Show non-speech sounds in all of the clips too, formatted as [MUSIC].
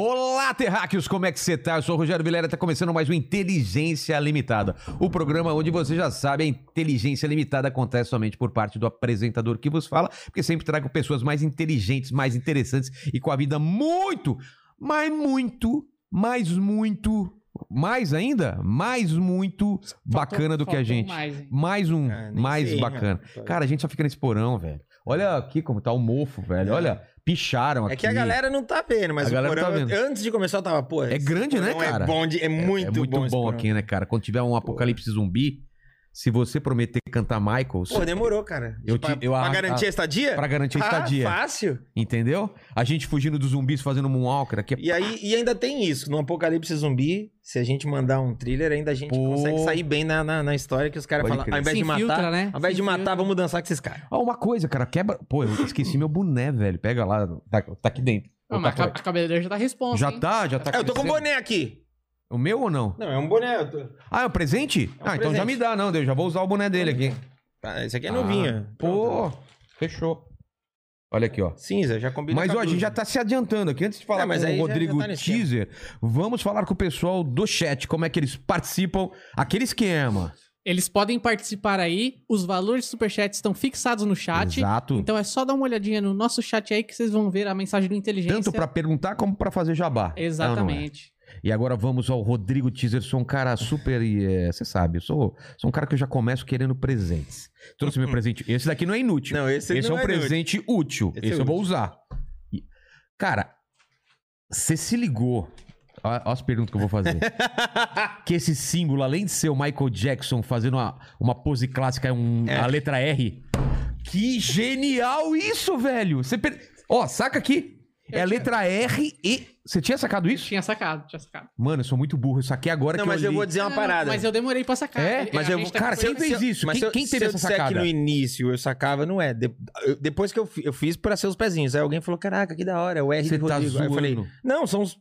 Olá, terráqueos, como é que você tá? Eu sou o Rogério Vilera, tá começando mais um Inteligência Limitada. O programa onde você já sabe, a inteligência limitada acontece somente por parte do apresentador que vos fala, porque sempre trago pessoas mais inteligentes, mais interessantes e com a vida muito, mas muito, mais muito, mais ainda, mais muito bacana do que a gente. mais, hein? Mais um, Ah, nem mais sei, bacana. rapaz. Cara, a gente só fica nesse porão, velho. Olha aqui como tá o mofo, velho. É. Olha, picharam aqui. É que a galera não tá vendo, mas A galera não porão, tá vendo. antes de começar eu tava, pô... É grande, né, porão cara? É bom, de- é muito, é muito bom, bom, aqui, né, cara? Quando tiver um apocalipse zumbi, se você prometer cantar Michaels, Pô, demorou, cara. Eu pra, te- eu pra garantir a estadia? pra garantir a estadia. Ah, fácil. entendeu? A gente fugindo dos zumbis fazendo moonwalker aqui. E aí, e ainda tem isso, no Apocalipse Zumbi, se a gente mandar um thriller, ainda a gente Pô. consegue sair bem na, na, na história que os caras falam, ao invés Se de matar, infiltra, né? ao invés Se de matar, infiltra. vamos dançar com esses caras. Ah, uma coisa, cara, quebra. Pô, eu esqueci meu boné, velho. Pega lá, tá, tá aqui dentro. Não, mas tá a a cabeleireira já tá responsa. já hein? tá, já tá. É, eu tô com crescendo. boné aqui. O meu ou não? Não, é um boné. tô- Ah, é um presente? É um ah, então já presente. me dá, não. Eu já vou usar o boné dele aqui. Tá, esse aqui é novinho. Ah, pô, fechou. Olha aqui, ó. Cinza, já combina Mas com ó, a gente já tá se adiantando aqui. Antes de falar Não, mas com o Rodrigo já tá. Teaser, vamos falar com o pessoal do chat, como é que eles participam. Aquele esquema. Eles podem participar aí, os valores do superchat estão fixados no chat. Exato. Então é só dar uma olhadinha no nosso chat aí que vocês vão ver a mensagem do Inteligência. Tanto pra perguntar como pra fazer jabá. É ou não é? E agora vamos ao Rodrigo Teaser. Sou um cara super. Você sabe, eu sou, sou um cara que eu já começo querendo presentes. Trouxe meu [LAUGHS] presente. Esse daqui não é inútil. Não, esse, Esse é não um inútil. presente útil. Esse Esse, é eu vou útil. usar. E- Cara, você se ligou. Olha as perguntas que eu vou fazer. [LAUGHS] que esse símbolo, além de ser o Michael Jackson fazendo uma, uma pose clássica, um- É. a letra R. Que genial isso, velho! Você per... Ó, saca aqui. É a Eu letra R e. Você tinha sacado isso? Tinha sacado, tinha sacado. Mano, eu sou muito burro. Eu saquei agora Não, que mas eu eu li. vou dizer uma Não, não, parada. Mas eu demorei pra sacar. É? Ele- Mas eu tá cara, quem fez isso? Mas Quem- se eu- quem teve se eu essa sacada? que no início eu sacava, não é. De- eu- depois que eu, eu fiz pra ser os pezinhos. Aí alguém falou, caraca, que da hora, é o R Você tá Rodrigo. Aí eu falei, não, são os...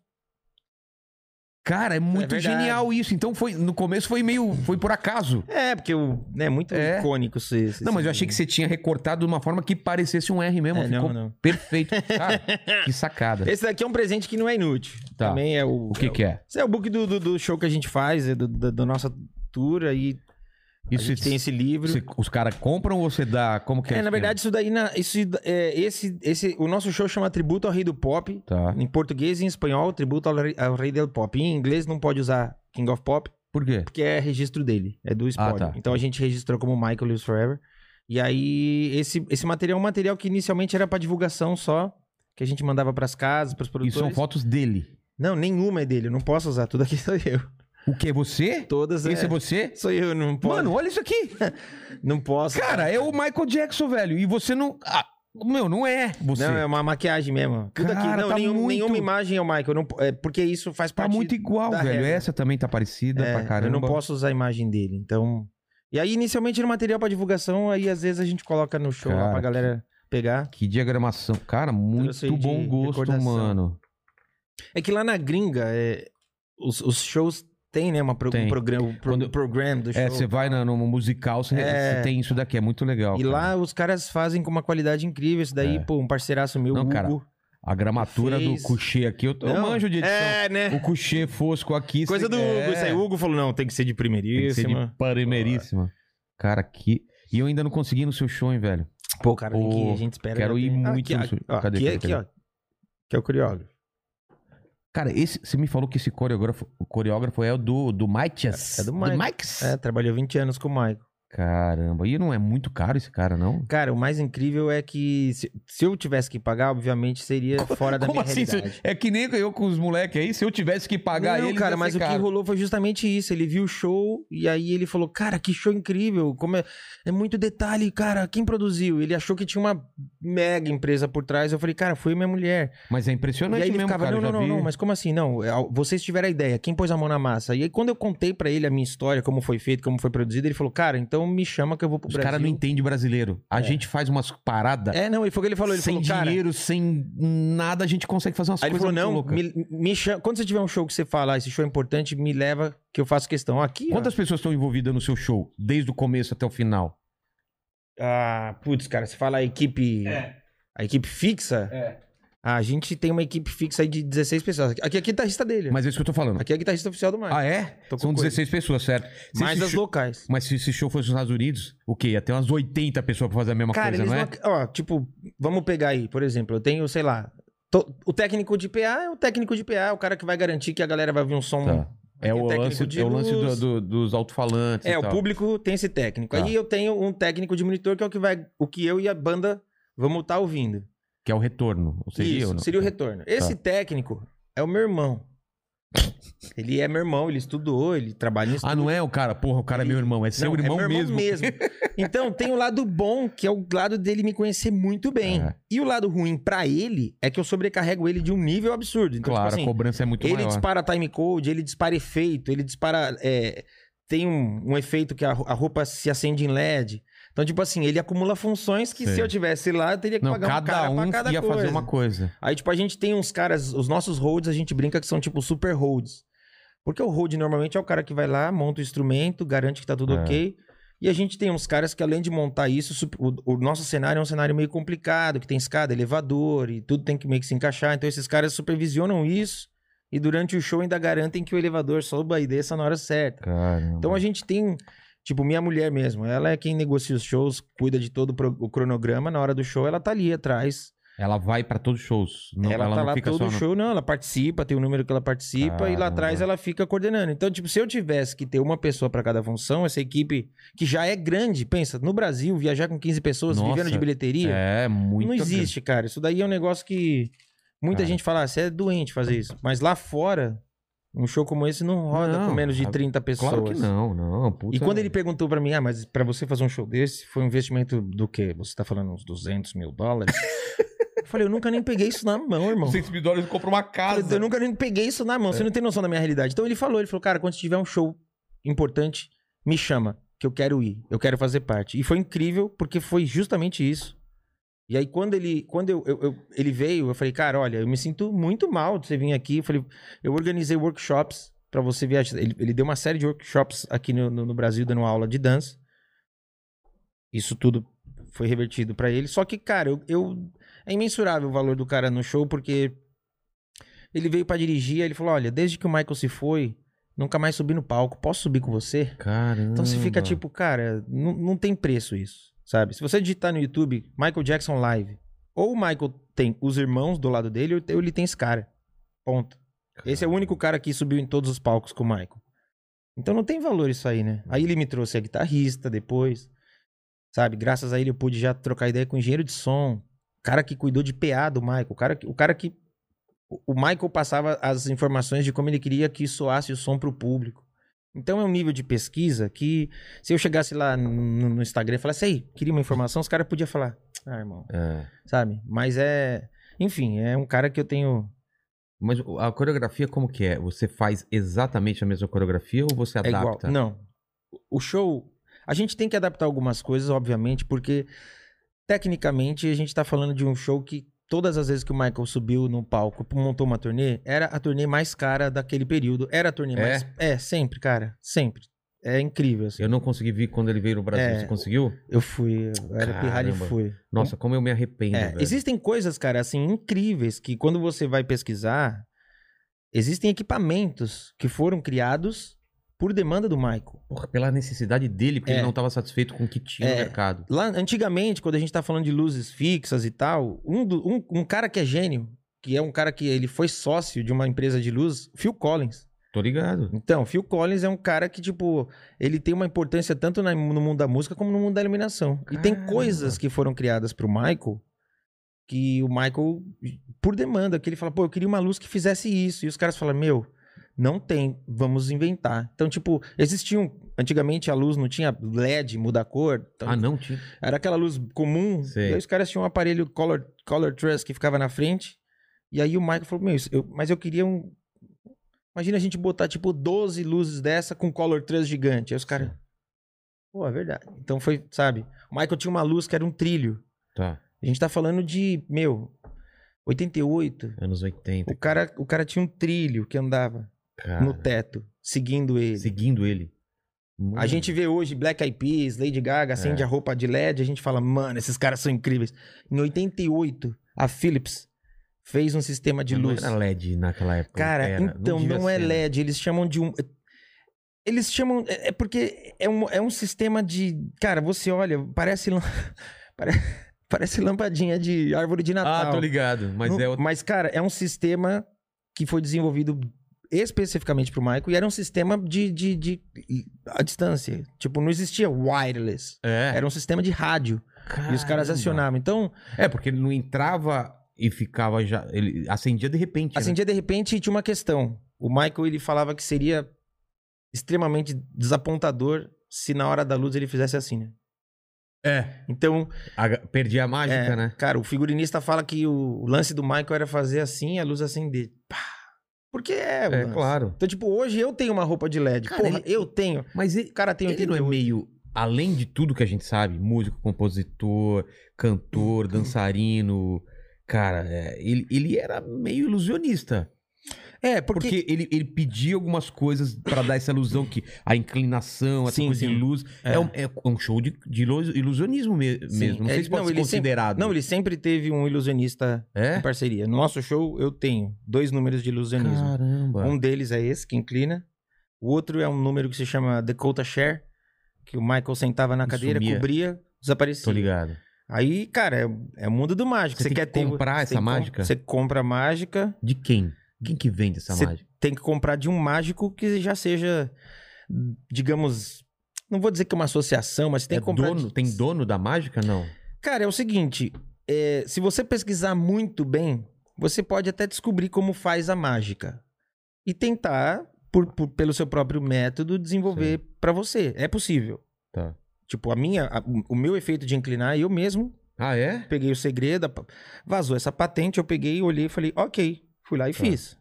Cara, é muito verdade. genial isso. Então foi no começo foi meio foi por acaso. É, porque o, né, é muito É. icônico esse, esse Não, mas eu achei que você tinha recortado de uma forma que parecesse um R mesmo. É, Ficou não, não. perfeito. Cara, [LAUGHS] que sacada. Esse daqui é um presente que não é inútil. Tá. Também é o... O que que é? Esse é o book do, do, do show que a gente faz, é do, do- da nossa tour, aí Isso a gente tem esse livro. os caras compram ou você dá? Como que é? É, na verdade, isso daí, na, isso, é, esse, esse, o nosso show chama Tributo ao Rei do Pop, Tá. em português e em espanhol, Tributo ao Rei, ao Rei do Pop. Em inglês não pode usar King of Pop, Por quê? porque é registro dele, é do Spotify. tá. Então a gente registrou como Michael Lives Forever. E aí, esse, esse material é um material que inicialmente era pra divulgação só, que a gente mandava pras casas, pros E produtores. são fotos dele. Não, nenhuma é dele, eu não posso usar, tudo aqui sou eu. O que? Você? Todas Esse é é... você? Sou eu, não posso. Mano, olha isso aqui. [LAUGHS] não posso. Cara, é o Michael Jackson, velho. E você não. Ah, meu, não é você. Não, é uma maquiagem mesmo. Tudo aqui. Cara, Não, tá nenhum- muito- nenhuma imagem é o Michael. Não, é porque isso faz Tá parte. muito igual, velho. regra. Essa também tá parecida É, pra caramba. Eu não posso usar a imagem dele. Então. E aí, inicialmente era material pra divulgação, aí às vezes a gente coloca no show lá Cara, pra galera pegar. Que diagramação. Cara, muito bom gosto, recordação. mano. É que lá na gringa, é, os, os shows tem, né? Uma pro, Tem. um programa, pro, Quando- program do show. É, você vai na- no musical, você, É. tem isso daqui. É muito legal. E cara. lá os caras fazem com uma qualidade incrível. Isso daí, É. pô, um parceiraço meu, Não, Hugo. cara, A gramatura fez- do couchê aqui, eu, eu manjo de edição. É, né? O couchê fosco aqui. Coisa do é, Hugo. Isso aí, o Hugo falou: não, tem que ser de Tem que ser primeiríssima. de primeiríssima. Cara, aqui. E eu ainda não consegui no seu show, hein, velho. Pô, cara, tem que Pô, a gente espera. quero ir muito Aqui, no ó, Cadê, aqui, cadê, aqui, cadê? ó. Que é o coreógrafo. Cara, esse, você me falou que esse coreógrafo, o coreógrafo é o do, do Matias. É do Do Mike. Mikes? É, trabalhou 20 anos com o Michael. Caramba. E não é muito caro esse cara, não? Cara, o mais incrível é que se, se eu tivesse que pagar, obviamente seria fora da Como minha assim? realidade. É que nem eu com os moleques aí, se eu tivesse que pagar não, eles, cara, mas o que caro. rolou foi justamente isso. Ele viu o show e aí ele falou: Cara, que show incrível! Como é, é muito detalhe, cara. Quem produziu? Ele achou que tinha uma mega empresa por trás. Eu falei: Cara, foi minha mulher. Mas é E impressionante aí ele mesmo, ficava: cara. Não, não, não, vi. não, mas como assim? Não, é, vocês tiveram a ideia. Quem pôs a mão na massa? E aí quando eu contei pra ele a minha história, como foi feito, como foi produzido, ele falou: Cara, então então me chama que eu vou pro Os Brasil. caras não entendem brasileiro. A É. gente faz umas paradas É, não, ele foi o que ele falou. Ele sem falou, cara, dinheiro, sem nada, a gente consegue fazer umas Aí ele coisas falou, muito não, me, me chama. Quando você tiver um show que você fala, ah, esse show é importante, me leva que eu faço questão. Aqui, Quantas pessoas estão envolvidas no seu show? Desde o começo até o final? ó, ah, putz, cara, você fala a equipe. A equipe fixa? É. A gente tem uma equipe fixa aí de 16 pessoas. Aqui é guitarrista dele. Mas é isso que eu tô falando. Aqui é guitarrista oficial do Mike. Ah, é? Tô São coisa. 16 pessoas, certo? Se Mais esse das show- locais. Mas se esse show fosse nos Estados Unidos, o quê? Ia ter umas 80 pessoas pra fazer a mesma Cara, coisa, eles não não. é? Ó, tipo, vamos pegar aí, por exemplo, eu tenho, sei lá. to- O técnico de PA é o técnico de PA, é o cara que vai garantir que a galera vai ouvir um som. Tá. É o técnico lance, de é o lance do- luz. do- dos alto-falantes É, e o tal. público tem esse técnico. Tá. Aí eu tenho um técnico de monitor que é o que vai. O que eu e a banda vamos estar ouvindo. Que é o retorno. Seria, Isso, seria o retorno. Esse técnico é o meu irmão. Ele é meu irmão, ele estudou, ele trabalha em Ah, não é o cara, porra, o cara é meu irmão, é seu Não, irmão, é meu mesmo. [LAUGHS] Então, tem o lado bom, que é o lado dele me conhecer muito bem. É. E o lado ruim pra ele é que eu sobrecarrego ele de um nível absurdo. Então, claro, tipo a assim, cobrança é muito ele maior. dispara time code, ele dispara efeito, ele dispara. é, tem um, um efeito que a, a roupa se acende em LED. Então, tipo assim, ele acumula funções que Sei. se eu tivesse lá, eu teria que Não, pagar um cada cara pra um cada ia coisa. fazer uma coisa. Aí, tipo, a gente tem uns caras, os nossos holds, a gente brinca que são tipo super holds. Porque o hold normalmente é o cara que vai lá, monta o instrumento, garante que tá tudo É. ok. E a gente tem uns caras que, além de montar isso, o, o nosso cenário é um cenário meio complicado, que tem escada, elevador e tudo tem que meio que se encaixar. Então, esses caras supervisionam isso e durante o show ainda garantem que o elevador suba e desça na hora certa. Caramba. Então a gente tem, tipo, minha mulher mesmo, ela é quem negocia os shows, cuida de todo o cronograma. Na hora do show, ela tá ali atrás. Ela vai pra todos os shows. Não, ela, ela, tá não lá fica todo no... show, não, ela participa, tem o número que ela participa e lá Caramba. atrás ela fica coordenando. Então, tipo, se eu tivesse que ter uma pessoa pra cada função, essa equipe que já é grande, pensa, no Brasil, viajar com 15 pessoas, Nossa, vivendo de bilheteria, É, muito. não existe, cara. Isso daí é um negócio que muita Cara. gente fala, ah, você é doente fazer isso. Mas lá fora, um show como esse não roda Não, com menos de a- 30 pessoas. Claro que não, não. Puta... E quando ele perguntou pra mim, ah, mas pra você fazer um show desse, foi um investimento do quê? Você tá falando uns 200 mil dólares? [LAUGHS] eu falei, eu nunca nem peguei isso na mão, irmão. 200 mil dólares compra uma Eu, casa. eu nunca nem peguei isso na mão. Você não tem noção da minha realidade. Então ele falou, ele falou, cara, quando tiver um show importante, me chama, que eu quero ir, eu quero fazer parte. E foi incrível, porque foi justamente isso. E aí, quando ele, quando eu, eu- eu- ele veio, eu falei, cara, olha, eu me sinto muito mal de você vir aqui. Eu falei, eu organizei workshops pra você viajar. Ele, ele deu uma série de workshops aqui no, no- no Brasil, dando aula de dança. Isso tudo foi revertido pra ele. Só que, cara, eu, eu- é imensurável o valor do cara no show, porque ele veio pra dirigir, ele falou: Olha, desde que o Michael se foi, nunca mais subi no palco. Posso subir com você? Caramba. Então você fica tipo, cara, não, não tem preço isso, sabe? Se você digitar no YouTube Michael Jackson Live, ou o Michael tem os irmãos do lado dele, ou ele tem esse cara. Ponto. Esse é o único cara que subiu em todos os palcos com o Michael. Então não tem valor isso aí, né? Aí ele me trouxe a guitarrista depois. Sabe? Graças a ele eu pude já trocar ideia com o engenheiro de som. O cara que cuidou de PA do Michael. O cara, que- o cara que. o- O Michael passava as informações de como ele queria que soasse o som pro público. Então é um nível de pesquisa que, se eu chegasse lá no, no Instagram e falasse, ei, queria uma informação, os caras podiam falar, ah, irmão, É. sabe? Mas é. Enfim, é um cara que eu tenho. Mas a coreografia como que é? Você faz exatamente a mesma coreografia ou você É igual. adapta? Não. O show. A gente tem que adaptar algumas coisas, obviamente, porque tecnicamente a gente tá falando de um show que todas as vezes que o Michael subiu no palco, montou uma turnê, era a turnê mais cara daquele período. Era a turnê É? mais. É, sempre, cara. Sempre. É incrível. assim. Eu não consegui vir quando ele veio no Brasil. É. Você conseguiu? Eu fui, eu era pirralho e fui. Nossa, como eu me arrependo, É, existem coisas, cara, assim, incríveis que quando você vai pesquisar, existem equipamentos que foram criados por demanda do Michael. Porra, pela necessidade dele, porque É. ele não estava satisfeito com o que tinha no É. mercado. Lá, antigamente, quando a gente tá falando de luzes fixas e tal, um, do- um, um cara que é gênio, que é um cara que ele foi sócio de uma empresa de luz, Phil Collins. Tô ligado. Então, Phil Collins é um cara que, tipo, ele tem uma importância tanto na- no mundo da música como no mundo da iluminação. E tem Caramba. coisas que foram criadas pro Michael que o Michael, por demanda, que ele fala, pô, eu queria uma luz que fizesse isso. E os caras falam, meu, não tem, vamos inventar. Então, tipo, existiam. Antigamente a luz não tinha LED, muda a cor. Então, Ah, não tinha. era aquela luz comum. Sei. E aí os caras tinham um aparelho Color, color Truss que ficava na frente. E aí o Michael falou: Meu, eu- mas eu queria um. Imagina a gente botar tipo 12 luzes dessa com Color Truss gigante. Aí os caras. Pô, é verdade. Então foi, sabe? O Michael tinha uma luz que era um trilho. Tá. A gente tá falando de, meu, 88. Anos 80. O cara, o cara tinha um trilho que andava Cara, no teto, seguindo ele. seguindo ele. Mano. A gente vê hoje Black Eyed Peas, Lady Gaga, acende É. a roupa de LED, a gente fala, mano, esses caras são incríveis. Em 88, a Philips fez um sistema de Mas luz. Não era LED naquela época. Cara, Era. então, devia não, é ser, né? LED, eles chamam de um. Eles chamam. É é porque é um, é um sistema de. Cara, você olha, parece. [LAUGHS] Parece lampadinha de árvore de Natal. Ah, tô ligado. Mas Não- é outro. Mas, cara, é um sistema que foi desenvolvido especificamente pro Michael e era um sistema de, de, de, a distância. Tipo, não existia wireless. É. Era um sistema de rádio. E os caras Caramba. acionavam. Então, É, porque ele não entrava e ficava já. Ele acendia de repente. né? acendia de repente e tinha uma questão. O Michael, ele falava que seria extremamente desapontador se na hora da luz ele fizesse assim, né? É. Então, A- perdia a mágica, é, né? cara, o figurinista fala que o, o lance do Michael era fazer assim e a luz acender. Pá. Porque é, É, lance. claro. Então, tipo, hoje eu tenho uma roupa de LED. Cara, Porra, ele- eu tenho. Mas ele, O cara tem ele não é 88. meio. Além de tudo que a gente sabe, músico, compositor, cantor, dançarino. Cara, é, ele, ele era meio ilusionista. É, porque... Porque, ele, ele pedia algumas coisas pra dar essa ilusão que a inclinação, essa Sim, coisa de sim. luz. É, É. um, é um show de, de ilu- ilusionismo me- mesmo. Não é, sei se pode não, ser ele sempre- considerado. Não, ele sempre teve um ilusionista É? em parceria. No nosso show, eu tenho dois números de ilusionismo. Caramba. Um deles é esse, que inclina. O outro é um número que se chama Dakota Share, que o Michael sentava na cadeira, sumia. cobria, desaparecia. Tô ligado. Aí, cara, é, é o mundo do mágico. Você Você quer que ter comprar essa que com- mágica? Você compra a mágica, De quem? Quem que vende essa mágica? tem que comprar de um mágico que já seja, digamos, não vou dizer que é uma associação, mas tem É que comprar. dono, de- tem dono da mágica? Não. Cara, é o seguinte: é, se você pesquisar muito bem, você pode até descobrir como faz a mágica e tentar, por, por- pelo seu próprio método, desenvolver pra você. É possível. Tá. Tipo, a minha, a- o meu efeito de inclinar, eu mesmo Ah, é? peguei o segredo, vazou essa patente, eu peguei, olhei e falei, ok, fui lá e Tá. fiz.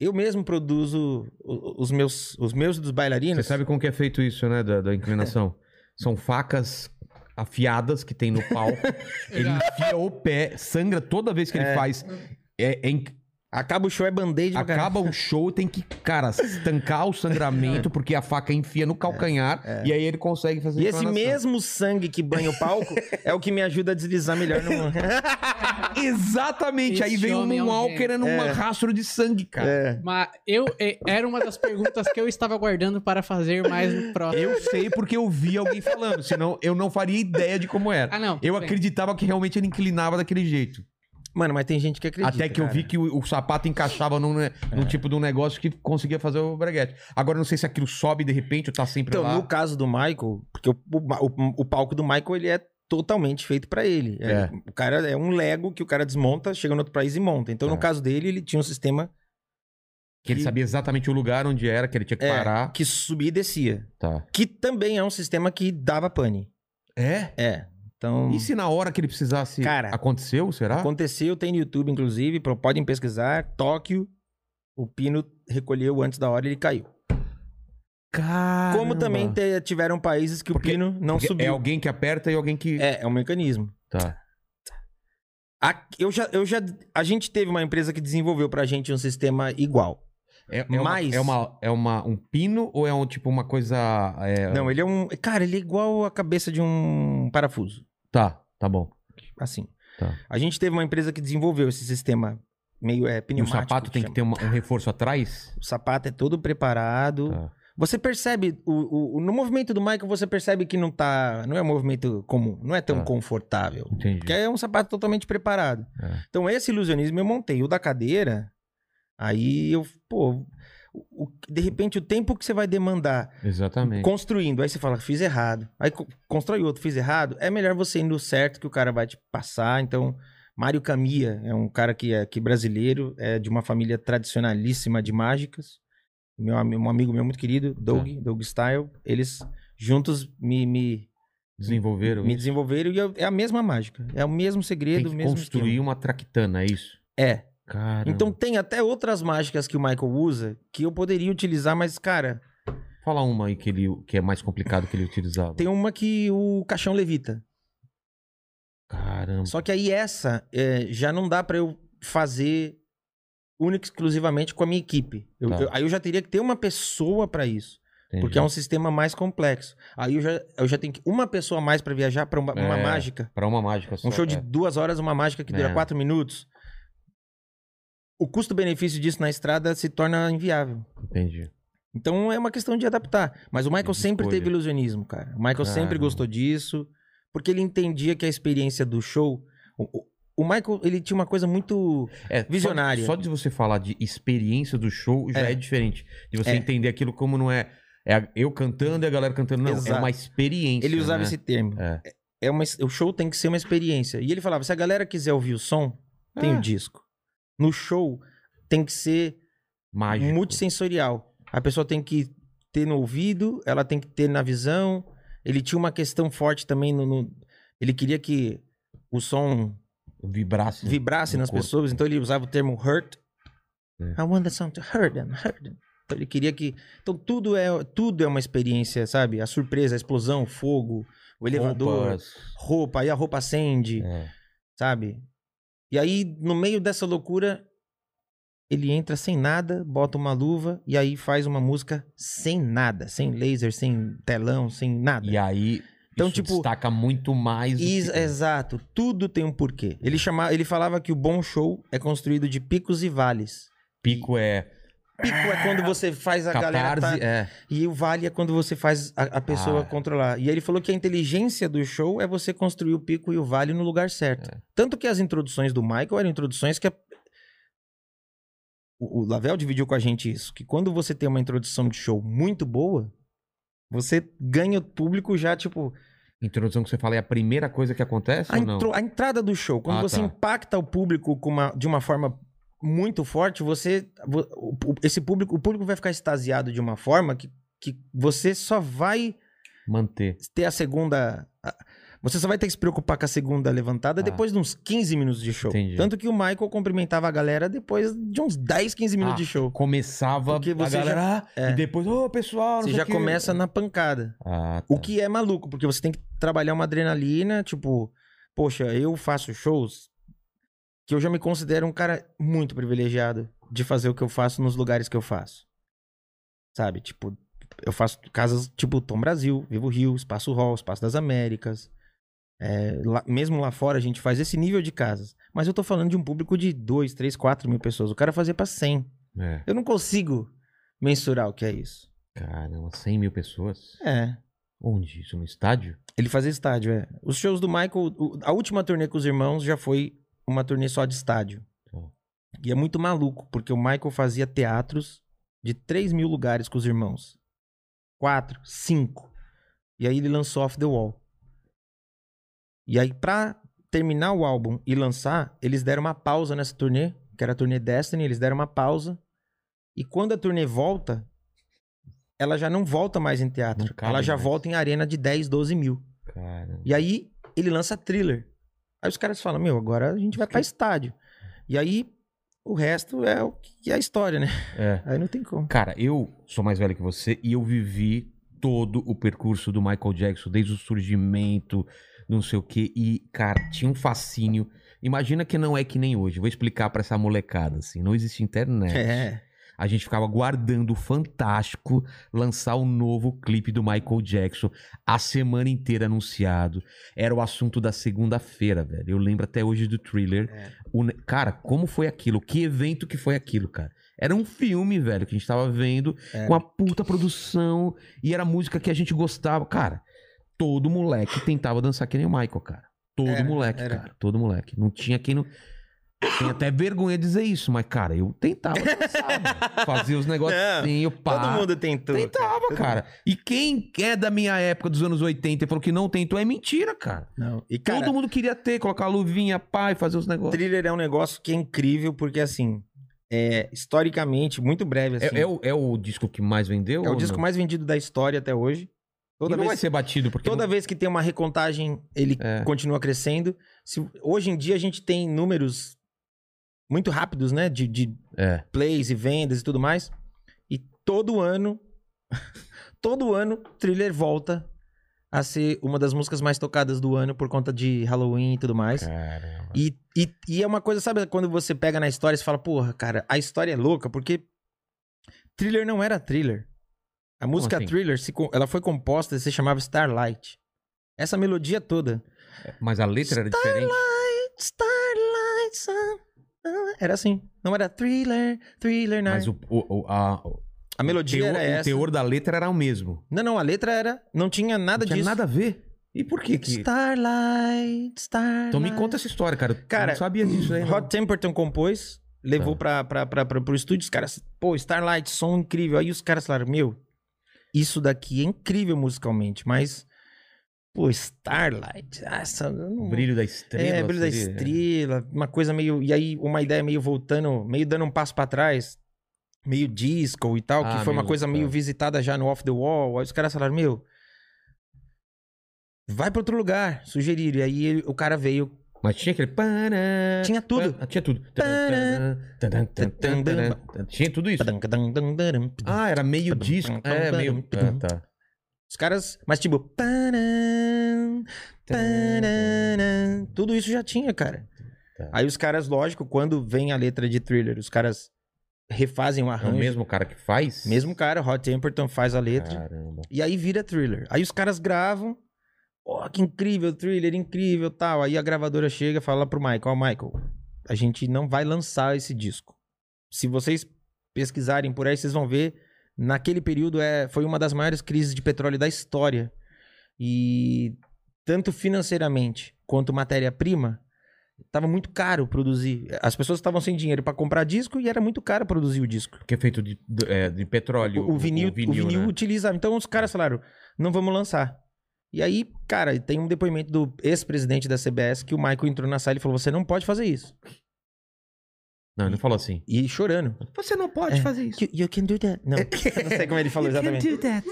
Eu mesmo produzo os meus, os meus dos bailarinos. Você sabe como que é feito isso, né? Da, da inclinação? [LAUGHS] São facas afiadas que tem no palco. [LAUGHS] ele enfia o pé, sangra toda vez que ele faz. É, é Acaba o show, é band-aid acaba o show, tem que, cara, estancar o sangramento, [LAUGHS] porque a faca enfia no calcanhar e aí ele consegue fazer E esse mesmo sangue que banha o palco [LAUGHS] é o que me ajuda a deslizar melhor no. [LAUGHS] Exatamente, aí Esse vem um homem é um Moonwalker num rastro de sangue, cara. É. Mas eu, é, era uma das perguntas que eu estava guardando para fazer mais no próximo. Eu sei porque eu vi alguém falando, senão eu não faria ideia de como era. Ah, não. Eu Bem, acreditava que realmente ele inclinava daquele jeito. Mano, mas tem gente que acredita. Até que eu cara. vi que o, o sapato encaixava num, né, num tipo de um negócio que conseguia fazer o breguete. Agora eu não sei se aquilo sobe de repente ou tá sempre Então, lá. no caso do Michael, porque o, o, o palco do Michael ele é totalmente feito pra ele. É, É. O cara é um Lego que o cara desmonta, chega no outro país e monta. Então, no É. caso dele, ele tinha um sistema Que ele sabia exatamente o lugar onde era, que ele tinha que é, parar. que subia e descia. Tá. Que também é um sistema que dava pane. É? É. Então, E se na hora que ele precisasse Cara, aconteceu, será? aconteceu, tem no YouTube, inclusive, pro- podem pesquisar. Tóquio, o pino recolheu antes da hora e ele caiu. Caramba. Como também te- tiveram países que Porque- o pino não Porque subiu. É alguém que aperta e alguém que. É, é um mecanismo. Tá. A, eu já, eu já, a gente teve uma empresa que desenvolveu pra gente um sistema igual. É, é Mas- uma, é, uma, é uma- um pino ou é um tipo uma coisa. é- Não, ele é um. Cara, ele é igual a cabeça de um parafuso. Tá, tá bom. Assim. Tá. A gente teve uma empresa que desenvolveu esse sistema meio é, E o pneumático. sapato tem que chama. ter uma- um reforço atrás? O sapato é todo preparado. Tá. Você percebe, o, o- no movimento do Michael, você percebe que não tá. Não é um movimento comum, não é tão Tá. confortável. Entendi. Porque é um sapato totalmente preparado. É. Então, esse ilusionismo eu montei. O da cadeira, aí eu, pô, o- de repente o tempo que você vai demandar Exatamente. construindo, aí você fala, fiz errado. Aí co- constrói outro, fiz errado. É melhor você ir no certo que o cara vai te passar. Então, Mário Camia é um cara que é que brasileiro, é de uma família tradicionalíssima de mágicas. Meu, um amigo meu muito querido, Doug, Tá. Doug Style, eles juntos me, me, Desenvolveram me isso. desenvolveram e eu- é a mesma mágica. É o mesmo segredo, Tem que mesmo construir esquema. uma traquitana, é isso? É. Cara. Então tem até outras mágicas que o Michael usa que eu poderia utilizar, mas, cara, Fala uma aí que, ele, que é mais complicado que ele utilizava. Tem uma que o caixão levita. Caramba. Só que aí essa é, já não dá pra eu fazer única e exclusivamente com a minha equipe. Eu- Tá. eu- aí eu já teria que ter uma pessoa pra isso, entendi. porque é um sistema mais complexo. Aí eu já, eu já tenho que uma pessoa a mais pra viajar pra uma, uma É, mágica. Pra uma mágica só. Um show de é. duas horas, uma mágica que dura É. quatro minutos. O custo-benefício disso na estrada se torna inviável. Entendi. Então é uma questão de adaptar. Mas o Michael sempre teve ilusionismo, cara. O Michael sempre Caramba. gostou disso, porque ele entendia que a experiência do show. O, o- Michael, ele tinha uma coisa muito. É, só Visionária. Só de, você falar de experiência do show já é, É. diferente. De você É. entender aquilo como não é, é eu cantando e a galera cantando. Não, é Exato. uma experiência. Ele usava né? esse termo. É. É uma, o show tem que ser uma experiência. E ele falava: se a galera quiser ouvir o som, tem É. o disco. No show, tem que ser Mágico. multissensorial. A pessoa tem que ter no ouvido, ela tem que ter na visão. Ele tinha uma questão forte também no. no- ele queria que o som Vibrasse. vibrasse nas corpo. pessoas, então ele usava o termo hurt. É. I want the sound to hurt them, hurt them. Então ele queria que. Então tudo é, tudo é uma experiência, sabe? A surpresa, a explosão, o fogo, o elevador, Roupas. roupa, aí a roupa acende, É. sabe? E aí, no meio dessa loucura, ele entra sem nada, bota uma luva e aí faz uma música sem nada, sem laser, sem telão, sem nada. E aí, Então, isso tipo, destaca muito mais. Is- que- Exato, tudo tem um porquê. Ele, chama, ele falava que o bom show é construído de picos e vales. Pico é Pico é quando você faz a galera. catarse, tá- é. E o vale é quando você faz a, a pessoa Ah. controlar. E ele falou que a inteligência do show é você construir o pico e o vale no lugar certo. É. Tanto que as introduções do Michael eram introduções que. a- O, o Lavel dividiu com a gente isso. Que quando você tem uma introdução de show muito boa, você ganha o público já, tipo. Introdução que você fala é a primeira coisa que acontece A, intro- a entrada do show, quando Ah, você tá. impacta o público com uma- de uma forma muito forte, você. esse público, o público vai ficar extasiado de uma forma que, que você só vai Manter. ter a segunda. a- Você só vai ter que se preocupar com a segunda levantada Ah. depois de uns 15 minutos de show. Entendi. Tanto que o Michael cumprimentava a galera depois de uns 10, 15 minutos Ah, de show. Começava Porque a você galera, já- ah, é. e depois, ô pessoal, não Você já o quê. começa na pancada. Ah, tá. O que é maluco, porque você tem que trabalhar uma adrenalina, tipo, poxa, eu faço shows que eu já me considero um cara muito privilegiado de fazer o que eu faço nos lugares que eu faço. Sabe? Tipo, eu faço casas tipo Tom Brasil, Vivo Rio, Espaço Hall, Espaço das Américas. É, lá- mesmo lá fora a gente faz esse nível de casas. Mas eu tô falando de um público de 2, 3, 4 mil pessoas. O cara fazia pra 100. É. Eu não consigo mensurar o que é isso. Caramba, 100 mil pessoas? É. Onde? Isso no estádio? Ele fazia estádio, é. Os shows do Michael, a última turnê com os irmãos já foi uma turnê só de estádio. Tá. E é muito maluco, porque o Michael fazia teatros de 3 mil lugares com os irmãos. Quatro, cinco. E aí ele lançou Off the Wall. E aí, pra terminar o álbum e lançar, eles deram uma pausa nessa turnê, que era a turnê Destiny, eles deram uma pausa. E quando a turnê volta, ela já não volta mais em teatro. Ela já mais. volta em arena de 10, 12 mil. E aí ele lança thriller. Aí os caras falam, meu, agora a gente vai pra estádio. E aí o resto é o que é a história, né? É. [LAUGHS] Aí não tem como. Cara, eu sou mais velho que você e eu vivi todo o percurso do Michael Jackson, desde o surgimento, não sei o quê. E, cara, tinha um fascínio. Imagina que não é que nem hoje. Vou explicar pra essa molecada, assim. Não existe internet. É. A gente ficava guardando o Fantástico lançar o novo clipe do Michael Jackson a semana inteira anunciado. Era o assunto da segunda-feira, velho. Eu lembro até hoje do thriller. É. O Cara, como foi aquilo? Que evento que foi aquilo, cara? Era um filme, velho, que a gente tava vendo É. com a puta produção e era música que a gente gostava. Cara, todo moleque tentava dançar que nem o Michael, cara. Todo Era, moleque, era. cara. Todo moleque. Não tinha quem não. Tem até vergonha de dizer isso, mas, cara, eu tentava [LAUGHS] mano. Fazia os negocinhos, pá. Todo mundo tentou. Tentava, Todo cara. E quem é da minha época dos anos 80 e falou que não tentou é mentira, cara. Não. E cara, Todo mundo queria ter, colocar a luvinha, pá, e fazer os negócios. thriller é um negócio que é incrível, porque assim, é historicamente, muito breve, assim. É, é o, é o disco que mais vendeu? é o disco não? mais vendido da história até hoje. Toda e não vai vez, ser batido, porque. toda não- vez que tem uma recontagem, ele É. continua crescendo. Se- hoje em dia a gente tem números muito rápidos, né? De, de É. plays e vendas e tudo mais. E todo ano, [LAUGHS] todo ano, Thriller volta a ser uma das músicas mais tocadas do ano por conta de Halloween e tudo mais. Caramba. E, e, e é uma coisa, sabe, quando você pega na história e fala, porra, cara, a história é louca, porque Thriller não era Thriller. A música assim? Thriller, se ela foi composta e se chamava Starlight. Essa melodia toda. Mas a letra era diferente. Starlight, sun- ah, Era assim. Não era Thriller, Thriller, não. Mas o, o, o- a, o A melodia teor, era o essa. teor da letra era o mesmo. Não, não, a letra era. Não tinha nada Não tinha disso. nada a ver. E por que que... Starlight, Starlight. Então me conta essa história, cara. Eu Cara, não sabia disso aí. não. Hot Temperton compôs, levou pra, pra, pra, pra, pro estúdio, os caras, pô, Starlight, som incrível. Aí os caras falaram, meu, isso daqui é incrível musicalmente, mas, pô, Starlight, essa... eu não- brilho da estrela. é, brilho da seria- estrela, uma coisa meio. E aí, uma ideia meio voltando, meio dando um passo pra trás, meio disco e tal, Ah, que foi uma coisa meio tá. visitada já no Off the Wall. Aí os caras falaram, meu. Vai pra outro lugar, sugeriram. E aí ele- o cara veio. Mas tinha aquele... Tinha tudo. Tinha tudo. Tinha tudo isso. Ah, era meio disco. É, meio... Ah, tá. Os caras. Mas tipo. Tudo isso já tinha, cara. Aí os caras, lógico, quando vem a letra de thriller, os caras refazem o É o arranjo. mesmo cara que faz? Mesmo cara, Hot Temperton faz a letra. Caramba. E aí vira thriller. Aí os caras gravam. Ó, que incrível, thriller, incrível tal. Aí a gravadora chega e fala pro Michael: Ó, Michael, a gente não vai lançar esse disco. Se vocês pesquisarem por aí, vocês vão ver. Naquele período é, foi uma das maiores crises de petróleo da história. E tanto financeiramente quanto matéria-prima, tava muito caro produzir. As pessoas estavam sem dinheiro para comprar disco e era muito caro produzir o disco. Que é feito de, de, é, de petróleo. O, o vinil, o vinil, né? utilizava. Então os caras falaram, não vamos lançar. E aí, cara, tem um depoimento do ex-presidente da CBS que o Michael entrou na sala e falou: você não pode fazer isso. Não, ele não falou assim. E chorando. Você não pode É. fazer isso. You, you can do that. Não, [LAUGHS] eu não sei como ele falou exatamente. do that.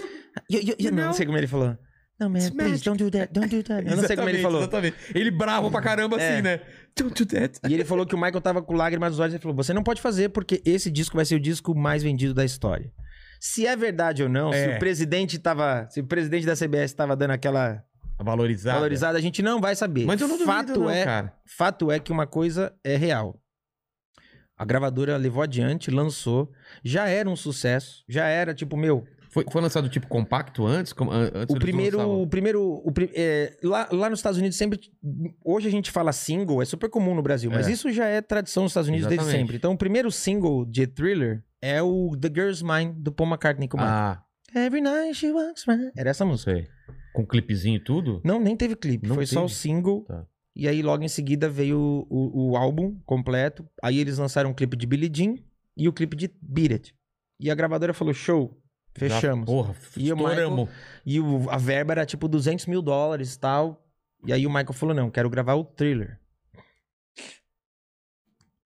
You- you- you- não, não sei como ele falou. Não, man, It's please, magic. don't do that, don't do that. Eu não sei como ele falou. Exatamente. Ele bravo pra caramba É. assim, né? Don't do that. E ele falou que o Michael tava com lágrimas nos olhos e falou: Você não pode fazer porque esse disco vai ser o disco mais vendido da história. Se é verdade ou não, se É. o presidente tava. Se o presidente da CBS tava dando aquela Valorizado. valorizada, a gente não vai saber. Mas eu não duvido, Fato não, é, cara. Fato é que uma coisa é real. A gravadora levou adiante, lançou, já era um sucesso, já era tipo, meu, Foi, foi lançado tipo compacto antes? Antes o primeiro, o primeiro, o pri- é, lá, lá nos Estados Unidos sempre, hoje a gente fala single, é super comum no Brasil, mas É. isso já é tradição nos Estados Unidos desde Exatamente. sempre. Então o primeiro single de Thriller é o The Girl's Mine do Paul McCartney com. Ah, Every night she walks around. Era essa música. sei. Com clipezinho e tudo? Não, nem teve clipe, Não foi só o teve? single. Tá. E aí logo em seguida veio o, o, álbum completo. Aí eles lançaram um clipe de Billie Jean e o clipe de Beat It. E a gravadora falou, show, fechamos. Já, porra, E o estouramos. E o- a verba era tipo 200 mil dólares e tal. E aí o Michael falou, não, quero gravar o Thriller.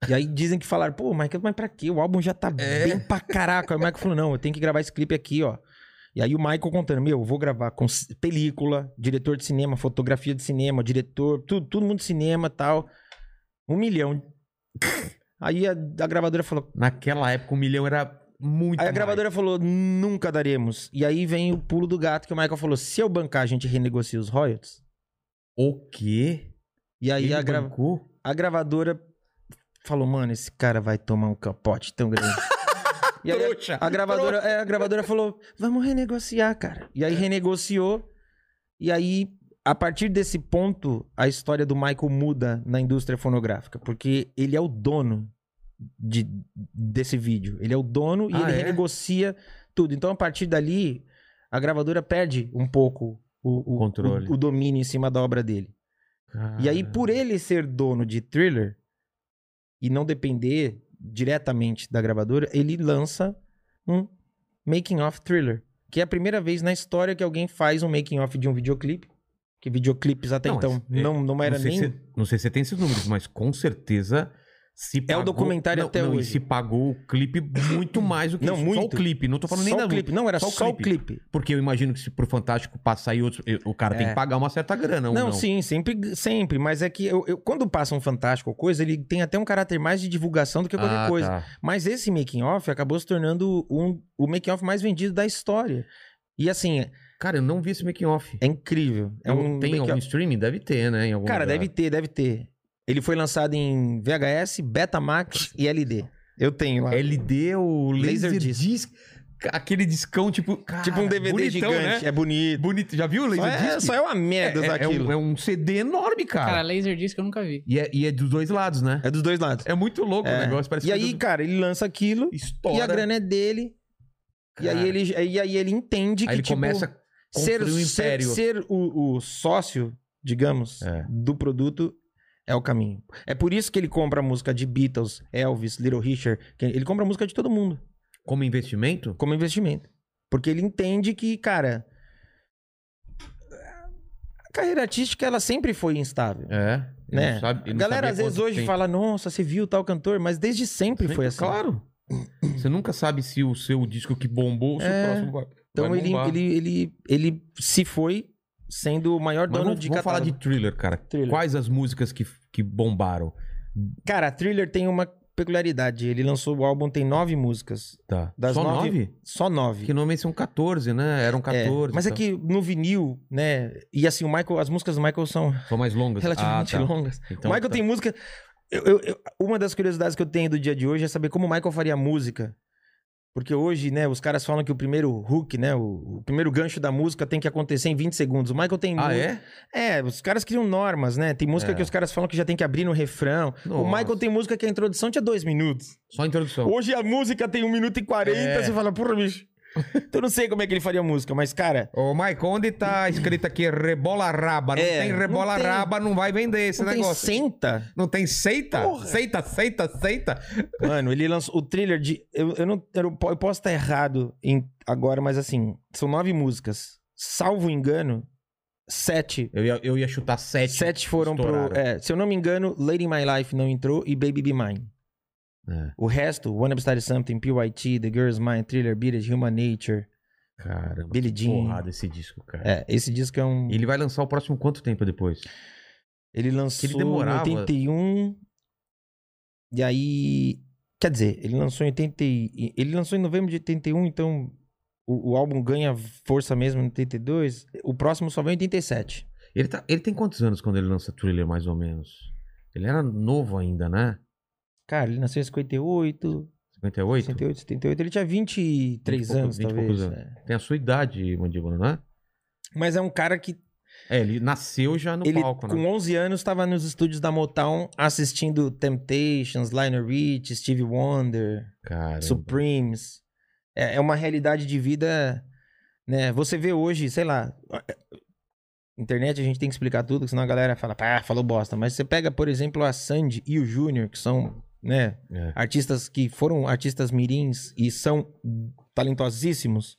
E aí dizem que falaram, pô, Michael, mas pra quê? O álbum já tá É. bem pra caraca. Aí o Michael falou, não, eu tenho que gravar esse clipe aqui, ó. E aí o Michael contando, meu, eu vou gravar com película, diretor de cinema, fotografia de cinema, diretor, tudo, todo mundo de cinema e tal. Um milhão. [LAUGHS] Aí a, a gravadora falou, Naquela época, um milhão era muito Aí a mais. gravadora falou, nunca daremos. E aí vem o pulo do gato que o Michael falou, se eu bancar, a gente renegocia os royalties. O quê? E aí a, gra- a gravadora falou, mano, esse cara vai tomar um capote tão grande. [LAUGHS] e aí Trouxa. a, a gravadora, é, a gravadora falou, vamos renegociar, cara. E aí renegociou. E aí, a partir desse ponto, a história do Michael muda na indústria fonográfica. Porque ele é o dono de, desse vídeo. Ele é o dono e Ah, ele é? renegocia tudo. Então, a partir dali, a gravadora perde um pouco o, o- Controle. o- o domínio em cima da obra dele. E aí, por ele ser dono de thriller e não depender diretamente da gravadora, ele lança um making of thriller. Que é a primeira vez na história que alguém faz um making of de um videoclipe. Que videoclipes até Não, então é, não, não era não nem. Se, não sei se você tem esses números, mas com certeza se pagou... documentário não, até não, e hoje. se pagou o clipe muito mais do que Não, isso. Só muito. o clipe, não tô falando nem só da o clipe. Não, era só só, o o clipe. Porque eu imagino que se pro Fantástico passar e outros... O cara tem É. que pagar uma certa grana, Não, não? sim, sempre, sempre. Mas é que eu, eu- quando passa um fantástico ou coisa, ele tem até um caráter mais de divulgação do que qualquer Ah, coisa. tá. Mas esse making off acabou se tornando um, o making off mais vendido da história. E assim, Cara, eu não vi esse making off. é incrível. É um Tem algum streaming? Deve ter, né? Cara, lugar. deve ter, deve ter. Ele foi lançado em VHS, Betamax e LD. Eu tenho lá. LD, o Laser, Laserdisc. Disc. Aquele discão, tipo. cara, tipo um DVD bonitão, gigante, Né? é bonito. Bonito. Já viu o Só Laser é, Disc? só é uma merda usar é, é aquilo. um, é um CD enorme, cara. Cara, Laserdisc eu nunca vi. E, é, e é dos dois lados, né? É dos dois lados. É muito louco o É. negócio. Parece E aí, do- cara, ele lança aquilo estoura. e a grana é dele. E aí ele, e aí ele entende Aí que, ele tipo, começa a ser, um ser, império. ser o, o sócio, digamos, É. do produto é o caminho. É por isso que ele compra a música de Beatles, Elvis, Little Richard. que Ele compra a música de todo mundo Como investimento? como investimento. Porque ele entende que, cara, a carreira artística ela sempre foi instável. É. Né? não sabe- a galera às vezes hoje fala, nossa, você viu tal cantor, mas desde sempre, foi assim. Claro. Você nunca sabe se o seu disco que bombou, se É. o próximo vai. Então vai ele, ele, ele, ele se foi sendo o maior Mas dono vamos, de vamos falar de catálogo. thriller, cara. Thriller. Quais as músicas que, que bombaram? Cara, Thriller tem uma peculiaridade. Ele lançou o álbum, tem nove músicas. Tá. Das Só nove- nove? Só nove. Que normalmente são 14, né? Eram É, 14. mas é tá. que no vinil, né? E assim, o Michael, as músicas do Michael são São mais longas. relativamente ah, tá. longas. Então, o Michael tá. tem música. eu- eu- eu- uma das curiosidades que eu tenho do dia de hoje é saber como o Michael faria música. Porque hoje, né, os caras falam que o primeiro hook, né, o, o primeiro gancho da música tem que acontecer em 20 segundos. O Michael tem Ah, é? É, os caras criam normas, né? Tem música É. que os caras falam que já tem que abrir no refrão. O Nossa. Michael tem música que a introdução tinha dois minutos. Só a introdução. Hoje a música tem um minuto e quarenta, É. você fala, porra, bicho. [LAUGHS] Então eu não sei como é que ele faria música, mas, cara, Ô, Michael, onde tá escrito aqui rebola raba? Não É, tem não rebola tem. raba, não vai vender esse não tem negócio. senta. Não tem seita? Porra. Seita, seita, seita. Mano, ele lançou o thriller de. Eu, eu não. Eu, não po- eu posso estar errado em, agora, mas assim, são nove músicas. Salvo engano, sete. Eu ia, eu ia chutar sete. Sete foram pro. estouraram. É, se eu não me engano, Lady in My Life não entrou e Baby Be Mine. É. O resto, One Upside Something, PYT, The Girl's Mind, Thriller, Beat It, Human Nature. Caramba, que Jean. porrada esse disco, cara. É, esse disco é um. Ele vai lançar o próximo quanto tempo depois? Ele lançou ele demorava. em 81. E aí. Quer dizer, ele lançou em 80. e- Ele lançou em novembro de 81, então o, o álbum ganha força mesmo em 82. O próximo só vem em 87. Ele, tá, ele tem quantos anos quando ele lança Thriller, mais ou menos? Ele era novo ainda, né? Cara, ele nasceu em 58, 58? 68, 78. Ele tinha 23 Vinte e poucos- anos, vinte e talvez. poucos anos. é. Tem a sua idade, Mandíbula, não é? Mas é um cara que É, ele nasceu já no ele, palco, com né? 11 anos, estava nos estúdios da Motown assistindo Temptations, Lionel Rich, Stevie Wonder. Caramba. Supremes. É, é uma realidade de vida, né? Você vê hoje, sei lá, internet a gente tem que explicar tudo, senão a galera fala, pá, falou bosta. Mas você pega, por exemplo, a Sandy e o Júnior, que são, né, É. artistas que foram artistas mirins e são talentosíssimos.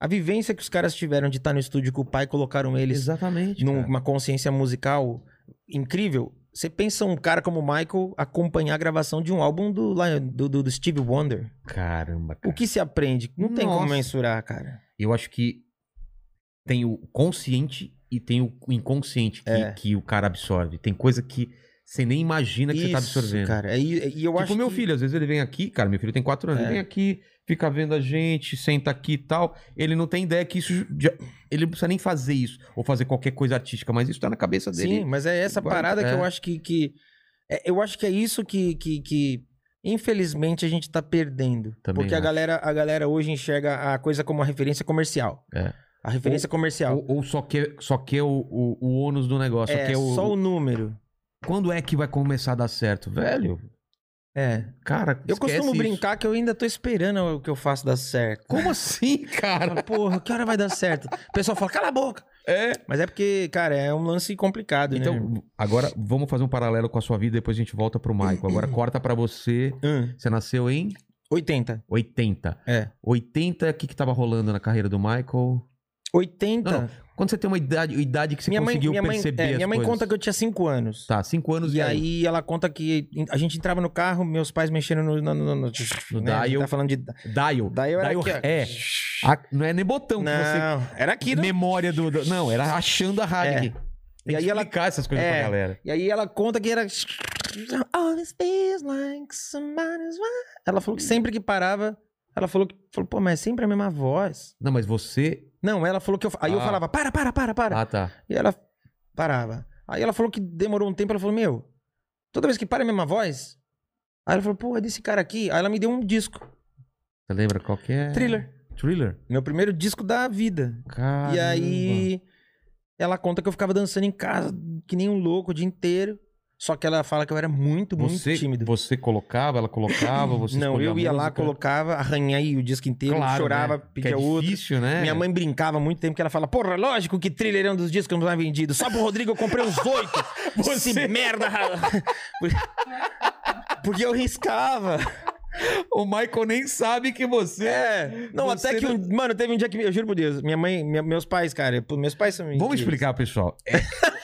A vivência que os caras tiveram de estar no estúdio com o pai colocaram eles Exatamente. numa consciência musical incrível. Você pensa um cara como o Michael acompanhar a gravação de um álbum do, do, do- Steve Wonder. Caramba, cara. O que se aprende? Não tem como Nossa. mensurar, cara. Eu acho que tem o consciente e tem o inconsciente que, É. que o cara absorve. Tem coisa que você nem imagina que você tá Isso, absorvendo. cara. E, e eu tipo acho o meu que- filho, às vezes ele vem aqui, cara, meu filho tem quatro anos, É. ele vem aqui, fica vendo a gente, senta aqui e tal. Ele não tem ideia que isso. ele não precisa nem fazer isso, ou fazer qualquer coisa artística, mas isso tá na cabeça dele. Sim, mas é essa parada que é. eu acho que... que é, eu acho que é isso que, que, que, infelizmente, a gente tá perdendo. Também porque a galera, a galera hoje enxerga a coisa como uma referência comercial. É. A referência comercial. Ou, ou só quer, só quer o, o, o ônus do negócio. só é quer o, só o número. Quando é que vai começar a dar certo? Velho, É. cara, Eu costumo isso. brincar que eu ainda tô esperando o que eu faço dar certo. Como [LAUGHS] assim, cara? Porra, que hora vai dar certo? O pessoal fala, cala a boca. É. Mas é porque, cara, é um lance complicado, né? Então, agora vamos fazer um paralelo com a sua vida, depois a gente volta pro Michael. Agora [CLEARS THROAT] corta pra você. Hum, Você nasceu em 80. 80. É. 80, o que que tava rolando na carreira do Michael? 80. Não, não. Quando você tem uma idade, idade que você minha mãe, conseguiu minha mãe, perceber é, as minha mãe coisas. conta que eu tinha 5 anos. Tá, 5 anos E aí ela conta que a gente entrava no carro, meus pais mexendo no. No, no, no, No né? Gente dial. Tá falando de. Dial. Dial era aqui, é. A- não é nem botão que você... Não, era aqui, né? Memória do, do- Não, era achando a rádio É. Tem E aí ela- essas coisas É. pra galera. E aí ela conta que era. Always feels like somebody's wife. Ela falou que sempre que parava, ela falou que. Falou, pô, mas é sempre a mesma voz. Não, mas você Não, ela falou que eu. Aí eu Ah. falava, para, para, para, para. Ah, tá. E ela parava. Aí ela falou que demorou um tempo, ela falou, meu, toda vez que para a mesma voz. Aí ela falou, pô, é desse cara aqui. Aí ela me deu um disco. Você lembra qual que é? Thriller. Thriller? Meu primeiro disco da vida. Caramba. E aí ela conta que eu ficava dançando em casa, que nem um louco o dia inteiro. Só que ela fala que eu era muito, muito Você, tímido. você colocava, ela colocava, você Não, eu ia lá, colocava, arranhei o disco inteiro, Claro, chorava, né? pedia que é outro. difícil, né? Minha mãe brincava muito tempo que ela fala: Porra, lógico que thriller é um dos discos mais vendidos. Só pro Rodrigo eu comprei uns oito. [LAUGHS] Você merda. [LAUGHS] Porque eu riscava. [LAUGHS] O Michael nem sabe que você... É. Não, Você até que. não- Um, mano, teve um dia que. Eu juro por Deus. Minha mãe, minha- meus pais, cara. Meus pais são. Vamos incríveis. explicar, pessoal.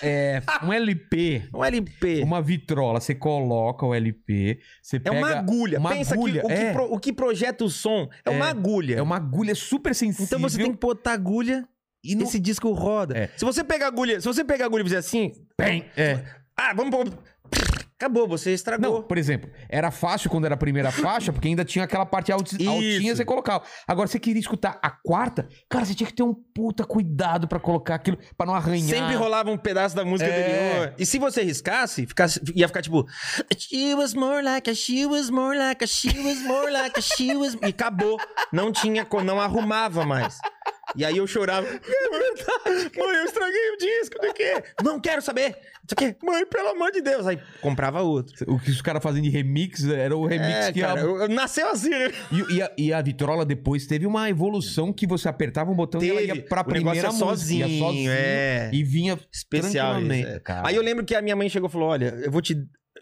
É, é um LP, [LAUGHS] Um LP. uma vitrola, você coloca o LP, você É pega... uma agulha. uma Pensa agulha, que, o, é. que pro- o que projeta o som é, uma É. agulha. É uma agulha super sensível. Então você tem que botar agulha E não... esse disco roda. É. Se você pegar a agulha, se você pegar a agulha e fizer assim, Bem, é. ah, vamos pôr. Acabou, você estragou. Não, por exemplo, era fácil quando era a primeira faixa, porque ainda tinha aquela parte Isso. altinha, você colocava. Agora, você queria escutar a quarta, cara, você tinha que ter um puta cuidado pra colocar aquilo, pra não arranhar. Sempre rolava um pedaço da música É. anterior. E se você riscasse, ficasse, ia ficar tipo. She was more like a, she was more like a, she was more like a, she was. E acabou. Não tinha, não arrumava mais. E aí eu chorava. [LAUGHS] É. Mãe, eu estraguei o disco. Do quê? Não quero saber. Isso aqui. Mãe, pelo amor de Deus. Aí comprava outro. O que os caras faziam de remix era o remix É, que cara, a... eu, eu nasceu assim, né? E, e a, e a vitrola depois teve uma evolução que você apertava um botão e ela ia Teve. pra O primeira ia música. ia sozinho, é. E vinha Especial. isso, é. cara. Aí eu lembro que a minha mãe chegou e falou: Olha, eu vou te.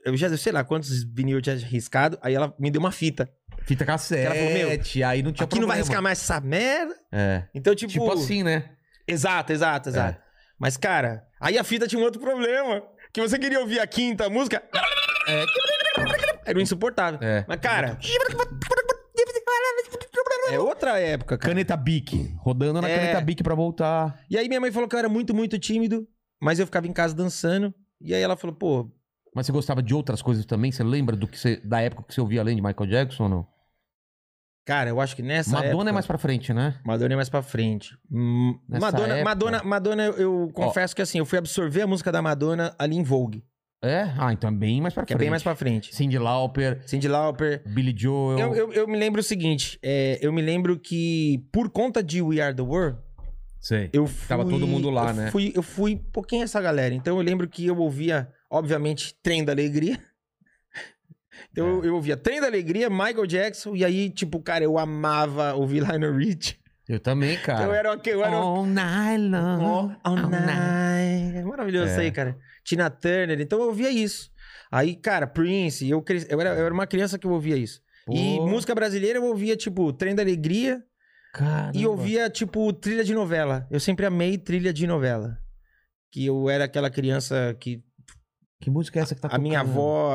Eu já sei lá quantos vinil eu tinha riscado. Aí ela me deu uma fita. Fita cassete, Ela falou, meu, aí não tinha Aqui não vai problema. riscar mais essa merda. É. Então, tipo. Tipo assim, né? Exato, exato, exato. Mas, cara, aí a fita tinha um outro problema. Que você queria ouvir a quinta música. Era um insuportável. É. Mas, cara. É outra época, cara. Caneta Bic. Rodando na É. caneta Bic pra voltar. E aí minha mãe falou que eu era muito, muito tímido. Mas eu ficava em casa dançando. E aí ela falou, pô, Mas você gostava de outras coisas também? Você lembra do que você, da época que você ouvia além de Michael Jackson ou não? Cara, eu acho que nessa Madonna época... é mais pra frente, né? Madonna é mais pra frente. Hum, Nessa Madonna, época- Madonna, Madonna, eu, confesso que assim, eu fui absorver a música da Madonna ali em Vogue, É? Ah, então é bem mais pra frente. é bem mais pra frente. Cyndi Lauper, Cindy Lauper. Billy Joel. Eu, eu, eu me lembro o seguinte, é, eu me lembro que por conta de We Are The World, Sei. eu fui... Tava todo mundo lá, eu né? Fui, eu fui um pouquinho essa galera. Então eu lembro que eu ouvia, obviamente, Trem da Alegria. Então É. eu, eu ouvia Trem da Alegria, Michael Jackson, e aí, tipo, cara, eu amava ouvir Lionel Rich. Eu também, cara. Eu era? Eu era All night long. All, all night. É maravilhoso isso É. aí, cara. Tina Turner. Então eu ouvia isso. Aí, cara, Prince. Eu, cres... eu, era, eu era uma criança que eu ouvia isso. E Pô. música brasileira eu ouvia, tipo, Trem da Alegria. Caramba. E ouvia, tipo, trilha de novela. Eu sempre amei trilha de novela. Que eu era aquela criança que Que música é essa que tá a minha tocando? avó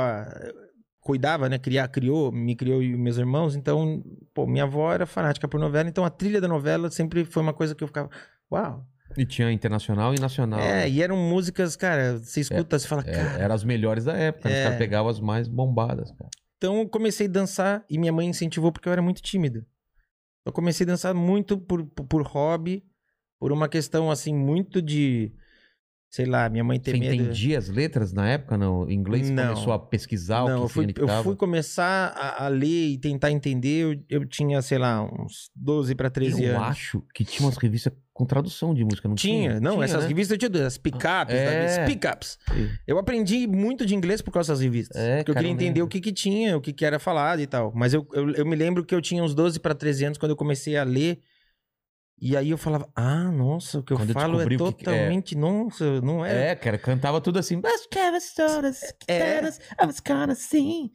cuidava, né? Criar, criou, me criou e meus irmãos. Então, pô, minha avó era fanática por novela. Então a trilha da novela sempre foi uma coisa que eu ficava, uau. E tinha internacional e nacional. É, né? e eram músicas, cara, você escuta, você fala, É, cara. eram as melhores da época. né? Os É. caras pegavam as mais bombadas, cara. Então eu comecei a dançar e minha mãe incentivou porque eu era muito tímido. Eu comecei a dançar muito por, por, por hobby, por uma questão assim, muito de. Sei lá, minha mãe ter Você medo. entendia as letras na época, no inglês? Você Não. começou a pesquisar Não, o eu que fui, eu fui começar a, a ler e tentar entender. Eu, eu tinha, sei lá, uns 12 para 13 Eu anos. acho que tinha umas revistas com tradução de música, não tinha? Tinha, não, Tinha, essas né? revistas eu tinha as pick-ups, É. as pick-ups. Eu aprendi muito de inglês por causa dessas revistas. É, porque eu queria eu entender o que que tinha, o que que era falado e tal. Mas eu, eu, eu me lembro que eu tinha uns 12 para 13 anos quando eu comecei a ler. E aí eu falava, ah, nossa, o que eu Quando eu falo é o que é. totalmente, nossa, não é. É, cara, cantava tudo assim. I was gonna sing.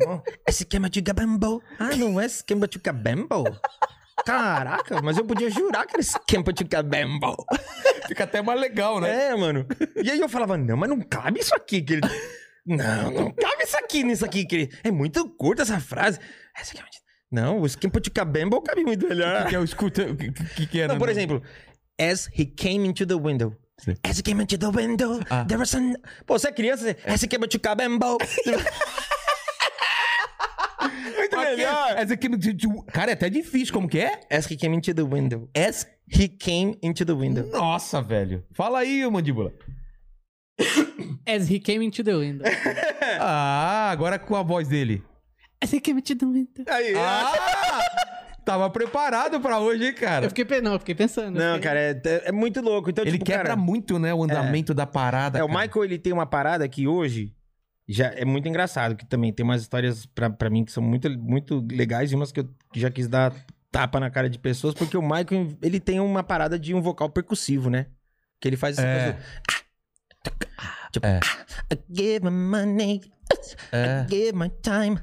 Não, É esquema de gabambo. Ah, não é esquema de gabambo? Caraca, mas eu podia jurar que era esquema de gabambo. Fica até mais legal, né? É, mano. E aí eu falava, não, mas não cabe isso aqui. [LAUGHS] Não, não cabe isso aqui nisso aqui. É muito curta essa frase. Essa aqui é muito- Não, o esquema de gabambo cabe muito O que, melhor. que é o escuta? O que, que, que era? Não, por no- exemplo, as he came into the window. Sim. As he came into the window, Ah. there was an... Pô, você é criança, você... As he came into gabambo. [LAUGHS] muito que- melhor. essa aqui- Cara, é até difícil. Como que é? As he came into the window. As He Came Into the Window. Nossa, velho. Fala aí, mandíbula. As he came into the window. [LAUGHS] Ah, agora com a voz dele. He came into the window. Aí, Ah! Tava preparado pra hoje, hein, cara? Eu fiquei, pe- não, eu fiquei pensando. eu Não, fiquei- cara, é, é muito louco. Então, Ele tipo, quebra cara, muito, né, o andamento da parada. É, o cara. Michael, ele tem uma parada que hoje já é muito engraçado, que também tem umas histórias pra, pra mim que são muito, muito legais e umas que eu já quis dar tapa na cara de pessoas, porque o Michael, ele tem uma parada de um vocal percussivo, né? Que ele faz essa É. coisa do... É. I give my money, É. I give my time,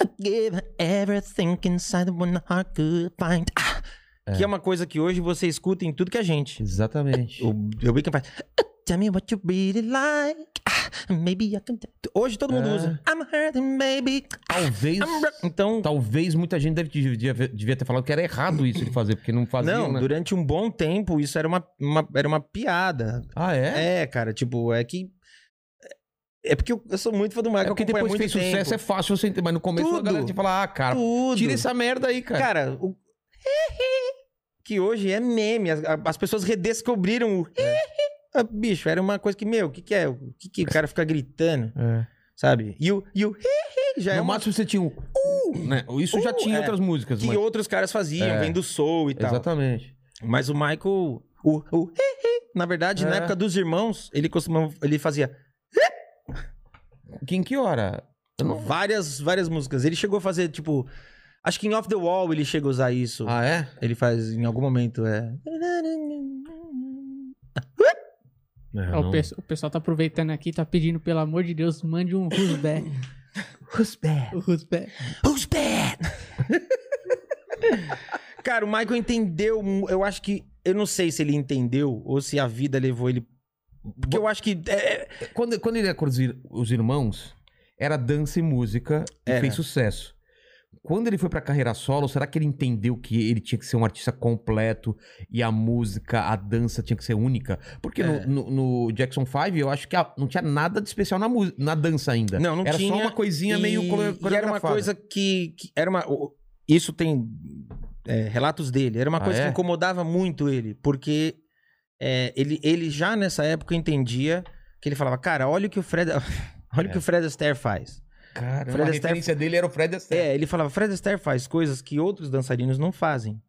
I give everything inside one heart could find. Que é uma coisa que hoje você escuta em tudo que é gente. Exatamente. O The Weeknd faz. Tell me what you really like. Ah, Maybe I can. Hoje todo mundo É. usa. I'm hurting, baby. Talvez. I'm bro- Então. Talvez muita gente deve, devia, devia ter falado que era errado isso de fazer, porque não fazia. Não, né? durante um bom tempo isso era uma, uma- era uma piada. Ah, é? É, cara, tipo, é que. É porque eu, eu sou muito fã do Michael. É porque depois fez sucesso, é tempo. fácil você entender. Mas no começo a Tudo. galera te fala, ah, cara, Tudo. tira essa merda aí, cara. Cara, o. [LAUGHS] Que hoje é meme. As, as pessoas redescobriram o. [LAUGHS] Ah, Bicho, era uma coisa que, meu, o que, que é? O que, que o cara fica gritando, É. sabe? E o, e o [LAUGHS] já é no uma máximo você tinha um. Uh, né? Isso já Uh, tinha em é. outras músicas. que mas- outros caras faziam, É. vem do soul e tal. Exatamente. Mas o Michael, o, o na verdade, na É. época dos irmãos, ele costumava, ele fazia Que em que hora? Eu não- várias, várias músicas. Ele chegou a fazer tipo, acho que em Off the Wall ele chega a usar isso. Ah, é? Ele faz em algum momento é. É, o, não. pe- o pessoal tá aproveitando aqui, tá pedindo, pelo amor de Deus, mande um who's back. [LAUGHS] Who's bad? Who's back. Who's bad? [LAUGHS] Cara, o Michael entendeu, eu acho que eu não sei se ele entendeu ou se a vida levou ele porque eu acho que é, é- Quando, quando ele era com os, ir- os irmãos, era dança e música e Era. fez sucesso. Quando ele foi pra carreira solo, será que ele entendeu que ele tinha que ser um artista completo e a música, a dança tinha que ser única? Porque É. no, no- no Jackson 5 eu acho que a- não tinha nada de especial na, na dança ainda. Não, não era tinha. só uma coisinha meio E- core- E era uma coisa que, que era uma. Isso tem é, relatos dele. Era uma Ah, coisa é? que incomodava muito ele, porque é, ele, ele já nessa época entendia que ele falava, cara, olha o que o Fred, [LAUGHS] olha o que o Fred Astaire faz. Cara, Fred a Astaire- referência dele era o Fred Astaire. É, ele falava, Fred Astaire faz coisas que outros dançarinos não fazem.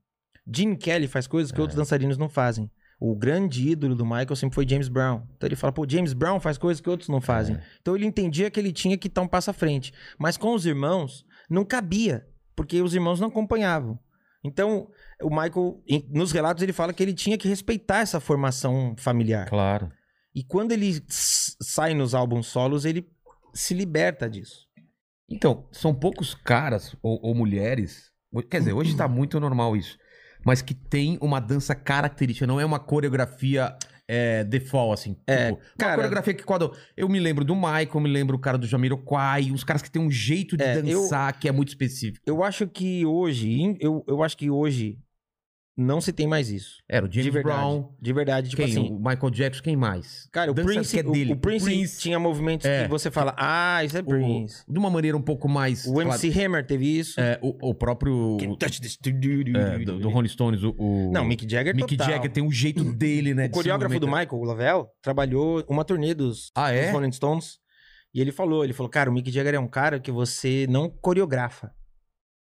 Gene Kelly faz coisas que É. outros dançarinos não fazem. O grande ídolo do Michael sempre foi James Brown. Então ele fala, pô, James Brown faz coisas que outros não fazem. É. Então ele entendia que ele tinha que estar um passo à frente. Mas com os irmãos, não cabia, porque os irmãos não acompanhavam. Então, o Michael, em- nos relatos, ele fala que ele tinha que respeitar essa formação familiar. Claro. E quando ele sai nos álbuns solos, ele se liberta disso. Então, são poucos caras ou, ou mulheres. Quer dizer, hoje tá muito normal isso. Mas que tem uma dança característica, não é uma coreografia é, default, assim. É, tipo, uma cara- coreografia que quando. Eu me lembro do Michael, eu me lembro o cara do Jamiroquai, uns caras que tem um jeito de É, eu- dançar que é muito específico. Eu acho que hoje, eu, eu acho que hoje não se tem mais isso. Era o James de verdade. Brown. De verdade, tipo quem? assim. O Michael Jackson, quem mais? Cara, o Prince, é dele. o, o Prince, tinha movimentos É. que você fala, ah, isso é O- Prince. de uma maneira um pouco mais. O, MC Hammer teve isso. É, o, o próprio. Can't touch this. é, do, do Rolling Stones, o. o- Não, Mick Jagger Mick total. Jagger tem um jeito [CLEARS THROAT] dele, né? O de coreógrafo do. Michael, o Lavelle, trabalhou uma turnê dos, Ah, é? dos Rolling Stones. E ele falou, ele falou, cara, o Mick Jagger é um cara que você não coreografa.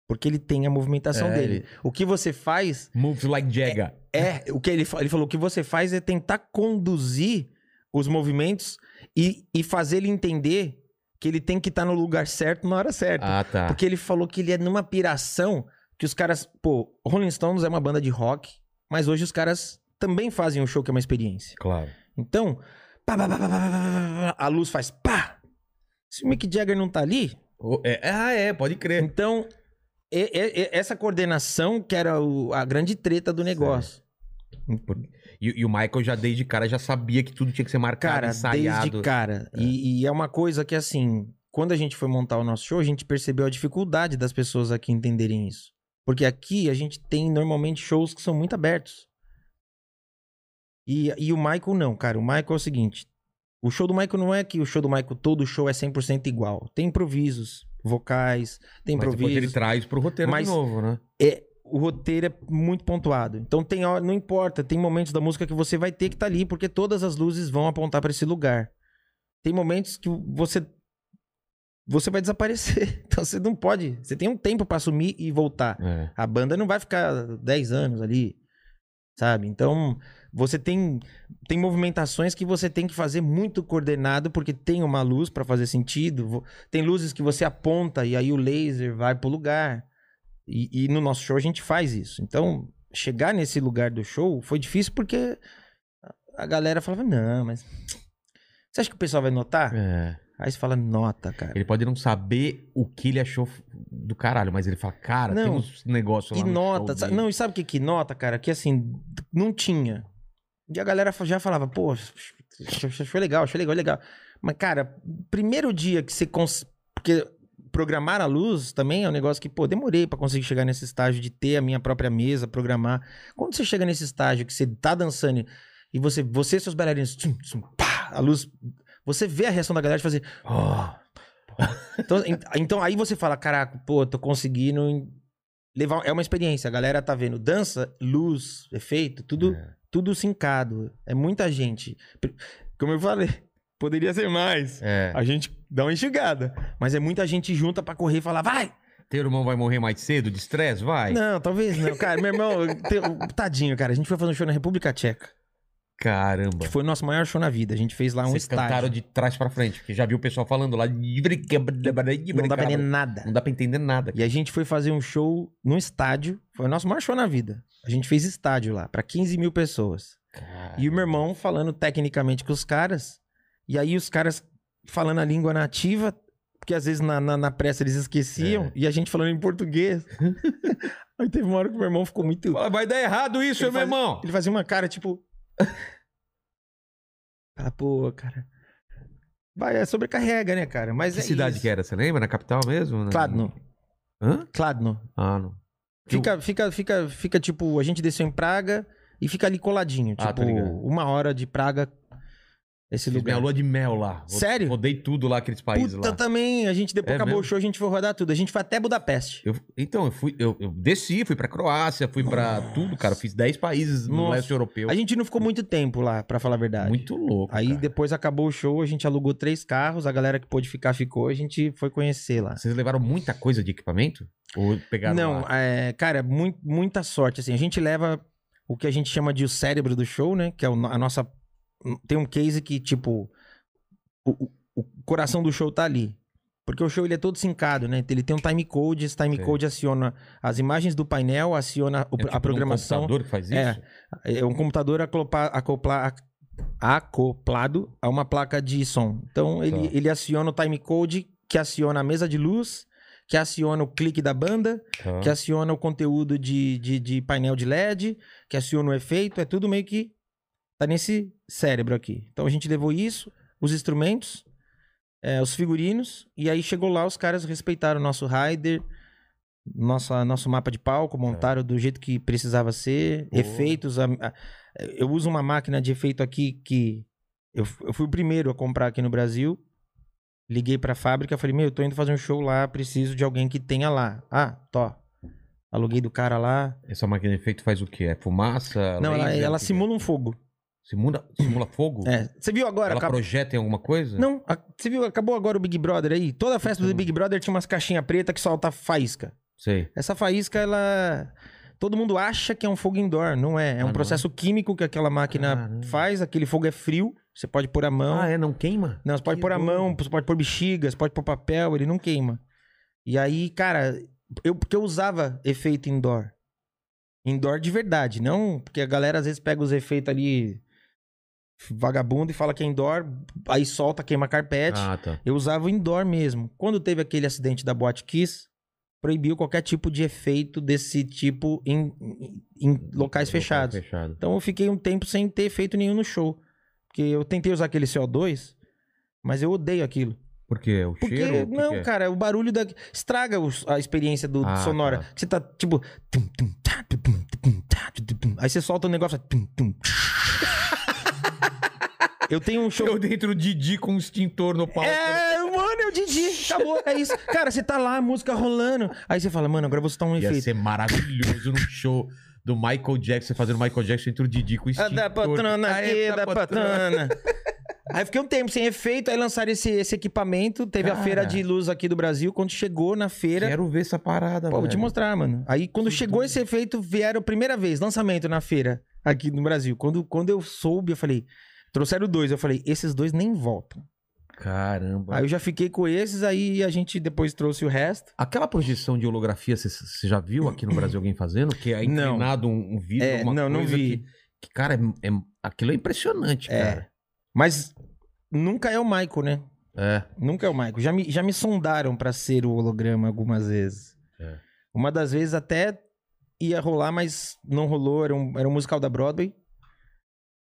Porque ele tem a movimentação é, dele. Ele... O que você faz. Moves like Jagger. É, é, o que ele, ele falou: o que você faz é tentar conduzir os movimentos e, e fazer ele entender que ele tem que estar tá no lugar certo na hora certa. Ah, tá. Porque ele falou que ele é numa piração que os caras. Pô, Rolling Stones é uma banda de rock, mas hoje os caras também fazem um show que é uma experiência. Claro. Então, pá, pá, pá, a luz faz pá. Se o Mick Jagger não tá ali. Oh, é, ah, é, pode crer. Então, e- e- e- essa coordenação que era o- a grande treta do negócio. E, e o Michael já desde cara já sabia que tudo tinha que ser marcado, Cara, ensaiado. desde cara. E, e é uma coisa que, assim, quando a gente foi montar o nosso show, a gente percebeu a dificuldade das pessoas aqui entenderem isso. Porque aqui a gente tem normalmente shows que são muito abertos. E, e o Michael não, cara. O Michael é o seguinte: o show do Michael não é que o show do Michael, todo show é 100% igual. Tem improvisos, vocais, tem Mas depois ele traz pro roteiro Mas- de novo, né? É, o roteiro é muito pontuado. Então tem hora, não importa, tem momentos da música que você vai ter que estar ali, porque todas as luzes vão apontar para esse lugar. Tem momentos que você você vai desaparecer. [LAUGHS] Então você não pode, você tem um tempo para assumir e voltar. É. A banda não vai ficar 10 anos ali, sabe? Então, você tem tem movimentações que você tem que fazer muito coordenado porque tem uma luz para fazer sentido, tem luzes que você aponta e aí o laser vai pro lugar. E, e no nosso show a gente faz isso. Então, chegar nesse lugar do show foi difícil porque a galera falava: "Não, mas você acha que o pessoal vai notar?" É. Aí você fala: "Nota, cara". Ele pode não saber o que ele achou do caralho, mas ele fala, cara, tem Não. uns negócios lá E no nota, show sa- dele. não, e sabe o que que nota, cara? Que assim, não tinha. E a galera já falava, pô, ach- ach- achou legal, achou legal, legal. Mas, cara, primeiro dia que você cons... Porque programar a luz também é um negócio que, pô, demorei pra conseguir chegar nesse estágio de ter a minha própria mesa, programar. Quando você chega nesse estágio que você tá dançando e você, você e seus bailarinos, pá, a luz... Você vê a reação da galera de fazer... "Oh". Então, en- então aí você fala, caraca, pô, tô conseguindo levar. É uma experiência. A galera tá vendo dança, luz, efeito, tudo, É. tudo sincado. É muita gente. Como eu falei, [LAUGHS] poderia ser mais. É. A gente dá uma enxugada. Mas é muita gente junta pra correr e falar, vai! Teu irmão vai morrer mais cedo de estresse? Vai. Não, talvez não. Cara, meu irmão, tadinho, cara. A gente foi fazer um show na República Tcheca. Caramba. Que foi o nosso maior show na vida. A gente fez lá um Vocês estádio. cantaram de trás pra frente, porque já viu o pessoal falando lá. Não dá pra entender nada. Não dá pra entender nada. E a gente foi fazer um show no estádio. Foi o nosso maior show na vida. A gente fez estádio lá, pra 15 mil pessoas. Cara. E o meu irmão falando tecnicamente com os caras. E aí os caras falando a língua nativa, porque às vezes na, na, na pressa eles esqueciam. É. E a gente falando em português. [LAUGHS] aí teve uma hora que o meu irmão ficou muito. Vai dar errado isso, meu faz- irmão. Ele fazia uma cara tipo. [LAUGHS] Fala, pô, cara. Vai, é sobrecarrega, né, cara? Mas Que é cidade isso. que era? Você lembra? Na capital mesmo? Kladno. Hã? Kladno. Ah, não. Fica, fica, fica, fica, tipo, a gente desceu em Praga e fica ali coladinho. Ah, Tipo, tô ligado. uma hora de Praga. Esse Fiz lugar. minha lua de mel lá. Sério? Rodei tudo lá, aqueles países Puta, lá. também. A gente, depois É acabou mesmo? o show, a gente foi rodar tudo. A gente foi até Budapeste. Eu- então, eu fui, eu, eu desci, fui pra Croácia, fui pra tudo, cara. Eu fiz 10 países no Nossa. leste europeu. A gente não ficou muito tempo lá, pra falar a verdade. Muito louco. Aí cara. depois acabou o show, a gente alugou três carros, a galera que pôde ficar ficou, a gente foi conhecer lá. Vocês levaram muita coisa de equipamento? Ou pegaram não, é, cara, mui- muita sorte. Assim, a gente leva o que a gente chama de o cérebro do show, né? Que é no- a nossa. Tem um case que, tipo, o, o- coração do show tá ali. Porque o show ele é todo sincado, né? Ele tem um time code, esse time Sei. code aciona as imagens do painel, aciona o- É tipo a um programação. computador que faz isso? É. É um computador acopla- acopla- acoplado a uma placa de som. Então ele, Tá. ele aciona o time code, que aciona a mesa de luz, que aciona o clique da banda, Tá. que aciona o conteúdo de, de, de painel de LED, que aciona o efeito. É tudo meio que tá nesse cérebro aqui. Então a gente levou isso, os instrumentos, é, os figurinos, e aí chegou lá, os caras respeitaram o nosso rider. Nossa, nosso mapa de palco, montaram do jeito que precisava ser, Boa. efeitos. a- a- eu uso uma máquina de efeito aqui que eu, eu fui o primeiro a comprar aqui no Brasil. Liguei pra fábrica, falei: Meu, eu tô indo fazer um show lá, preciso de alguém que tenha lá. Ah, tó. Aluguei do cara lá. Essa máquina de efeito faz o quê? É fumaça? Não, ela, laser? ela que que simula um fogo. Simula, simula fogo? É. Você viu agora? Ela acabou- projeta em alguma coisa? Não, a- você viu? Acabou agora o Big Brother aí. Toda a festa do Big Brother tinha umas caixinhas pretas que solta faísca. Sei. Essa faísca, ela. Todo mundo acha que é um fogo indoor, não é. É Ah, um não processo químico que aquela máquina Caramba. faz. Aquele fogo é frio, você pode pôr a mão. Ah, é? Não queima? Não, você pode Que pôr a mão, você pode pôr bexiga, você pode pôr papel, ele não queima. E aí, cara, eu porque eu usava efeito indoor. Indoor de verdade, não porque a galera às vezes pega os efeitos ali vagabundo e fala que é indoor, aí solta, queima carpete. Ah, tá. Eu usava o indoor mesmo. Quando teve aquele acidente da Boate Kiss, proibiu qualquer tipo de efeito desse tipo em, em- locais fechados. Fechado. Então eu fiquei um tempo sem ter efeito nenhum no show. Porque eu tentei usar aquele CO2, mas eu odeio aquilo. Por quê? O Porque, cheiro? O que não, que é? cara, o barulho da... estraga os- a experiência do Ah, sonora. tá. Você tá, tipo... Aí você solta um negócio... [LAUGHS] Eu tenho um show... Eu dentro do Didi com um extintor no palco. É, mano, eu Didi, acabou, é isso. Cara, você tá lá, a música rolando. Aí você fala, mano, agora vou soltar um Ia efeito. ser maravilhoso num show do Michael Jackson, fazendo Michael Jackson entre o Didi com o A extintor. da patrona aqui, da patrona. Aí fiquei um tempo sem efeito, aí lançaram esse, esse equipamento. Teve a Cara. feira de luz aqui do Brasil. Quando chegou na feira. Quero ver essa parada, Pô, vou te mostrar, mano. Aí quando chegou esse efeito, vieram primeira vez, lançamento na feira aqui no Brasil. Quando, quando eu soube, eu falei. Trouxeram dois, eu falei, esses dois nem voltam. Caramba. Aí eu já fiquei com esses, aí a gente depois trouxe o resto. Aquela projeção de holografia, você- já viu aqui no [CLEARS THROAT] Brasil alguém fazendo? Que é Não. inclinado um, um vidro, É, alguma não, não coisa vi. Que, que, cara, é, é- aquilo é impressionante, É. cara. Mas nunca é o Michael, né? É. Nunca é o Michael. Já me, já me sondaram pra ser o holograma algumas vezes. É. Uma das vezes até ia rolar, mas não rolou. Era um, era um musical da Broadway.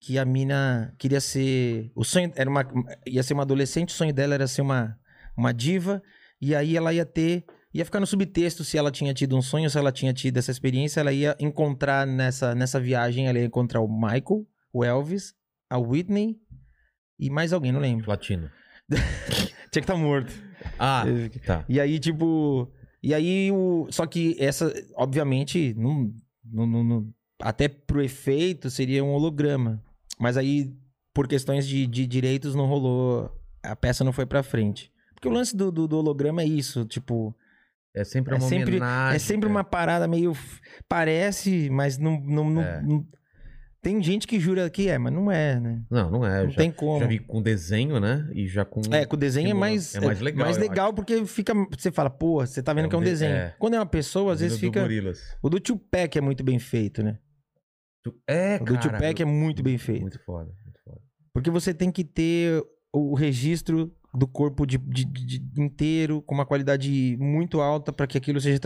Que a mina queria ser. O sonho era uma. Ia ser uma adolescente, o sonho dela era ser uma, uma diva. E aí ela ia ter. Ia ficar no subtexto se ela tinha tido um sonho, se ela tinha tido essa experiência. Ela ia encontrar nessa, nessa viagem, ela ia encontrar o Michael, o Elvis, a Whitney e mais alguém, não lembro. Latino. [LAUGHS] Tinha que estar morto. Ah, tá. E aí, tipo. E aí, o. Só que essa, obviamente, não, não, não- não- até pro efeito seria um holograma. Mas aí, por questões de, de direitos, não rolou. A peça não foi pra frente. Porque o lance do, do, do holograma é isso, tipo. É sempre É uma sempre- homenagem. é sempre cara. uma parada meio. Parece, mas não. não, não- É. não- tem gente que jura que é, mas não é, né? Não, não é. Não já, tem como. já vi com desenho, né? E já com. É, com desenho é símbolo. mais, É mais legal, mais legal porque fica. Você fala, pô, você tá vendo É que é um um de- desenho. é. Quando é uma pessoa, às vezes Do fica. Gorilas. O do Tupac é muito bem feito, né? É, O do cara. Tupac é muito bem feito. Muito foda, muito foda. Porque você tem que ter o registro do corpo de, de- de- inteiro, com uma qualidade muito alta, para que aquilo seja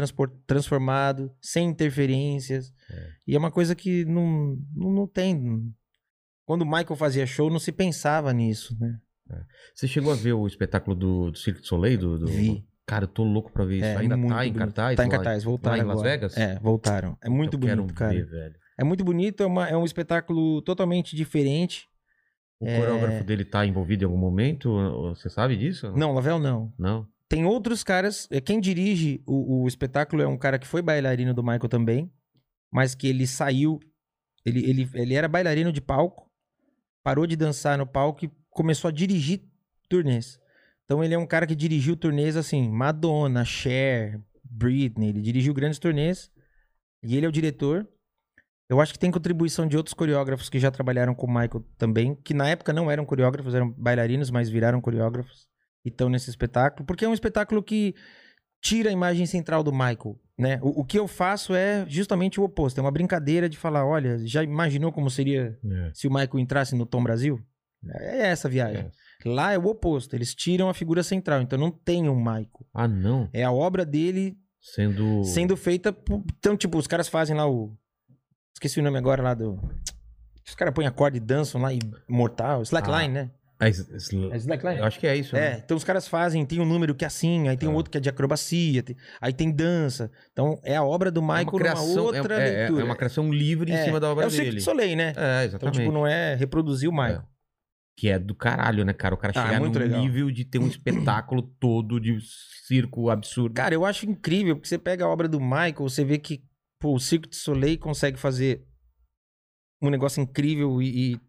transformado, sem interferências. É. E é uma coisa que não, não, não tem. Quando o Michael fazia show, não se pensava nisso, né? Você chegou a ver o espetáculo do, do Cirque du Soleil? Do, do- Vi. Cara, eu tô louco pra ver isso. É, Ainda muito tá em cartaz? Tá em lá- cartaz, Lá voltaram em Las agora. Vegas? É, voltaram. É muito Eu quero bonito, cara. ver, velho. É muito bonito, é, uma- é um espetáculo totalmente diferente. O É. coreógrafo dele tá envolvido em algum momento? Você sabe disso? Não, Lavel não. Não? Tem outros caras. é, Quem dirige o, o espetáculo é um cara que foi bailarino do Michael também, mas que ele saiu. Ele, ele, ele era bailarino de palco, parou de dançar no palco e começou a dirigir turnês. Então ele é um cara que dirigiu turnês assim, Madonna, Cher, Britney, ele dirigiu grandes turnês. E ele é o diretor. Eu acho que tem contribuição de outros coreógrafos que já trabalharam com o Michael também, que na época não eram coreógrafos, eram bailarinos, mas viraram coreógrafos e estão nesse espetáculo, porque é um espetáculo que tira a imagem central do Michael, né? O, o que eu faço é justamente o oposto, é uma brincadeira de falar, olha, já imaginou como seria É. se o Michael entrasse no Tom Brasil? É essa a viagem. Lá é o oposto, eles tiram a figura central, então não tem um Michael. Ah, não. É a obra dele Sendo. sendo feita. por- Então, tipo, os caras fazem lá o. Esqueci o nome agora lá do. Os caras põem acorde e dançam lá e mortal. Slackline, né? Ah, es- es- É Slackline? Eu acho que é isso, É, né? então os caras fazem, tem um número que é assim, aí tem um Tá. outro que é de acrobacia, tem- aí tem dança. Então é a obra do É uma Michael criação, é- outra é, é, leitura. é uma criação livre em É, cima da obra é o dele. Soleil, né? É, Então, exatamente. tipo, não é reproduzir o Michael. Que é do caralho, né, cara? O cara Ah, chegar muito num legal. nível de ter um [COUGHS] espetáculo todo de circo absurdo. Cara, eu acho incrível, porque você pega a obra do Michael, você vê que pô, o Cirque du Soleil consegue fazer um negócio incrível e, e,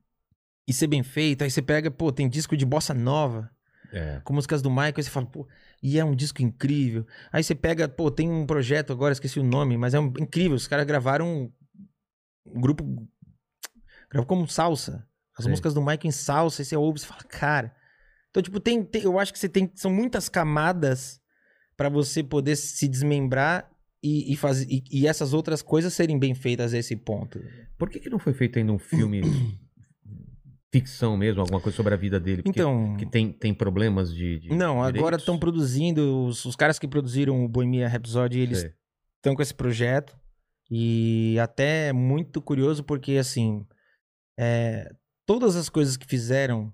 e ser bem feito. Aí você pega, pô, tem disco de bossa nova. É. com músicas do Michael, aí você fala, pô, e é um disco incrível. Aí você pega, pô, tem um projeto agora, esqueci o nome, mas é um- incrível. Os caras gravaram um, grupo. Gravou como salsa. As Sim. músicas do Michael em salsa, aí você ouve e você fala, cara. Então, tipo, tem, tem- eu acho que você tem. São muitas camadas pra você poder se desmembrar e, e fazer, e, e essas outras coisas serem bem feitas a esse ponto. Por que, que não foi feito ainda um filme [COUGHS] ficção mesmo, alguma coisa sobre a vida dele? Porque, Então. que tem, tem problemas de. de Não, agora direitos? estão produzindo. Os, os caras que produziram o Bohemia Rhapsody, eles estão com esse projeto. E até é muito curioso porque, assim, é, todas as coisas que fizeram,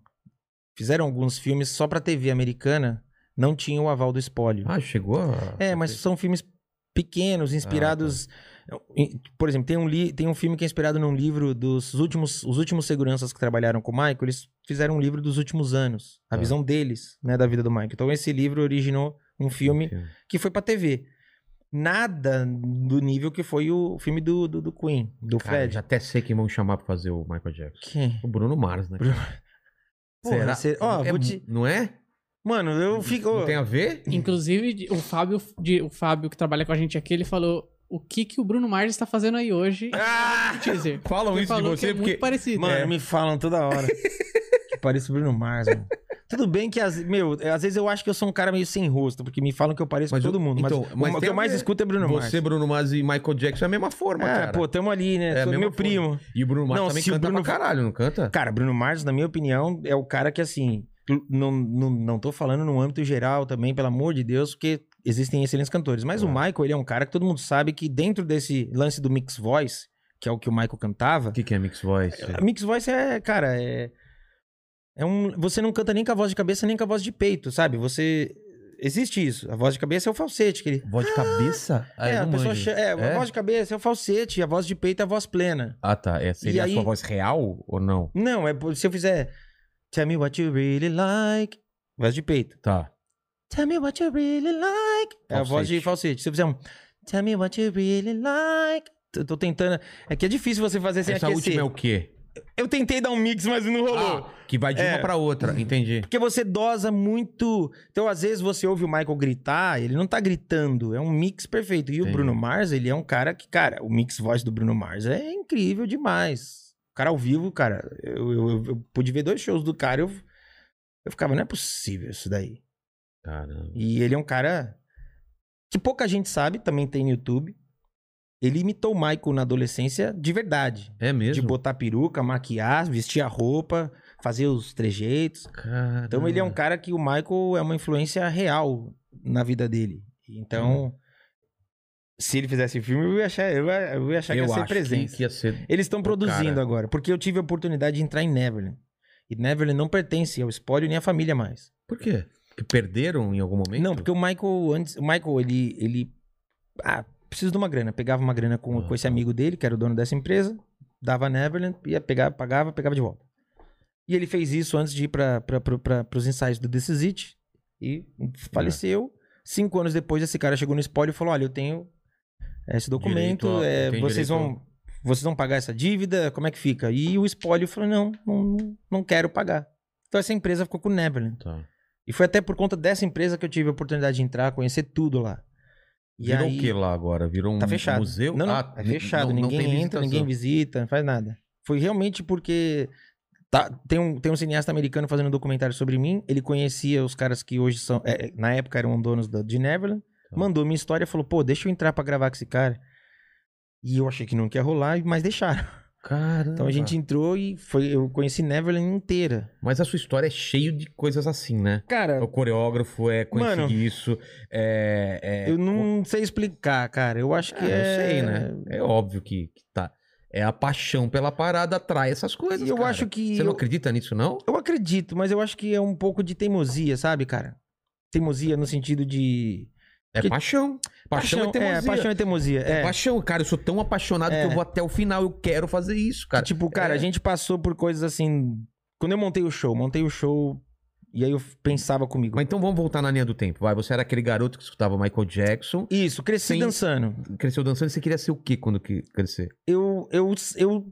fizeram alguns filmes só pra TV americana, não tinham o aval do espólio. Ah, chegou a. é, mas são filmes pequenos, inspirados Por exemplo, tem um, li, tem um filme que é inspirado num livro dos últimos, os últimos seguranças que trabalharam com o Michael, eles fizeram um livro dos últimos anos, a Tá. visão deles, né, da vida do Michael. Então esse livro originou um filme que foi pra TV. Nada do nível que foi o filme do, do, do Queen, do Cara, Fred. já até sei quem vão chamar pra fazer o Michael Jackson. Quem? O Bruno Mars, né? Bruno- Porra, Será? cê- ó, É te- Não é? Mano, eu fico. Não tem a ver? Inclusive, o Fábio, de- o Fábio que trabalha com a gente aqui, ele falou o que, que o Bruno Mars está fazendo aí hoje. [LAUGHS] Ah! teaser. Falam Ele isso de você é porque. muito parecido. Mano, É. me falam toda hora. [LAUGHS] que parece o Bruno Mars, mano. Tudo bem que, às, meu, às vezes eu acho que eu sou um cara meio sem rosto, porque me falam que eu pareço Mas com todo mundo. então, mas, mas o que eu mais escuto é Bruno Mars. Você, Bruno Mars e Michael Jackson é a mesma forma, é, cara. pô, tamo ali, né? É meu forma. primo. E o Bruno Mars Não, também se o canta Bruno- pra caralho, não canta? Cara, Bruno Mars, na minha opinião, é o cara que, assim, não, não, não tô falando no âmbito geral também, pelo amor de Deus, porque existem excelentes cantores. Mas o É. Michael, ele é um cara que todo mundo sabe que dentro desse lance do mix voice, que é o que o Michael cantava, O que, que é Mix Voice? A Mix Voice é, cara, é. É um. Você não canta nem com a voz de cabeça, nem com a voz de peito, sabe? Você. Existe isso. A voz de cabeça é o falsete. Que ele... Voz de cabeça? Ah, é, a pessoa. É, É? a voz de cabeça é o falsete, a voz de peito é a voz plena. Ah, tá. É, seria E a aí- sua voz real ou não? Não, é se eu fizer. Tell me what you really like. Voz de peito. Tá. Tell me what you really like. É a voz de Falsete. Se eu fizer um. Tell me what you really like. Eu tô tentando. É que é difícil você fazer sem Essa aquecer. última é o quê? Eu tentei dar um mix, mas não rolou. Ah, que vai de É. uma pra outra, entendi. Porque você dosa muito. Então, às vezes, você ouve o Michael gritar, ele não tá gritando, é um mix perfeito. E o Entendi. Bruno Mars, ele é um cara que, cara, o mix voz do Bruno Mars é incrível demais. O cara ao vivo, cara, eu, eu, eu- pude ver dois shows do cara, eu, eu ficava, não é possível isso daí. Caramba. E ele é um cara que pouca gente sabe, também tem no YouTube. Ele imitou o Michael na adolescência de verdade. É mesmo? De botar peruca, maquiar, vestir a roupa, fazer os trejeitos. Caramba. Então ele é um cara que o Michael é uma influência real na vida dele. Então, se ele fizesse filme, eu ia achar, eu ia, eu ia achar que Eu ia ser acho presença. que ia ser... Eles estão produzindo cara. agora, porque eu tive a oportunidade de entrar em Neverland. E Neverland não pertence ao espólio nem à família mais. Por quê? Que perderam em algum momento? Não, porque o Michael antes, o Michael ele ele ah, preciso de uma grana, pegava uma grana com, Ah, com esse tá. amigo dele, que era o dono dessa empresa, dava a Neverland, ia pegar, pagava, pegava de volta. E ele fez isso antes de ir para os ensaios do This Is It e faleceu. Cinco anos depois, esse cara chegou no espólio e falou: Olha, eu tenho esse documento, é, vocês direito vão vocês vão pagar essa dívida? Como é que fica? E o espólio falou: Não, não, não quero pagar. Então essa empresa ficou com o Neverland. Tá. E foi até por conta dessa empresa que eu tive a oportunidade de entrar, conhecer tudo lá. E Virou aí, o que lá agora? Virou um Tá fechado. museu? Não, não, Ah, é fechado. não- ninguém entra, ninguém visita, não faz nada. Foi realmente porque tá- tem, um, tem um cineasta americano fazendo um documentário sobre mim. Ele conhecia os caras que hoje são, é, na época eram donos da, de Neverland. Tá. Mandou minha história, falou: pô, deixa eu entrar pra gravar com esse cara. E eu achei que não ia rolar, mas deixaram. Caramba. Então a gente entrou e foi, eu conheci Neverland inteira. Mas a sua história é cheio de coisas assim, né? Cara, O coreógrafo é conseguir Mano, isso. É, é- eu não sei explicar, cara. Eu acho que Ah, é. Eu sei, né? É óbvio que, que tá. É a paixão pela parada atrai essas coisas. E eu cara. acho que. Você não eu- acredita nisso, não? Eu acredito, mas eu acho que é um pouco de teimosia, sabe, cara? Teimosia no sentido de. É Que- paixão. Paixão, é teimosia. É, paixão é teimosia. É É. paixão, cara. Eu sou tão apaixonado É. que eu vou até o final. Eu quero fazer isso, cara. Que, tipo, cara, é. a gente passou por coisas assim. Quando eu montei o show, montei o show e aí eu pensava comigo. Mas então vamos voltar na linha do tempo. Vai, você era aquele garoto que escutava Michael Jackson, Isso, cresci Sem- dançando. cresceu dançando e você queria ser o quê quando que crescer? Eu, eu, eu,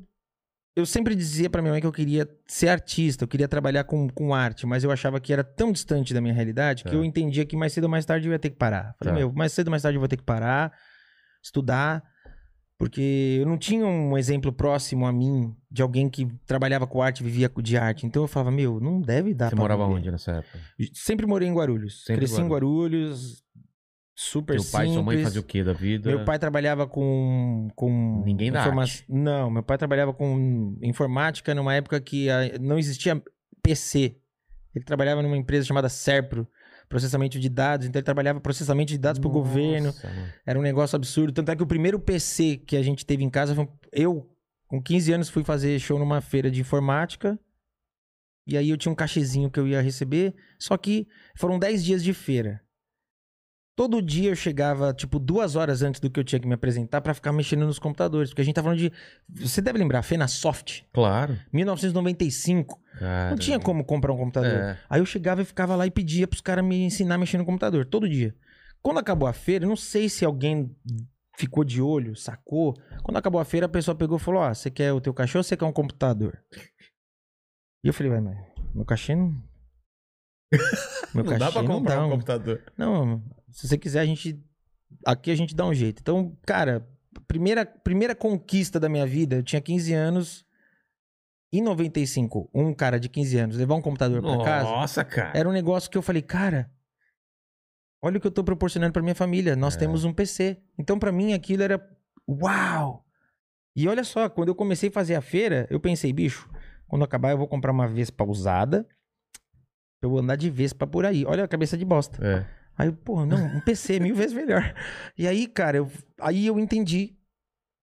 eu sempre dizia pra minha mãe que eu queria ser artista, eu queria trabalhar com, com arte, mas eu achava que era tão distante da minha realidade que Tá. eu entendia que mais cedo ou mais tarde eu ia ter que parar. Falei, Tá. meu, mais cedo ou mais tarde eu vou ter que parar, estudar, porque eu não tinha um exemplo próximo a mim de alguém que trabalhava com arte, vivia de arte. Então eu falava, meu, não deve dar você morava viver. onde nessa época? Sempre morei em Guarulhos. Sempre Cresci em Guarulhos, super Teu pai e sua mãe simples. faziam o quê da vida? Meu pai trabalhava com. com Ninguém da informa-. Não, meu pai trabalhava com informática numa época que não existia PC. Ele trabalhava numa empresa chamada Serpro, processamento de dados. Então ele trabalhava processamento de dados para o governo. Mano. Era um negócio absurdo. Tanto é que o primeiro PC que a gente teve em casa foi. Eu, com 15 anos, fui fazer show numa feira de informática. E aí eu tinha um cachezinho que eu ia receber. Só que foram 10 dias de feira. Todo dia eu chegava, tipo, duas horas antes do que eu tinha que me apresentar pra ficar mexendo nos computadores. Porque a gente tá falando de. Você deve lembrar, Fenasoft, Claro. 1995. Cara. Não tinha como comprar um computador. É. Aí eu chegava e ficava lá e pedia pros caras me ensinar a mexer no computador, todo dia. Quando acabou a feira, não sei se alguém ficou de olho, sacou. Quando acabou a feira, a pessoa pegou e falou: Ó, você quer o teu cachê ou você quer um computador? E eu falei, vai, mas meu cachê não. [LAUGHS] Meu Não dá pra não comprar dá um computador. Não, se você quiser, a gente. Aqui a gente dá um jeito. Então, cara, primeira, primeira conquista da minha vida, eu tinha 15 anos. Em 95, um cara de 15 anos levar um computador pra casa. Nossa, cara. Era um negócio que eu falei, cara, olha o que eu tô proporcionando pra minha família. Nós É. temos um PC. Então, pra mim, aquilo era uau! E olha só, quando eu comecei a fazer a feira, eu pensei, bicho, quando acabar eu vou comprar uma Vespa usada pra eu andar de Vespa por aí. Olha a cabeça de bosta. É. Aí, pô, não, um PC mil vezes melhor. E aí, cara, eu, aí eu entendi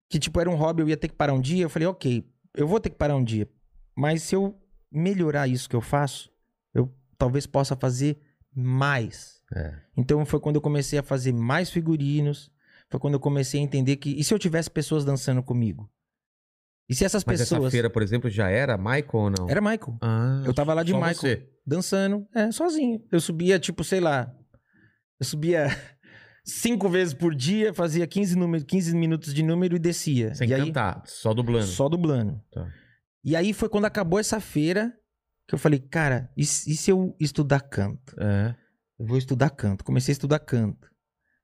que, tipo, era um hobby, eu ia ter que parar um dia. Eu falei, ok, eu vou ter que parar um dia. Mas se eu melhorar isso que eu faço, eu talvez possa fazer mais. É. Então foi quando eu comecei a fazer mais figurinos. Foi quando eu comecei a entender que. E se eu tivesse pessoas dançando comigo? E se essas Mas essa pessoas. feira, por exemplo, já era Michael ou não? Era Michael. Ah, Eu tava lá de Michael. você. dançando, é, sozinho. Eu subia, tipo, sei lá. Eu subia cinco vezes por dia, fazia 15, número, 15 minutos de número e descia. Sem e aí, cantar, só dublando. Só dublando. Tá. E aí foi quando acabou essa feira que eu falei, cara, e, se e se eu estudar canto? É. Eu vou estudar canto. Comecei a estudar canto.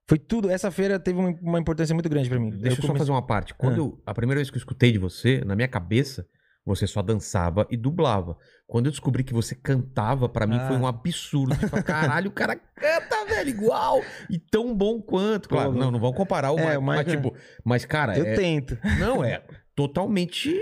Foi tudo. Essa feira teve uma, uma importância muito grande pra mim. Deixa eu, só comecei- fazer uma parte. Quando Ah. eu- a primeira vez que eu escutei de você, na minha cabeça, você só dançava e dublava. Quando eu descobri que você cantava, pra mim Ah. foi um absurdo. Tipo, [LAUGHS] caralho, o cara canta, velho, igual. E tão bom quanto. Claro, Pô, não, não vamos comparar o É, mas, Michael- tipo, mas, cara, Eu é- tento. não é totalmente,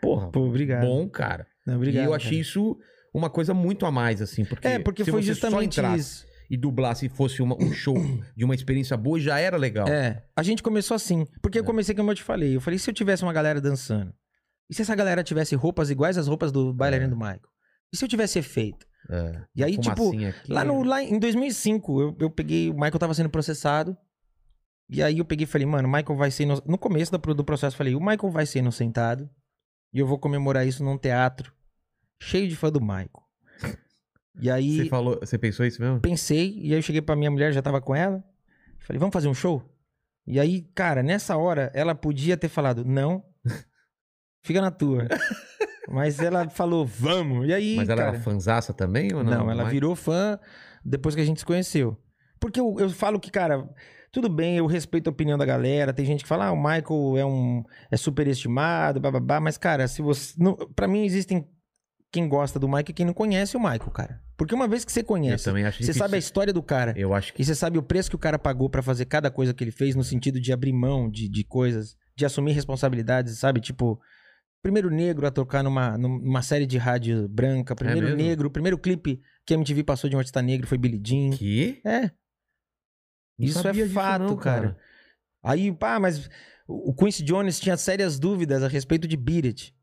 porra, Pô, obrigado. bom, cara. Não, obrigado. e eu achei cara. isso uma coisa muito a mais, assim, porque, É, porque se foi justamente isso. e dublasse e fosse uma- um show [CLEARS THROAT] de uma experiência boa, já era legal. É, a gente começou assim. Porque eu É. comecei como eu te falei. Eu falei, se eu tivesse uma galera dançando? E se essa galera tivesse roupas iguais às roupas do bailarino É. do Michael? E se eu tivesse efeito? É, E aí, tipo, aqui. Lá, no, lá em 2005, eu, eu peguei. O Michael tava sendo processado. E aí eu peguei e falei, mano, o Michael vai ser. No começo do, do processo, eu falei, o Michael vai ser inocentado. E eu vou comemorar isso num teatro cheio de fã do Michael. E [LAUGHS] aí Você falou, você pensou isso mesmo? pensei, e aí eu cheguei pra minha mulher, já tava com ela. Falei, vamos fazer um show? E aí, cara, nessa hora, ela podia ter falado, não, fica na tua. [LAUGHS] Mas ela falou, vamos. E aí, Mas ela cara, era fanzaça também ou não? não, ela Mas- virou fã depois que a gente se conheceu. Porque eu, eu falo que, cara, tudo bem, eu respeito a opinião da galera. Tem gente que fala, ah, o Michael é um é superestimado, bababá. Mas, cara, se você. Não, pra mim, existem quem gosta do Michael e quem não conhece o Michael, cara. Porque uma vez que você conhece, também acho você difícil. sabe a história do cara. Eu acho que E você sabe o preço que o cara pagou pra fazer cada coisa que ele fez, no sentido de abrir mão de, de coisas, de assumir responsabilidades, sabe? Tipo, primeiro negro a tocar numa, numa série de rádio branca, primeiro É negro, o primeiro clipe que a MTV passou de um artista negro foi Billie Jean. que É, Não Isso é fato, não, cara. aí, pá, mas o Quincy Jones tinha sérias dúvidas a respeito de Beat It.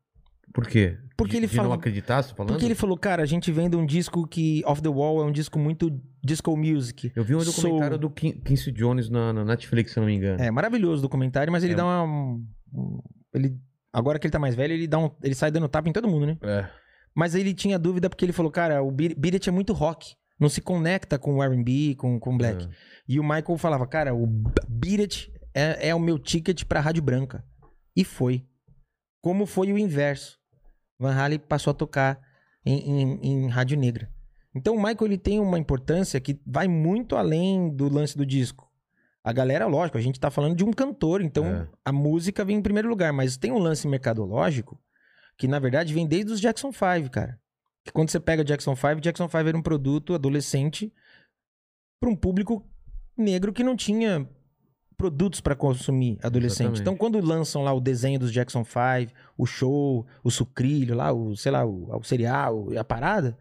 Por quê? Porque De- ele não falou- acreditar, você tá falando? Porque ele falou, cara, a gente vem de um disco que Off the Wall é um disco muito disco music. Eu vi um documentário do Quin- Quincy Jones na, na Netflix, se eu não me engano. É, maravilhoso o documentário, mas ele É. dá uma. um- ele, agora que ele tá mais velho, ele, dá um, ele sai dando tapa em todo mundo, né? É. Mas ele tinha dúvida porque ele falou, cara, o It é muito rock. Não se conecta com o R&B, com, com Black. É. E o Michael falava, cara, o B- Beat It é, é o meu ticket pra Rádio Branca. E foi. Como foi o inverso. Van Halen passou a tocar em, em- em Rádio Negra. Então o Michael ele tem uma importância que vai muito além do lance do disco. A galera, lógico, a gente tá falando de um cantor, então É. a música vem em primeiro lugar, mas tem um lance mercadológico que na verdade vem desde os Jackson 5, cara. Que quando você pega Jackson 5, Jackson 5 era um produto adolescente para um público negro que não tinha produtos para consumir adolescente. Exatamente. Então, quando lançam lá o desenho dos Jackson 5, o show, o sucrilho lá, o, sei lá, o, o cereal, a parada,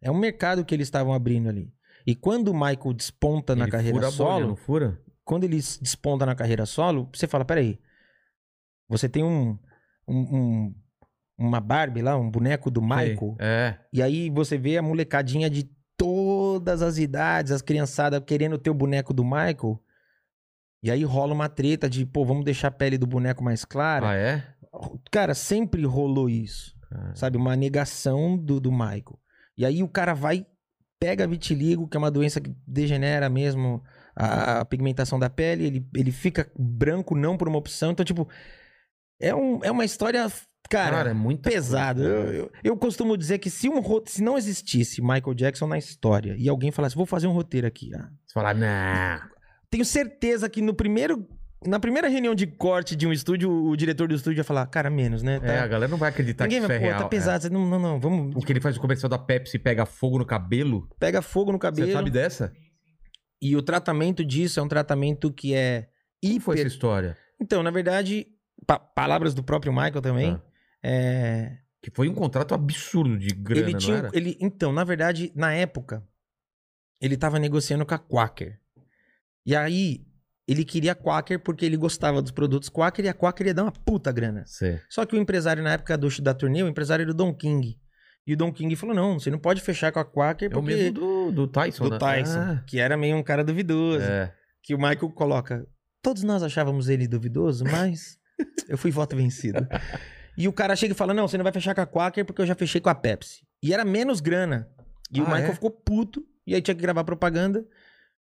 é um mercado que eles estavam abrindo ali. E quando o Michael desponta na Ele carreira fura a bolha, solo, não fura? Quando ele desponta na carreira solo, você fala, peraí, você tem um, um- um- uma Barbie lá, um boneco do Michael, Sei. É. e aí você vê a molecadinha de todas as idades, as criançadas querendo ter o boneco do Michael. E aí rola uma treta de, pô, vamos deixar a pele do boneco mais clara. Ah, é? Cara, sempre rolou isso. Cara. Sabe? Uma negação do, do Michael. E aí o cara vai, pega vitiligo, que é uma doença que degenera mesmo a, a pigmentação da pele, ele, ele fica branco não por uma opção. Então, tipo, é, um, é uma história, cara, Cara, é muita pesada. Eu, eu, eu costumo dizer que se, um, se não existisse Michael Jackson na história e alguém falasse, vou fazer um roteiro aqui, ah, Você fala, não. tenho certeza que no primeiro. Na primeira reunião de corte de um estúdio, o diretor do estúdio ia falar, cara, menos, né? Tá- É, a galera não vai acreditar Ninguém que isso vai, é pô, real. tá é. pesado. Não, não, não, vamos. O que ele faz no comercial da Pepsi pega fogo no cabelo. Pega fogo no cabelo. Você sabe dessa? E o tratamento disso é um tratamento que é Como foi essa hiper. história? Então, na verdade, pa- palavras do próprio Michael também. Ah. é, Que foi um contrato absurdo de grana, ele tinha. Ele, então, na verdade, na época, ele tava negociando com a Quaker. E aí, ele queria a Quaker porque ele gostava dos produtos Quaker e a Quaker ia dar uma puta grana. Sei. Só que o empresário, na época do, da turnê, o empresário era o Don King. E o Don King falou: não, você não pode fechar com a Quaker É o mesmo do, do Tyson, do né? Tyson, Ah, que era meio um cara duvidoso. é. Que o Michael coloca. Todos nós achávamos ele duvidoso, mas [LAUGHS] eu fui voto vencido. E o cara chega e fala: Não, você não vai fechar com a Quaker porque eu já fechei com a Pepsi. E era menos grana. E o Ah, Michael é? ficou puto. E aí tinha que gravar propaganda.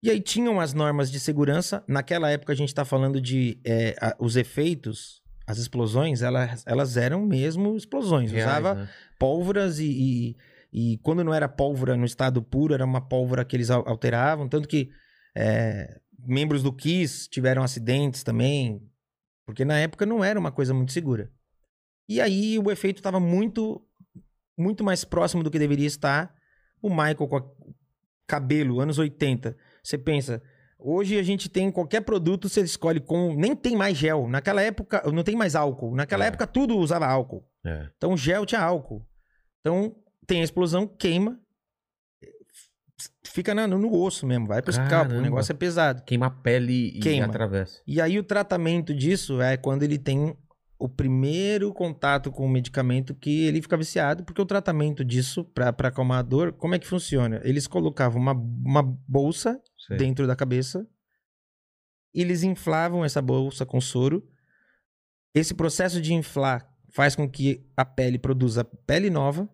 E aí tinham as normas de segurança. Naquela época a gente tá falando de é, a- os efeitos, as explosões, elas, elas eram mesmo explosões. Reais, Usava né? pólvoras e, e, e quando não era pólvora no estado puro, era uma pólvora que eles al- alteravam. Tanto que é, membros do Kiss tiveram acidentes também, porque na época não era uma coisa muito segura. E aí o efeito estava muito, muito mais próximo do que deveria estar. O Michael com a- cabelo, anos 80. Você pensa, hoje a gente tem qualquer produto, você escolhe com. Nem tem mais gel. Naquela época, não tem mais álcool. Naquela É. época tudo usava álcool. É. Então, gel tinha álcool. Então, tem a explosão, queima. Fica na- no osso mesmo, vai pro. Caramba. O negócio é pesado. Queima a pele e Queima. atravessa. E aí, o tratamento disso é quando ele tem o primeiro contato com o medicamento que ele fica viciado, porque o tratamento disso, pra, pra acalmar a dor, como é que funciona? Eles colocavam uma, uma bolsa Sei. dentro da cabeça. Eles inflavam essa bolsa com soro. Esse processo de inflar faz com que a pele produza pele nova.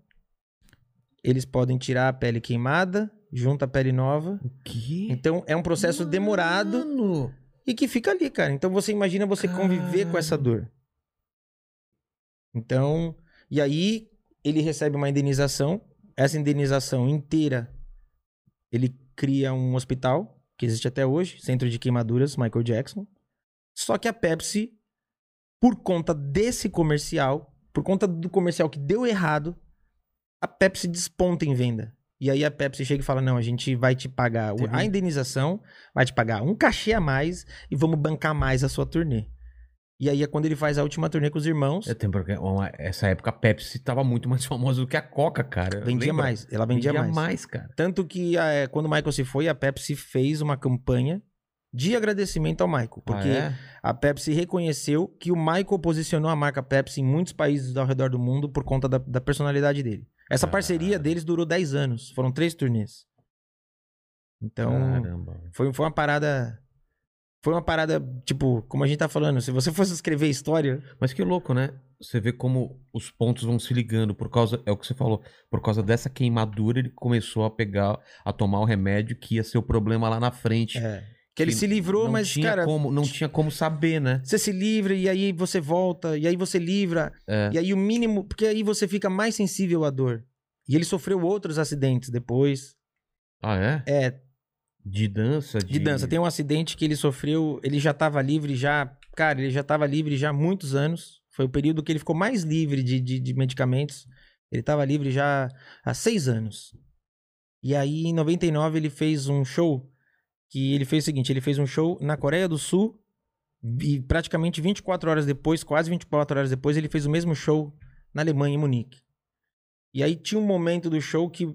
Eles podem tirar a pele queimada, junta a pele nova. Que? Então é um processo demorado Mano! e que fica ali, cara. Então você imagina você conviver com essa dor. Então, e aí ele recebe uma indenização. Essa indenização inteira ele cria um hospital que existe até hoje, Centro de Queimaduras Michael Jackson. Só que a Pepsi, por conta desse comercial, por conta do comercial que deu errado, a Pepsi desponta em venda. E aí a Pepsi chega e fala: "Não, a gente vai te pagar Teve- a indenização, vai te pagar um cachê a mais e vamos bancar mais a sua turnê". E aí é quando ele faz a última turnê com os irmãos. Eu tenho porque uma- essa época a Pepsi tava muito mais [LAUGHS] famosa do que a Coca, cara. Vendia Lembra? mais, ela vendia, mais. cara. Tanto que eh, quando o Michael se foi, a Pepsi fez uma campanha de agradecimento ao Michael. Porque Ah, é? a Pepsi reconheceu que o Michael posicionou a marca Pepsi em muitos países ao redor do mundo por conta da, da personalidade dele. Essa Cara. parceria deles durou 10 anos. Foram três turnês. Então, Caramba. foi, foi uma parada. Foi uma parada, tipo, como a gente tá falando, se você fosse escrever história. Mas que louco, né? Você vê como os pontos vão se ligando por causa, é o que você falou, por causa dessa queimadura ele começou a pegar, a tomar o remédio que ia ser o problema lá na frente. é, que ele se livrou, não mas, tinha cara, como, não tinha como saber, né? você se livra e aí você volta, e aí você livra. É. E aí o mínimo. Porque aí você fica mais sensível à dor. E ele sofreu outros acidentes depois. Ah, é? É, De dança, de, de dança. Tem um acidente que ele sofreu, ele já tava livre já. Cara, ele já tava livre já há muitos anos. Foi o período que ele ficou mais livre de, de, de medicamentos. Ele tava livre já há seis anos. E aí, em 99, ele fez um show. Que ele fez o seguinte: ele fez um show na Coreia do Sul. E praticamente 24 horas depois, quase 24 horas depois, ele fez o mesmo show na Alemanha, em Munique. E aí tinha um momento do show que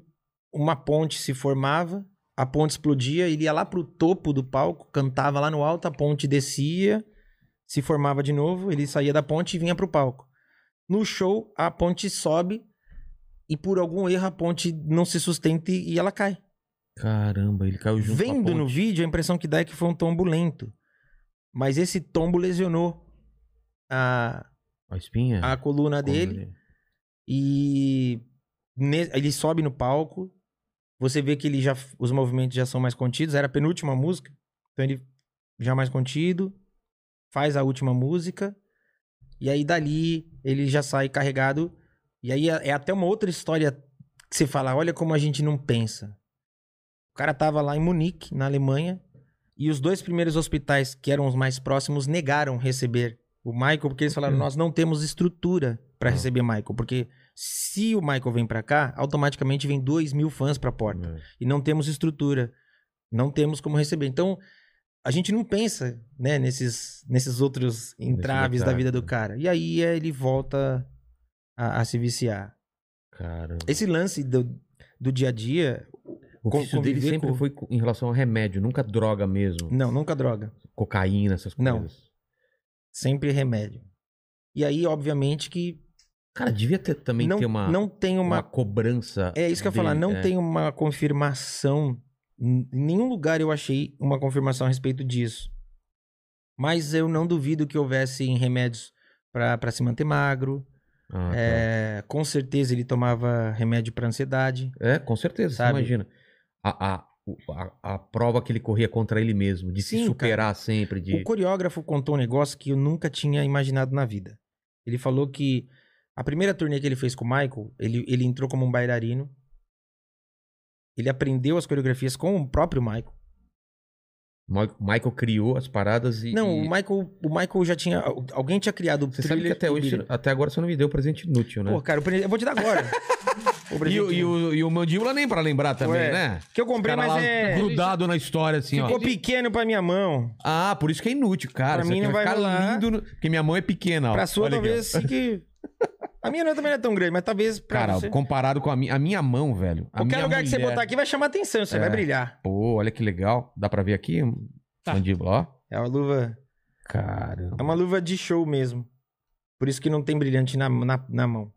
uma ponte se formava, a ponte explodia, ele ia lá pro topo do palco, cantava lá no alto, a ponte descia, se formava de novo, ele saía da ponte e vinha pro palco. No show, a ponte sobe e por algum erro a ponte não se sustenta e e ela cai. Caramba, ele caiu junto a Vendo no vídeo, a impressão que dá é que foi um tombo lento. Mas esse tombo lesionou a, A espinha? a coluna dele. E ne- ele sobe no palco. Você vê que ele já os movimentos já são mais contidos. Era a penúltima música, então ele já mais contido. Faz a última música e aí dali ele já sai carregado. E aí é é até uma outra história que você fala, olha como a gente não pensa. O cara tava lá em Munique, na Alemanha, e os dois primeiros hospitais que eram os mais próximos negaram receber o Michael porque eles falaram, nós não temos estrutura pra Ah. receber Michael, porque se o Michael vem pra cá, automaticamente vem dois mil fãs pra porta É. e não temos estrutura, não temos como receber. Então, a gente não pensa, né, nesses, nesses outros entraves da vida do né? cara. E aí é, ele volta a, a se viciar. Caramba. Esse lance do, do dia a dia, O vício dele sempre com- foi em relação ao remédio, nunca droga mesmo. não, nunca droga, Cocaína, essas Não. coisas. sempre remédio. E aí, obviamente, que Cara, devia ter, também não, ter uma, não tem uma uma. cobrança. É isso que eu ia falar, não é. tem uma confirmação. Em nenhum lugar eu achei uma confirmação a respeito disso. Mas eu não duvido que houvesse remédios pra pra se manter magro. Ah, tá. É, com certeza ele tomava remédio pra ansiedade. É, com certeza, Sabe? você imagina. A, a, a, a prova que ele corria contra ele mesmo, de se Sim, superar sempre, de... O coreógrafo contou um negócio que eu nunca tinha imaginado na vida. Ele falou que a primeira turnê que ele fez com o Michael, ele, ele entrou como um bailarino. Ele aprendeu as coreografias com o próprio Michael. Michael criou as paradas e... Não, e- o Michael, o Michael já tinha. Alguém tinha criado o Você sabe que até hoje, até agora você não me deu presente inútil, né? Pô, cara, eu vou te dar agora. [LAUGHS] O e, o, e, o, e o mandíbula nem pra lembrar também, Ué, né? que eu comprei, mas é. grudado na história, assim, Ficou ó. pequeno pra minha mão. Ah, por isso que é inútil, cara. Pra Isso mim não vai ficar rolar. lindo, no- porque minha mão é pequena, ó. Pra sua, Olha talvez fique. A minha não- também não é tão grande, mas talvez pra Cara, você. comparado com a minha, a minha mão, velho. Qualquer lugar que você mulher- botar aqui vai chamar atenção, você É. vai brilhar. Pô, olha que legal. Dá pra ver aqui? Tá. Mandíbula, ó. É uma luva. Cara. É uma luva de show mesmo. Por isso que não tem brilhante na, na, na mão.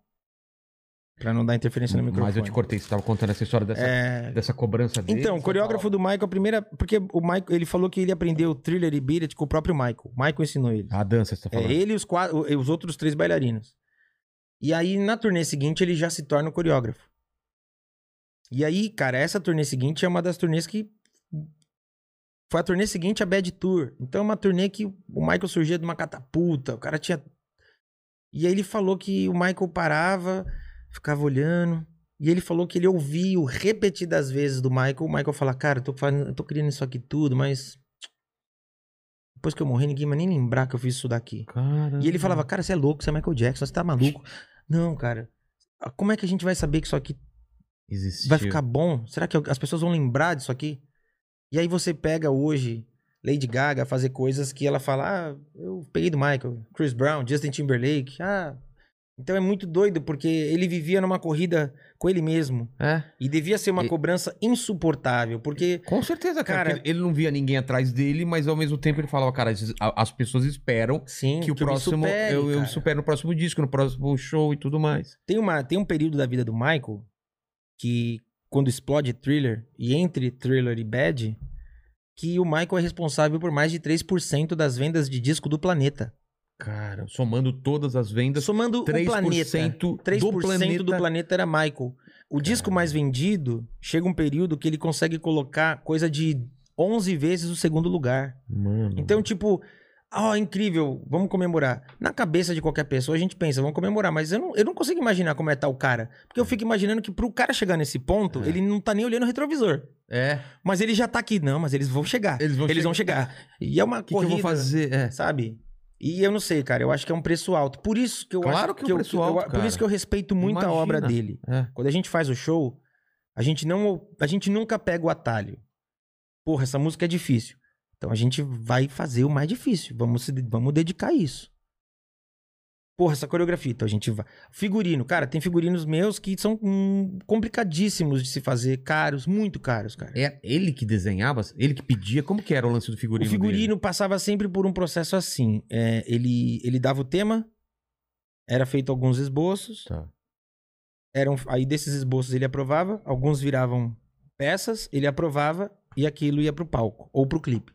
Pra não dar interferência no microfone. Mas eu te cortei, você tava contando essa história dessa, É... dessa cobrança dele. Então, o coreógrafo do Michael, a primeira. Porque o Michael, ele falou que ele aprendeu thriller e beat com o próprio Michael. O Michael ensinou ele. A dança, você tá É falando. ele e os, quatro, os outros três bailarinos. E aí, na turnê seguinte, ele já se torna o coreógrafo. E aí, cara, essa turnê seguinte é uma das turnês que. Foi a turnê seguinte a Bad Tour. Então é uma turnê que o Michael surgia de uma catapulta. O cara tinha. E aí ele falou que o Michael parava, ficava olhando. E ele falou que ele ouviu repetidas vezes do Michael. O Michael fala, cara, eu tô, fazendo, eu tô criando isso aqui tudo, mas. Depois que eu morrer, ninguém vai nem lembrar que eu fiz isso daqui. Caramba. E ele falava, cara, você é louco, você é Michael Jackson, você tá maluco. Não, cara. Como é que a gente vai saber que isso aqui Existiu. vai ficar bom? Será que as pessoas vão lembrar disso aqui? E aí você pega hoje Lady Gaga fazer coisas que ela fala, ah, eu peguei do Michael, Chris Brown, Justin Timberlake, ah. Então é muito doido, porque ele vivia numa corrida com ele mesmo. É, E devia ser uma E- cobrança insuportável, porque com certeza, cara. Cara- ele não via ninguém atrás dele, mas ao mesmo tempo ele falava, cara, as pessoas esperam sim, que o eu me próximo. supere, eu, eu supero no próximo disco, no próximo show e tudo mais. Tem, uma, tem um período da vida do Michael que, quando explode Thriller, e entre Thriller e Bad, que o Michael é responsável por mais de 3% das vendas de disco do planeta. Cara, somando todas as vendas, Somando o 3% planeta. 3% do planeta. do planeta era Michael. O disco mais vendido, chega um período que ele consegue colocar coisa de 11 vezes o segundo lugar. Mano. Então, tipo, ó, incrível, vamos comemorar. Na cabeça de qualquer pessoa a gente pensa, vamos comemorar, mas eu não, eu não consigo imaginar como é tal cara. Porque eu fico imaginando que pro cara chegar nesse ponto, É. ele não tá nem olhando o retrovisor. É. Mas ele já tá aqui, não, mas eles vão chegar. Eles vão eles chegar. vão chegar. E é uma O que, que eu corrida, vou fazer? É. sabe? E eu não sei, cara, eu acho que é um preço alto. Por isso que eu Claro acho que é um eu- preço eu- alto, Por cara. isso que eu respeito muito a obra Imagina. dele. É. Quando a gente faz o show, a gente não a gente nunca pega o atalho. Porra, essa música é difícil. Então a gente vai fazer o mais difícil. Vamos vamos dedicar a isso. Porra, essa coreografia. Então a gente vai. Figurino, cara, tem figurinos meus que são hum, complicadíssimos de se fazer, caros, muito caros, cara. É ele que desenhava? Ele que pedia? Como que era o lance do figurino? O figurino dele? passava sempre por um processo assim. É, ele, ele dava o tema, era feito alguns esboços, Tá. eram aí desses esboços ele aprovava, alguns viravam peças, ele aprovava e aquilo ia pro palco ou pro clipe.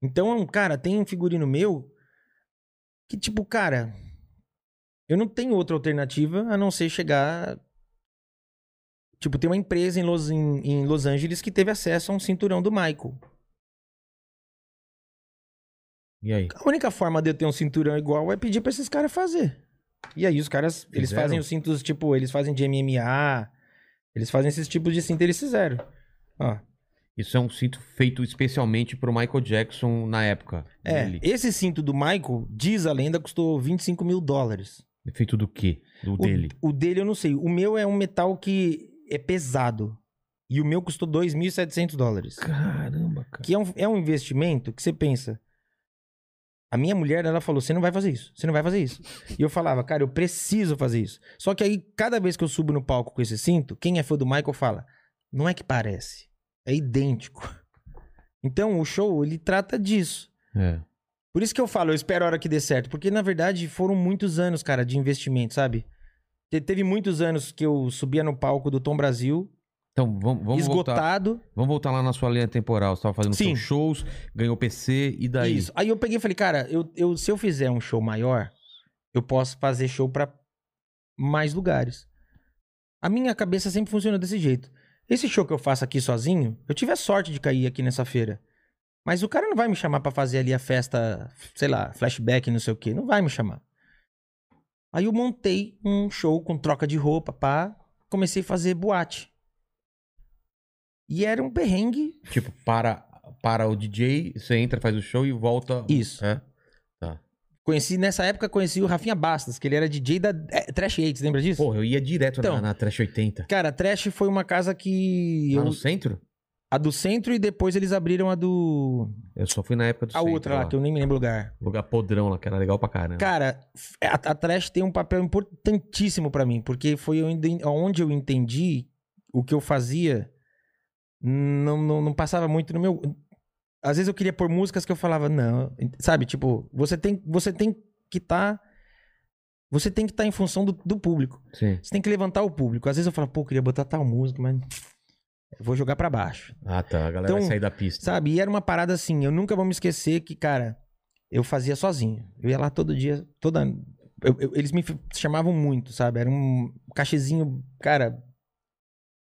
Então, cara, tem um figurino meu que, tipo, cara, eu não tenho outra alternativa a não ser chegar. Tipo, tem uma empresa em Los, em, em Los Angeles que teve acesso a um cinturão do Michael. E aí? A única forma de eu ter um cinturão igual é pedir pra esses caras fazer. E aí os caras, eles Fizeram? fazem os cintos, tipo, eles fazem de MMA, eles fazem esses tipos de cinto, eles fizeram. Ó, Isso é um cinto feito especialmente pro Michael Jackson na época. é, dele. esse cinto do Michael, diz a lenda, custou 25 mil dólares. Feito do quê? Do O dele. O dele eu não sei. O meu é um metal que é pesado. E o meu custou 2.700 dólares. Caramba, cara. Que é um, é um investimento que você pensa. A minha mulher, ela falou: você não vai fazer isso, você não vai fazer isso. E eu falava, cara, eu preciso fazer isso. Só que aí, cada vez que eu subo no palco com esse cinto, quem é fã do Michael fala: não é que parece, é idêntico. Então, o show, ele trata disso. É. Por isso que eu falo, eu espero a hora que dê certo. Porque, na verdade, foram muitos anos, cara, de investimento, sabe? Te- Teve muitos anos que eu subia no palco do Tom Brasil, Então, vamos, vamos voltar. esgotado. Vamos voltar lá na sua linha temporal. Você tava fazendo Sim. seus shows, ganhou PC, e daí? Isso. Aí eu peguei e falei, cara, eu, eu- se eu fizer um show maior, eu posso fazer show pra mais lugares. A minha cabeça sempre funciona desse jeito. Esse show que eu faço aqui sozinho, eu tive a sorte de cair aqui nessa feira. Mas o cara não vai me chamar pra fazer ali a festa, sei lá, flashback, não sei o quê. Não vai me chamar. Aí eu montei um show com troca de roupa, pá. Comecei a fazer boate. E era um perrengue. Tipo, para, para o DJ, você entra, faz o show e volta. Isso. É? Conheci, nessa época, conheci o Rafinha Bastos, que ele era DJ da é, Trash 8, lembra disso? Porra, eu ia direto Então. na, na Trash 80. Cara, a Trash foi uma casa que. Lá eu- no centro? A do centro e depois eles abriram a do. Eu só fui na época do A centro. outra lá, que eu nem me lembro o lugar. Lugar podrão lá, que era legal pra caramba. Cara, f- a, a Trash tem um papel importantíssimo pra mim, porque foi onde, eu entendi o que eu fazia. Não, não, não passava muito no meu. Às vezes eu queria pôr músicas que eu falava, não. Sabe, tipo, você tem, você tem que estar. você tem que estar em função do, do público. Sim. Você tem que levantar o público. Às vezes eu falo, pô, eu queria botar tal música, mas. Vou jogar pra baixo. Ah, tá. A galera Então, vai sair da pista. Sabe? E era uma parada assim, eu nunca vou me esquecer que, cara, eu fazia sozinho. Eu ia lá todo dia, toda. eu- eu- eles me chamavam muito, sabe? Era um cachezinho, cara,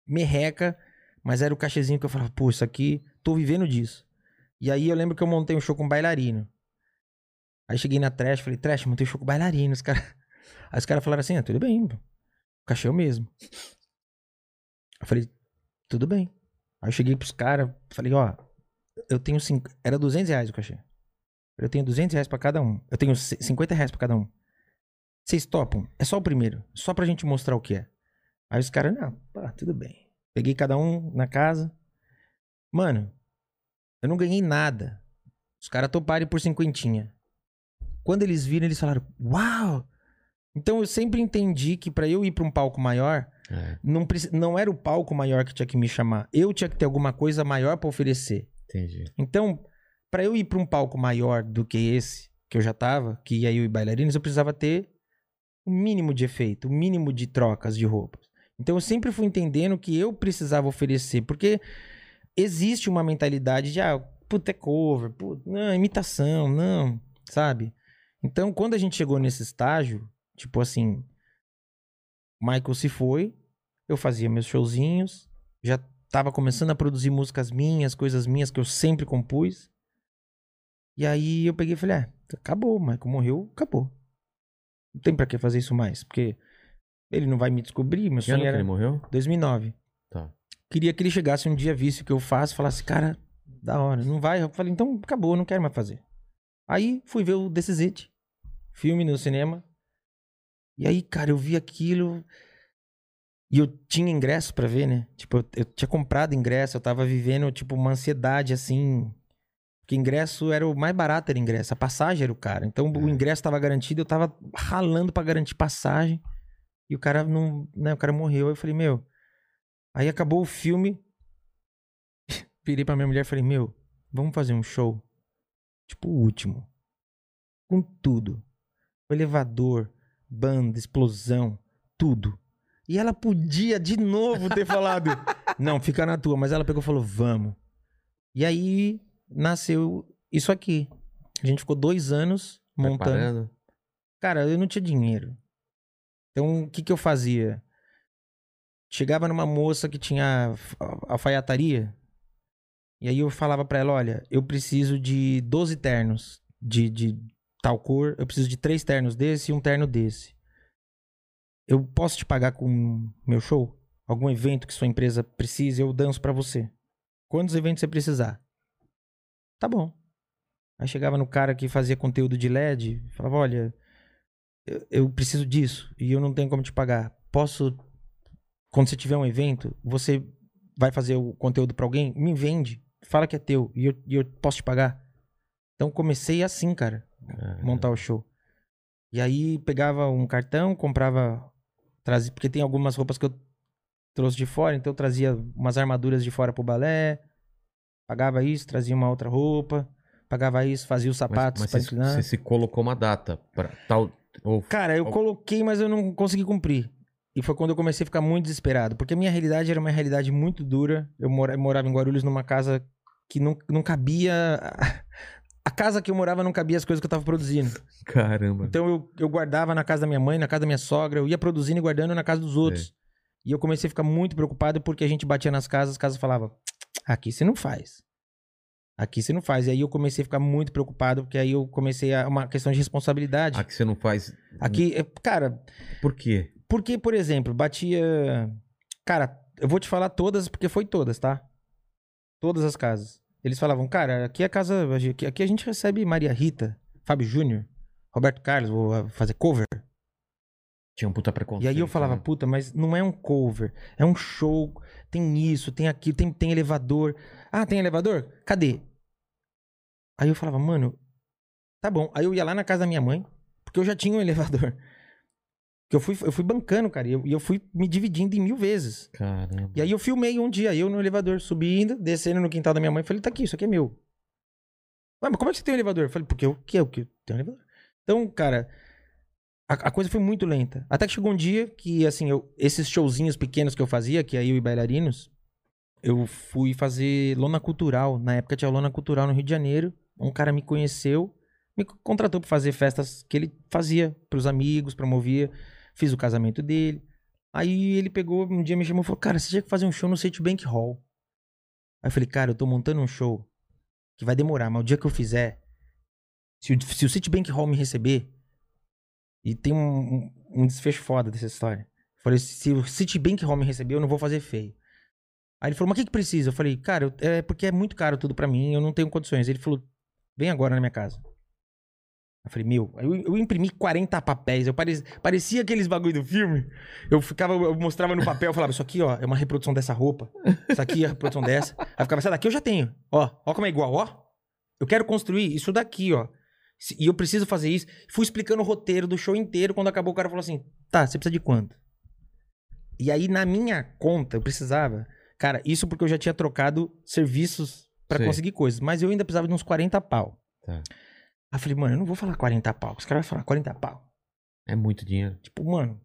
merreca, mas era o cachezinho que eu falava, pô, isso aqui, tô vivendo disso. E aí eu lembro que eu montei um show com bailarino. Aí cheguei na Trash, falei, Trash, montei um show com bailarino. Os cara... [LAUGHS] Aí os caras falaram assim, ah, tudo bem, pô. o cachê é o mesmo. Eu falei, tudo bem. Aí eu cheguei pros caras, falei, ó, eu tenho cinco, era 200 reais o cachê. Eu tenho 200 reais pra cada um. Eu tenho c- 50 reais pra cada um. Vocês topam? É só o primeiro. Só pra gente mostrar o que é. Aí os caras, não, pá, tudo bem. Peguei cada um na casa. Mano, eu não ganhei nada. Os caras toparam por cinquentinha. Quando eles viram, eles falaram, uau! Então eu sempre entendi que pra eu ir pra um palco maior, É, não, não era o palco maior que tinha que me chamar. Eu tinha que ter alguma coisa maior pra oferecer. entendi. Então, pra eu ir pra um palco maior do que esse, que eu já tava, que ia eu e bailarinos, eu precisava ter o mínimo de efeito, o mínimo de trocas de roupas. Então eu sempre fui entendendo que eu precisava oferecer, porque existe uma mentalidade de, ah, puta, é cover, puta, não, imitação, não, sabe? Então, quando a gente chegou nesse estágio, tipo assim, Michael se foi, eu fazia meus showzinhos, já tava começando a produzir músicas minhas, coisas minhas que eu sempre compus. E aí eu peguei e falei, ah, acabou, o Michael morreu, acabou. Não tem pra que fazer isso mais, porque ele não vai me descobrir, meu Que ano sonho que era ele morreu? 2009. Tá. Queria que ele chegasse um dia, visse o que eu faço, falasse, cara, da hora, não vai? Eu falei, então acabou, não quero mais fazer. Aí fui ver o This Is It, filme no cinema. E aí, cara, eu vi aquilo. E eu tinha ingresso pra ver, né? Tipo, eu, eu tinha comprado ingresso, eu tava vivendo, tipo, uma ansiedade assim. Porque ingresso era o mais barato, era ingresso. A passagem era o cara. Então o É. ingresso tava garantido, eu tava ralando pra garantir passagem. E o cara não. Né, o cara morreu. Aí eu falei, meu. Aí acabou o filme. [LAUGHS] Virei pra minha mulher e falei, meu, vamos fazer um show. Tipo o último. Com tudo. O elevador, banda, explosão, tudo. E ela podia de novo ter falado, [LAUGHS] não, fica na tua. Mas ela pegou e falou, vamos. E aí nasceu isso aqui. A gente ficou dois anos montando. Preparando. Cara, eu não tinha dinheiro. Então, o que que eu fazia? Chegava numa moça que tinha alfaiataria. E aí eu falava pra ela, olha, eu preciso de 12 ternos de, de tal cor. Eu preciso de três ternos desse e um terno desse. Eu posso te pagar com meu show? Algum evento que sua empresa precise, eu danço pra você. Quantos eventos você precisar? Tá bom. Aí chegava no cara que fazia conteúdo de LED, falava, olha, eu, eu preciso disso e eu não tenho como te pagar. Posso, quando você tiver um evento, você vai fazer o conteúdo pra alguém? Me vende, fala que é teu e eu, e eu posso te pagar. Então comecei assim, cara, montar o show. E aí pegava um cartão, comprava, trazia, porque tem algumas roupas que eu trouxe de fora, então eu trazia umas armaduras de fora pro balé, pagava isso, trazia uma outra roupa, pagava isso, fazia os sapatos mas pra você, inclinar. você se colocou uma data pra tal. Ou, Cara, eu Ou- coloquei, mas eu não consegui cumprir. E foi quando eu comecei a ficar muito desesperado. Porque a minha realidade era uma realidade muito dura. Eu morava em Guarulhos numa casa que não, não cabia. A casa que eu morava não cabia as coisas que eu tava produzindo. caramba. Então eu, eu guardava na casa da minha mãe, na casa da minha sogra. Eu ia produzindo e guardando na casa dos outros. E eu comecei a ficar muito preocupado porque a gente batia nas casas, as casas falavam: aqui você não faz. Aqui você não faz. E aí eu comecei a ficar muito preocupado, porque aí eu comecei a. Uma questão de responsabilidade. Aqui você não faz. Aqui, é, cara, Por quê? porque, por exemplo, batia. Cara, eu vou te falar todas, porque foi todas, tá? Todas as casas. Eles falavam, cara, aqui é a casa. Aqui, a gente recebe Maria Rita, Fábio Júnior, Roberto Carlos, vou ah, fazer cover. Tinha um puta preconceito. E aí eu falava, né? puta, mas não é um cover, é um show, tem isso, tem aquilo, tem, tem elevador. Ah, tem elevador? Cadê? Aí eu falava, mano, tá bom. Aí eu ia lá na casa da minha mãe, porque eu já tinha um [LAUGHS] elevador. Que eu fui, eu fui bancando, cara, e eu, e eu fui me dividindo em mil vezes. Caramba. E aí eu filmei um dia, eu no elevador, subindo, descendo no quintal da minha mãe, falei, tá aqui, isso aqui é meu. Ué, mas como é que você tem um elevador? Eu falei, porque eu que é o que tem um elevador. Então, cara, a, a coisa foi muito lenta. Até que chegou um dia que, assim, eu, esses showzinhos pequenos que eu fazia, que é eu e bailarinos, eu fui fazer lona cultural. Na época tinha lona cultural no Rio de Janeiro. Um cara me conheceu, me contratou pra fazer festas que ele fazia pros amigos, promovia. Fiz o casamento dele. Aí ele pegou, um dia me chamou e falou: Cara, você tinha que fazer um show no Citibank Hall. Aí eu falei: Cara, eu tô montando um show que vai demorar, mas o dia que eu fizer, se o, se o Hall me receber, e tem um, um, um desfecho foda dessa história. Eu falei: Se o Citibank Hall me receber, eu não vou fazer feio. Aí ele falou: Mas o que, que precisa? Eu falei: Cara, eu- é porque é muito caro tudo pra mim, eu não tenho condições. Ele falou: Vem agora na minha casa. Eu falei, meu, eu, eu imprimi 40 papéis. Eu parecia, parecia aqueles bagulho do filme. Eu ficava, eu mostrava no papel, eu falava, isso aqui, ó, é uma reprodução dessa roupa. Isso aqui é a reprodução dessa. Aí eu ficava, essa daqui eu já tenho. Ó, ó como é igual, ó. Eu quero construir isso daqui, ó. E eu preciso fazer isso. Fui explicando o roteiro do show inteiro. Quando acabou, o cara falou assim: tá, você precisa de quanto? E aí, na minha conta, eu precisava. Cara, isso porque eu já tinha trocado serviços pra Sei. conseguir coisas. Mas eu ainda precisava de uns 40 pau. Tá. Aí eu falei, mano, eu não vou falar 40 pau. Os caras vão falar 40 pau. É muito dinheiro. Tipo, mano,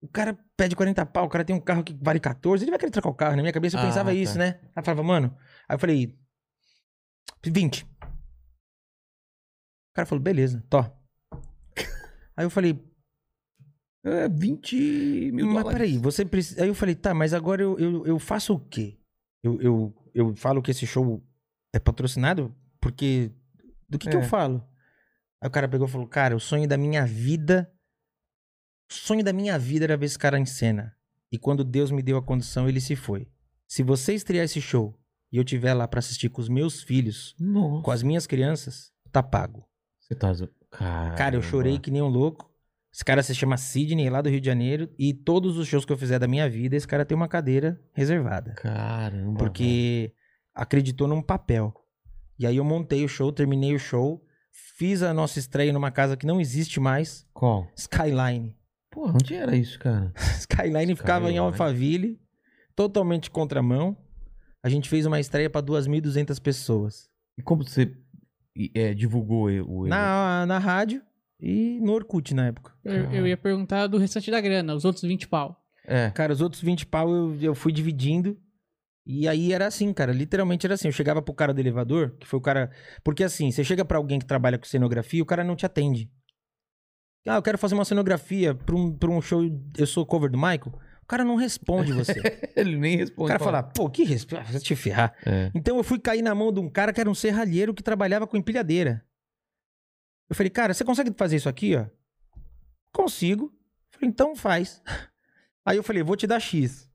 o cara pede 40 pau, o cara tem um carro que vale 14, ele vai querer trocar o carro. Na minha cabeça eu Ah, pensava tá. isso, né? Aí eu falava, mano. Aí eu falei, 20. O cara falou, beleza, tô. Aí eu falei, É 20 mil mas dólares. peraí, você precisa. Aí eu falei, tá, mas agora eu, eu, eu faço o quê? Eu, eu, eu falo que esse show é patrocinado? Porque. Do que, que eu É. falo? Aí o cara pegou e falou, cara, o sonho da minha vida. O sonho da minha vida era ver esse cara em cena. E quando Deus me deu a condição, ele se foi. Se você estrear esse show e eu tiver lá pra assistir com os meus filhos, Nossa. com as minhas crianças, tá pago. Você tá. Caramba. Cara, eu chorei que nem um louco. Esse cara se chama Sidney, lá do Rio de Janeiro. E todos os shows que eu fizer da minha vida, esse cara tem uma cadeira reservada. Caramba. Porque acreditou num papel. E aí eu montei o show, terminei o show. Fiz a nossa estreia numa casa que não existe mais. Qual? Skyline. Porra, onde era isso, cara? [LAUGHS] Skyline ficava em Skyline. Alphaville. Totalmente contramão. A gente fez uma estreia pra 2.200 pessoas. E como você é, divulgou o. Na, na rádio e no Orkut na época. Eu, eu ia perguntar do restante da grana, os outros 20 pau. É. Cara, os outros 20 pau eu, eu fui dividindo. E aí era assim, cara. Literalmente era assim. Eu chegava pro cara do elevador, que foi o cara. Porque assim, você chega pra alguém que trabalha com cenografia, o cara não te atende. Ah, eu quero fazer uma cenografia pra um, pra um show. Eu sou cover do Michael. O cara não responde você. [LAUGHS] Ele nem o responde. cara fala, pô, que responde? Vai te ferrar. É. Então eu fui cair na mão de um cara que era um serralheiro que trabalhava com empilhadeira. Eu falei, cara, você consegue fazer isso aqui, ó? Consigo. Eu falei, então faz. [LAUGHS] Aí eu falei, vou te dar X.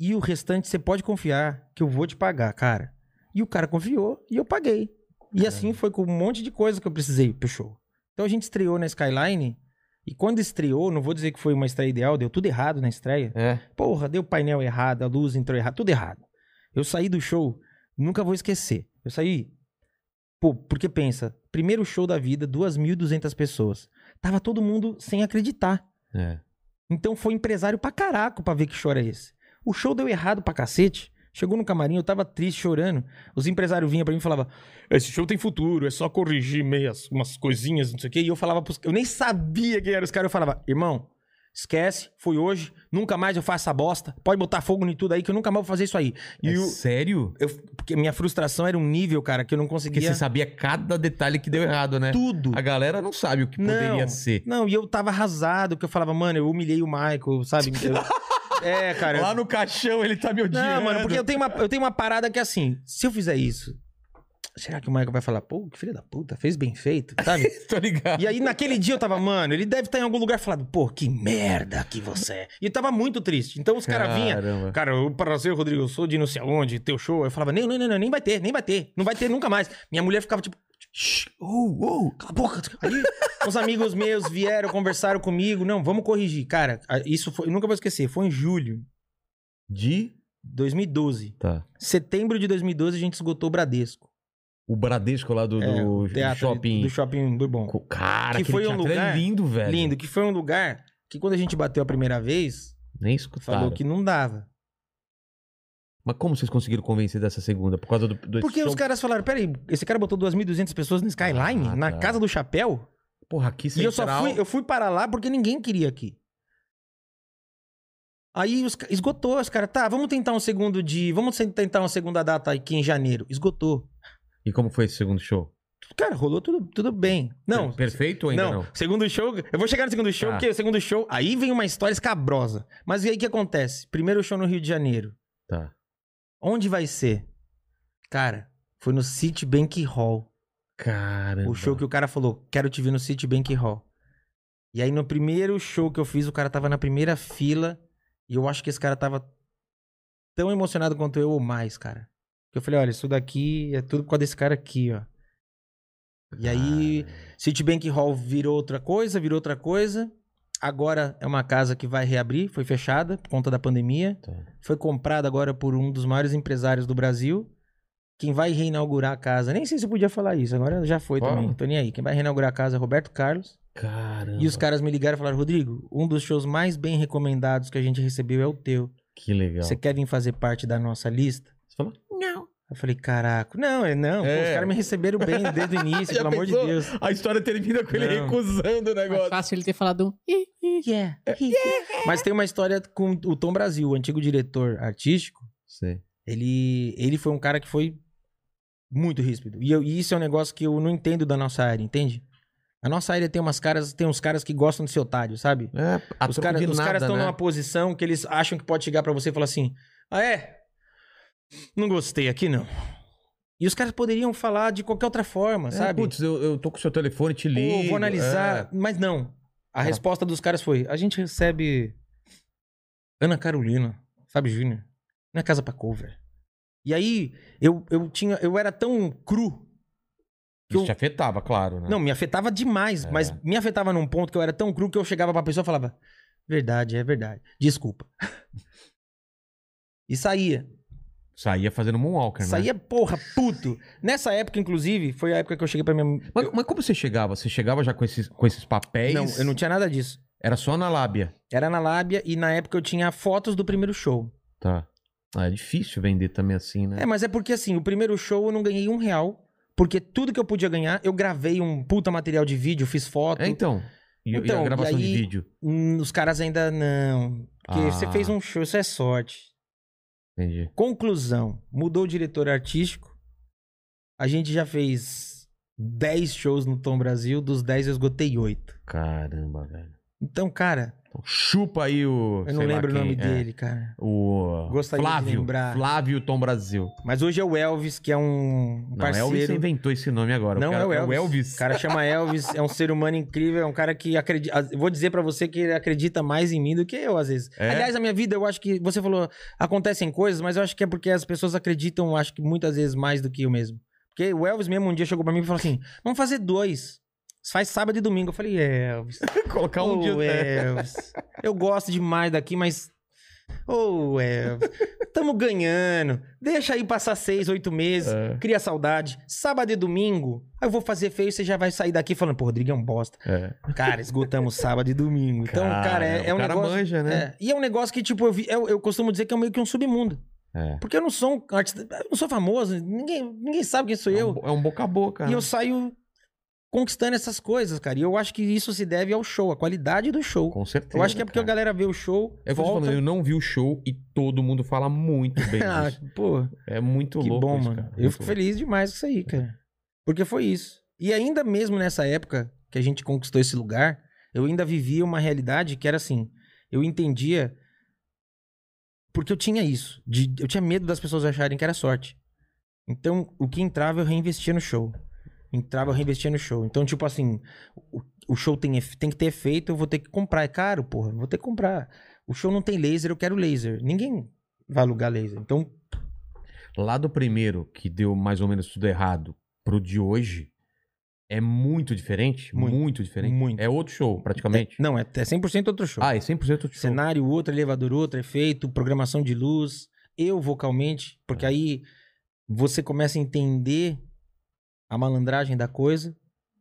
E o restante você pode confiar que eu vou te pagar, cara. E o cara confiou e eu paguei. E assim foi com um monte de coisa que eu precisei pro show. Então a gente estreou na Skyline. E quando estreou, não vou dizer que foi uma estreia ideal, deu tudo errado na estreia. É. Porra, deu painel errado, a luz entrou errado, tudo errado. Eu saí do show, nunca vou esquecer. Eu saí. Pô, porque pensa, primeiro show da vida, 2.200 pessoas. Tava todo mundo sem acreditar. É. Então foi empresário pra caraco pra ver que choro é esse. O show deu errado pra cacete. Chegou no camarim, eu tava triste, chorando. Os empresários vinham pra mim e falavam: Esse show tem futuro, é só corrigir meias, umas coisinhas, não sei o quê. E eu falava pros. Eu nem sabia quem eram os caras. Eu falava: Irmão, esquece, foi hoje, nunca mais eu faço essa bosta. Pode botar fogo em tudo aí, que eu nunca mais vou fazer isso aí. É o- sério? eu, porque minha frustração era um nível, cara, que eu não Porque conseguia. você sabia cada detalhe que deu errado, né? Tudo. A galera não sabe o que poderia Não, ser. Não, e eu tava arrasado, que eu falava, mano, eu humilhei o Michael, sabe? [LAUGHS] Eu- é, cara. Lá no caixão ele tá me odiando. Não, mano, porque eu tenho, uma, eu tenho uma parada que é assim, se eu fizer isso, será que o Michael vai falar, pô, que filho da puta, fez bem feito, sabe? [LAUGHS] Tô ligado. E aí, naquele dia, eu tava, mano, ele deve estar em algum lugar falando, pô, que merda que você é. E eu tava muito triste. Então os caras vinham, Caramba. cara, o prazer, Rodrigo, eu sou de não sei aonde, teu show. Eu falava, não, não, não, não, nem vai ter, nem vai ter, não vai ter nunca mais. Minha mulher ficava tipo, oh, oh, cala a boca. Aí, uns amigos meus vieram, conversaram comigo, não, vamos corrigir. Cara, isso foi, eu nunca vou esquecer, foi em julho De. de 2012. Tá. Setembro de 2012 a gente esgotou o Bradesco. O Bradesco lá do, É, do teatro shopping. Do shopping Bourbon. Cara, Que foi um teatro lugar é lindo, velho. Lindo, que foi um lugar que quando a gente bateu a primeira vez, Nem escutaram. falou que não dava. Mas como vocês conseguiram convencer dessa segunda? Por causa do. do Porque os caras falaram, peraí, esse cara botou 2.200 pessoas no Skyline, Ah, na tá. Casa do Chapéu? Porra, aqui E eu só central... fui, eu fui para lá porque ninguém queria aqui. Aí os, esgotou, os caras, tá, vamos tentar um segundo de, vamos tentar uma segunda data aqui em janeiro. Esgotou. E como foi esse segundo show? Cara, rolou tudo, tudo bem. Não, Perfeito ainda não? não, segundo show. Eu vou chegar no segundo show, Tá. porque o segundo show. Aí vem uma história escabrosa. Mas e aí o que acontece? Primeiro show no Rio de Janeiro. Tá. Onde vai ser? Cara, foi no Citibank Hall. Caramba. O show que o cara falou, quero te ver no Citibank Hall. E aí no primeiro show que eu fiz, o cara tava na primeira fila. E eu acho que esse cara tava tão emocionado quanto eu ou mais, cara. Que eu falei, olha, isso daqui é tudo por causa desse cara aqui, ó. E aí, Citibank Hall virou outra coisa, virou outra coisa. Agora é uma casa que vai reabrir, foi fechada por conta da pandemia. Tá. Foi comprada agora por um dos maiores empresários do Brasil. Quem vai reinaugurar a casa, nem sei se eu podia falar isso, agora já foi Fala. também, tô nem aí. Quem vai reinaugurar a casa é Roberto Carlos. Caramba. E os caras me ligaram e falaram: Rodrigo, um dos shows mais bem recomendados que a gente recebeu é o teu. Que legal. Você quer vir fazer parte da nossa lista? Você falou? Eu falei: caraca, não, é não. Pô, É. os caras me receberam bem desde o [LAUGHS] início, pelo amor de pensou? Deus. A história termina com ele Não. recusando o Mais negócio. fácil ele ter falado um. "Ih, ih". Yeah. Mas tem uma história com o Tom Brasil, o antigo diretor artístico. Sei. Ele, ele foi um cara que foi muito ríspido. E, eu- e isso é um negócio que eu não entendo da nossa área, entende? A nossa área tem umas caras, tem uns caras que gostam de ser otário, sabe? É, a os caras os nada, caras estão né? numa posição que eles acham que pode chegar pra você e falar assim: "Ah é? Não gostei aqui não". E os caras poderiam falar de qualquer outra forma, É, sabe? Putz, eu, eu tô com o seu telefone, te ligo. vou analisar, é. mas não. A Ah. resposta dos caras foi: a gente recebe Ana Carolina, Fábio Júnior, na casa pra cover. E aí, eu, eu tinha, eu era tão cru. que Isso eu- te afetava, claro, né? Não, me afetava demais, É. mas me afetava num ponto que eu era tão cru que eu chegava pra pessoa e falava: Verdade, é verdade. Desculpa. [LAUGHS] e saía. Saía fazendo Moonwalker, né? Saía, porra, puto. Nessa época, inclusive, foi a época que eu cheguei pra minha. Mas, mas como você chegava? Você chegava já com esses, com esses papéis? Não, eu não tinha nada disso. Era só na lábia. Era na lábia e na época eu tinha fotos do primeiro show. Tá. Ah, é difícil vender também assim, né? É, mas é porque assim, o primeiro show eu não ganhei um real. Porque tudo que eu podia ganhar, eu gravei um puta material de vídeo, fiz foto. É, então. E, e Então, a gravação e aí- de vídeo? Hum, os caras ainda não. Porque Ah. você fez um show, isso é sorte. Entendi. Conclusão: mudou o diretor artístico. A gente já fez 10 shows no Tom Brasil, dos 10 eu esgotei 8. Caramba, velho. Então, cara, Então, chupa aí o. eu não lembro o nome é, dele, cara. O. Gostaria de Flávio. lembrar. Flávio Tom Brasil. Mas hoje é o Elvis, que é um Não, parceiro. Elvis inventou esse nome agora. Não, cara- é o Elvis. o Elvis. O cara chama Elvis, é um ser humano incrível, é um cara que acredita. Vou dizer pra você que ele acredita mais em mim do que eu, às vezes. É? Aliás, na minha vida, eu acho que. Você falou, acontecem coisas, mas eu acho que é porque as pessoas acreditam, acho que muitas vezes mais do que eu mesmo. Porque o Elvis mesmo um dia chegou pra mim e falou assim: vamos fazer dois. Faz sábado e domingo. Eu falei, Elvis. [LAUGHS] Colocar um Ô, dia. Elvis. Eu gosto demais daqui, mas. Ô, Elvis. Tamo ganhando. Deixa aí passar seis, oito meses. É. Cria saudade. Sábado e domingo. Aí eu vou fazer feio, você já vai sair daqui falando, pô, Rodrigo é um bosta. É. Cara, esgotamos sábado e domingo. Então, cara, é, é o um cara negócio. manja, né? é. E é um negócio que, tipo, eu, vi- eu, eu costumo dizer que é meio que um submundo. É. Porque eu não sou um artista. Eu não sou famoso, ninguém, ninguém sabe quem sou É eu. um, é um boca a boca. E né? eu saio conquistando essas coisas, cara. E eu acho que isso se deve ao show, à qualidade do show. Com certeza. Eu acho que é porque a cara. galera vê o show. É que eu volta... falando, eu não vi o show e todo mundo fala muito bem [LAUGHS] ah, pô, É muito que louco bom, isso, mano. Eu fico feliz demais com isso aí, cara. Porque foi isso. E ainda mesmo nessa época que a gente conquistou esse lugar, eu ainda vivia uma realidade que era assim. Eu entendia. Porque eu tinha isso. de- eu tinha medo das pessoas acharem que era sorte. Então, o que entrava, eu reinvestia no show. Entrava, eu reinvestia no show. Então, tipo assim, o, o show tem, tem que ter efeito, eu vou ter que comprar. É caro, porra, vou ter que comprar. O show não tem laser, eu quero laser. Ninguém vai alugar laser. Então, Lá do primeiro, que deu mais ou menos tudo errado, pro de hoje, é muito diferente? Muito. Muito, diferente? Muito. É outro show, praticamente? não, é, é 100% outro show. Ah, é 100% outro show. Cenário outro, elevador outro, efeito, programação de luz, eu vocalmente, porque aí você começa a entender a malandragem da coisa.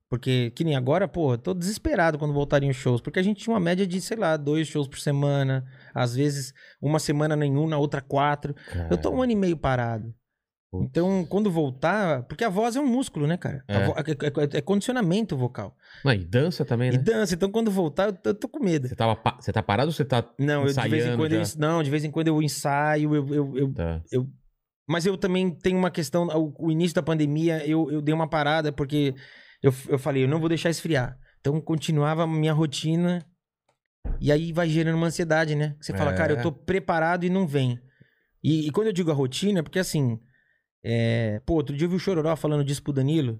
Porque, que nem agora, pô, eu tô desesperado quando voltarem os shows. Porque a gente tinha uma média de, sei lá, dois shows por semana. Às vezes, uma semana nenhum, na outra quatro. Eu tô um ano e meio parado. Putz. Então, quando voltar. Porque a voz é um músculo, né, cara? É. vo- É, é- é condicionamento vocal. Não, e dança também, E né? dança. Então, quando voltar, eu tô, eu tô com medo. Você, tava pa- você tá parado ou você tá Não, eu, de vez em quando eu, não, de vez em quando eu ensaio, eu, eu, eu- Tá. Mas eu também tenho uma questão, o, início da pandemia, eu, eu dei uma parada porque eu, eu falei, eu não vou deixar esfriar. Então continuava a minha rotina e aí vai gerando uma ansiedade, né? Você fala, É. cara, eu tô preparado e não vem. E, e quando eu digo a rotina, é porque assim, é, pô, outro dia eu vi o Chororó falando disso pro Danilo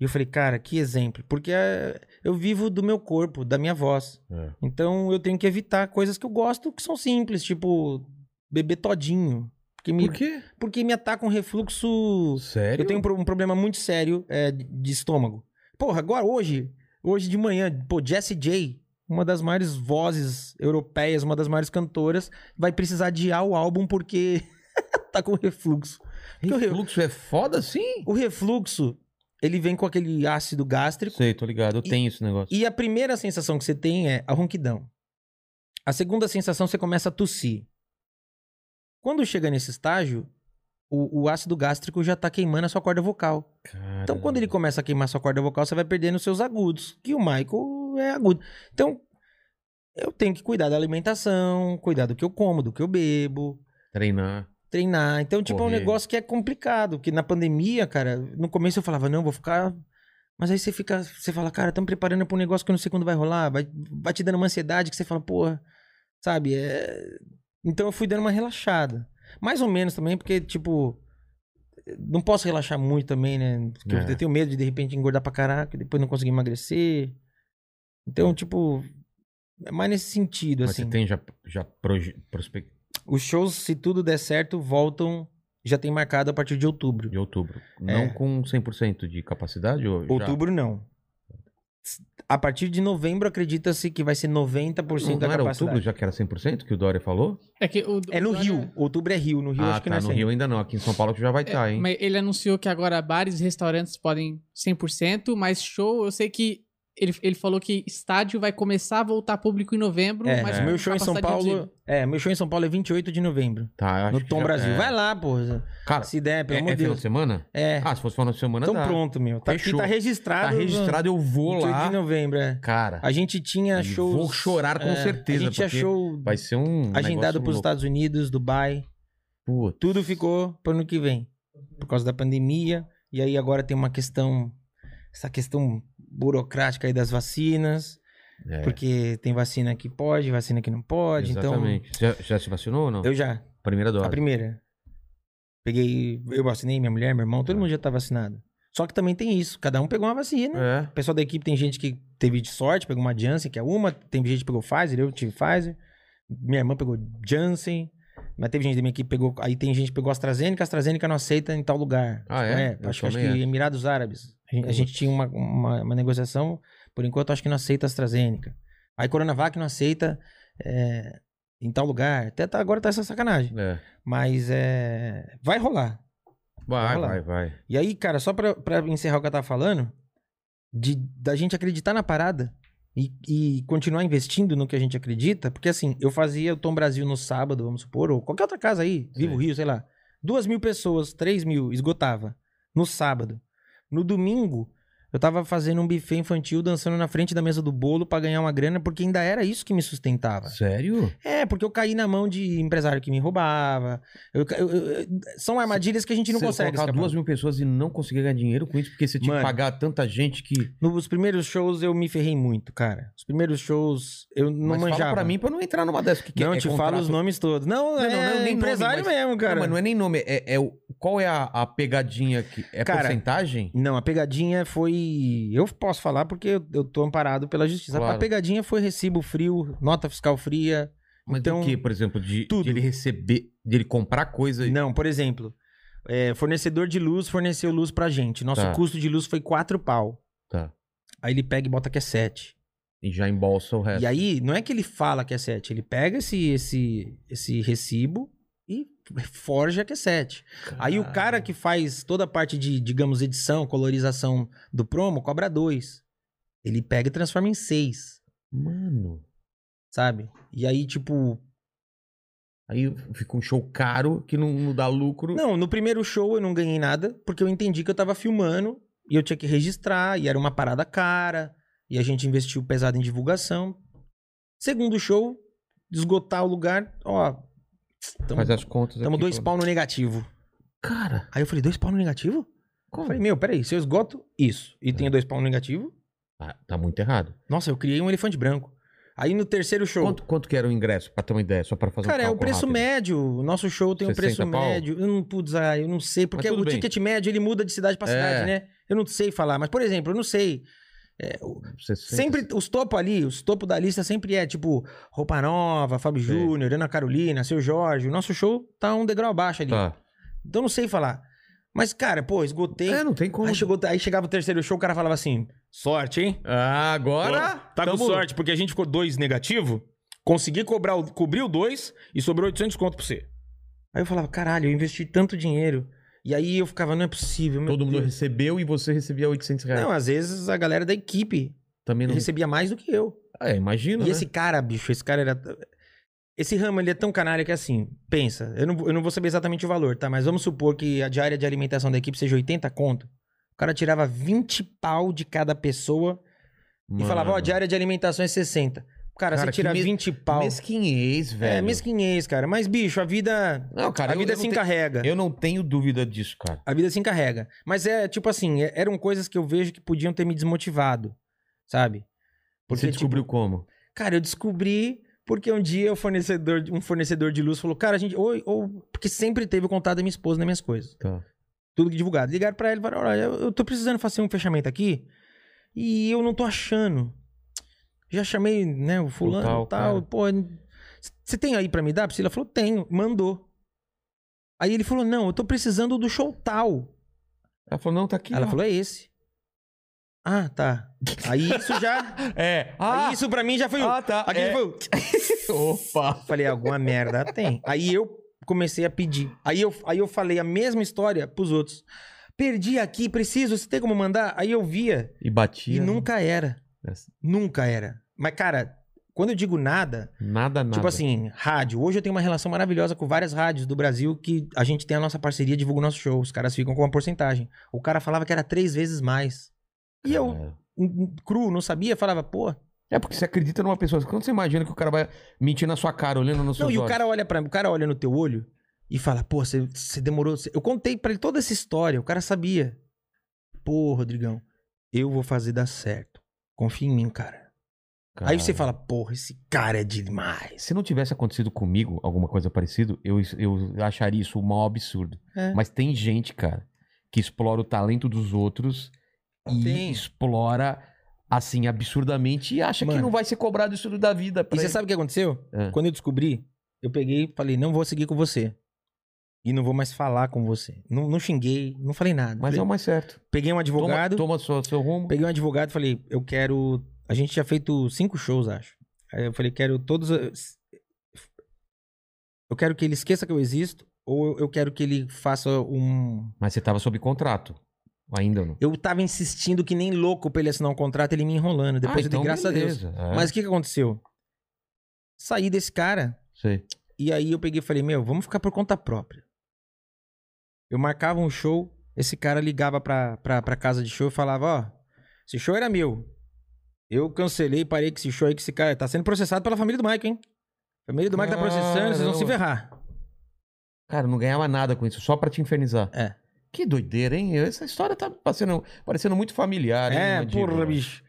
e eu falei, cara, que exemplo. Porque é, eu vivo do meu corpo, da minha voz. É. Então eu tenho que evitar coisas que eu gosto que são simples, tipo beber todinho. Porque me, Por quê? porque me ataca um refluxo. Sério? Eu tenho um, pro- problema muito sério é, de- estômago. Porra, agora hoje, hoje de manhã, pô, Jessie J, uma das maiores vozes europeias, uma das maiores cantoras, vai precisar adiar o álbum porque [LAUGHS] tá com refluxo. Porque o re- Refluxo é foda assim? O refluxo, ele vem com aquele ácido gástrico. Sei, tô ligado. Eu E- tenho esse negócio. E a primeira sensação que você tem é a ronquidão. A segunda sensação, você começa a tossir. Quando chega nesse estágio, o, o ácido gástrico já tá queimando a sua corda vocal. Então, quando ele começa a queimar sua corda vocal, você vai perdendo os seus agudos. Que o Michael é agudo. Então, eu tenho que cuidar da alimentação, cuidar do que eu como, do que eu bebo, Treinar. treinar. Então, tipo, é um Correr. negócio que é complicado. Que na pandemia, cara, no começo eu falava, não, vou ficar. Mas aí você fica, você fala, cara, estamos preparando para um negócio que eu não sei quando vai rolar. Vai, vai te dando uma ansiedade que você fala, porra, sabe? É... Então eu fui dando uma relaxada. Mais ou menos também, porque, tipo. Não posso relaxar muito também, né? Porque eu- É. eu tenho medo de de repente engordar pra caraca, depois não conseguir emagrecer. Então, tipo. É mais nesse sentido, Mas assim. você tem já, já proje... prospect... Os shows, se tudo der certo, voltam. Já tem marcado a partir de outubro. de outubro. Não É. com 100% de capacidade? Ou já? Outubro não. A partir de novembro, acredita-se que vai ser 90% Não, da não era capacidade. outubro já que era 100% que o Dória falou? É que o, É no o Dória- Rio. Outubro é Rio. No Rio ah, acho que tá. não é No 100. Rio ainda não. Aqui em São Paulo que já vai estar, hein? Mas ele anunciou que agora bares e restaurantes podem 100%, mas show, eu sei que ele, ele falou que estádio vai começar a voltar público em novembro, É, mas o com meu show em São Paulo. É, meu show em São Paulo é 28 de novembro. Tá, eu acho No Tom já- Brasil. é. Vai lá, pô. Cara, Se der, pelo é, amor é de final de Deus. semana? É. Ah, se fosse final de semana, então dá. pronto, meu. Tá aqui, tá registrado. Tá registrado, eu vou 28 lá. de novembro, é. Cara, A gente tinha shows. vou chorar com é, certeza, A gente show vai ser um agendado negócio para os louco. Estados Unidos, Dubai. Putz. Tudo ficou para ano que vem. Por causa da pandemia. E aí agora tem uma questão. Essa questão burocrática aí das vacinas. É, Porque tem vacina que pode, vacina que não pode. exatamente. Já, já se vacinou ou não? Então, eu já. Primeira dose. A primeira. Peguei. Eu vacinei minha mulher, meu irmão, todo mundo já tá vacinado. Só que também tem isso. Cada um pegou uma vacina. É. O pessoal da equipe tem gente que teve de sorte, pegou uma Janssen, que é uma. Tem gente que pegou Pfizer, eu tive Pfizer. Minha irmã pegou Janssen. Mas teve gente da minha equipe que pegou. Aí tem gente que pegou AstraZeneca, AstraZeneca não aceita em tal lugar. Ah, é? Eu acho, que- acho que. Emirados Árabes. A gente, a gente tinha uma, uma, uma negociação, por enquanto acho que não aceita AstraZeneca. Aí Coronavac não aceita é, em tal lugar. Até tá- agora tá essa sacanagem. É. Mas é. Vai rolar. Vai, rolar. vai, vai. E aí, cara, só pra, pra encerrar o que eu tava falando, de, da gente acreditar na parada e, e continuar investindo no que a gente acredita, porque assim, eu fazia o Tom Brasil no sábado, vamos supor, ou qualquer outra casa aí, Vivo Sim. Rio, sei lá. Duas mil pessoas, três mil, esgotava. No sábado. No domingo, eu tava fazendo um buffet infantil, dançando na frente da mesa do bolo pra ganhar uma grana, porque ainda era isso que me sustentava. Sério? É, porque eu caí na mão de empresário que me roubava. Eu eu- eu- são armadilhas que a gente não Você consegue colocar duas mil pessoas e não conseguir ganhar dinheiro com isso, porque você tinha que Mano. pagar tanta gente que. Nos primeiros shows eu me ferrei muito, cara. Os primeiros shows eu não Mas manjava. fala pra mim pra não entrar numa dessas. Que que não, é te contrato- falo os nomes todos. Não, Não, é não, não, nem empresário nome, mas- mesmo, cara. Não, mas não é nem nome. É, é. Qual é a, a pegadinha que. É Cara, porcentagem? Não, a pegadinha foi. Eu posso falar porque eu, eu tô amparado pela justiça. Claro. A pegadinha foi recibo frio, nota fiscal fria. Mas então, do que, por exemplo? De, tudo. de ele receber. De ele comprar coisa. Não, por exemplo, é, fornecedor de luz forneceu luz pra gente. Nosso Tá. custo de luz foi quatro pau. Tá. Aí ele pega e bota que é sete. E já embolsa o resto. E aí, não é que ele fala que é 7, ele pega esse, esse, esse recibo e forja que é 7. Aí o cara que faz toda a parte de, digamos, edição, colorização do promo, cobra 2. Ele pega e transforma em 6, Mano. sabe? E aí, tipo. Aí fica um show caro que não, não dá lucro. Não, no primeiro show eu não ganhei nada, porque eu entendi que eu tava filmando e eu tinha que registrar, e era uma parada cara, e a gente investiu pesado em divulgação. Segundo show, esgotar o lugar, ó. Tamo, Faz as contas. tamo aqui, dois pau no negativo. Cara. Aí eu falei, dois pau no negativo? Eu Como? falei, meu, peraí, se eu esgoto isso e tenho dois pau no negativo, Ah, tá muito errado. nossa, eu criei um elefante branco. Aí no terceiro show. Quanto, quanto que era o ingresso, pra ter uma ideia, só pra fazer Cara, um é o preço rápido? médio. O nosso show tem um 60 preço pau? médio. Eu não, putz, ah, eu não sei, porque o bem. ticket médio ele muda de cidade pra É. cidade, né? Eu não sei falar, mas por exemplo, eu não sei. É, o- 60. sempre os topos ali, os topos da lista sempre é tipo Roupa Nova, Fábio. Júnior, Ana Carolina, Seu Jorge. O nosso show tá um degrau abaixo ali. Tá. Então não sei falar. Mas, cara, pô, esgotei. É, não tem como. Aí, chegou, aí chegava o terceiro show, o cara falava assim: sorte, hein? Ah, agora. Tá com tamo- sorte, porque a gente ficou dois negativo, consegui cobrar o, cobrir o dois e sobrou 800 conto pra você. Aí eu falava, caralho, eu investi tanto dinheiro. E aí eu ficava, não é possível. Todo mundo Deus. recebeu e você recebia 800 reais. Não, às vezes a galera da equipe Também não. recebia mais do que eu. É, imagina. E né? esse cara, bicho, esse cara era. Esse ramo, ele é tão canalha que assim, pensa, eu não, vou- eu não vou saber exatamente o valor, tá? Mas vamos supor que a diária de alimentação da equipe seja 80 conto. O cara tirava 20 pau de cada pessoa e Mano. falava, ó, a diária de alimentação é 60. Cara, Cara, você tira mes- 20 pau. Mesquinhez, velho. É, mesquinhez, cara. Mas, bicho, a vida. Não, cara, a eu- vida eu se encarrega. Eu não tenho dúvida disso, cara. A vida se encarrega. Mas é, tipo assim, é- eram coisas que eu vejo que podiam ter me desmotivado, sabe? Você descobriu tipo, como? Cara, eu descobri porque um dia o fornecedor, um fornecedor de luz falou, cara, a gente. Ou, ou, porque sempre teve o contato da minha esposa nas minhas coisas. Tá. Tudo divulgado. Ligaram pra ele e falaram: olha, eu, eu tô precisando fazer um fechamento aqui e eu não tô achando. Já chamei, né, o fulano e tal. Pô, você tem aí pra me dar? Priscila falou: tenho. Mandou. Aí ele falou: não, eu tô precisando do show tal. Ela falou, não, tá aqui. Ela ó. falou: é esse. Ah, tá. Aí isso já. [LAUGHS] É. aí isso pra mim já foi. o- ah, tá. Aqui é. foi. [LAUGHS] Opa. Falei, alguma merda tem. Aí eu comecei a pedir. Aí eu, aí eu falei a mesma história pros outros. Perdi aqui, preciso, você tem como mandar? Aí eu via E batia. e né? nunca era. Nunca era. Mas, cara, quando eu digo nada, Nada, nada. tipo assim, rádio. Hoje eu tenho uma relação maravilhosa com várias rádios do Brasil que a gente tem a nossa parceria, divulga o nosso show. Os caras ficam com uma porcentagem. O cara falava que era três vezes mais. E eu, um cru, não sabia, falava, pô. É porque você acredita numa pessoa. Quando você imagina que o cara vai mentir na sua cara, olhando nos seus Não, e o olhos. cara olha para o cara olha no teu olho e fala, pô, você, você demorou. você-" Eu contei pra ele toda essa história, o cara sabia. Pô, Rodrigão, eu vou fazer dar certo. Confia em mim, cara. Aí você fala, porra, esse cara é demais. Se não tivesse acontecido comigo alguma coisa parecida, eu, eu acharia isso um maior absurdo. É. Mas tem gente, cara, que explora o talento dos outros e Tem. explora assim absurdamente e acha que Mano. não vai ser cobrado isso tudo da vida. E você ele. sabe o que aconteceu? É. Quando eu descobri, eu peguei e falei, não vou seguir com você. E não vou mais falar com você. Não, não xinguei, não falei nada. Mas é Falei- o mais certo. Peguei um Toma, advogado, toma seu, seu rumo. peguei um advogado e falei, eu quero. A gente tinha feito cinco shows, acho. Aí eu falei, quero todos. os- Eu quero que ele esqueça que eu existo, ou eu quero que ele faça um. Mas você tava sob contrato. Ainda não. Eu tava insistindo que nem louco pra ele assinar um contrato, ele me enrolando. Depois Ah, eu dei então graças a Deus. beleza. É, Mas o que, que aconteceu? Saí desse cara, sei. e aí eu peguei e falei, meu, vamos ficar por conta própria. Eu marcava um show, esse cara ligava pra, pra, pra casa de show e falava, ó, esse show era meu. Eu cancelei, parei com esse show aí, que esse cara tá sendo processado pela família do Michael, hein? A família do Michael tá processando, vocês vão se ferrar. Cara, não ganhava nada com isso, só pra te infernizar. É. Que doideira, hein? Essa história tá parecendo, parecendo muito familiar, hein? É, porra, bicho.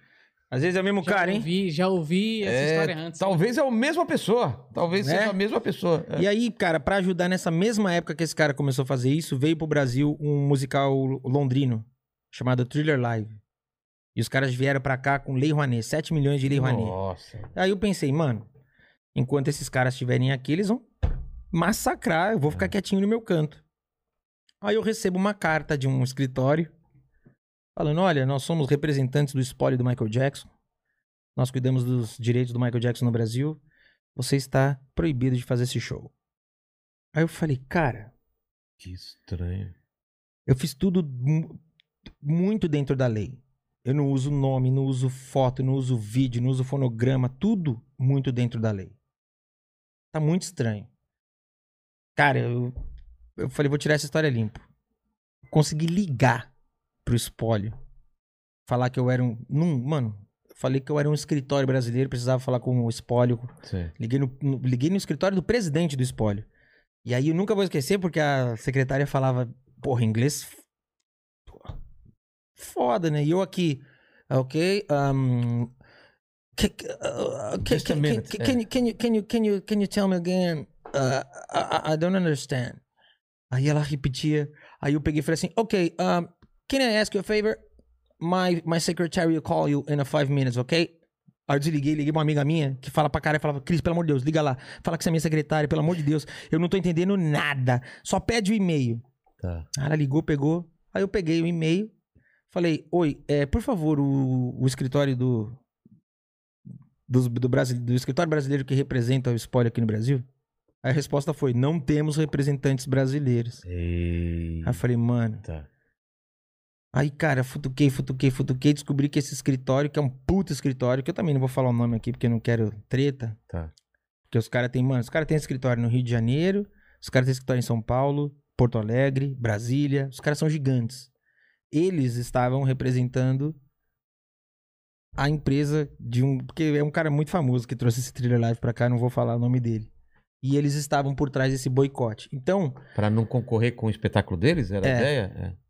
Às vezes é o mesmo Já cara, hein? ouvi, já ouvi essa É, história antes. Talvez é a mesma pessoa. Talvez É? seja a mesma pessoa. É. E aí, cara, pra ajudar nessa mesma época que esse cara começou a fazer isso, veio pro Brasil um musical londrino chamado Thriller Live. E os caras vieram pra cá com Lei Rouanet, 7 milhões de Lei Rouanet. Nossa. Aí eu pensei, mano, enquanto esses caras estiverem aqui, eles vão massacrar, eu vou ficar quietinho no meu canto. Aí eu recebo uma carta de um escritório falando: olha, nós somos representantes do espólio do Michael Jackson. Nós cuidamos dos direitos do Michael Jackson no Brasil. Você está proibido de fazer esse show. Aí eu falei, cara, Que estranho. eu fiz tudo mu- muito dentro da lei. Eu não uso nome, não uso foto, não uso vídeo, não uso fonograma, tudo muito dentro da lei. Tá muito estranho. Cara, eu, eu falei, vou tirar essa história limpo. Consegui ligar pro espólio. Falar que eu era um. Num, mano, falei que eu era um escritório brasileiro, precisava falar com o espólio. Liguei no, no- liguei no escritório do presidente do espólio. E aí eu nunca vou esquecer porque a secretária falava, porra, inglês porra, foda, né? E eu aqui, ok, um, ca- ca- uh, ca- Just a can, minute, can, é. can, you, can, you, can, you, can, you, can you tell me again? Uh, I, I- I don't understand. Aí ela repetia. Aí eu peguei e falei assim, ok, um, can I ask you a favor? My, my secretary will call you in a five minutes, ok? Aí eu desliguei, liguei pra uma amiga minha que fala pra cara e falava, Cris, pelo amor de Deus, liga lá. Fala que você é minha secretária, pelo amor de Deus. Eu não tô entendendo nada. Só pede o e-mail. Tá. Ela ligou, pegou. Aí eu peguei o e-mail. Falei, oi, é, por favor, o, o escritório do. dos- Do, Brasil, do escritório brasileiro que representa o espólio aqui no Brasil? Aí a resposta foi: não temos representantes brasileiros. Aí eu falei, mano. Tá. Aí, cara, futuquei, futuquei, futuquei. Descobri que esse escritório, que é um puto escritório, que eu também não vou falar o nome aqui porque eu não quero treta. Tá. Porque os caras têm, mano, os caras têm escritório no Rio de Janeiro, os caras têm escritório em São Paulo, Porto Alegre, Brasília. Os caras são gigantes. Eles estavam representando a empresa de um. Porque é um cara muito famoso que trouxe esse thriller live pra cá, não vou falar o nome dele. E eles estavam por trás desse boicote. Então, Pra não concorrer com o espetáculo deles? Era a É. ideia? É.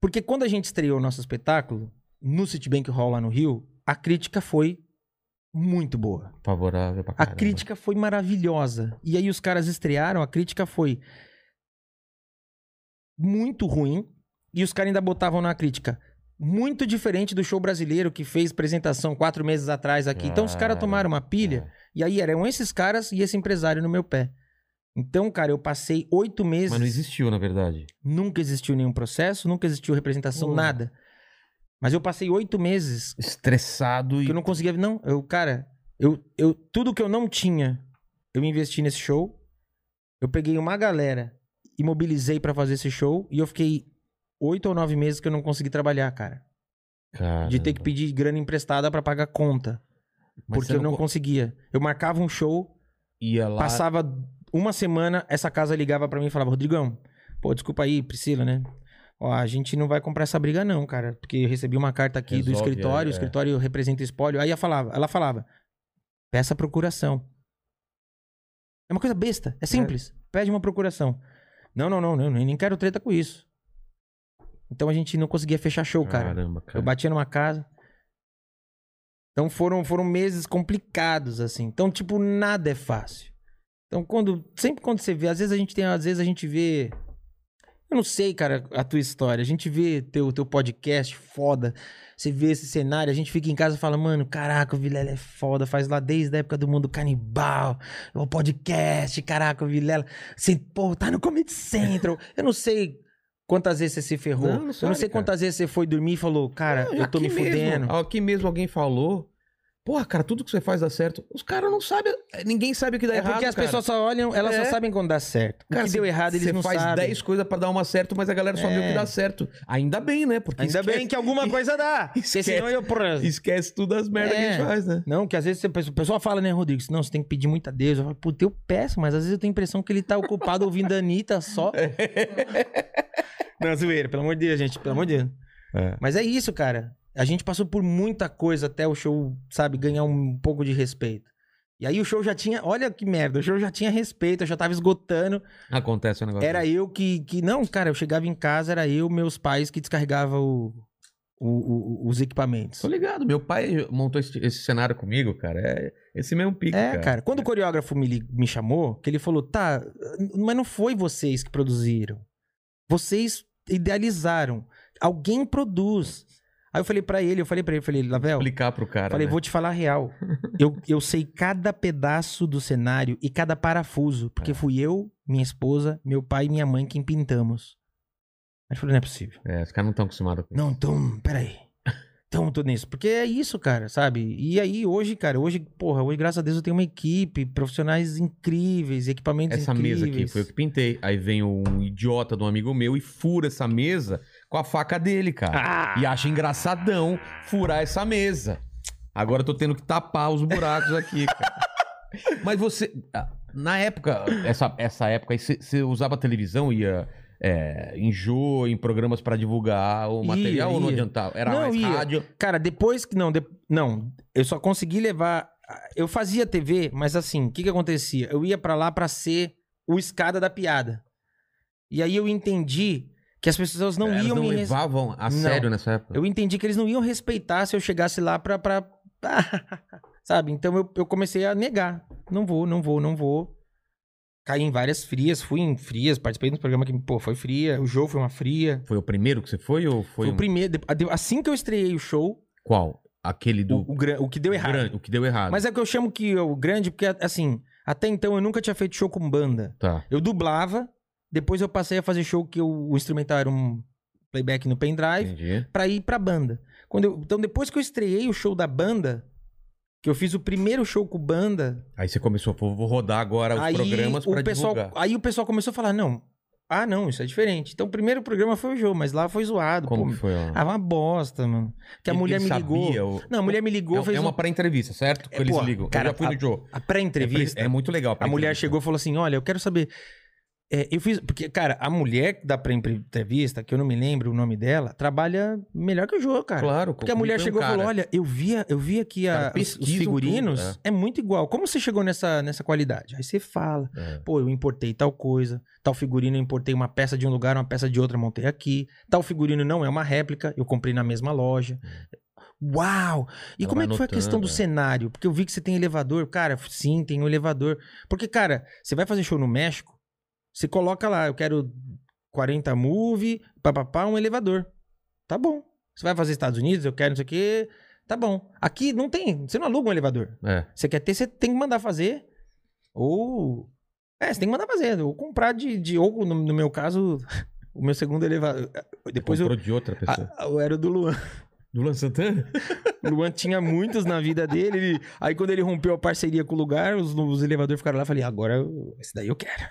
Porque quando a gente estreou o nosso espetáculo, no Citibank Hall lá no Rio, a crítica foi muito boa. Favorável pra A caramba. crítica foi maravilhosa. E aí os caras estrearam, a crítica foi muito ruim. E os caras ainda botavam na crítica. Muito diferente do show brasileiro que fez apresentação quatro meses atrás aqui. Então os caras Cara, tomaram uma pilha. É. E aí eram esses caras e esse empresário no meu pé. Então, cara, eu passei oito meses. Mas não existiu, na verdade. Nunca existiu nenhum processo, nunca existiu representação, Hum. nada. Mas eu passei oito meses Estressado e. que eu não conseguia. Não, eu, cara, eu, eu, tudo que eu não tinha, eu investi nesse show. Eu peguei uma galera e mobilizei pra fazer esse show. E eu fiquei oito ou nove meses que eu não consegui trabalhar, cara. de ter que pedir grana emprestada pra pagar conta. Mas porque eu não co- conseguia. Eu marcava um show, Ia lá. passava uma semana, essa casa ligava pra mim e falava, Rodrigão, pô, desculpa aí, Priscila, né? Ó, a gente não vai comprar essa briga não, cara. Porque eu recebi uma carta aqui do Resolve, escritório, é, o escritório representa espólio. Aí ela falava, ela falava, peça procuração. É uma coisa besta, é simples. Pede uma procuração. Não, não, não, não, nem quero treta com isso. Então a gente não conseguia fechar show, cara. Caramba, cara. Eu batia numa casa. Então foram, foram meses complicados, assim. Então, tipo, nada é fácil. Então, quando. Sempre quando você vê, às vezes a gente tem, às vezes a gente vê. Eu não sei, cara, a tua história. A gente vê teu, teu podcast foda. Você vê esse cenário, a gente fica em casa e fala, mano, caraca, o Vilela é foda, faz lá desde a época do mundo canibal, o podcast, caraca, o Vilela. Você, pô, tá no Comedy Central. [LAUGHS] Eu não sei quantas vezes você se ferrou. Não, não eu não sabe, sei cara. quantas vezes você foi dormir e falou, cara, Não, eu tô me mesmo, fudendo. Aqui mesmo alguém falou. Porra, cara, tudo que você faz dá certo. Os caras não sabem. Ninguém sabe o que dá É errado. porque as cara. pessoas só olham, elas É. só sabem quando dá certo. O Cara, que deu errado, eles Você não faz sabem. 10 coisas pra dar uma certo, mas a galera só É. que dá certo. Ainda bem, né? Porque Ainda esquece, bem que alguma coisa dá. Esquece. senão eu. esquece tudo as merdas que a gente É. faz, né? Não, que às vezes você- o pessoal fala, né, Rodrigo? Não, você tem que pedir muito a Deus. Eu falo, puta, eu peço, mas às vezes eu tenho a impressão que ele tá ocupado ouvindo a Anitta só. Não, zoeira, pelo amor de Deus, gente, pelo amor de Deus. É. Mas é isso, cara. A gente passou por muita coisa até o show, sabe, ganhar um pouco de respeito. E aí o show já tinha, olha que merda, o show já tinha respeito, eu já tava esgotando. Acontece um negócio. Era eu que, que. Não, cara, eu chegava em casa, era eu, meus pais que descarregavam o, o- o- os equipamentos. Tô ligado. Meu pai montou esse, esse cenário comigo, cara. É esse mesmo pique, É, cara. cara. Quando o coreógrafo me, me chamou, que ele falou, tá, mas não foi vocês que produziram. Vocês idealizaram. Alguém produz. Aí eu falei pra ele, eu falei pra ele, eu falei, Lavel, Explicar pro cara. falei, né? vou te falar a real. [LAUGHS] eu, eu sei cada pedaço do cenário e cada parafuso, porque É. fui eu, minha esposa, meu pai e minha mãe quem pintamos. Aí eu falei, não é possível. É, os caras não estão acostumados com isso. Não, então, peraí. Então, tô nisso. Porque é isso, cara, sabe? E aí, hoje, cara, hoje, porra, hoje, graças a Deus, eu tenho uma equipe, profissionais incríveis, equipamentos Essa incríveis. mesa aqui foi eu que pintei. Aí vem um idiota de um amigo meu e fura essa mesa com a faca dele, cara. Ah! E acha engraçadão furar essa mesa. Agora eu tô tendo que tapar os buracos aqui, cara. [LAUGHS] Mas você. ah, Na época, essa, essa época aí, você- usava televisão, ia é, em show, em programas pra divulgar o Ia, material ou não ia. adiantava? Era Não, mais ia. rádio. Cara, depois que. Não, de- não, eu só consegui levar. Eu fazia TV, mas assim, o que que acontecia? Eu ia pra lá pra ser o escada da piada. E aí eu entendi que as pessoas não Elas iam não me levavam a Não. sério nessa época. Eu entendi que eles não iam respeitar se eu chegasse lá pra. pra... [LAUGHS] Sabe? Então eu, eu comecei a negar. Não vou, não vou, não vou. Caí em várias frias, fui em frias, participei de um programa que, pô, foi fria. O jogo foi uma fria. Foi o primeiro que você foi ou foi, Foi, um- o primeiro. Assim que eu estreiei o show, Qual? Aquele do. o, o, o que deu errado. grande- o que deu errado. Mas é que eu chamo que o grande, porque assim, até então eu nunca tinha feito show com banda. Tá. Eu dublava, depois eu passei a fazer show que eu- o instrumental era um playback no pendrive. Entendi. pra ir pra banda. Quando eu- então, depois que eu estreiei o show da banda, que eu fiz o primeiro show com banda, Aí você começou, pô, vou rodar agora os aí programas o pra pessoal, divulgar. aí o pessoal começou a falar: "Não. Ah, não, isso é diferente". Então, o primeiro programa foi o jogo, mas lá foi zoado, Como pô. que foi lá? Ah, uma bosta, mano. Que a Ele- mulher ele me ligou. o- Não, a mulher me ligou, É, fez é uma um- pré-entrevista, certo? Que É, eles pô, ligam. cara, eu já fui a- no Joe. a pré-entrevista. É, é muito legal. a A mulher chegou e falou assim: Olha, eu quero saber. É, eu fiz. Porque, cara, a mulher da pré-entrevista, que eu não me lembro o nome dela, trabalha melhor que o jogo, cara. Claro. Porque a mulher um chegou e falou. Olha, eu via, eu vi aqui a- Cara, os, os figurinos, tudo, é. muito igual. Como você chegou nessa, nessa qualidade? Aí você fala: É. Pô, eu importei tal coisa, tal figurino eu importei uma peça de um lugar, uma peça de outra, montei aqui. Tal figurino não é uma réplica, eu comprei na mesma loja. Uau! E Ela como é que foi a questão do é. cenário? Porque eu vi que você tem elevador. Cara, sim, tem um elevador. Porque, cara, você vai fazer show no México, você coloca lá, eu quero 40 move, papapá, um elevador. Tá bom. Você vai fazer Estados Unidos, eu quero não sei o quê. Tá bom. Aqui não tem, você não aluga um elevador. É. Você quer ter, você tem que mandar fazer. Ou. É, você tem que mandar fazer. Ou comprar de. de ou, no, no meu caso, [LAUGHS] o meu segundo elevador. Depois eu. Comprou de outra pessoa. a- eu era o do Luan. Do Luan Santana? [LAUGHS] Luan tinha muitos na vida dele. ele- aí quando ele rompeu a parceria com o lugar, os, os elevadores ficaram lá. Eu falei, agora eu- esse daí eu quero.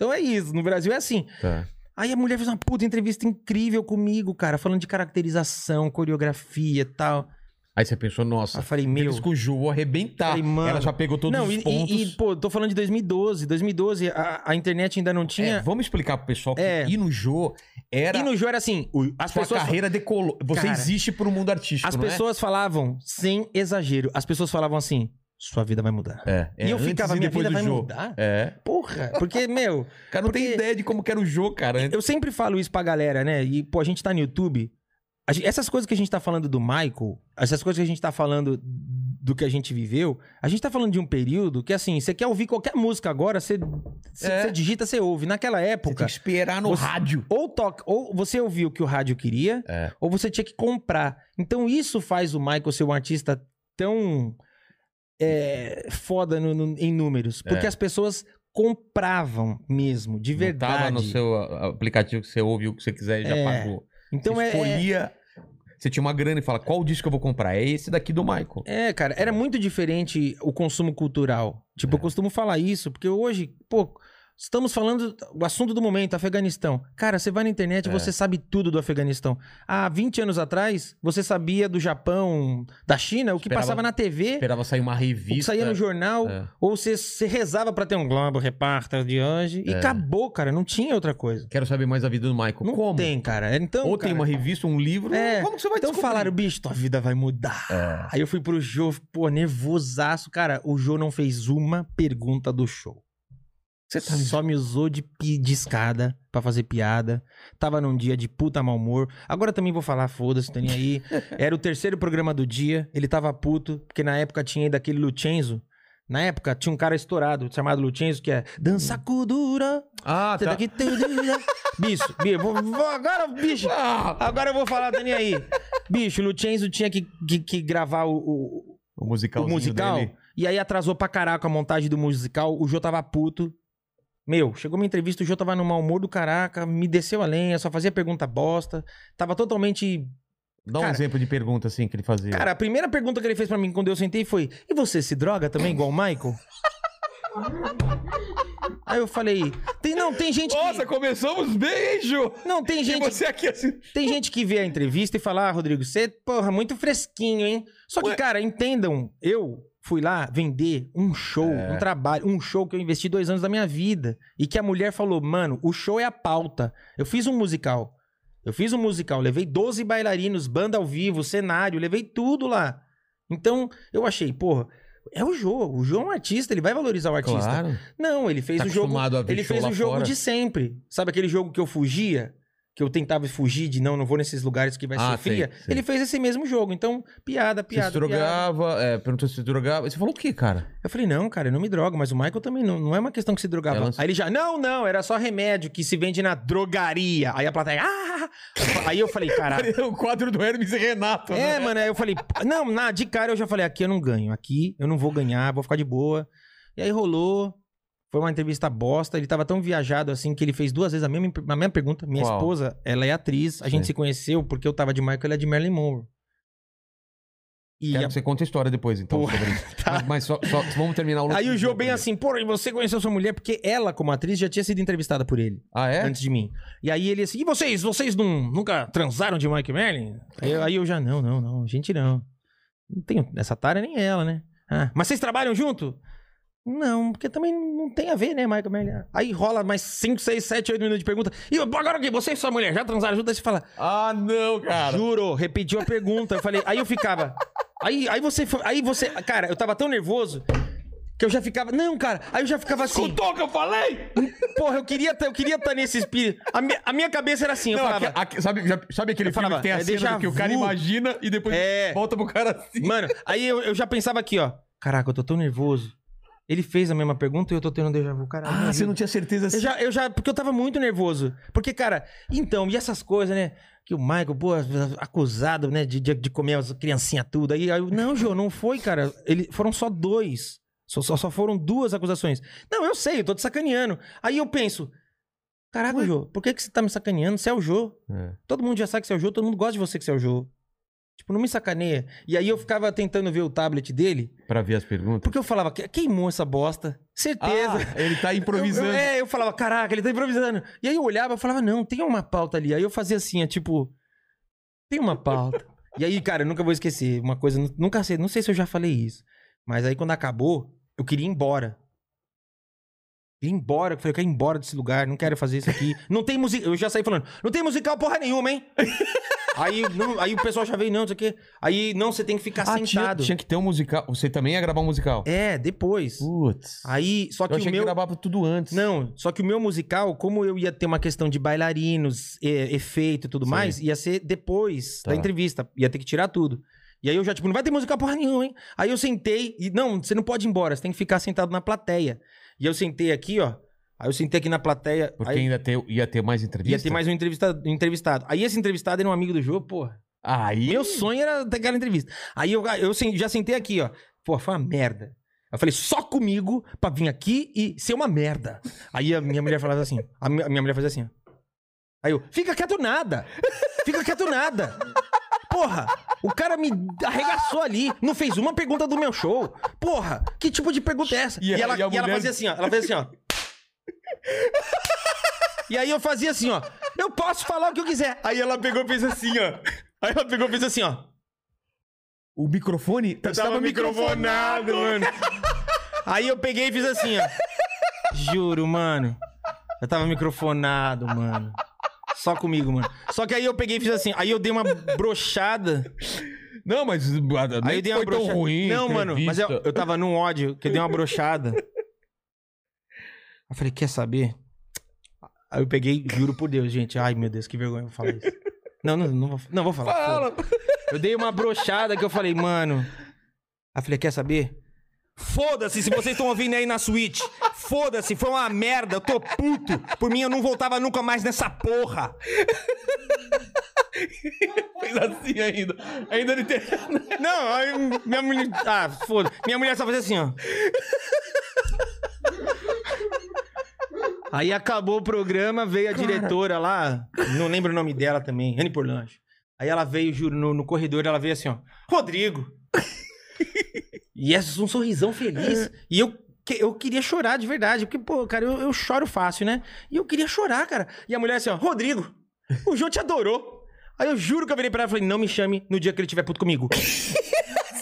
Então é isso. No Brasil é assim. Tá. Aí a mulher fez uma puta entrevista incrível comigo, cara, falando de caracterização, coreografia e tal. Aí você pensou, nossa, eu falei, meu. eles com o Ju, vou arrebentar. Falei, mano. Ela já pegou todos não, os e, pontos. e, e, pô, tô falando de 2012. 2012, a, a internet ainda não É, tinha. vamos explicar pro pessoal que É. ir no Jô era. E no jogo era assim: o- as sua pessoas. carreira decolou. Você Cara, existe pro mundo artístico, As não é? pessoas falavam, sem exagero, as pessoas falavam assim: sua vida vai mudar. É, é, e eu antes ficava, minha depois vida vai Jô. mudar? É. Porra, porque, meu, O [LAUGHS] cara não tem Porque- ideia de como que era o Jô, cara. eu sempre falo isso pra galera, né? E, pô, a gente tá no YouTube. gente- essas coisas que a gente tá falando do Michael, essas coisas que a gente tá falando do que a gente viveu, a gente tá falando de um período que, assim, você quer ouvir qualquer música agora, você, você, É. você digita, você ouve. Naquela Você tem época, que esperar no Você- rádio. ou toca, ou você ouvia o que o rádio queria, É. ou você tinha que comprar. Então isso faz o Michael ser um artista tão é, foda no- no- em números. Porque É. as pessoas compravam mesmo, de verdade. tava no seu aplicativo que você ouve o que você quiser e já É. pagou. Então você é, é, escolhia. Você tinha uma grana e fala, qual disco eu vou comprar? É esse daqui do Michael. é, cara, era muito diferente o consumo cultural. Tipo, É. eu costumo falar isso, porque hoje, pô, estamos falando o assunto do momento, Afeganistão. Cara, você vai na internet e É. você sabe tudo do Afeganistão. Há 20 anos atrás, você sabia do Japão, da China, o que Esperava- passava na TV, Esperava sair uma o que revista. saía no jornal. É. Ou você, você rezava pra ter um Globo Repórter de hoje. E É. acabou, cara. Não tinha outra coisa. Quero saber mais da vida do Michael. Não Como? tem, cara. Então, Ou tem cara, uma revista, um livro. É. Como que você vai Então descobrir? falaram, bicho, tua vida vai mudar. É. Aí eu fui pro Jô, pô, nervosaço. Cara, o Jô não fez uma pergunta do show. Você tá Só me usou de, de escada pra fazer piada. Tava num dia de puta mau humor. Agora também vou falar, foda-se, tá nem aí. [LAUGHS] Era o terceiro programa do dia. Ele tava puto, porque na época tinha ainda aquele Lucenzo. Na época tinha um cara estourado chamado Lucenzo, que é Dança Kudura. Ah, Você tá. daqui tudo. [LAUGHS] Bicho, bicho, agora, bicho. Ah, Agora eu vou falar, tá nem aí. Bicho, o Lucenzo tinha que, que, que gravar o, o, o o musical. dele. E aí atrasou pra caraca a montagem do musical. O Jô tava puto. Meu, chegou minha entrevista, o Jô tava no mau humor do caraca, me desceu a lenha, só fazia pergunta bosta. Tava totalmente. Dá um Cara- exemplo de pergunta assim que ele fazia. Cara, a primeira pergunta que ele fez pra mim quando eu sentei foi: E você se droga também, igual o Michael? aí eu falei: tem, Não, tem gente Nossa, que. começamos Ju? Não, tem E gente. você aqui assim. Tem gente que vê a entrevista e fala, ah, Rodrigo, você, porra, muito fresquinho, hein? Só que, Ué. cara, entendam, eu fui lá vender um show, É. um trabalho, um show que eu investi dois anos da minha vida. E que a mulher falou, mano, o show é a pauta. Eu fiz um musical. Eu fiz um musical, levei 12 bailarinos, banda ao vivo, cenário, levei tudo lá. Então, eu achei, porra, é o jogo. O jogo é um artista, ele vai valorizar o artista. Claro. Não, ele fez Tá o jogo. Ele fez o jogo fora. de sempre. Sabe aquele jogo que eu fugia? Que eu tentava fugir de não, não vou nesses lugares que vai Ah, ser fria. sei, sei. Ele fez esse mesmo jogo. Então, piada, Você piada. se piada. drogava, é, perguntou se se drogava. Você falou o quê, cara? Eu falei, não, cara, eu não me drogo, mas o Michael também não, não é uma questão que se drogava. Ela- Aí ele já, não, não, era só remédio que se vende na drogaria. Aí a plateia, ah! Aí eu falei, caralho. [LAUGHS] o quadro do Hermes e Renato. É, né? mano, aí eu falei, não, na, de cara eu já falei, aqui eu não ganho, aqui eu não vou ganhar, vou ficar de boa. E aí rolou, foi uma entrevista bosta, ele tava tão viajado assim que ele fez duas vezes a mesma, a mesma pergunta. Minha Qual? esposa, ela é atriz, a gente Sim. se conheceu porque eu tava de Michael, ela é de Marilyn Monroe. E Quero a- que você conte a história depois, então, Porra, [LAUGHS] tá. Mas, mas só, só- vamos terminar o Aí o Jô bem primeiro. assim, pô, e você conheceu sua mulher? Porque ela, como atriz, já tinha sido entrevistada por ele, Ah, é? antes de mim. E aí ele assim, e vocês? Vocês não, nunca transaram de Mike Merlin? Aí, eu- aí eu já, não, não, não, gente não. Não tenho, essa tara nem ela, né? Ah, mas vocês trabalham junto? Não, porque também não tem a ver, né, Michael Merlin? Aí rola mais 5, 6, 7, 8 minutos de pergunta. E agora aqui, você e sua mulher já transaram junto? Aí você fala, Ah, não, cara. Juro, repetiu a pergunta. Eu falei, aí eu ficava. Aí, aí você foi. Aí você. Cara, eu tava tão nervoso que eu já ficava. Não, cara. Aí eu já ficava assim. Escutou o que eu falei? Porra, eu queria eu queria estar nesse espírito. A, mi- a minha cabeça era assim, eu Não, falava. aqui- aqui- sabe, já- sabe aquele filme falava, que tem a é cena que o cara imagina e depois É. volta pro cara assim? Mano, aí eu, eu já pensava aqui, ó. Caraca, eu tô tão nervoso. Ele fez a mesma pergunta e eu tô tendo um déjà vu. Caralho. Ah, você vida. não tinha certeza assim? Eu já, eu já, porque eu tava muito nervoso. Porque, cara, então, e essas coisas, né? Que o Michael, pô, acusado, né, de, de, de comer as criancinhas tudo. Aí, aí eu, não, Jô, não foi, cara. Ele, foram só dois. Só, só, só foram duas acusações. Não, eu sei, eu tô te sacaneando. Aí eu penso, caraca, Jô, por que, que você tá me sacaneando? Você é o Jô. É. Todo mundo já sabe que você é o Jô, todo mundo gosta de você que você é o Jô. Tipo, não me sacaneia. E aí eu ficava tentando ver o tablet dele, Pra ver as perguntas. porque eu falava, "Que- queimou essa bosta. Certeza. Ah, ele tá improvisando. [LAUGHS] Eu, eu- é, eu falava, caraca, ele tá improvisando. E aí eu olhava e falava, não, tem uma pauta ali. Aí eu fazia assim, é tipo, tem uma pauta. [LAUGHS] e aí, cara, eu nunca vou esquecer. Uma coisa, nunca sei, não sei se eu já falei isso. Mas aí quando acabou, eu queria ir embora. Ir embora, eu falei, eu quero ir embora desse lugar, não quero fazer isso aqui. Não tem música. Eu já saí falando, não tem musical porra nenhuma, hein? [LAUGHS] aí, não- aí o pessoal já veio, não, não sei o quê. Aí, não, você tem que ficar Ah, tinha, sentado. tinha que ter um musical. Você também ia gravar um musical? É, depois. Putz. Aí, só que eu o achei meu. que gravava tudo antes. Não, só que o meu musical, como eu ia ter uma questão de bailarinos, e- efeito e tudo Sim. mais, ia ser depois Tá. da entrevista. Ia ter que tirar tudo. E aí eu já, tipo, não vai ter musical porra nenhuma, hein? Aí eu sentei e, não, você não pode ir embora, você tem que ficar sentado na plateia. E eu sentei aqui, ó. Aí eu sentei aqui na plateia. Porque aí ainda ter- ia ter mais ia entrevista? ter mais um entrevista- entrevistado. Aí esse entrevistado era um amigo do jogo, porra. Aí. Meu sonho era ter aquela entrevista. Aí eu, eu já sentei aqui, ó. Pô, foi uma merda. Eu falei, só comigo pra vir aqui e ser uma merda. Aí a minha mulher falava assim. A minha, a minha mulher fazia assim, ó. Aí eu, fica quieto nada. Fica quieto nada. Porra, o cara me arregaçou ali, não fez uma pergunta do meu show. Porra, que tipo de pergunta é essa? E E, ela, e a e ela mulher- fazia assim, ó. Ela fazia assim, ó. E aí eu fazia assim, ó. Eu posso falar o que eu quiser. Aí ela pegou e fez assim, ó. Aí ela pegou e fez assim, ó. O microfone Eu tava microfonado, mano. Aí eu peguei e fiz assim, ó. Juro, mano. Eu tava microfonado, mano. Só comigo, mano. Só que aí eu peguei e fiz assim. Aí eu dei uma brochada. Não, mas. Aí eu dei uma foi tão ruim. Não, mano, mas eu, eu tava num ódio que eu dei uma brochada. Eu falei, quer saber? Aí eu peguei, juro por Deus, gente. Ai, meu Deus, que vergonha eu vou falar isso. Não, não, não vou, não vou falar. Fala. foda. Eu dei uma brochada que eu falei, mano. Aí eu falei, quer saber? Foda-se se vocês estão ouvindo aí na Switch. Foda-se, foi uma merda. Eu tô puto. Por mim, eu não voltava nunca mais nessa porra. Fez assim ainda. Ainda ele tem. Não, aí minha mulher. Ah, foda. Minha mulher só fazia assim, ó. Aí acabou o programa, veio a diretora lá, não lembro o nome dela também, Rani Porlange. Aí ela veio, juro, no, no corredor, ela veio assim, ó. Rodrigo! E essa um sorrisão feliz. [LAUGHS] E eu, que- eu queria chorar de verdade, porque, pô, cara, eu, eu choro fácil, né? E eu queria chorar, cara. E a mulher assim, ó, Rodrigo, o João te adorou. Aí eu juro que eu virei pra ela e falei, não me chame no dia que ele tiver puto comigo. [LAUGHS]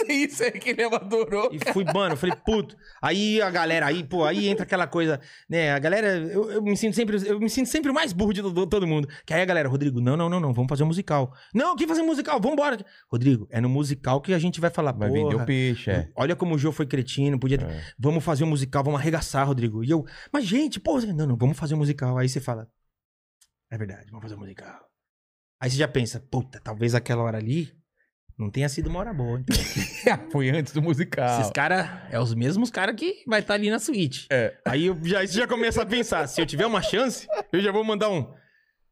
[LAUGHS] Isso é que ele adorou. E fui, mano, eu falei, puto. Aí a galera, aí, pô, aí entra aquela coisa, né? A galera, eu, eu me sinto sempre, eu me sinto sempre o mais burro de todo, todo mundo. Que aí a galera, Rodrigo, não, não, não, não, vamos fazer um musical. Não, que fazer um musical? Vambora. Rodrigo, é no musical que a gente vai falar, Vai vender o peixe, é. Olha como o Jô foi cretino, podia. É. Vamos fazer um musical, vamos arregaçar, Rodrigo. E eu, mas gente, pô, não, não, vamos fazer um musical. Aí você fala, é verdade, vamos fazer um musical. Aí você já pensa, puta, talvez aquela hora ali não tenha sido uma hora boa. Então. [LAUGHS] Foi antes do musical. Esses caras é os mesmos caras que vai estar ali na suíte. É. Aí eu já, você já começa a pensar, se eu tiver uma chance, eu já vou mandar um.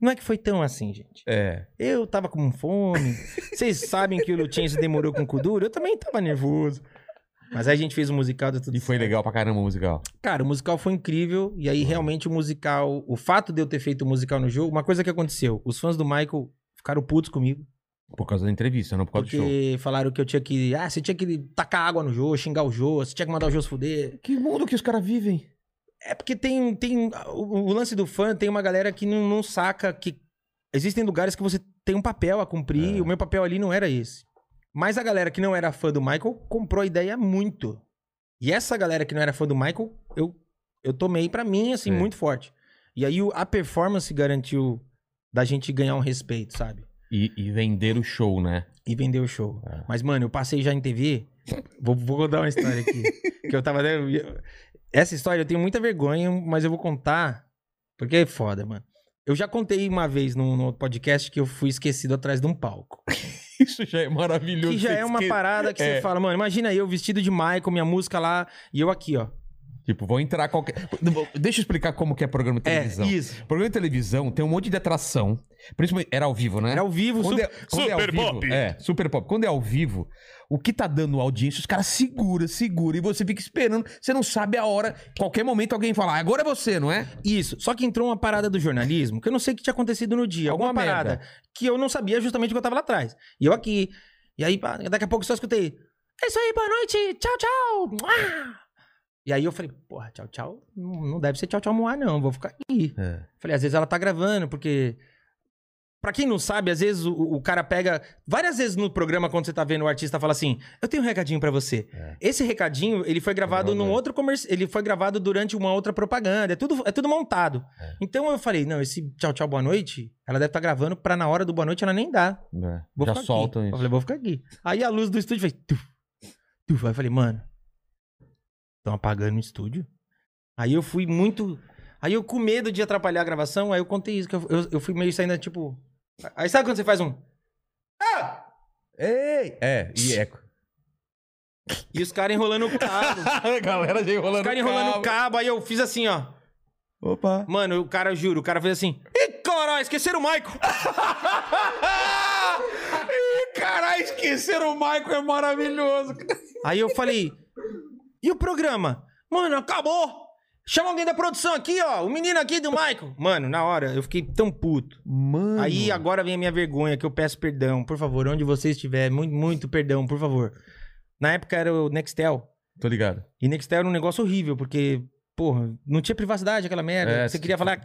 Não é que foi tão assim, gente. É. Eu tava com fome. Vocês sabem que o Lutinho demorou com o cu duro? Eu também tava nervoso. Mas aí a gente fez o musical, deu tudo E foi certo. legal pra caramba o musical. Cara, o musical foi incrível. E aí, realmente, o musical. O fato de eu ter feito o musical no jogo, uma coisa que aconteceu: os fãs do Michael ficaram putos comigo. Por causa da entrevista, não por causa do show. Porque falaram que eu tinha que. Ah, você tinha que tacar água no jogo, xingar o jogo, você tinha que mandar o jogo se fuder. Que mundo que os caras vivem. É porque tem. tem o, o lance do fã tem uma galera que não, não saca que existem lugares que você tem um papel a cumprir. É. E o meu papel ali não era esse. Mas a galera que não era fã do Michael comprou a ideia muito. E essa galera que não era fã do Michael, eu, eu tomei pra mim, assim, Sim. muito forte. E aí a performance garantiu da gente ganhar um respeito, sabe? E, e vender o show, né? E vender o show. É. Mas, mano, eu passei já em TV. Vou, vou contar uma história aqui. [LAUGHS] que eu tava. Essa história eu tenho muita vergonha, mas eu vou contar. Porque é foda, mano. Eu já contei uma vez num outro podcast que eu fui esquecido atrás de um palco. [LAUGHS] Isso já é maravilhoso. Que já é uma Esque- parada que É. você fala, mano, imagina eu vestido de Michael, minha música lá, e eu aqui, ó. Tipo, vou entrar qualquer. Deixa eu explicar como que é programa de É, televisão. isso. Programa de televisão tem um monte de atração. Principalmente, era ao vivo, né? Era ao vivo, Quando, su- é, quando é ao Super vivo, Pop. É, super pop. Quando é ao vivo, o que tá dando audiência, os caras segura, segura, e você fica esperando. Você não sabe a hora. Qualquer momento alguém fala, ah, agora é você, não é? Isso. Só que entrou uma parada do jornalismo que eu não sei o que tinha acontecido no dia. Alguma, Alguma parada merda. que eu não sabia justamente o que eu tava lá atrás. E eu aqui. E aí, daqui a pouco eu só escutei. É isso aí, boa noite, tchau, tchau. Mua! E aí eu falei, porra, tchau, tchau. Não não deve ser tchau, tchau, moar, não. Vou ficar aqui. É. Falei, às vezes ela tá gravando, porque. Pra quem não sabe, às vezes o, o cara pega. Várias vezes no programa, quando você tá vendo o artista, fala assim: Eu tenho um recadinho pra você. É. Esse recadinho, ele foi gravado Gravador. num outro comercial. Ele foi gravado durante uma outra propaganda. É tudo, é tudo montado. É. Então eu falei: Não, esse tchau, tchau, boa noite, ela deve estar gravando pra na hora do boa noite ela nem dá. É. Vou Já ficar soltam aqui. Eu isso. falei: Vou ficar aqui. Aí a luz do estúdio fez. Tuf, tuf. Aí eu falei: Mano, estão apagando o estúdio? Aí eu fui muito. Aí eu com medo de atrapalhar a gravação, aí eu contei isso, que eu, eu, eu fui meio saindo tipo. Aí sabe quando você faz um. Ah! Ei! É, e eco. E os caras enrolando o cabo. [LAUGHS] A galera já enrolando os caras enrolando o cabo, aí eu fiz assim, ó. Opa. Mano, o cara, juro, o cara fez assim. Ih, caralho, esqueceram o Michael! [LAUGHS] Ih, caralho, esqueceram o Michael, é maravilhoso. Aí eu falei. E o programa? Mano, acabou! Chama alguém da produção aqui, ó. O menino aqui do Michael. Mano, na hora, eu fiquei tão puto. Mano. Aí agora vem a minha vergonha, que eu peço perdão. Por favor, onde você estiver, muito, muito perdão, por favor. Na época era o Nextel. Tô ligado. E Nextel era um negócio horrível, porque, porra, não tinha privacidade aquela merda. É, você queria falar.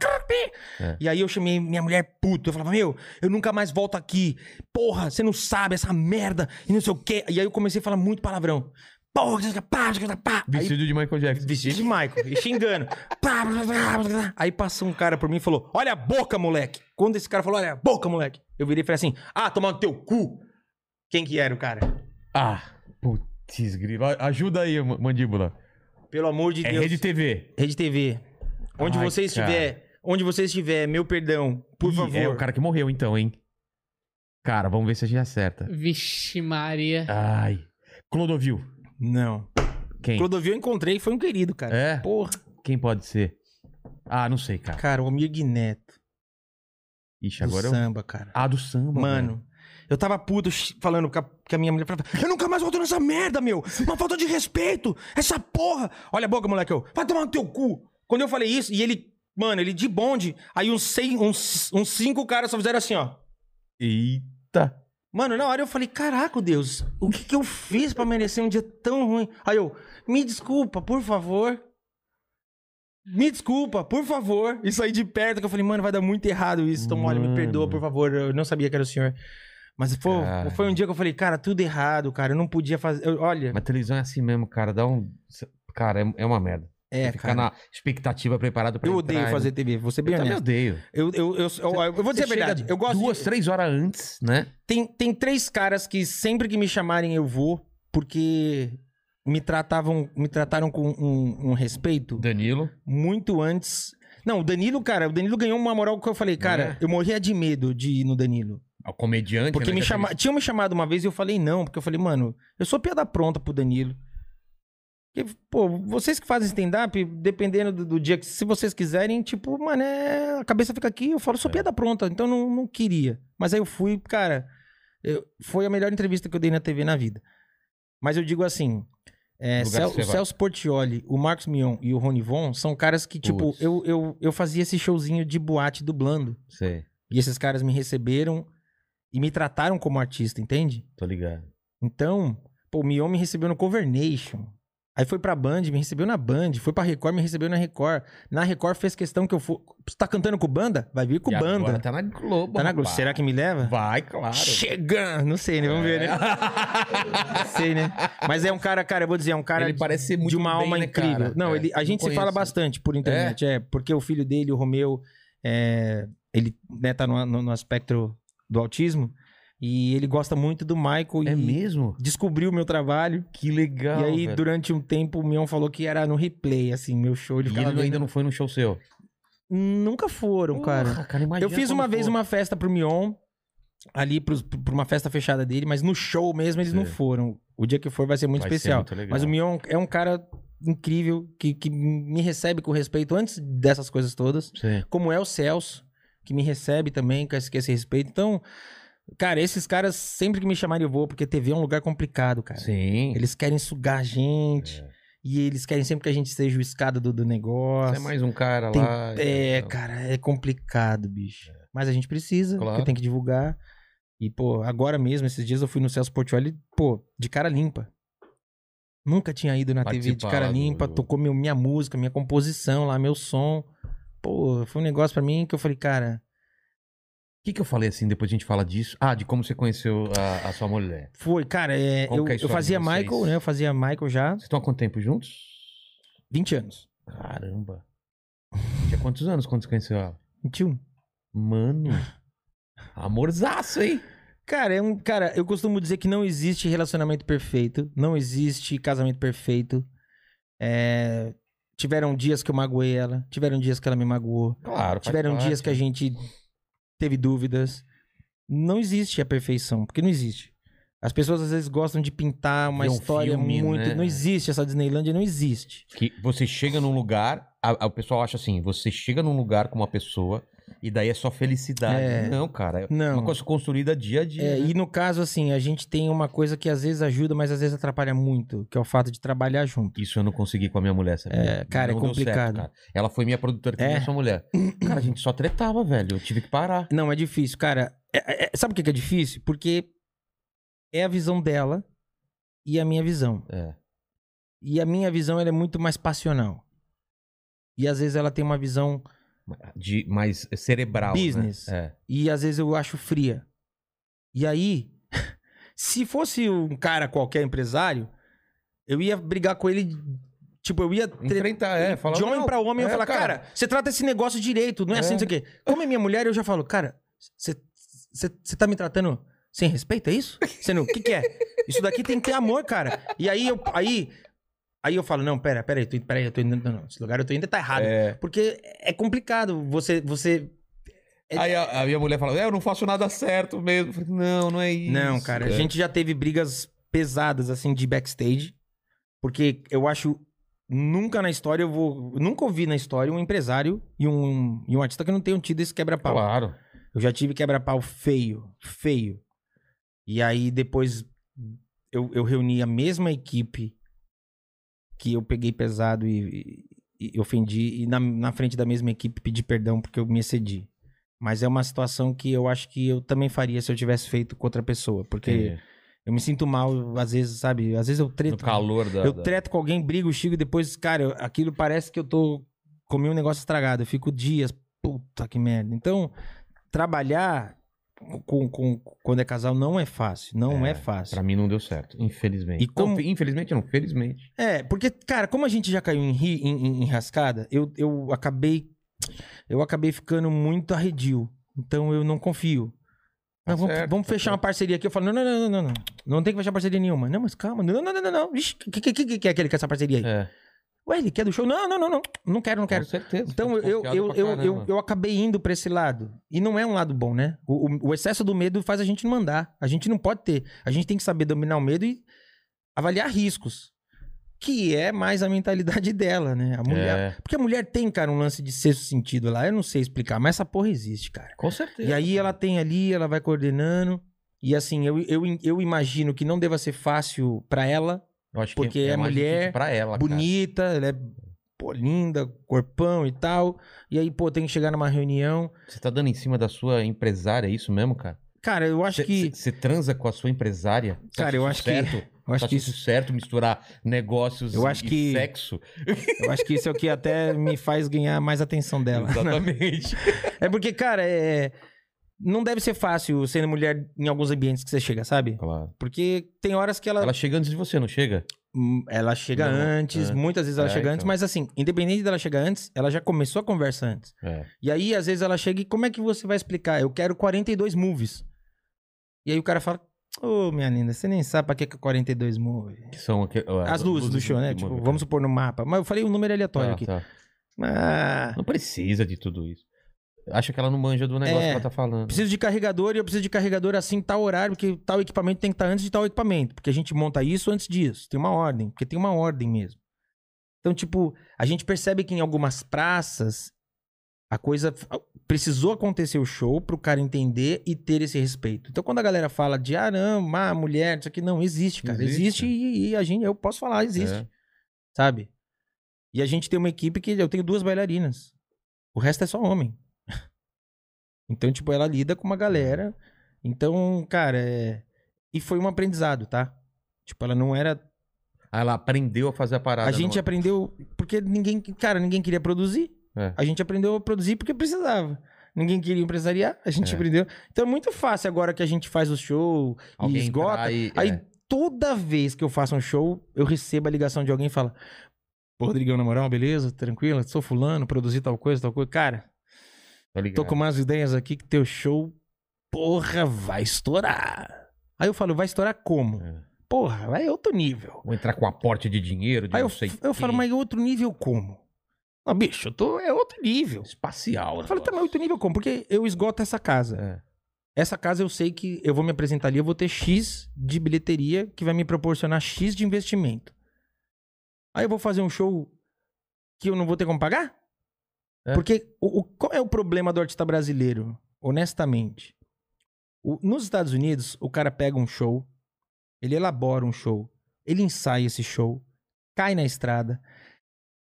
É. E aí eu chamei minha mulher puta. Eu falava, meu, eu nunca mais volto aqui. Porra, você não sabe essa merda. E não sei o quê. E aí eu comecei a falar muito palavrão. Vestido de Michael Jackson. Vestido de Michael, e xingando. Aí passou um cara por mim e falou: Olha a boca, moleque. Quando esse cara falou, olha a boca, moleque, eu virei e falei assim: Ah, tomar no teu cu. Quem que era o cara? Ah, putz, grilo. Ajuda aí, ma- mandíbula. Pelo amor de É Deus. Rede TV. Rede TV. Onde Ai, você estiver, onde você estiver, meu perdão, por Ih, favor. É o cara que morreu então, hein? Cara, vamos ver se a gente acerta. Vixe, Maria. Ai. Clodovil. Não. Quem? Clodovil eu encontrei, foi um querido, cara. É? Porra. Quem pode ser? Ah, não sei, cara. Cara, o Almir Neto. Ixi, Do agora eu... samba, cara. Ah, do samba. Mano, eu tava puto falando com a, com a minha mulher. Falava, eu nunca mais volto nessa merda, meu. Uma falta de respeito. Essa porra. Olha a boca, moleque. Eu, vai tomar no teu cu. Quando eu falei isso, e ele, mano, ele de bonde. Aí uns, seis, uns, uns cinco caras só fizeram assim, ó. Eita. Mano, na hora eu falei, caraca, Deus, o que que eu fiz pra merecer um dia tão ruim? Aí eu, me desculpa, por favor. Me desculpa, por favor. E saí de perto, que eu falei, mano, vai dar muito errado isso. Então, olha, me perdoa, por favor. Eu não sabia que era o senhor. Mas Cara. foi um dia que eu falei, cara, tudo errado, cara. Eu não podia fazer. eu- olha, Mas televisão é assim mesmo, cara. Dá um. Cara, é, é uma merda. É, Você fica cara. na expectativa preparado pra Eu entrar, odeio né? fazer TV, vou ser bem Eu também honesto. odeio. Eu, eu, eu, eu, eu vou dizer a Você verdade. Eu gosto Duas, de... três horas antes, né? Tem, tem três caras que sempre que me chamarem eu vou, porque me tratavam, me trataram com um, um respeito Danilo. muito antes. Não, o Danilo, cara, o Danilo ganhou uma moral que eu falei, cara, É. eu morria de medo de ir no Danilo. O comediante. Porque né, me chama... tinham me chamado uma vez e eu falei não, porque eu falei, mano, eu sou piada pronta pro Danilo. Porque, pô, vocês que fazem stand-up, dependendo do, do dia que. Se vocês quiserem, tipo, mano, é, a cabeça fica aqui, eu falo, sou É. piada pronta, então não, não queria. Mas aí eu fui, cara. eu- foi a melhor entrevista que eu dei na TV na vida. Mas eu digo assim. é, Cel- o. Celso Portioli, o Marcos Mion e o Rony Von são caras que, tipo, eu, eu, eu fazia esse showzinho de boate dublando. Sei, E esses caras me receberam e me trataram como artista, entende? tô ligado. Então, pô, o Mion me recebeu no Cover Nation. Aí foi pra Band, me recebeu na Band. Foi pra Record, me recebeu na Record. Na Record fez questão que eu for. Você tá cantando com banda? Vai vir com E banda. agora tá na Globo. Tá na Globo. rapaz. Será que me leva? Vai, claro. Chegando! Não sei, né? Vamos ver, né? Não sei, né? Mas é um cara, cara, eu vou dizer, é um cara Ele parece ser muito de uma bem, alma né, incrível. cara? Não, É, ele, a gente se fala bastante por internet, é. porque o filho dele, o Romeu, é, ele né, tá no, no, no aspecto do autismo e ele gosta muito do Michael É e mesmo? descobriu o meu trabalho. Que legal. e aí, velho. durante um tempo, o Mion falou que era no replay, assim, meu show. Ele E ele vendo- ainda não foi no show seu. Nunca foram, cara. Porra, cara imagina Eu fiz uma vez for. uma festa pro Mion, ali pros, pra uma festa fechada dele, mas no show mesmo eles não Sei. foram. O dia que for vai ser muito Vai ser especial. muito legal. Mas o Mion é um cara incrível, que, que me recebe com respeito antes dessas coisas todas. Sim. Como é o Celso, que me recebe também com esse, com esse respeito. Então, cara, esses caras, sempre que me chamarem eu vou, porque TV é um lugar complicado, cara. Sim. Eles querem sugar a gente. E eles querem sempre que a gente seja o escada do, do negócio. Você é mais um cara Tem- lá. É, então. cara, é complicado, bicho. Mas a gente precisa, Claro. porque tem que divulgar. E, pô, agora mesmo, esses dias eu fui no Celso Portioli, pô, de cara limpa. Nunca tinha ido na TV de cara limpa, do- tocou meu- minha música, minha composição lá, meu som. Pô, foi um negócio pra mim que eu falei, cara, O que, que eu falei assim, depois a gente fala disso? Ah, de como você conheceu a, a sua mulher. foi, cara, é, eu, que é a eu história fazia de vocês? Michael, né? Eu fazia Michael já Vocês estão há quanto tempo juntos? 20 anos. Caramba. Tinha quantos anos quando você conheceu ela? 21. Mano. [LAUGHS] Amorzaço, hein? Cara, é um, cara, eu costumo dizer que não existe relacionamento perfeito, não existe casamento perfeito. É, tiveram dias que eu magoei ela, tiveram dias que ela me magoou, Claro. faz tiveram parte. dias que a gente teve dúvidas. Não existe a perfeição, porque não existe. As pessoas às vezes gostam de pintar uma um história filme, muito. né? Não existe essa Disneylandia, não existe. Que você chega num lugar, a- a- o pessoal acha assim, você chega num lugar com uma pessoa e daí é só felicidade. É. Não, cara. É Não. uma coisa construída dia a dia. É, né? e no caso, assim, a gente tem uma coisa que às vezes ajuda, mas às vezes atrapalha muito, que é o fato de trabalhar junto. Isso eu não consegui com a minha mulher, sabe? É, cara, é Não deu complicado. cara. Ela foi minha produtora, que É. nem a sua mulher. [COUGHS] Cara, a gente só tretava, velho. Eu tive que parar. Não, é difícil, cara. É- é- sabe por que que é difícil? Porque é a visão dela e a minha visão. É. E a minha visão ela é muito mais passional. E às vezes ela tem uma visão De, mais cerebral. né? Business. É. e às vezes eu acho fria. E aí, [LAUGHS] se fosse um cara qualquer empresário, eu ia brigar com ele, tipo, eu ia tre- Enfrentar, é. Falar, de homem pra homem, eu é, ia falar, cara, você trata esse negócio direito, não é, assim, É. não sei o quê. Como é minha mulher, eu já falo, cara, você você tá me tratando sem respeito, é isso? Você não, o que que é? Isso daqui tem que ter amor, cara. E aí eu, aí, aí eu falo, não, pera, pera aí, tô, pera aí, eu tô indo, não, não, esse lugar eu tô indo tá errado. É. Porque é complicado, você, você... É- Aí a, a minha mulher fala, é, eu não faço nada certo mesmo. Falei, não, não é isso. Não, cara, a É. gente já teve brigas pesadas, assim, de backstage, porque eu acho... Nunca na história eu vou. Nunca ouvi na história um empresário e um, e um artista que não tenham tido esse quebra-pau. Claro. Eu já tive quebra-pau feio, feio. E aí depois eu, eu reuni a mesma equipe que eu peguei pesado e, e- e ofendi, e na, na frente da mesma equipe pedi perdão porque eu me excedi. Mas é uma situação que eu acho que eu também faria se eu tivesse feito com outra pessoa. Porque Entendi. eu me sinto mal, às vezes, sabe? Às vezes eu No treto. calor da. Eu da- treto com alguém, brigo, chico e depois, cara, eu- aquilo parece que eu tô. Comi um negócio estragado. Eu fico dias. Puta que merda. Então, trabalhar com, com- quando é casal não é fácil. Não é, fácil. Pra mim não deu certo, infelizmente. E como- Não, infelizmente não, felizmente. É, porque, cara, como a gente já caiu em, ri- em, em- em rascada, eu, eu acabei. Eu acabei ficando muito arredio. Então eu não confio. Tá Não, vamos certo, vamos tá fechar certo. uma parceria aqui. Eu falo, não, não, não, não, não, não. Não tem que fechar parceria nenhuma. Não, mas calma. Não, não, não, não, não. O que, que, que, que é que ele quer essa parceria aí? É, Ué, ele quer do show? Não, não, não, não. Não quero, não quero. com certeza. Então eu, eu, eu, eu, eu acabei indo pra esse lado. E não é um lado bom, né? O, o- excesso do medo faz a gente não mandar. A gente não pode ter. A gente tem que saber dominar o medo e avaliar riscos. Que é mais a mentalidade [LAUGHS] dela, né? A mulher. É, Porque a mulher tem, cara, um lance de sexto sentido lá. Eu não sei explicar, mas essa porra existe, cara. com certeza. E aí ela tem ali, ela vai coordenando. E assim, eu, eu, eu imagino que não deva ser fácil pra ela, Eu acho porque que é mais mulher, ela, cara. bonita, ela é pô, linda, corpão e tal. E aí, pô, tem que chegar numa reunião. Você tá dando em cima da sua empresária, é isso mesmo, cara? Cara, eu acho Você que. você transa com a sua empresária? Você Cara, eu acho que- certo? [LAUGHS] Eu acho que acha isso, certo misturar negócios Eu acho e que- sexo? eu acho que isso é o que até me faz ganhar mais atenção dela. [LAUGHS] Exatamente. [LAUGHS] É porque, cara, é. Não deve ser fácil sendo mulher em alguns ambientes que você chega, sabe? claro. Porque tem horas que ela. Ela chega antes de você, não chega? Hum, Ela chega Não, antes, é. muitas vezes ela É, chega antes, então. mas assim, independente dela chegar antes, ela já começou a conversa antes. É. E aí, às vezes, ela chega e como é que você vai explicar? Eu quero 42 movies. E aí o cara fala, ô, minha linda, você nem sabe pra que é 42 movies. Que são aqu- As luzes do show, né? Tipo, movimento. vamos supor no mapa. Mas eu falei um número aleatório Tá, aqui. tá. Ah, Não precisa de tudo isso. Acha que ela não manja do negócio É. que ela tá falando. preciso de carregador e eu preciso de carregador assim, tal horário, porque tal equipamento tem que estar antes de tal equipamento. Porque a gente monta isso antes disso. Tem uma ordem, porque tem uma ordem mesmo. Então, tipo, a gente percebe que em algumas praças a coisa precisou acontecer o show pro cara entender e ter esse respeito. Então, quando a galera fala de ah, não, má mulher, isso aqui não existe, cara. Existe. Existe, e, e a gente, eu posso falar, existe. É. Sabe? E a gente tem uma equipe que eu tenho duas bailarinas. O resto é só homem. Então, tipo, ela lida com uma galera Então, cara, é... e foi um aprendizado, tá? Tipo, ela não era. Ela aprendeu a fazer a parada. A gente não- aprendeu porque ninguém, cara, ninguém queria produzir. É. A gente aprendeu a produzir porque precisava. Ninguém queria empresariar, a gente É. aprendeu. Então é muito fácil agora que a gente faz o show e Alguém esgota. entrar e- Aí é. toda vez que eu faço um show, eu recebo a ligação de alguém e fala: Pô, Rodrigão, na moral, beleza? Tranquilo? Sou fulano, produzi tal coisa, tal coisa. Cara, Tá tô com umas ideias aqui que teu show, porra, vai estourar. Aí eu falo, vai estourar como? É. Porra, vai outro nível. Vou entrar com aporte de dinheiro, de Aí eu, sei eu falo, mas outro nível como? Não, bicho, eu tô, é outro nível. Espacial. Eu falo, tá, mas outro nível como? Porque eu esgoto essa casa. É. Essa casa eu sei que eu vou me apresentar ali, eu vou ter X de bilheteria que vai me proporcionar X de investimento. Aí eu vou fazer um show que eu não vou ter como pagar? É. Porque o, o- qual é o problema do artista brasileiro? Honestamente. O- nos Estados Unidos, o cara pega um show, ele elabora um show, ele ensaia esse show, cai na estrada,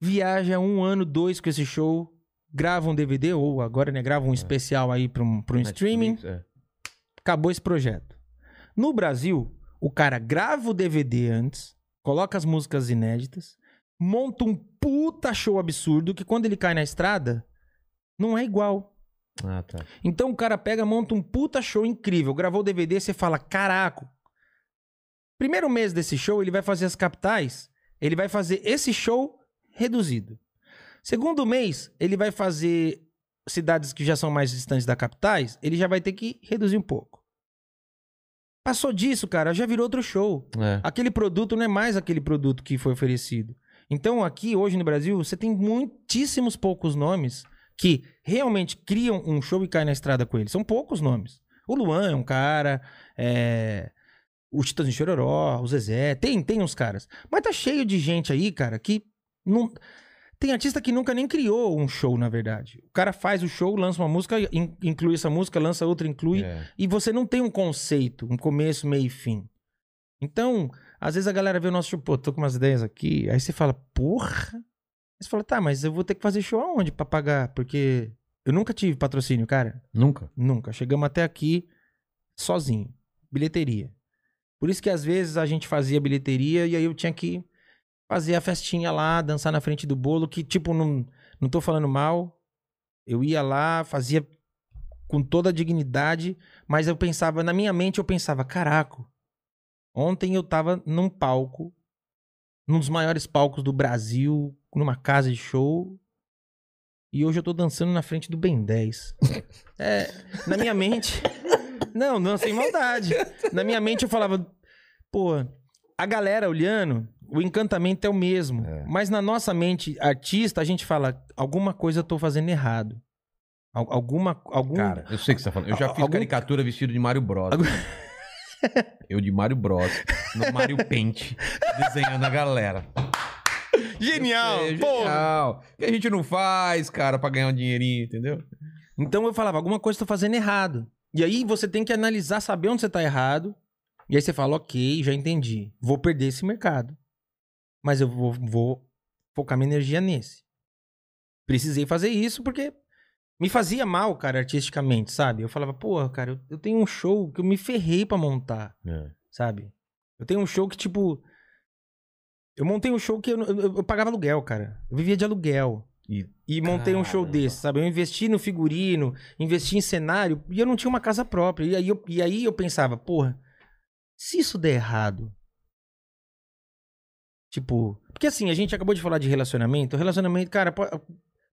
viaja um ano, dois com esse show, grava um DVD, ou agora, né, grava um especial aí para um, pra um streaming, Netflix, é. acabou esse projeto. No Brasil, o cara grava o DVD antes, coloca as músicas inéditas, monta um puta show absurdo que quando ele cai na estrada, não é igual. Ah, tá. Então o cara pega, monta um puta show incrível, gravou o DVD, você fala, caraca. Primeiro mês desse show, ele vai fazer as capitais, ele vai fazer esse show reduzido. Segundo mês, ele vai fazer cidades que já são mais distantes da capitais, ele já vai ter que reduzir um pouco. Passou disso, cara, já virou outro show. É. Aquele produto não é mais aquele produto que foi oferecido. Então, aqui, hoje no Brasil, você tem muitíssimos poucos nomes que realmente criam um show e caem na estrada com ele. São poucos nomes. O Luan é um cara, é... o Titãs de Chororó, o Zezé, tem, tem uns caras. Mas tá cheio de gente aí, cara, que não... Tem artista que nunca nem criou um show, na verdade. O cara faz o show, lança uma música, in- inclui essa música, lança outra, inclui É. e você não tem um conceito, um começo, meio e fim. Então, às vezes a galera vê o nosso show, pô, tô com umas ideias aqui, aí você fala, porra. Aí você fala, tá, mas eu vou ter que fazer show aonde pra pagar? Porque eu nunca tive patrocínio, cara. Nunca. Nunca. Chegamos até aqui sozinho. Bilheteria. Por isso que às vezes a gente fazia bilheteria e aí eu tinha que fazer a festinha lá, dançar na frente do bolo, que tipo, não, não tô falando mal. Eu ia lá, fazia com toda a dignidade, mas eu pensava, na minha mente eu pensava, caraca, ontem eu tava num palco, num dos maiores palcos do Brasil, numa casa de show, e hoje eu tô dançando na frente do Ben 10. [LAUGHS] É, na minha mente. Não, não, sem maldade. Na minha mente eu falava, pô, a galera olhando, o encantamento é o mesmo. Mas na nossa mente artista, a gente fala, alguma coisa eu tô fazendo errado. Al- Alguma. Algum... Cara, eu sei o que você tá falando. Eu já fiz algum- caricatura vestido de Mario Bros. Algum- Eu de Mario Bros. No Mario Paint, desenhando a galera. Genial! É, pô! genial. Que a gente não faz, cara, pra ganhar um dinheirinho, entendeu? Então eu falava, alguma coisa eu tô fazendo errado. E aí você tem que analisar, saber onde você tá errado. E aí você fala, ok, já entendi. Vou perder esse mercado. Mas eu vou, vou focar minha energia nesse. Precisei fazer isso porque me fazia mal, cara, artisticamente, sabe? Eu falava, pô, cara, eu, eu tenho um show que eu me ferrei pra montar, sabe? Eu tenho um show que, tipo. Eu montei um show que eu, eu- eu pagava aluguel, cara. Eu vivia de aluguel. E E montei um show Caramba. desse, sabe? Eu investi no figurino, investi em cenário e eu não tinha uma casa própria. E aí eu, e aí eu pensava, porra, se isso der errado. Tipo, porque assim, a gente acabou de falar de relacionamento. Relacionamento, cara,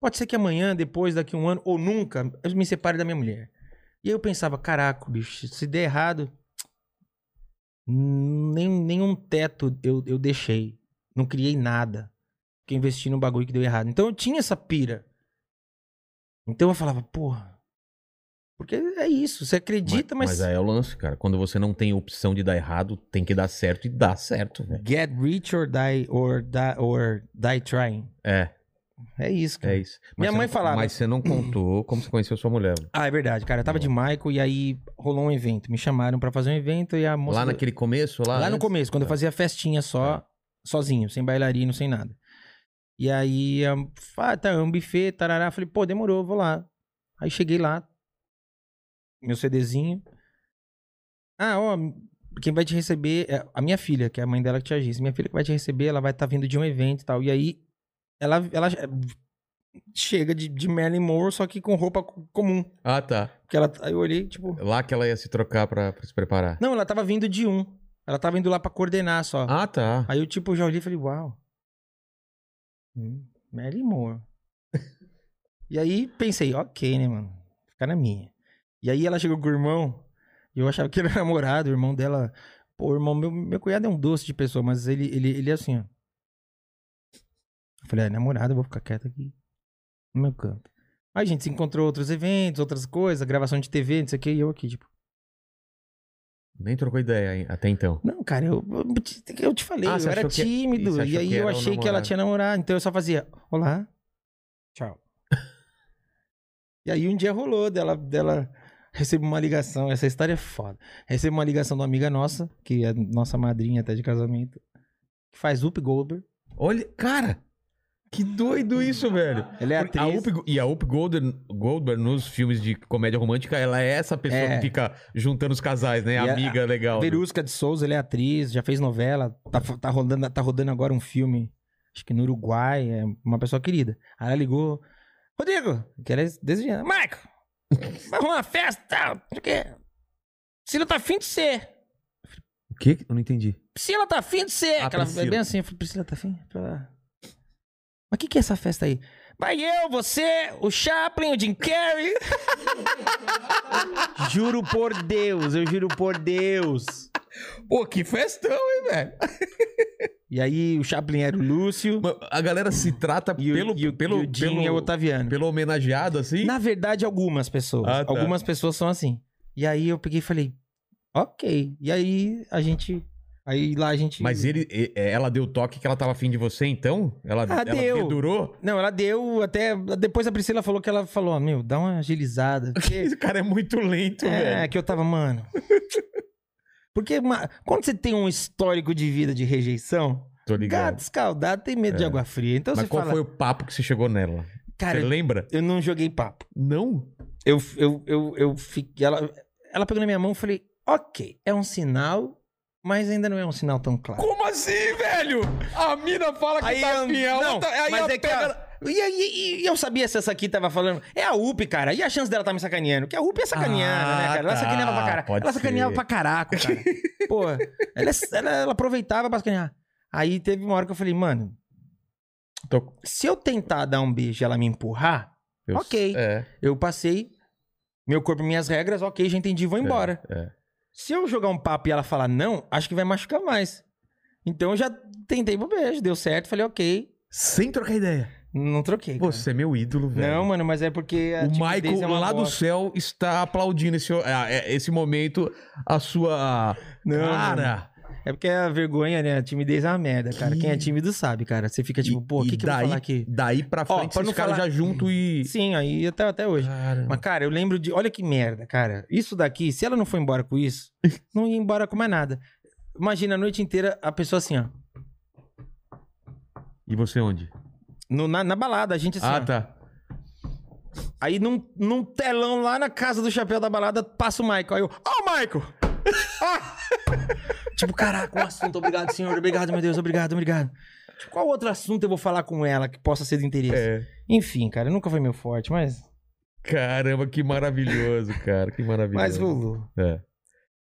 pode, ser que amanhã, depois, daqui um ano, ou nunca, eu me separe da minha mulher. E aí eu pensava, caraca, bicho, se der errado, nem, nenhum teto eu, eu deixei. Não criei nada que eu investi num bagulho que deu errado. Então eu tinha essa pira. Então eu falava, porra. Porque é isso, você acredita, mas. mas aí é o lance, cara. Quando você não tem opção de dar errado, tem que dar certo e dá certo, velho. Get rich or die or die, or die trying. É, É isso, cara. é isso. Minha você mãe não- falava- Mas você não contou como você conheceu sua mulher. Ah, é verdade, cara. Eu tava de Michael e aí rolou um evento. Me chamaram pra fazer um evento e a moça. Lá naquele começo, lá. Lá no começo, quando eu Tá. fazia festinha só, sozinho, sem bailarino, sem nada. E aí, ah, tá, é um buffet, tarará. Falei, pô, demorou, vou lá. Aí cheguei lá, meu CDzinho. Ah, ó, quem vai te receber é a minha filha, que é a mãe dela que te agisse. Minha filha que vai te receber, ela vai estar vindo de um evento e tal. E aí, ela, ela chega de, de Marilyn Monroe, só que com roupa co- comum. Ah, tá. Que ela, aí eu olhei, tipo... Lá que ela ia se trocar pra, pra se preparar. Não, ela tava vindo de um. Ela tava indo lá pra coordenar só. Ah, tá. Aí eu, tipo, já olhei e falei, uau. Hum, Marilyn Monroe. e aí pensei, ok, né, mano? Ficar na minha. E aí ela chegou com o irmão, e eu achava que ele era namorado, o irmão dela. Pô, irmão, meu, meu cunhado é um doce de pessoa, mas ele, ele, ele é assim, ó. Eu falei, é namorado, eu vou ficar quieto aqui. No meu canto. Aí a gente se encontrou outros eventos, outras coisas, gravação de TV, não sei o que, e eu aqui, tipo. Nem trocou ideia até então. Não, cara, eu, eu, te- falei, Ah, eu era que- tímido. você E achou aí eu achei que ela tinha namorado. Então eu só fazia, olá, tchau. [LAUGHS] e aí um dia rolou dela, dela recebe uma ligação. Essa história é foda. Recebe uma ligação de uma amiga nossa, que é nossa madrinha até de casamento, que faz Up Goldberg. Olha, cara, que doido isso, velho. Ela é Porque a atriz. Up, e a Up Goldberg, Goldberg, nos filmes de comédia romântica, ela é essa pessoa É. que fica juntando os casais, né? E a- Amiga legal. né? Verusca de Souza, ela é atriz, já fez novela, tá, tá, rodando, tá rodando agora um filme, acho que no Uruguai, é uma pessoa querida. Aí ela ligou, Rodrigo, que ela é desviando, Marco, [LAUGHS] vai arrumar uma festa e tal, não sei o quê. Priscila tá afim de ser. O quê? Eu não entendi. Priscila tá afim de ser. Ah, Aquela, Priscila. é bem assim, eu falei, Priscila tá afim? "Ah." Mas o que, que é essa festa aí? Vai eu, você, o Chaplin, o Jim Carrey. [LAUGHS] juro por Deus, eu juro por Deus. Pô, que festão, hein, velho? E aí o Chaplin era o Lúcio. A galera se trata E o, pelo, e o, pelo, e o Jim pelo, é o Otaviano. pelo homenageado, assim? Na verdade, algumas pessoas. Ah, tá. Algumas pessoas são assim. E aí eu peguei e falei, ok. E aí a gente. Aí lá a gente. Mas ele, e- ela deu toque que ela tava afim de você, então? Ela, Ah, ela deu. Não, ela deu até. Depois a Priscila falou que ela falou, "Ah, meu, dá uma agilizada. Porque... [LAUGHS] Esse cara é muito lento, é, velho. que eu tava, mano. [LAUGHS] Porque ma- quando você tem um histórico de vida de rejeição, Tô gato ligado. escaldado tem medo de água fria. Então Mas qual fala, foi o papo que você chegou nela? cara, você lembra? eu não joguei papo. Não? Eu, eu, eu, eu fiquei. Ela, ela pegou na minha mão e falei, ok, é um sinal, mas ainda não é um sinal tão claro. Como assim, velho? A mina fala que Aí tá a não, outra- aí mas é que pega- a- E, e- e eu sabia se essa aqui tava falando. É a UP, cara. E a chance dela tá me sacaneando? Que a UP é sacaneada, Ah, né, cara? Ela tá, sacaneava pra pode Ela sacaneava ser. pra caraca, cara. [LAUGHS] Pô, ela, ela, ela aproveitava pra sacanear. Aí teve uma hora que eu falei, mano, Tô- se eu tentar dar um beijo e ela me empurrar, eu- Ok. É, eu passei, meu corpo, minhas regras, ok, já entendi, vou embora. é. Se eu jogar um papo e ela falar não, acho que vai machucar mais. Então eu já tentei pro beijo, deu certo, falei ok, Sem trocar ideia. não troquei. Pô, você é meu ídolo, velho. Não, mano, mas é porque a O timidez Michael é lá do céu está aplaudindo esse, ah, é, esse momento, a sua. Não, cara! É porque a vergonha, né? A timidez é uma merda, cara. Que- Quem é tímido sabe, cara. Você fica tipo, pô, o que, que eu daí, vou falar aqui? Daí pra Ó, frente, pra vocês não ficaram falar- já junto e. Sim, aí até, até hoje. Cara, Mas, cara, eu lembro de. Olha que merda, cara. Isso daqui, se ela não for embora com isso, [LAUGHS] não ia embora com mais nada. Imagina a noite inteira a pessoa assim, ó. E você onde? No- na, na balada, a gente assim. ah, ó. tá. Aí num, num telão lá na casa do chapéu da balada, passa o Michael. Aí eu, ó, o Michael! [LAUGHS] Tipo, caraca, um assunto. Obrigado, senhor. Obrigado, meu Deus. Obrigado, obrigado. Tipo, qual outro assunto eu vou falar com ela que possa ser do interesse? É. Enfim, cara, nunca foi meu forte, mas. Caramba, que maravilhoso, cara. Que maravilhoso. Mas rolou. É.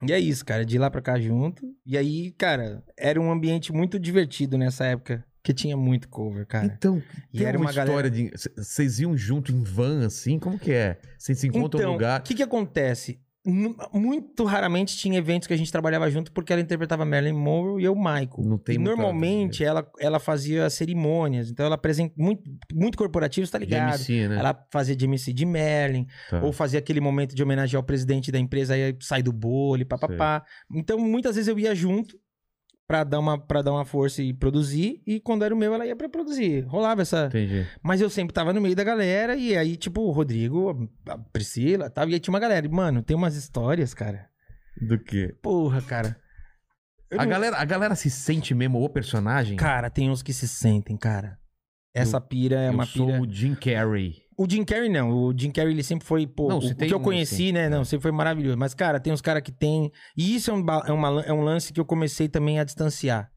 E é isso, cara, de lá pra cá junto. E aí, cara, era um ambiente muito divertido nessa época, que tinha muito cover, cara. Então, E era uma, uma galera- história de. Vocês iam junto em van, assim? Como que é? Vocês se encontram então, no lugar. o que que acontece? Muito raramente tinha eventos que a gente trabalhava junto porque ela interpretava Marilyn Monroe e eu Michael. Não tem e normalmente ela, ela fazia cerimônias, então ela apresenta muito, muito corporativo, tá De ligado? MC, né? Ela fazia de MC de Merlin, Tá. ou fazia aquele momento de homenagear o presidente da empresa, aí sai do bolo, papapá. Então, muitas vezes eu ia junto pra dar, uma, pra dar uma força e produzir, e quando era o meu, ela ia pra produzir. Rolava essa. Entendi. Mas eu sempre tava no meio da galera, e aí, tipo, o Rodrigo, a Priscila, tal, e aí tinha uma galera. E, mano, tem umas histórias, cara. Do quê? Porra, cara. Eu A não- galera, a galera se sente mesmo o personagem? Cara, tem uns que se sentem, cara. Essa pira é eu uma sou pira. o Jim Carrey. O Jim Carrey não. O Jim Carrey ele sempre foi, pô, Não, o, o que eu conheci, assim. né? Não, sempre foi maravilhoso. Mas, cara, tem uns caras que tem. E isso é um, é, uma- é um lance que eu comecei também a distanciar.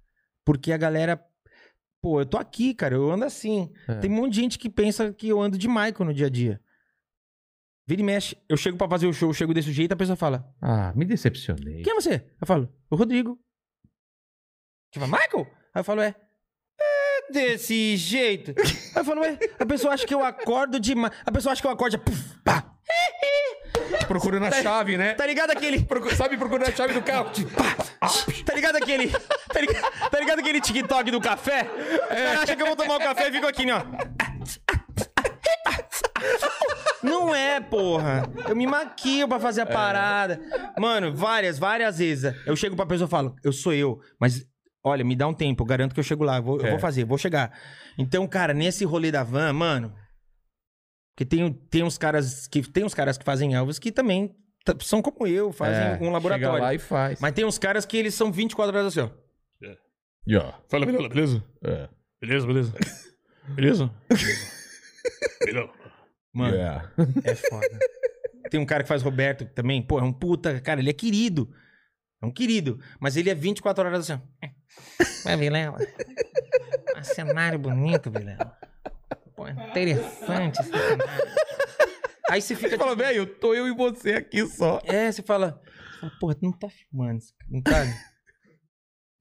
Porque a galera. Pô, eu tô aqui, cara, eu ando assim. É. Tem um monte de gente que pensa que eu ando de Michael no dia a dia. Vira e mexe. Eu chego pra fazer o show, eu chego desse jeito, a pessoa fala: Ah, me decepcionei. Quem é você? Eu falo: O Rodrigo. Tipo, Michael? Aí eu falo: É. É desse jeito. Aí eu falo: É. A pessoa acha que eu acordo demais. A pessoa acha que eu acordo. Puf, pá. [LAUGHS] Procurando a chave, né? Tá ligado aquele. Sabe procurando a chave do carro? Tá ligado aquele. Tá ligado, tá ligado aquele TikTok do café? Cara acha que eu vou tomar o café e fico aqui, né, ó. Não é, porra. Eu me maquio pra fazer a parada. Mano, várias, várias vezes. Eu chego pra pessoa e falo, eu sou eu, mas olha, me dá um tempo, eu garanto que eu chego lá, eu vou, eu É. vou fazer, vou chegar. Então, cara, nesse rolê da van, mano. Porque tem, tem uns caras que. Tem uns caras que fazem Elvis que também são como eu, fazem É, um Chega laboratório. lá e faz. Mas tem uns caras que eles são 24 horas assim, ó. E ó. Fala, Vilela, beleza? É. Beleza, beleza. [LAUGHS] Beleza? Beleza. Mano, Yeah. é foda. Tem um cara que faz Roberto também, pô, é um puta, cara, ele é querido. É um querido. Mas ele é 24 horas assim, ó. Vai, Vilela. Um cenário bonito, Vilela. Pô, interessante esse cenário. Aí você fica. Fala, velho, tô eu e você aqui só. É, você fala. você fala, Porra, tu não tá filmando, não tá.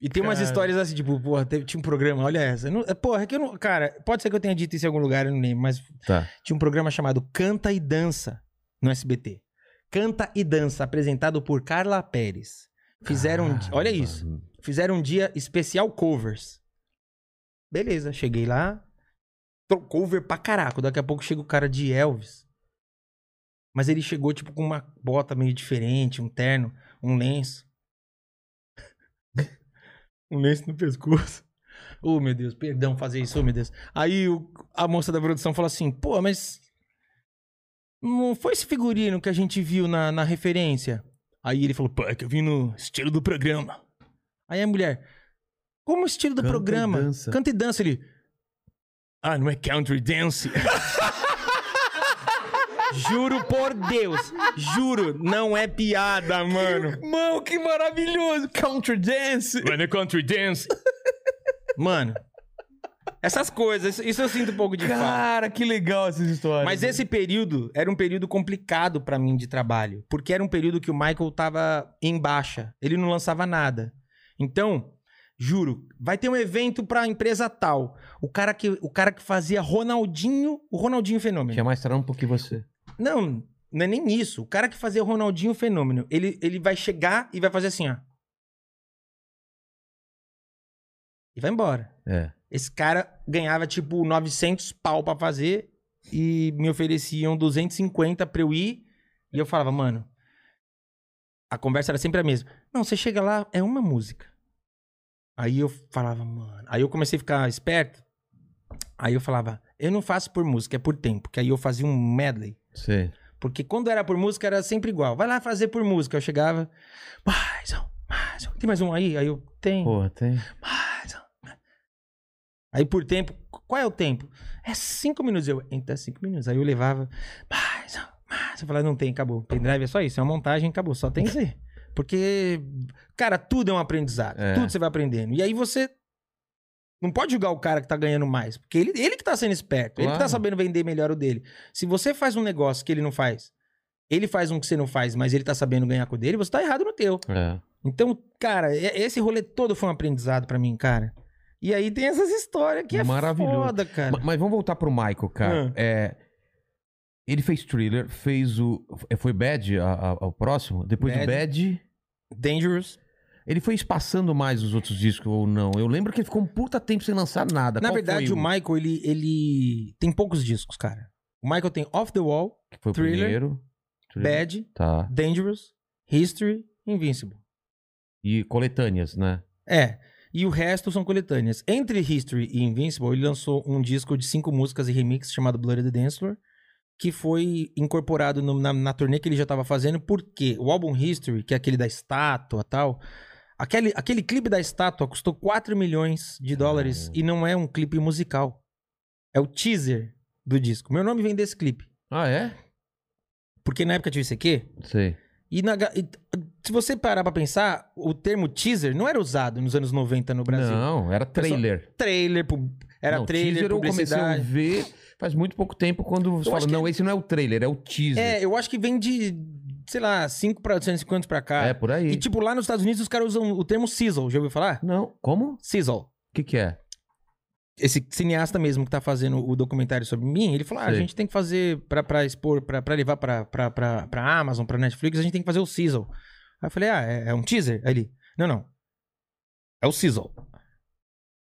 E tem umas Cara. histórias assim, tipo, porra, teve, tinha um programa, olha essa. Não, é, porra, é que eu não. Cara, pode ser que eu tenha dito isso em algum lugar, eu não lembro, mas Tá. tinha um programa chamado Canta e Dança no SBT. Canta e Dança, apresentado por Carla Pérez. Fizeram. olha isso. Fizeram um dia especial covers. Beleza, cheguei lá. tô Cover pra caraco. Daqui a pouco chega o cara de Elvis. Mas ele chegou, tipo, com uma bota meio diferente, um terno, um lenço. [LAUGHS] um lenço no pescoço. Oh, meu Deus, perdão fazer isso, oh, meu Deus. Aí o- a moça da produção falou assim: pô, mas. Não foi esse figurino que a gente viu na, na referência? Aí ele falou: pô, é que eu vim no estilo do programa. Aí a mulher: como estilo do Canta e programa? dança. Canta e dança. Ele. Ah, não é country dance? [LAUGHS] Juro por Deus, juro, não é piada, mano. Mano, que maravilhoso! Country dance! Não é country dance? [LAUGHS] Mano, essas coisas, isso eu sinto um pouco de. Cara, que legal essas histórias. Mas esse período era um período complicado pra mim de trabalho, porque era um período que o Michael tava em baixa, ele não lançava nada. Então, juro, vai ter um evento pra empresa tal. O cara que, o cara que fazia Ronaldinho, o Ronaldinho Fenômeno. Tinha mais trampo que você. Não, não é nem isso. O cara que fazia o Ronaldinho Fenômeno, ele, ele vai chegar e vai fazer assim, ó. E vai embora. É. Esse cara ganhava tipo 900 pau pra fazer e me ofereciam 250 pra eu ir. E eu falava, mano, a conversa era sempre a mesma. Não, você chega lá, é uma música. Aí eu falava, mano. Aí eu comecei a ficar esperto. Aí eu falava, eu não faço por música, é por tempo. Que aí eu fazia um medley. Sei. Porque quando era por música era sempre igual. Vai lá fazer por música. Eu chegava, mais um, mais um. Tem mais um aí? Aí eu, tem. Porra, tem. Mais um. Aí por tempo, qual é o tempo? É cinco minutos. Eu, então cinco minutos. Aí eu levava, mais mais um. Eu falava, não tem, acabou. Pendrive é só isso, é uma montagem, acabou. Só tem isso aí. Porque, cara, tudo é um aprendizado. É. Tudo você vai aprendendo. E aí você não pode julgar o cara que tá ganhando mais. Porque ele, ele que tá sendo esperto. Ele que tá Claro. sabendo vender melhor o dele. Se você faz um negócio que ele não faz, ele faz um que você não faz, mas ele tá sabendo ganhar com o dele, você tá errado no teu. É. Então, cara, esse rolê todo foi um aprendizado pra mim, cara. E aí tem essas histórias que é Maravilhoso. foda, cara. Ma- Mas vamos voltar pro Michael, cara. Ah. É, ele fez thriller, fez o. Foi Bad a- a- ao próximo? Depois do Bad. Bad. Dangerous. Ele foi espaçando mais os outros discos ou não? Eu lembro que ele ficou um puta tempo sem lançar nada. Na Qual verdade, o Michael, ele, ele tem poucos discos, cara. O Michael tem Off the Wall, que foi o Thriller, primeiro. Thriller. Bad, Tá. Dangerous, History, Invincible. E coletâneas, né? É. E o resto são coletâneas. Entre History e Invincible, ele lançou um disco de cinco músicas e remix chamado Blood the Dance Floor, que foi incorporado no- na, na turnê que ele já estava fazendo, porque o álbum History, que é aquele da estátua e tal, aquele, aquele clipe da estátua custou 4 milhões de dólares e não é um clipe musical. é o teaser do disco. Meu nome vem desse clipe. Ah, é? Porque na época tinha o ICQ, Sei. E, na e se você parar pra pensar, o termo teaser não era usado nos anos 90 no Brasil. Não, era trailer. Trailer, pu- era não, trailer, teaser eu comecei a publicidade. ver faz muito pouco tempo quando você fala, não, esse não é o trailer, é o teaser. É, eu acho que vem de, sei lá, 5 para 150 anos pra cá. É, por aí. E tipo, lá nos Estados Unidos os caras usam o termo sizzle, já ouviu falar? Não, como? O Sizzle. que que é? Esse cineasta mesmo que tá fazendo o documentário sobre mim, ele falou: ah, a gente tem que fazer pra, pra expor, pra, pra levar pra, pra, pra, pra Amazon, pra Netflix, a gente tem que fazer o sizzle. Aí eu falei: ah, é, é um teaser? Aí ele: não, não. É o sizzle.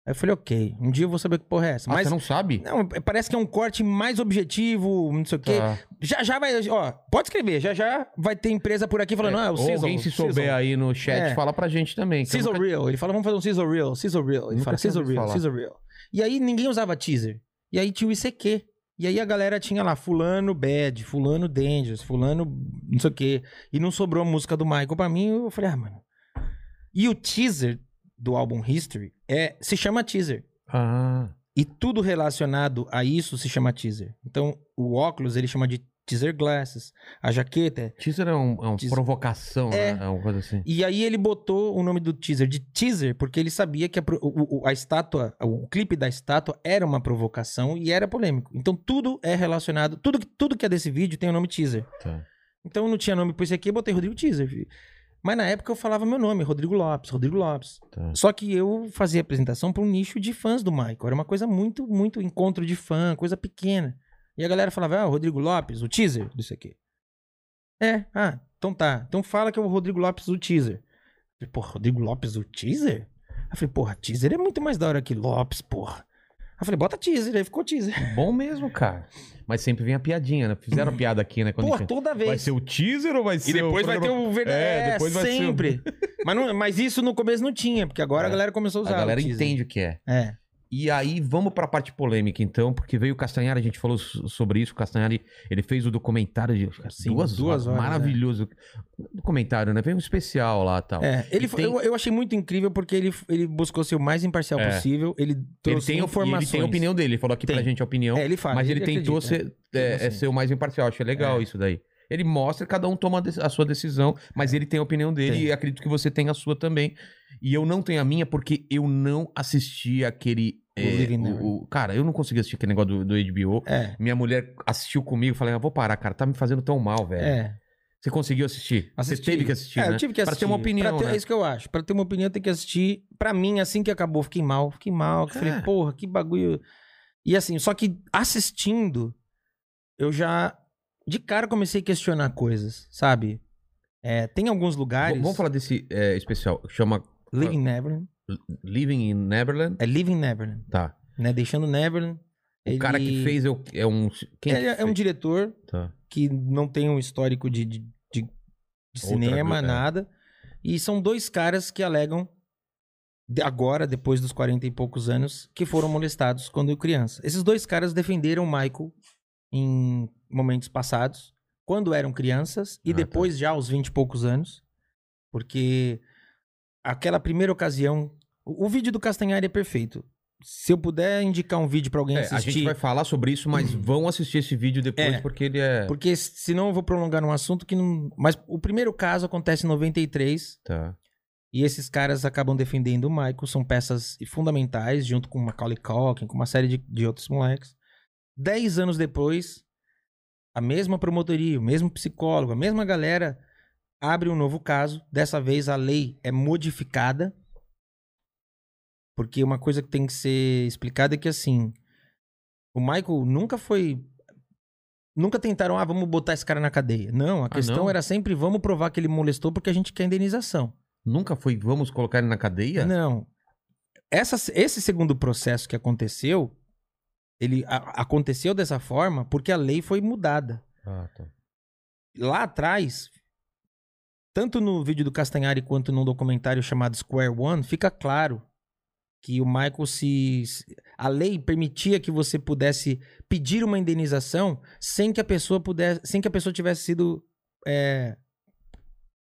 Aí eu falei: ok, um dia eu vou saber que porra é essa. Ah, Mas você não sabe? Não, parece que é um corte mais objetivo, não sei o quê. Tá. Já já vai, ó, pode escrever, já já vai ter empresa por aqui falando, ah, é o Sizzle. alguém se souber Sizzle. aí no chat, É. fala pra gente também. Sizzle nunca- Real. Ele fala, vamos fazer um Sizzle Real, Sizzle Real. Ele Nunca fala, Sizzle Real. Sizzle Real. E aí ninguém usava teaser. E aí tinha o ICQ. E aí a galera tinha lá, fulano bad, fulano dangerous, fulano não sei o quê. E não sobrou a música do Michael pra mim, eu falei, ah, mano. E o teaser do álbum History é, se chama teaser. Ah, E tudo relacionado a isso se chama teaser. Então, o óculos ele chama de teaser glasses. A jaqueta teaser é, um, é uma Teaser. provocação, É. né? É uma coisa assim. E aí ele botou o nome do teaser de teaser porque ele sabia que a, o- a estátua, o clipe da estátua era uma provocação e era polêmico. Então tudo é relacionado, tudo, que- tudo que é desse vídeo tem o nome teaser. Tá. Então não tinha nome por isso aqui, eu botei Rodrigo Teaser. filho. Mas na época eu falava meu nome, Rodrigo Lopes, Rodrigo Lopes. Tá. Só que eu fazia apresentação para um nicho de fãs do Michael. Era uma coisa muito, muito encontro de fã, coisa pequena. E a galera falava, ah, o Rodrigo Lopes, o teaser disso aqui. É, ah, então tá. Então fala que é o Rodrigo Lopes do teaser. Eu falei, porra, Rodrigo Lopes do teaser? Eu falei, porra, teaser é muito mais da hora que Lopes, porra. Eu falei, bota teaser, aí ficou teaser. [LAUGHS] Bom mesmo, cara. Mas sempre vem a piadinha, né? Fizeram a piada aqui, né? Quando Porra, gente- toda vez. Vai ser o teaser ou vai ser E depois o vai ter o verdadeiro. É, É, depois vai ser o- sempre. [LAUGHS] mas, não- mas isso no começo não tinha, porque agora É. a galera começou a usar. A galera o entende o que é. É. E aí, vamos pra parte polêmica, então, porque veio o Castanhari, a gente falou so- sobre isso. O Castanhari, ele fez o documentário de Sim, duas, duas horas, horas, maravilhoso. Documentário, né? Veio um especial lá e tal. É, ele E tem- eu, eu achei muito incrível porque ele, ele buscou ser o mais imparcial É. possível. Ele Ele trouxe tem, informações. ele tem a opinião dele, ele falou aqui pra Tem. gente a opinião, É, ele fala. mas ele, tentou acredita. ser, é, é assim. ser o mais imparcial. Achei legal É. isso daí. Ele mostra, cada um toma a a sua decisão, mas ele tem a opinião dele Tem. e acredito que você tem a sua também. E eu não tenho a minha porque eu não assisti aquele. O é, o- o- cara, eu não consegui assistir aquele negócio do, do HBO. É, Minha mulher assistiu comigo, falei, ah, vou parar, cara, tá me fazendo tão mal, velho. é. Você conseguiu assistir? Assisti. Você teve que assistir, É, né? eu tive que Pra assistir. ter uma opinião, Pra ter- né? É isso que eu acho. Pra ter uma opinião, tem que assistir. Pra mim, assim que acabou, fiquei mal. Fiquei mal. que Falei, É. porra, que bagulho. E assim, só que assistindo, eu já de cara comecei a questionar coisas, sabe? É, tem alguns lugares. V- Vamos falar desse é, especial, chama Living Neverland. Living in Neverland. É Living Neverland, Tá. né? Deixando Neverland. O cara que Ele- fez é, o- é um... Quem Ele é um fez? diretor Tá. que não tem um histórico de, de, de- Outra cinema, coisa, é. nada. E são dois caras que alegam, agora, depois dos 40 e poucos anos, que foram molestados quando criança. Esses dois caras defenderam o Michael em momentos passados, quando eram crianças, e Ah, tá. depois já aos 20 e poucos anos. Porque aquela primeira ocasião. O, o vídeo do Castanhari é perfeito. Se eu puder indicar um vídeo pra alguém É, assistir. a gente vai falar sobre isso, mas [CLEARS THROAT] vão assistir esse vídeo depois, É. porque ele é... Porque senão eu vou prolongar num assunto que não. Mas o primeiro caso acontece em 93 Tá. e esses caras acabam defendendo o Michael, são peças fundamentais, junto com Macaulay Culkin, com uma série de, de outros moleques. Dez anos depois, a mesma promotoria, o mesmo psicólogo, a mesma galera abre um novo caso. Dessa vez a lei é modificada. Porque uma coisa que tem que ser explicada é que assim, o Michael nunca foi Nunca tentaram, ah, vamos botar esse cara na cadeia. Não, a questão não? era sempre, vamos provar que ele molestou porque a gente quer indenização. Nunca foi, vamos colocar ele na cadeia? Não. Essa, esse segundo processo que aconteceu, ele a- aconteceu dessa forma porque a lei foi mudada. Ah, tá. Lá atrás, tanto no vídeo do Castanhari quanto num documentário chamado Square One, fica claro que o Michael se. A lei permitia que você pudesse pedir uma indenização sem que a pessoa pudesse. sem que a pessoa tivesse sido. é,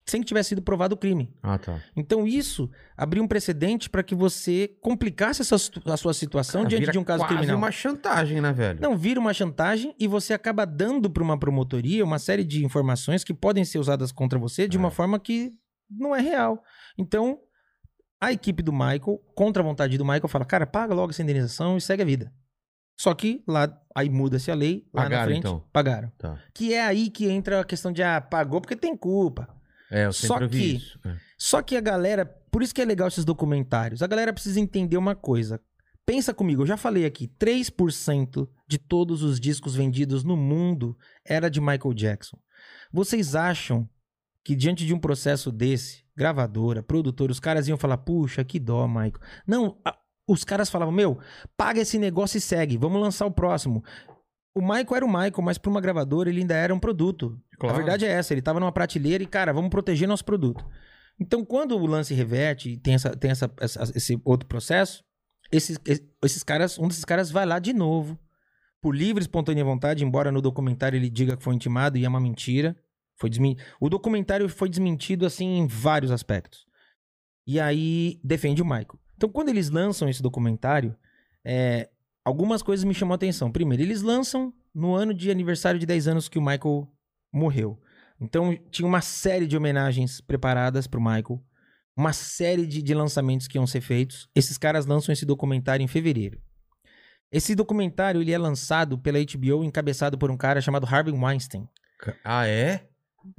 sem que tivesse sido provado o crime. Ah, tá. Então isso abriu um precedente para que você complicasse essa, a sua situação Cara, diante de um caso quase criminal. uma chantagem, né, velho? Não, vira uma chantagem e você acaba dando para uma promotoria uma série de informações que podem ser usadas contra você de uma É. forma que não é real. Então, a equipe do Michael, contra a vontade do Michael, fala: cara, paga logo essa indenização e segue a vida. Só que lá, aí muda-se a lei, lá na Pagaram, frente, então? pagaram. Tá. Que é aí que entra a questão de, ah, pagou porque tem culpa. É, eu Só que- isso. É. Só que a galera, por isso que é legal esses documentários, a galera precisa entender uma coisa. Pensa comigo, eu já falei aqui, 3% de todos os discos vendidos no mundo era de Michael Jackson. Vocês acham que diante de um processo desse, gravadora, produtor, os caras iam falar, puxa, que dó, Michael. Não, a- os caras falavam, meu, paga esse negócio e segue, vamos lançar o próximo. O Michael era o Michael, mas para uma gravadora ele ainda era um produto. Claro. A verdade é essa, ele tava numa prateleira e, cara, vamos proteger nosso produto. Então, quando o lance reverte e tem, essa, tem essa, essa- esse outro processo, esses, esses caras, um desses caras vai lá de novo, por livre e espontânea vontade, embora no documentário ele diga que foi intimado e é uma mentira. Foi. O documentário foi desmentido, assim, em vários aspectos. E aí, defende o Michael. Então, quando eles lançam esse documentário, é, algumas coisas me chamam a atenção. Primeiro, eles lançam no ano de aniversário de 10 anos que o Michael morreu. Então, tinha uma série de homenagens preparadas pro Michael. Uma série de, de lançamentos que iam ser feitos. Esses caras lançam esse documentário em fevereiro. Esse documentário ele é lançado pela HBO, encabeçado por um cara chamado Harvey Weinstein. Ah, é?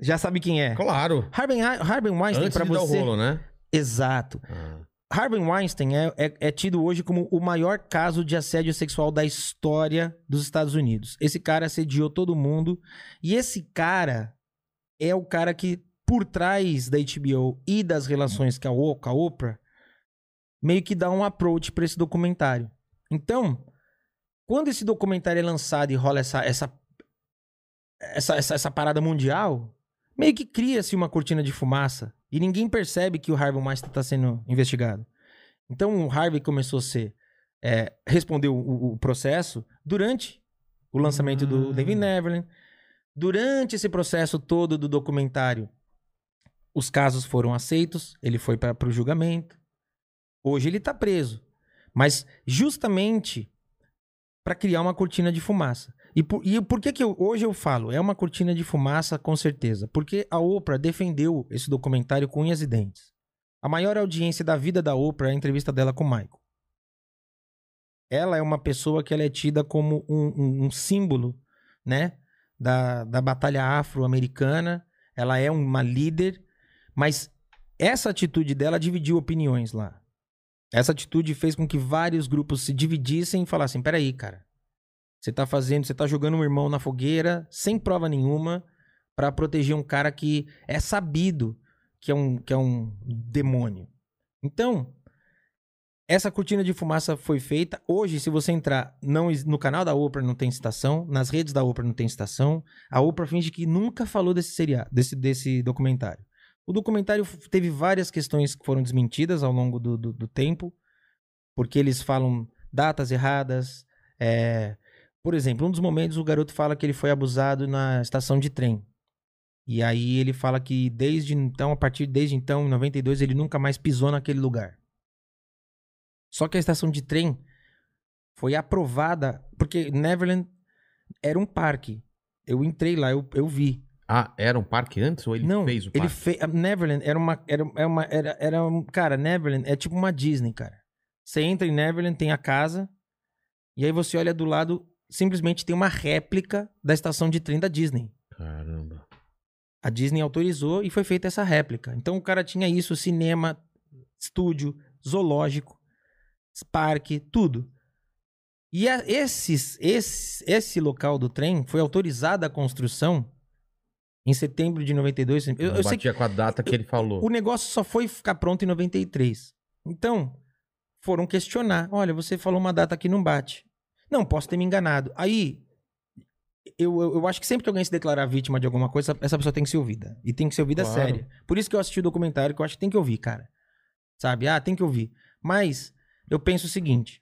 Já sabe quem é? Claro. Harvey, Harvey Weinstein, Antes pra de dar o você. rolo, né? Exato. Ah. Harvey Weinstein é, é- é tido hoje como o maior caso de assédio sexual da história dos Estados Unidos. Esse cara assediou todo mundo. E esse cara é o cara que, por trás da HBO e das relações com a Oprah, meio que dá um approach para esse documentário. Então, quando esse documentário é lançado e rola essa, essa, essa, essa, essa parada mundial, meio que cria-se uma cortina de fumaça e ninguém percebe que o Harvey Weinstein está sendo investigado. Então o Harvey começou a ser é, respondeu o, o processo durante o lançamento do Ah. David Neverland. Durante esse processo todo do documentário, os casos foram aceitos, ele foi para o julgamento. Hoje ele está preso, mas justamente para criar uma cortina de fumaça. E por, e por que, que eu- hoje eu falo? É uma cortina de fumaça, com certeza. Porque a Oprah defendeu esse documentário com unhas e dentes. A maior audiência da vida da Oprah é a entrevista dela com o Michael. Ela é uma pessoa que ela é tida como um, um- um símbolo, né? Da, da batalha afro-americana. Ela é uma líder, mas essa atitude dela dividiu opiniões lá. Essa atitude fez com que vários grupos se dividissem e falassem: peraí, cara. Você tá fazendo, você tá jogando um irmão na fogueira sem prova nenhuma pra proteger um cara que é sabido que é um, que é um demônio. Então, essa cortina de fumaça foi feita. Hoje, se você entrar não, no canal da Oprah não tem citação, nas redes da Oprah não tem citação. A Oprah finge que nunca falou desse seriado, desse, desse documentário. O documentário teve várias questões que foram desmentidas ao longo do, do, do tempo, porque eles falam datas erradas. é, Por exemplo, um dos momentos o garoto fala que ele foi abusado na estação de trem. E aí ele fala que desde então, a partir desde então, em 92, ele nunca mais pisou naquele lugar. Só que a estação de trem foi aprovada, porque Neverland era um parque. Eu entrei lá, eu, eu vi. Ah, era um parque antes ou ele Não, fez o ele parque? fez. Neverland era uma. Era, era uma era, era um, cara, Neverland é tipo uma Disney, cara. Você entra em Neverland, tem a casa, e aí você olha do lado, simplesmente tem uma réplica da estação de trem da Disney. Caramba. A Disney autorizou e foi feita essa réplica. Então o cara tinha isso: cinema, estúdio, zoológico, parque, tudo. E a- esses, esse, esse local do trem foi autorizada a construção em setembro de 92. Eu, eu sei que batia com a data que ele falou. o negócio só foi ficar pronto em 93. Então, foram questionar. Olha, você falou uma data que não bate. Não, posso ter me enganado. Aí, eu, eu, eu acho que sempre que alguém se declarar vítima de alguma coisa, essa pessoa tem que ser ouvida. E tem que ser ouvida Claro. séria. Por isso que eu assisti o documentário, que eu acho que tem que ouvir, cara. Sabe? Ah, tem que ouvir. Mas, eu penso o seguinte.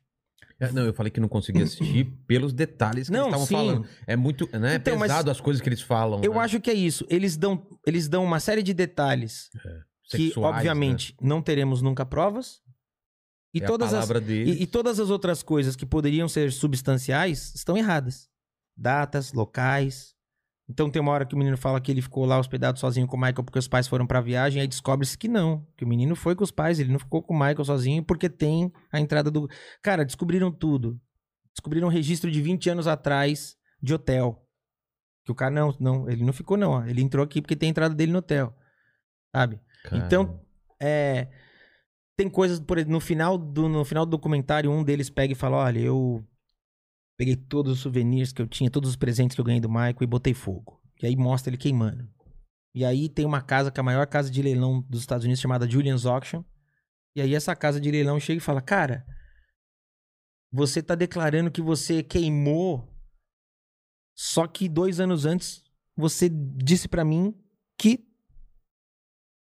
É, Não, eu falei que não conseguia assistir [CLEARS THROAT] pelos detalhes que Não, eles estavam falando. É muito, né? Então, é pesado as coisas que eles falam. Eu né? acho que é isso. Eles dão, eles dão uma série de detalhes que, Sexuais, obviamente, não teremos nunca provas. E? É todas as, e, e todas as outras coisas que poderiam ser substanciais estão erradas. Datas, locais. Então tem uma hora que o menino fala que ele ficou lá hospedado sozinho com o Michael porque os pais foram pra viagem, aí descobre-se que não, que o menino foi com os pais, ele não ficou com o Michael sozinho porque tem a entrada do. Cara, descobriram tudo. Descobriram um registro de 20 anos atrás de hotel. Que o cara não, não, ele não ficou não, ó. ele entrou aqui porque tem a entrada dele no hotel. Sabe? Cara, Então, é, tem coisas, por no final, do, no final do documentário, um deles pega e fala: Olha, eu peguei todos os souvenirs que eu tinha, todos os presentes que eu ganhei do Michael e botei fogo. E aí mostra ele queimando. E aí tem uma casa, que é a maior casa de leilão dos Estados Unidos, chamada Julian's Auction. E aí essa casa de leilão chega e fala: Cara, você tá declarando que você queimou, só que dois anos antes você disse pra mim que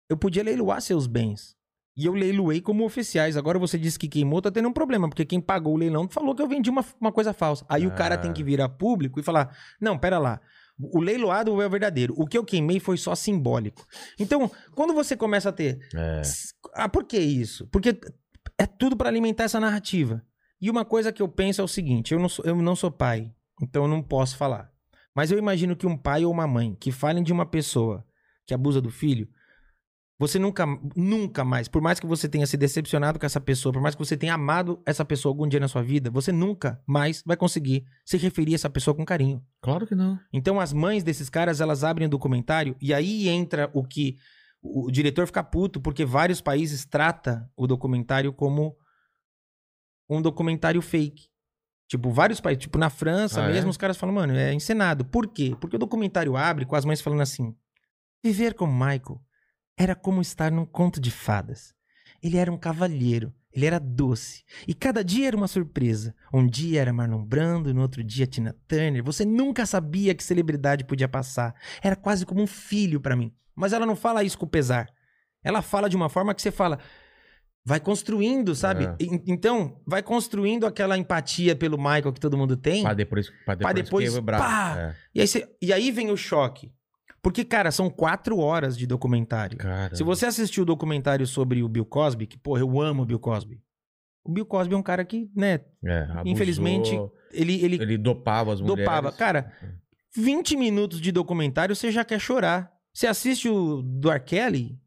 eu podia leiloar seus bens. E eu leiloei como oficiais. Agora você disse que queimou, tá tendo um problema, porque quem pagou o leilão falou que eu vendi uma, uma coisa falsa. Aí o cara Ah. tem que virar público e falar: não, pera lá. O leiloado é o verdadeiro. O que eu queimei foi só simbólico. Então, quando você começa a ter. É. Ah, por que isso? Porque é tudo pra alimentar essa narrativa. E uma coisa que eu penso é o seguinte: eu não sou, eu não sou pai, então eu não posso falar. Mas eu imagino que um pai ou uma mãe que falem de uma pessoa que abusa do filho, você nunca, nunca mais, por mais que você tenha se decepcionado com essa pessoa, por mais que você tenha amado essa pessoa algum dia na sua vida, você nunca mais vai conseguir se referir a essa pessoa com carinho. Claro que não. Então as mães desses caras, elas abrem o documentário e aí entra o que o diretor fica puto porque vários países trata o documentário como um documentário fake. Tipo, vários países, tipo na França Ah, mesmo, é? os caras falam, mano, é encenado. Por quê? Porque o documentário abre com as mães falando assim: Viver com Michael era como estar num conto de fadas. Ele era um cavalheiro, ele era doce. E cada dia era uma surpresa. Um dia era Marlon Brando, no outro dia Tina Turner. Você nunca sabia que celebridade podia passar. Era quase como um filho pra mim. Mas ela não fala isso com pesar. Ela fala de uma forma que você fala. Vai construindo, sabe? É. Então, vai construindo aquela empatia pelo Michael que todo mundo tem. Pra depois, pra depois, depois, quebrar. pá! É. E aí, você- e aí vem o choque. Porque, cara, são quatro horas de documentário. Cara. Se você assistiu o documentário sobre o Bill Cosby, que, porra, eu amo o Bill Cosby. O Bill Cosby é um cara que, né, É, abusou, infelizmente, ele, ele, Ele dopava as mulheres. dopava. Cara, 20 minutos de documentário você já quer chorar. Você assiste o do R. Kelly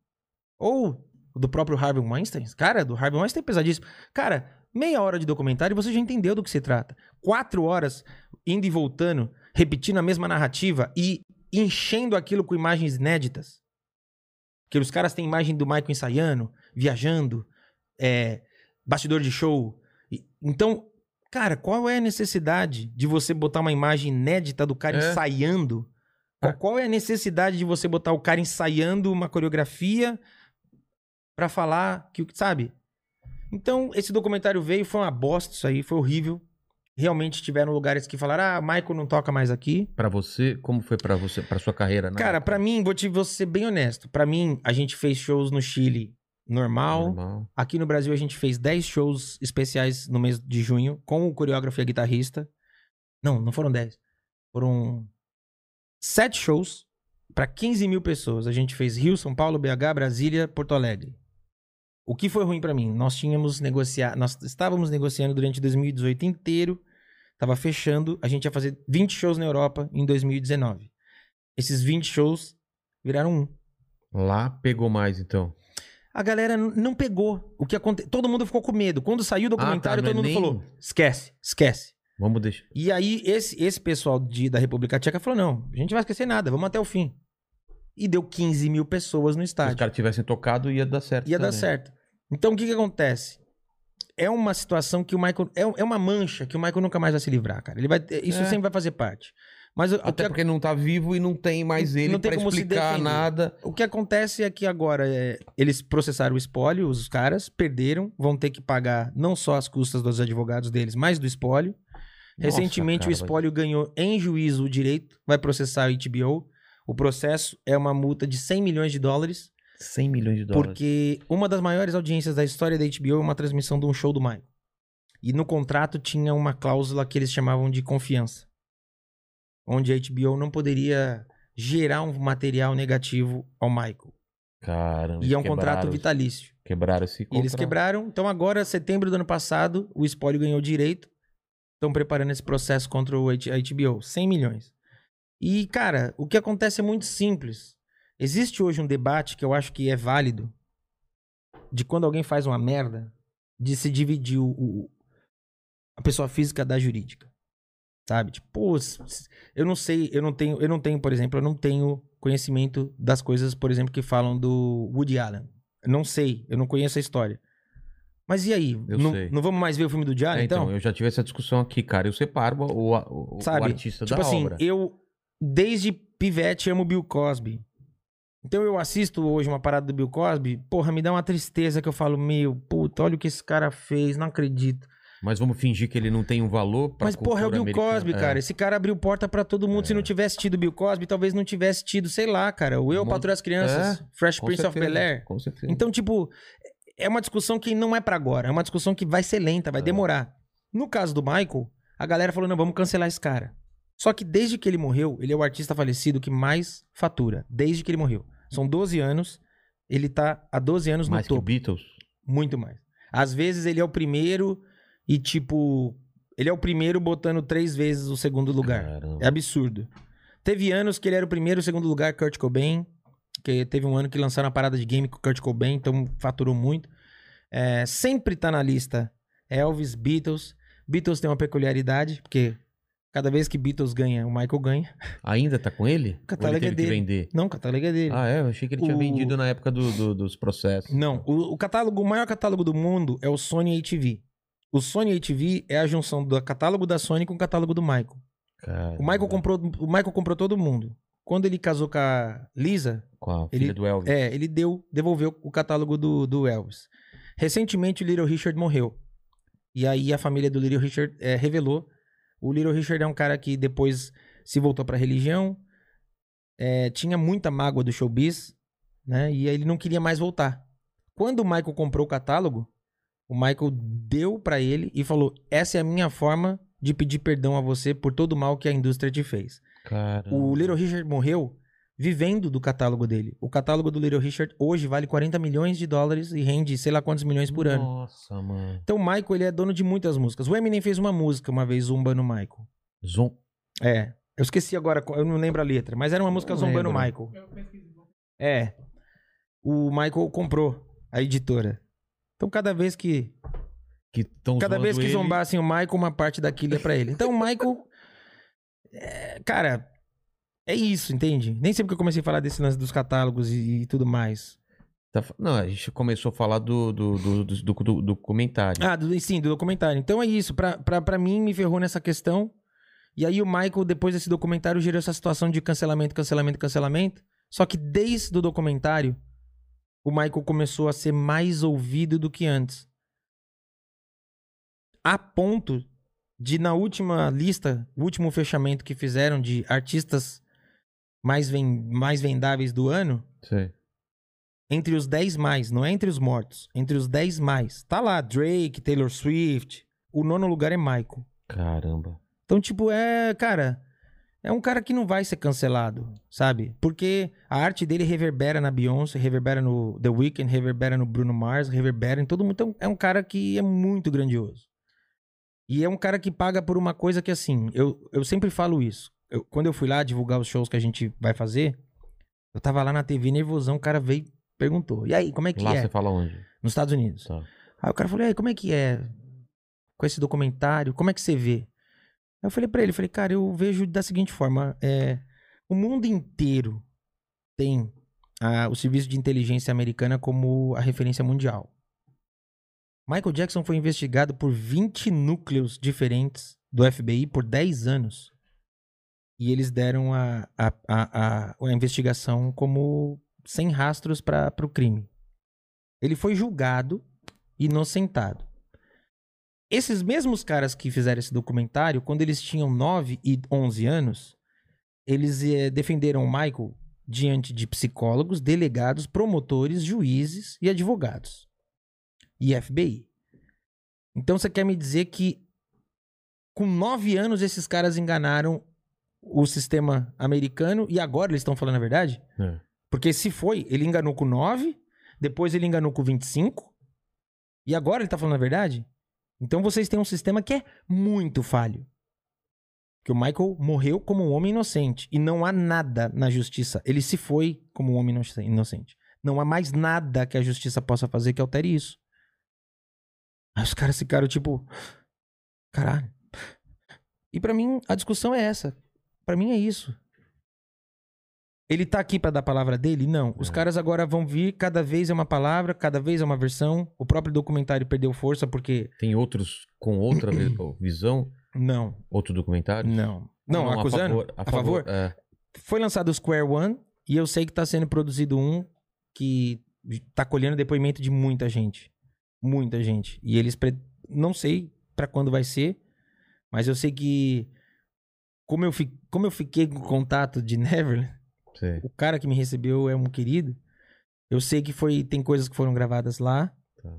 ou do próprio Harvey Weinstein. Cara, do Harvey Weinstein é pesadíssimo. Cara, meia hora de documentário e você já entendeu do que se trata. Quatro horas indo e voltando, repetindo a mesma narrativa e enchendo aquilo com imagens inéditas. Porque os caras têm imagem do Michael ensaiando, viajando, é, bastidor de show. Então, cara, qual é a necessidade de você botar uma imagem inédita do cara É. ensaiando? Qual, qual é a necessidade de você botar o cara ensaiando uma coreografia pra falar que, o sabe? Então, esse documentário veio, foi uma bosta isso aí, foi horrível. Realmente tiveram lugares que falaram: "Ah, Michael não toca mais aqui". Pra você, como foi pra você, pra sua carreira? na Cara, época? pra mim, vou, te, vou ser bem honesto. Pra mim, a gente fez shows no Chile normal. Normal. Aqui no Brasil, a gente fez 10 shows especiais no mês de junho, com o coreógrafo e a guitarrista. Não, não foram 10. Foram 7 shows pra 15 mil pessoas. A gente fez Rio, São Paulo, BH, Brasília, Porto Alegre. O que foi ruim pra mim? Nós tínhamos negociado, nós estávamos negociando durante 2018 inteiro, tava fechando, a gente ia fazer 20 shows na Europa em 2019. Esses 20 shows viraram um. Lá pegou mais, então. A galera não pegou. O que aconte... Todo mundo ficou com medo. Quando saiu o documentário, Ah, tá, todo mundo nem- falou: esquece, esquece. Vamos deixar. E aí, esse, esse pessoal de, da República Tcheca falou: não, a gente não vai esquecer nada, vamos até o fim. E deu 15 mil pessoas no Se os estádio. caras tivessem tocado, ia dar certo. Ia dar também. certo. Então, o que que acontece? É uma situação que o Michael. É, é uma mancha que o Michael nunca mais vai se livrar, cara. Ele vai, isso É. sempre vai fazer parte. Mas o, o Até que, porque não tá vivo e não tem mais ele Não tem pra como explicar nada. O que acontece é que agora é, eles processaram o espólio, os caras perderam, vão ter que pagar não só as custas dos advogados deles, mas do espólio. Nossa, Recentemente cara, o espólio ganhou em juízo o direito, vai processar a HBO. O processo é uma multa de 100 milhões de dólares, 100 milhões de dólares. porque uma das maiores audiências da história da HBO é uma transmissão de um show do Michael. E no contrato tinha uma cláusula que eles chamavam de confiança. Onde a HBO não poderia gerar um material negativo ao Michael. Caramba. E é um contrato vitalício. Quebraram esse E eles contrato. quebraram. Então agora, setembro do ano passado, o Spoiler ganhou direito. Estão preparando esse processo contra o HBO. 100 milhões. E, cara, o que acontece é muito simples. Existe hoje um debate que eu acho que é válido de quando alguém faz uma merda, de se dividir o, o- a pessoa física da jurídica. Sabe? Tipo, pô, eu não sei, eu não tenho, eu não tenho, por exemplo, eu não tenho conhecimento das coisas, por exemplo, que falam do Woody Allen. Eu não sei, eu não conheço a história. Mas e aí? Eu não, sei. não vamos mais ver o filme do Woody É, então, então? eu já tive essa discussão aqui, cara. Eu separo o, o, Sabe? o artista tipo da assim, obra. eu desde pivete amo Bill Cosby. Então eu assisto hoje uma parada do Bill Cosby, porra, me dá uma tristeza que eu falo, meu, puta, olha o que esse cara fez, não acredito. Mas vamos fingir que ele não tem um valor pra Mas porra, é o Bill americana. Cosby, É. cara. Esse cara abriu porta pra todo mundo. Se não tivesse tido Bill Cosby, talvez não tivesse tido, sei lá, cara, o Eu, Mon- Patrulha as Crianças, Fresh Com Prince of certeza, Bel-Air. Com certeza. Então, tipo, é uma discussão que não é pra agora. É uma discussão que vai ser lenta, vai É. demorar. No caso do Michael, a galera falou: não, vamos cancelar esse cara. Só que desde que ele morreu, ele é o artista falecido que mais fatura. Desde que ele morreu. São 12 anos. Ele tá há 12 anos Mais no que topo. Beatles. Muito mais. Às vezes ele é o primeiro e, tipo, ele é o primeiro botando três vezes o segundo lugar. Caramba. É absurdo. Teve anos que ele era o primeiro, o segundo lugar, Kurt Cobain. Que teve um ano que lançaram a parada de game com Kurt Cobain, então faturou muito. É, sempre tá na lista Elvis, Beatles. Beatles tem uma peculiaridade, porque cada vez que Beatles ganha, o Michael ganha. Ainda tá com ele? Ele catálogo teve é dele. vender? Não, o catálogo é dele. Ah, é? Eu achei que ele tinha O- vendido na época do- do- dos processos. Não, o, o catálogo, o maior catálogo do mundo é o Sony ATV. O Sony ATV é a junção do catálogo da Sony com o catálogo do Michael. O Michael comprou, o Michael comprou todo mundo. Quando ele casou com a Lisa, Com a ele- filha do Elvis. é, ele deu, devolveu o catálogo do, do Elvis. Recentemente o Little Richard morreu. E aí a família do Little Richard é, revelou. O Little Richard é um cara que depois se voltou pra religião. é, tinha muita mágoa do showbiz, né? E ele não queria mais voltar. Quando o Michael comprou o catálogo, o Michael deu pra ele e falou: Essa é a minha forma de pedir perdão a você por todo o mal que a indústria te fez. Caramba. O Little Richard morreu vivendo do catálogo dele. O catálogo do Little Richard hoje vale 40 milhões de dólares e rende sei lá quantos milhões por ano. Nossa, mano. Então o Michael, ele é dono de muitas músicas. O Eminem fez uma música uma vez, Zumba no Michael. Zon... É. Eu esqueci agora, eu não lembro a letra, mas era uma música Não zombando o lembro. Michael. É. O Michael comprou a editora. Então cada vez que Que tão cada vez que ele. zombassem o Michael, uma parte daquilo é pra ele. Então o Michael [LAUGHS] é, cara, é isso, entende? Nem sempre que eu comecei a falar desse lance dos catálogos e, e tudo mais. Tá Não, a gente começou a falar do, do, do, do, do- do documentário. Ah, do, sim, do documentário. Então é isso. Pra, pra, pra mim, me ferrou nessa questão. E aí o Michael, depois desse documentário, gerou essa situação de cancelamento, cancelamento, cancelamento. Só que desde o documentário, o Michael começou a ser mais ouvido do que antes. A ponto de, na última lista, o último fechamento que fizeram de artistas mais, ven mais vendáveis do ano, Sei. entre os 10 mais, não é entre os mortos, entre os 10 mais. Tá lá Drake, Taylor Swift. O nono lugar é Michael. Caramba. Então, tipo, é, cara, é um cara que não vai ser cancelado, sabe? Porque a arte dele reverbera na Beyoncé, reverbera no The Weeknd, reverbera no Bruno Mars, reverbera em todo mundo. Então, é um cara que é muito grandioso. E é um cara que paga por uma coisa que, assim, eu, eu sempre falo isso. Eu- quando eu fui lá divulgar os shows que a gente vai fazer, eu tava lá na TV nervosão, o cara veio e perguntou. E aí, como é que Lá é? você fala onde? Nos Estados Unidos. Tá. Aí o cara falou, e aí, como é que é com esse documentário? Como é que você vê? Aí eu falei pra ele, falei, cara, eu vejo da seguinte forma, é, o mundo inteiro tem ah, o serviço de inteligência americana como a referência mundial. Michael Jackson foi investigado por 20 núcleos diferentes do FBI por 10 anos. E eles deram a, a, a, a, a investigação como sem rastros para o crime. Ele foi julgado, inocentado. Esses mesmos caras que fizeram esse documentário, quando eles tinham 9 e 11 anos, eles eh, defenderam o Michael diante de psicólogos, delegados, promotores, juízes e advogados. E FBI. Então você quer me dizer que com nove anos esses caras enganaram o sistema americano e agora eles estão falando a verdade? É. Porque se foi, ele enganou com 9, depois ele enganou com 25, e agora ele tá falando a verdade? Então vocês têm um sistema que é muito falho. Que o Michael morreu como um homem inocente. E não há nada na justiça. Ele se foi como um homem inoce- inocente. Não há mais nada que a justiça possa fazer que altere isso. Aí os caras ficaram tipo. Caralho. E pra mim, a discussão é essa. Pra mim é isso. Ele tá aqui pra dar a palavra dele? Não. Os É. caras agora vão vir, cada vez é uma palavra, cada vez é uma versão. O próprio documentário perdeu força porque. Tem outros com outra vi- [CLEARS THROAT] visão? Não, Outro documentário? não. Não, a acusando? favor- a favor? é. Foi lançado o Square One e eu sei que tá sendo produzido um que tá colhendo depoimento de muita gente. Muita gente. E eles. pre- Não sei pra quando vai ser, mas eu sei que. Como eu, fi... como eu fiquei com contato de Neverland. sei. o cara que me recebeu é um querido. Eu sei que foi tem coisas que foram gravadas lá. Tá.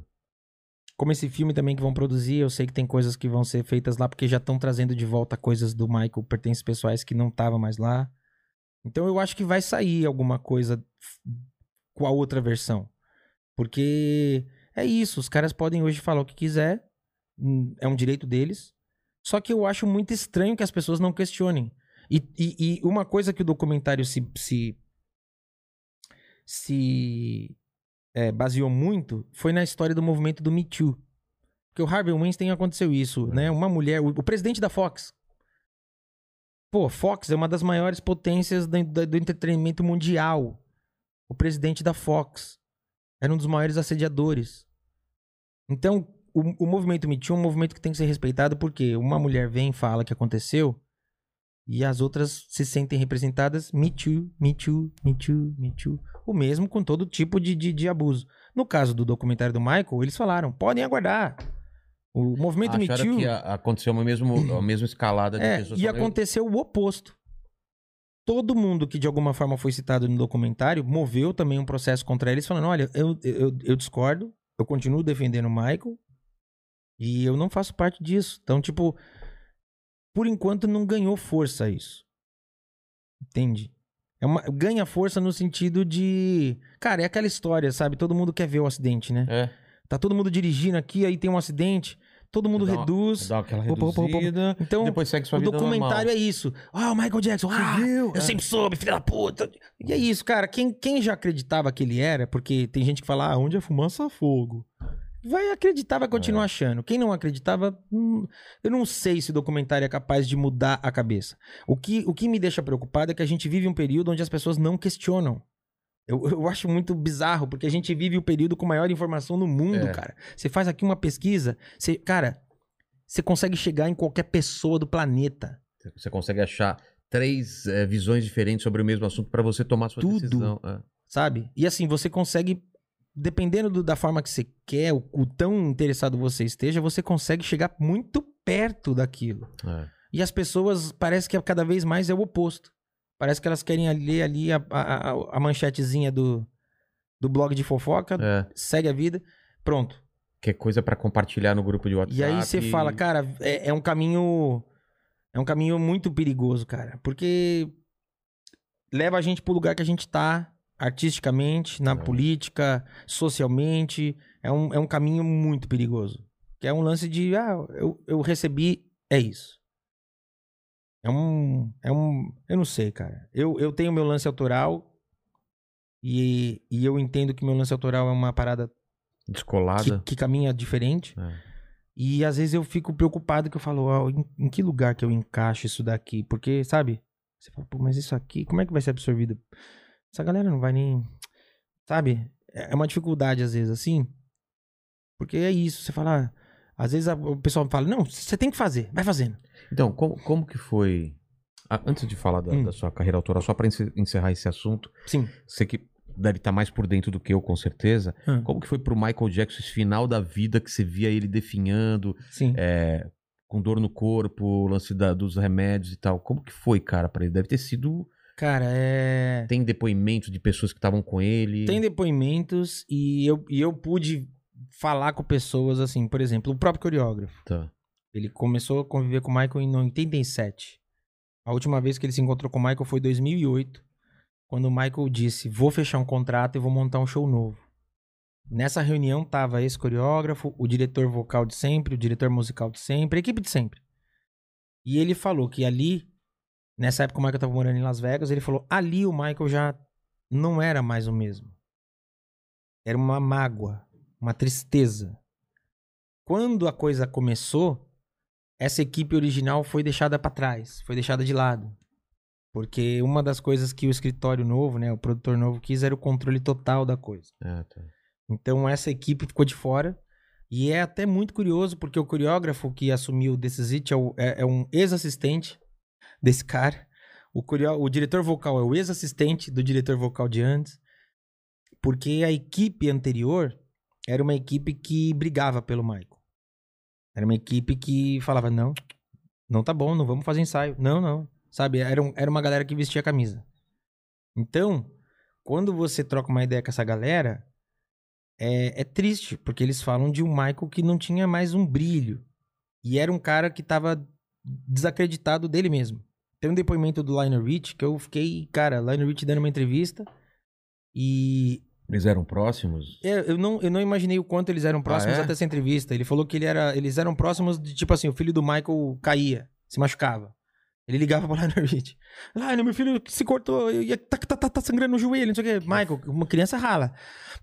Como esse filme também que vão produzir, eu sei que tem coisas que vão ser feitas lá porque já estão trazendo de volta coisas do Michael, pertences pessoais que não tava mais lá. Então eu acho que vai sair alguma coisa com a outra versão. Porque é isso, os caras podem hoje falar o que quiser, hum, é um direito deles. Só que eu acho muito estranho que as pessoas não questionem. E, e- e uma coisa que o documentário se, se, se é, baseou muito foi na história do movimento do Me Too. Porque o Harvey Weinstein aconteceu isso, né? Uma mulher, o, o presidente da Fox. Pô, Fox é uma das maiores potências do, do- do entretenimento mundial. O presidente da Fox era um dos maiores assediadores. Então, o, o movimento Me Too é um movimento que tem que ser respeitado porque uma mulher vem e fala que aconteceu e as outras se sentem representadas Me Too, Me Too, Me Too, Me Too. O mesmo com todo tipo de, de, de abuso. No caso do documentário do Michael, eles falaram, podem aguardar. O movimento Me Acharam Too... que a- aconteceu uma, mesmo, [CLEARS THROAT] a mesma escalada de É, pessoas. e falando, aconteceu o oposto. Todo mundo que de alguma forma foi citado no documentário moveu também um processo contra eles, falando: olha, eu, eu, eu discordo, eu continuo defendendo o Michael e eu não faço parte disso. Então, tipo, por enquanto não ganhou força isso. Entende? É uma, ganha força no sentido de. Cara, é aquela história, sabe? Todo mundo quer ver o acidente, né? É, Tá todo mundo dirigindo aqui, aí tem um acidente, todo mundo Dá uma- reduz. dá aquela Opa, opa, opa, opa. reduzida, Então, depois segue sua o vida documentário normal. é isso. Ah, o Michael Jackson. Ah, viu? eu É. sempre soube, filha da puta. E é isso, cara. Quem, quem já acreditava que ele era, porque tem gente que fala, ah, onde é fumaça, fogo. Vai acreditar, vai É. continuar achando. Quem não acreditava, hum, eu não sei se o documentário é capaz de mudar a cabeça. O que, o que me deixa preocupado é que a gente vive um período onde as pessoas não questionam. Eu, eu acho muito bizarro, porque a gente vive o período com maior informação no mundo, É. cara. Você faz aqui uma pesquisa, você, cara, você consegue chegar em qualquer pessoa do planeta. Você consegue achar três eh, visões diferentes sobre o mesmo assunto pra você tomar sua Tudo. decisão. É. sabe? E assim, você consegue, dependendo do- da forma que você quer, o, o tão interessado você esteja, você consegue chegar muito perto daquilo. É. E as pessoas, parece que cada vez mais é o oposto. Parece que elas querem ler ali a, a, a- manchetezinha do, do blog de fofoca, É. segue a vida, pronto. Que é coisa pra compartilhar no grupo de WhatsApp. E aí você fala, cara, é, é um caminho. É um caminho muito perigoso, cara. Porque leva a gente pro lugar que a gente tá, artisticamente, na política, socialmente. É um, é um caminho muito perigoso. Que é um lance de, ah, eu, eu recebi, é isso. É um. É um. Eu não sei, cara. Eu, eu tenho meu lance autoral. E, e eu entendo que meu lance autoral é uma parada que, Descolada. que caminha diferente. É. E às vezes eu fico preocupado que eu falo, ó, em, em que lugar que eu encaixo isso daqui? Porque, sabe? Você fala, pô, mas isso aqui, como é que vai ser absorvido? Essa galera não vai nem. Sabe? É uma dificuldade às vezes, assim. Porque é isso, você fala. ah, Às vezes a- o pessoal fala, não, você tem que fazer, vai fazendo. Então, como, como que foi. Ah, antes de falar da, Hum. da sua carreira autoral, só pra encer- encerrar esse assunto, Sim. você que deve estar mais por dentro do que eu, com certeza. Hum. Como que foi pro Michael Jackson esse final da vida que você via ele definhando, Sim. é, com dor no corpo, o lance da- dos remédios e tal? Como que foi, cara, pra ele? Deve ter sido. Cara, é. Tem depoimentos de pessoas que estavam com ele. Tem depoimentos e eu, e eu pude falar com pessoas assim, por exemplo, o próprio coreógrafo. Tá. Ele começou a conviver com o Michael em 87. A última vez que ele se encontrou com o Michael foi em 2008, quando o Michael disse: "Vou fechar um contrato e vou montar um show novo". Nessa reunião tava esse coreógrafo, o diretor vocal de sempre, o diretor musical de sempre, a equipe de sempre. E ele falou que ali, nessa época o Michael tava morando em Las Vegas, ele falou: "Ali o Michael já não era mais o mesmo. Era uma mágoa, uma tristeza. Quando a coisa começou, essa equipe original foi deixada pra trás, foi deixada de lado. Porque uma das coisas que o escritório novo, né, o produtor novo quis era o controle total da coisa. Ah, tá. Então essa equipe ficou de fora. E é até muito curioso, porque o coreógrafo que assumiu o This Is It é, o- é- é um ex-assistente desse cara. O, coreó- o diretor vocal é o ex-assistente do diretor vocal de antes. Porque a equipe anterior era uma equipe que brigava pelo Michael. Era uma equipe que falava, não, não tá bom, não vamos fazer ensaio. Não, não. Sabe, era, um- era uma galera que vestia a camisa. Então, quando você troca uma ideia com essa galera, é, é triste, porque eles falam de um Michael que não tinha mais um brilho. E era um cara que tava desacreditado dele mesmo. Tem um depoimento do Lionel Rich que eu fiquei, cara, Lionel Rich dando uma entrevista e Eles eram próximos? é, eu, não, eu não imaginei o quanto eles eram próximos Ah, é? até essa entrevista. Ele falou que ele era, eles eram próximos de, tipo assim, o filho do Michael caía, se machucava. Ele ligava pro [LAUGHS] Lionel Rich. Lionel, meu filho se cortou, e- e tá, tá, tá, tá sangrando no joelho, não sei o quê. Michael, uma criança rala.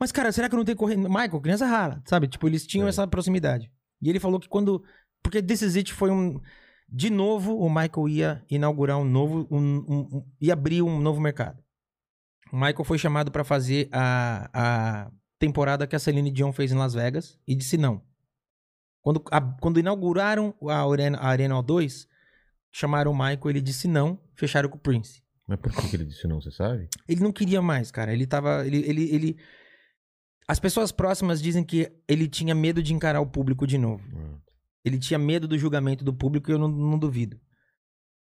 Mas, cara, será que eu não tenho correndo? Michael, criança rala, sabe? Tipo, eles tinham É. essa proximidade. E ele falou que quando... Porque This Is It foi um... De novo, o Michael ia inaugurar um novo... Um, um, um- ia abrir um novo mercado. O Michael foi chamado pra fazer a, a temporada que a Celine Dion fez em Las Vegas e disse não. Quando, a- quando inauguraram a Arena, a Arena O2, chamaram o Michael, ele disse não, fecharam com o Prince. Mas por que, que ele disse não, você sabe? Ele não queria mais, cara. Ele tava. Ele, ele, ele... As pessoas próximas dizem que ele tinha medo de encarar o público de novo. Ah, Ele tinha medo do julgamento do público e eu não, não duvido.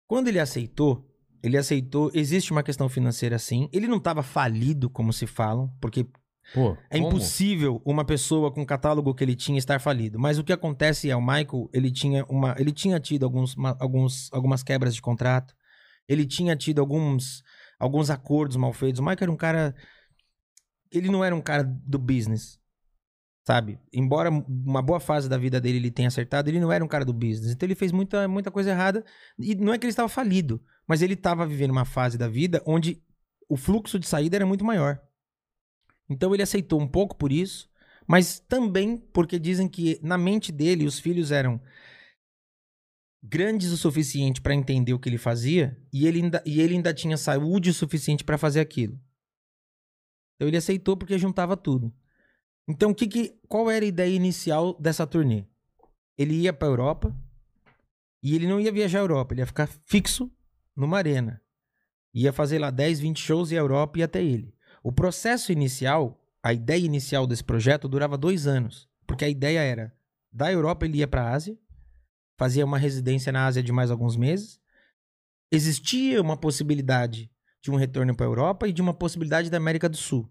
Quando ele aceitou, ele aceitou. Existe uma questão financeira sim. Ele não estava falido, como se falam, porque Pô, é como? impossível uma pessoa com o catálogo que ele tinha estar falido. Mas o que acontece é o Michael, ele tinha uma, ele tinha tido alguns, uma- alguns, algumas quebras de contrato. Ele tinha tido alguns, alguns acordos mal feitos. O Michael era um cara, ele não era um cara do business, sabe? Embora uma boa fase da vida dele ele tenha acertado, ele não era um cara do business. Então ele fez muita, muita coisa errada. E não é que ele estava falido, mas ele estava vivendo uma fase da vida onde o fluxo de saída era muito maior. Então ele aceitou um pouco por isso, mas também porque dizem que na mente dele os filhos eram grandes o suficiente para entender o que ele fazia e ele ainda, e ele ainda tinha saúde o suficiente para fazer aquilo. Então ele aceitou porque juntava tudo. Então o que que, qual era a ideia inicial dessa turnê? Ele ia para Europa e ele não ia viajar à Europa, ele ia ficar fixo numa arena. Ia fazer lá 10, 20 shows e a Europa ia até ele. O processo inicial, a ideia inicial desse projeto durava dois anos. Porque a ideia era, da Europa ele ia para a Ásia, fazia uma residência na Ásia de mais alguns meses. Existia uma possibilidade de um retorno para a Europa e de uma possibilidade da América do Sul.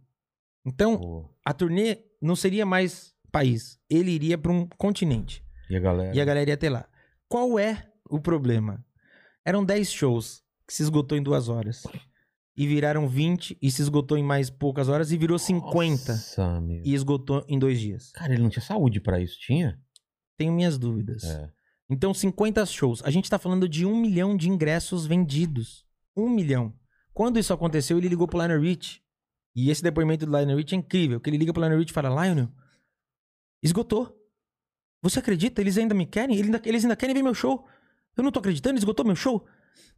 Então, Pô, a turnê não seria mais país. Ele iria para um continente. e a galera? E a galera ia ter lá. Qual é o problema? Eram 10 shows que se esgotou em duas horas. E viraram 20 e se esgotou em mais poucas horas e virou 50 Nossa, meu. e esgotou em dois dias. Cara, ele não tinha saúde pra isso, tinha? Tenho minhas dúvidas. É. Então, 50 shows. A gente tá falando de um milhão de ingressos vendidos. Um milhão. Quando isso aconteceu, ele ligou pro Lionel Rich. E esse depoimento do Lionel Rich é incrível. Que ele liga pro Lionel Rich e fala, Lionel, esgotou. Você acredita? Eles ainda me querem? Eles ainda, eles ainda querem ver meu show? Eu não tô acreditando, esgotou meu show?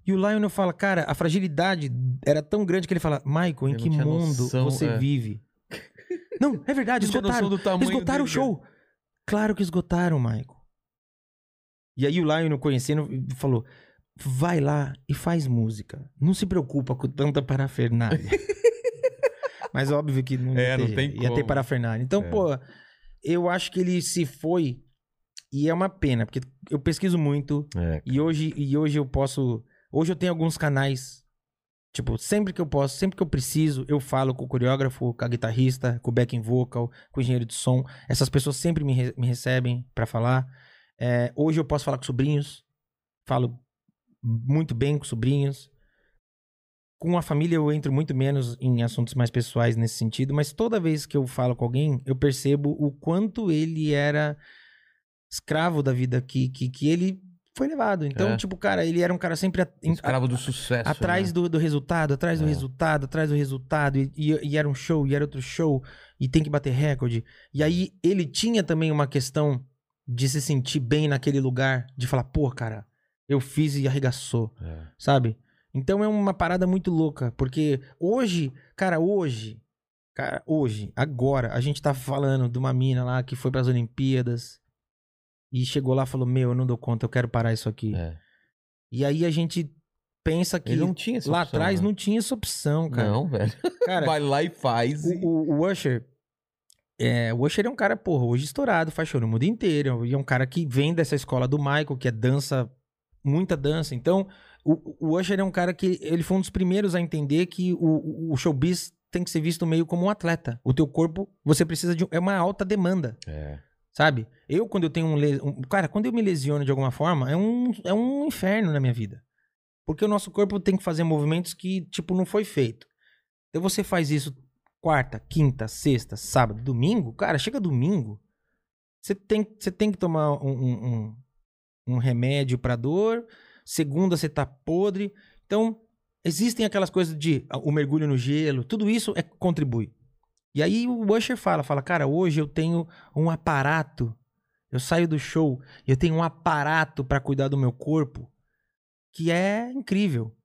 E o Lionel fala, cara, a fragilidade era tão grande que ele fala, Michael, em Eu que mundo noção, você é. vive? [LAUGHS] Não, é verdade, esgotaram. Esgotaram o dele, show. Claro que esgotaram, Michael. E aí o Lionel, conhecendo, falou: vai lá e faz música. Não se preocupa com tanta parafernália. [LAUGHS] Mas óbvio que não ia, É, não ter, tem ia ter como. parafernália. Então, É. pô, eu acho que ele se foi. E é uma pena, porque eu pesquiso muito. É. E hoje, e hoje eu posso. Hoje eu tenho alguns canais Tipo, sempre que eu posso, sempre que eu preciso, eu falo com o coreógrafo, com a guitarrista, com o backing vocal, com o engenheiro de som. Essas pessoas sempre me, re- me recebem pra falar. É, hoje eu posso falar com sobrinhos. Falo muito bem com sobrinhos. Com a família eu entro muito menos em assuntos mais pessoais nesse sentido, mas toda vez que eu falo com alguém, eu percebo o quanto ele era escravo da vida que, que, que ele foi levado. Então, É. tipo, cara, ele era um cara sempre a- em- Escravo do sucesso. atrás né? do, do resultado, atrás do É. resultado, atrás do resultado. E, e- e era um show, e era outro show, e tem que bater recorde. E aí ele tinha também uma questão de se sentir bem naquele lugar, de falar, pô, cara, eu fiz e arregaçou, É. sabe? Então é uma parada muito louca, porque hoje, cara, hoje, cara, hoje, agora, a gente tá falando de uma mina lá que foi pras Olimpíadas e chegou lá e falou: Meu, eu não dou conta, eu quero parar isso aqui. É. E aí a gente pensa que lá opção, atrás né? não tinha essa opção, cara. Não, velho. Cara, [LAUGHS] Vai lá e faz. o, e- o, o Usher. É, o Usher é um cara, porra, hoje estourado, faz show no mundo inteiro. E é um cara que vem dessa escola do Michael, que é dança, muita dança. Então, o, o Usher é um cara que ele foi um dos primeiros a entender que o, o showbiz tem que ser visto meio como um atleta. O teu corpo, você precisa de. É uma alta demanda. É. Sabe? Eu, quando eu tenho um, le- um- Cara, quando eu me lesiono de alguma forma, é um, é um inferno na minha vida. Porque o nosso corpo tem que fazer movimentos que, tipo, não foi feito. Então você faz isso quarta, quinta, sexta, sábado, domingo. Cara, chega domingo. Você tem, você tem que tomar um, um, um- um remédio pra dor. Segunda, você tá podre. Então, existem aquelas coisas de ah, o mergulho no gelo. Tudo isso é contribui. E aí o Usher fala, fala, cara, hoje eu tenho um aparato. Eu saio do show e eu tenho um aparato pra cuidar do meu corpo que é incrível.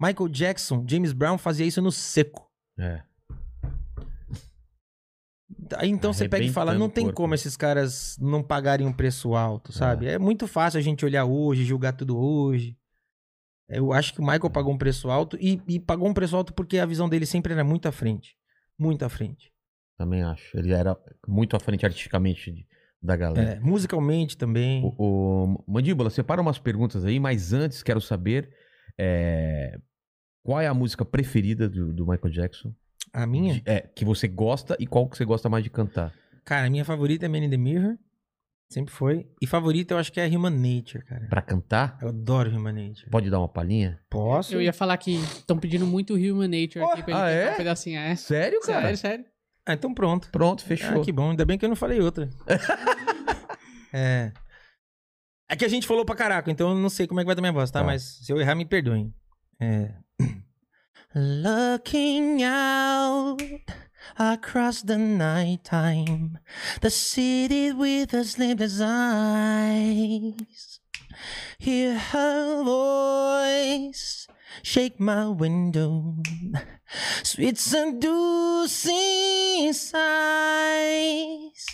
Michael Jackson, James Brown fazia isso no seco. É. Aí então você pega e fala, não tem como esses caras não pagarem um preço alto, sabe? É. muito fácil a gente olhar hoje, julgar tudo hoje. Eu acho que o Michael pagou um preço alto e, e pagou um preço alto porque a visão dele sempre era muito à frente. Muito à frente. Também acho. Ele era muito à frente artisticamente da galera. É, musicalmente também. O, o- Mandíbula, separa umas perguntas aí, mas antes quero saber é, qual é a música preferida do, do Michael Jackson? A minha? De- é, que você gosta e qual que você gosta mais de cantar? Cara, a minha favorita é Man in the Mirror. Sempre foi. E favorita eu acho que é Human Nature, cara. Pra cantar? Eu adoro Human Nature. Pode dar uma palhinha? Posso? Eu ia falar que estão pedindo muito Human Nature aqui pra ele ah, cantar é? um pedacinho. É. Sério, cara? Sério, sério. Ah, então pronto. Pronto, fechou. Ah, que bom. Ainda bem que eu não falei outra. [LAUGHS] é. É que a gente falou pra caraca, então eu não sei como é que vai dar minha voz, tá? Tá. Mas se eu errar, me perdoem. É. Looking out across the nighttime, the city with the sleepless eyes. Hear her voice shake my window, sweet seducing sighs.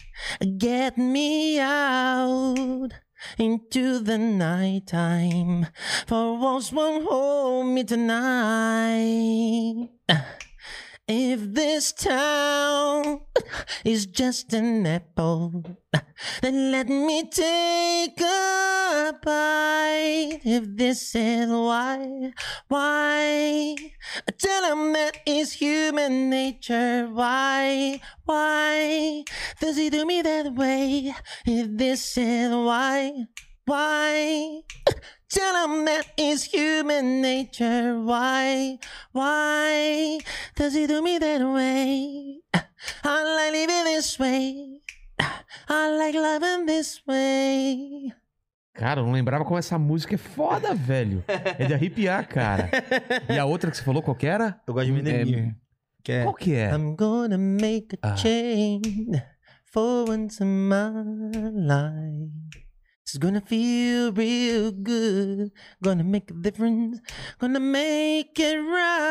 Get me out into the nighttime, for walls won't hold me tonight. [LAUGHS] If this town is just an apple, then let me take a bite. If this is why, why? Tell 'em that is human nature. Why, why does he do me that way? If this is why, why? Tell 'em that is human nature. Why, why does he do me that way? I like living this way. I like loving this way. Cara, eu não lembrava como essa música é foda, velho. É de arrepiar, cara. E a outra que você falou, qual que era? Eu gosto de me É, é Qual que é? I'm gonna make a Ah. change for once in my life. It's gonna feel real good. Gonna make a difference. Gonna make it right.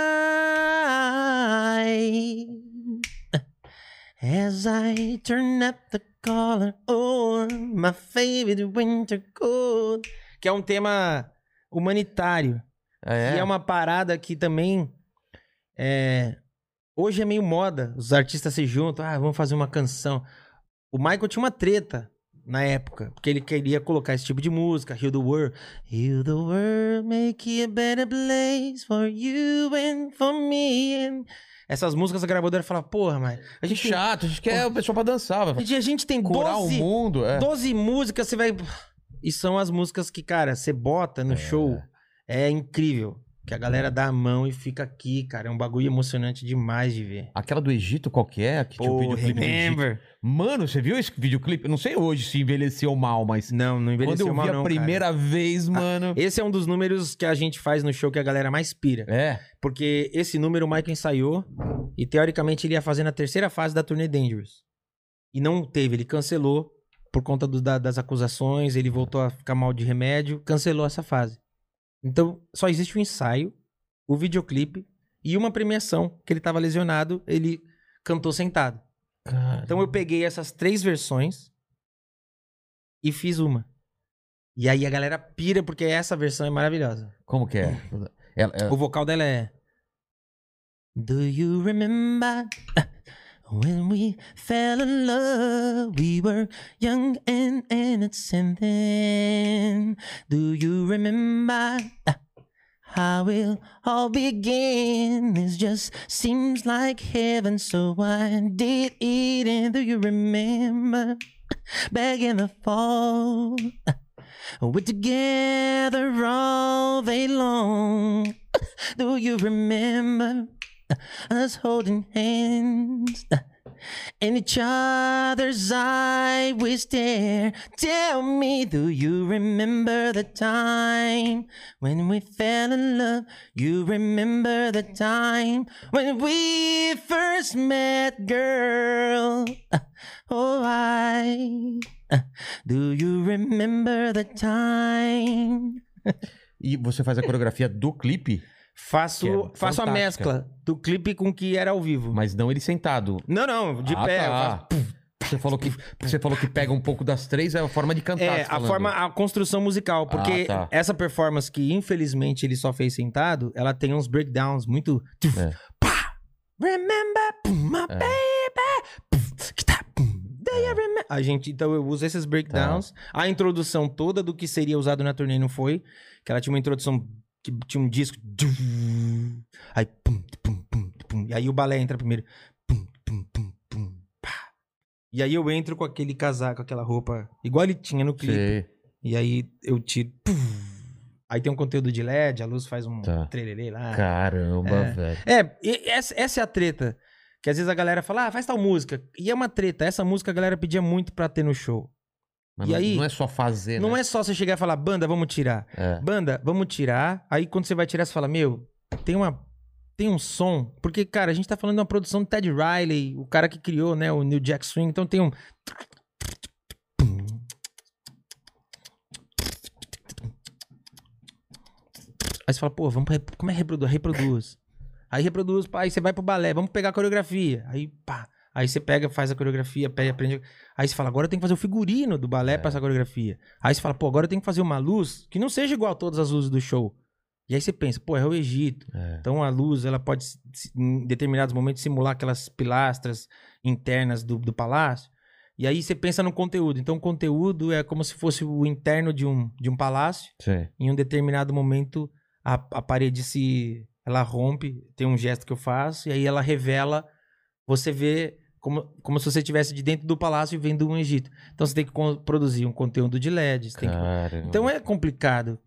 As I turn up the collar on my favorite winter coat. Que é um tema humanitário. Ah, é? E é uma parada que também é, hoje é meio moda os artistas se juntam, ah, vamos fazer uma canção. O Michael tinha uma treta na época. Porque ele queria colocar esse tipo de música, Heal the World. Heal the world, make it a better place for you and for me. and- Essas músicas a gravadora fala, porra, mas a Que gente, chato, a gente quer o pessoal pra dançar, vai a gente tem curar 12, o mundo. É. 12 músicas, você vai... E são as músicas que, cara, você bota no show, é incrível. Que a galera dá a mão e fica aqui, cara. É um bagulho emocionante demais de ver. Aquela do Egito qualquer, que tinha um Pô, videoclipe do Egito. remember. Mano, você viu esse videoclipe? Não sei hoje se envelheceu mal, mas Não, não quando envelheceu eu vi mal, a não, cara. primeira vez, mano... Esse é um dos números que a gente faz no show que a galera mais pira. É. Porque esse número o Mike ensaiou e teoricamente ele ia fazer na terceira fase da turnê Dangerous. E não teve, ele cancelou por conta do- da- das acusações, ele voltou a ficar mal de remédio, cancelou essa fase. Então só existe o ensaio, o videoclipe e uma premiação que ele tava lesionado, ele cantou sentado. Então eu peguei essas três versões e fiz uma. E aí a galera pira porque essa versão é maravilhosa. Como que é? Ela- [LAUGHS] ela- O vocal dela é. Do you remember when we fell in love? We were young and innocent then. Do you remember how it all began? This just seems like heaven, so I did it. And do you remember back in the fall? We're together all day long. Do you remember us holding hands? In each other's eye we stare. Tell me, do you remember the time when we fell in love? You remember the time when we first met, girl? Oh, I. Do you remember the time? E você faz a coreografia do clipe, Faço, é faço a mescla do clipe com o que era ao vivo. mas não ele sentado. Não, não, de Ah, pé. eu tá. faço- Você falou que você falou que pega um pouco das três, é a forma de cantar. É, a forma, a construção musical. Porque Ah, tá. essa performance que infelizmente ele só fez sentado, ela tem uns breakdowns muito. É. Pá! Remember, my É. baby. tá, remember? A gente, então eu uso esses breakdowns. Tá. A introdução toda do que seria usado na turnê não foi. Que ela tinha uma introdução que tinha um disco. Aí, pum, pum, pum, pum. E aí o balé entra primeiro. Pum, pum, pum, pum, pá. E aí eu entro com aquele casaco, aquela roupa, igual ele tinha no clipe. Sei. E aí eu tiro. pum. Aí tem um conteúdo de LED, a luz faz um Tá. trelelê lá. Caramba, É. velho. É, essa, essa é a treta. Que às vezes a galera fala, ah, faz tal música. E é uma treta. Essa música a galera pedia muito pra ter no show. Mas E não, aí- não é só fazer, Não né? é só você chegar e falar, banda, vamos tirar. É. Banda, vamos tirar. Aí quando você vai tirar, você fala, meu, tem uma. Tem um som. Porque, cara, a gente tá falando de uma produção do Ted Riley, o cara que criou, né, o New Jack Swing. Então tem um. Aí você fala, pô, vamos como é reproduz? Reproduz. Aí reproduz, pá, aí você vai pro balé, vamos pegar a coreografia. Aí, pá. Aí você pega, faz a coreografia, pega, aprende. Aí você fala, agora eu tenho que fazer o figurino do balé pra essa coreografia. Aí você fala, pô, agora eu tenho que fazer uma luz que não seja igual a todas as luzes do show. E aí você pensa, pô, é o Egito. É. Então a luz, ela pode, em determinados momentos, simular aquelas pilastras internas do, do palácio. E aí você pensa no conteúdo. Então o conteúdo é como se fosse o interno de um, de um palácio. Sei. Em um determinado momento, a, a parede se. Ela rompe, tem um gesto que eu faço, e aí ela revela. Você vê como, como se você estivesse de dentro do palácio e vendo um Egito. Então você tem que produzir um conteúdo de LED. você tem que-. Então é complicado.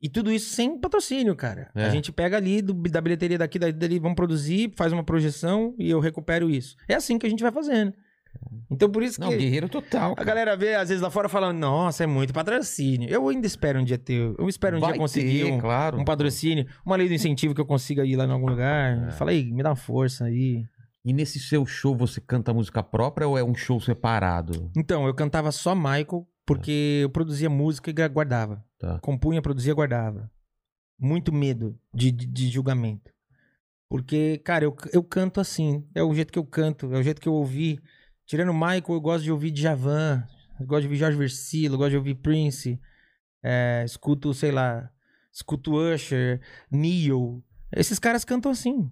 E tudo isso sem patrocínio, cara. É. A gente pega ali do- da bilheteria daqui, daí, dali, vamos produzir, faz uma projeção e eu recupero isso. É assim que a gente vai fazendo. Então por isso Não, que. guerreiro total. A cara. galera vê, às vezes, lá fora falando, nossa, é muito patrocínio. Eu ainda espero um dia ter. Eu espero um Vai dia conseguir ter, um, claro. um patrocínio, uma lei do incentivo que eu consiga ir lá em algum lugar. É. Fala aí, me dá uma força aí. E nesse seu show você canta música própria ou é um show separado? Então, eu cantava só Michael, porque eu produzia música e guardava. Tá. Compunha, produzia, guardava. Muito medo de, de, de julgamento. Porque, cara, eu, eu canto assim. É o jeito que eu canto, é o jeito que eu ouvi. Tirando Michael, eu gosto de ouvir Djavan. Eu gosto de ouvir Jorge Versilo, gosto de ouvir Prince. É, escuto, sei lá, escuto Usher, Neo. Esses caras cantam assim.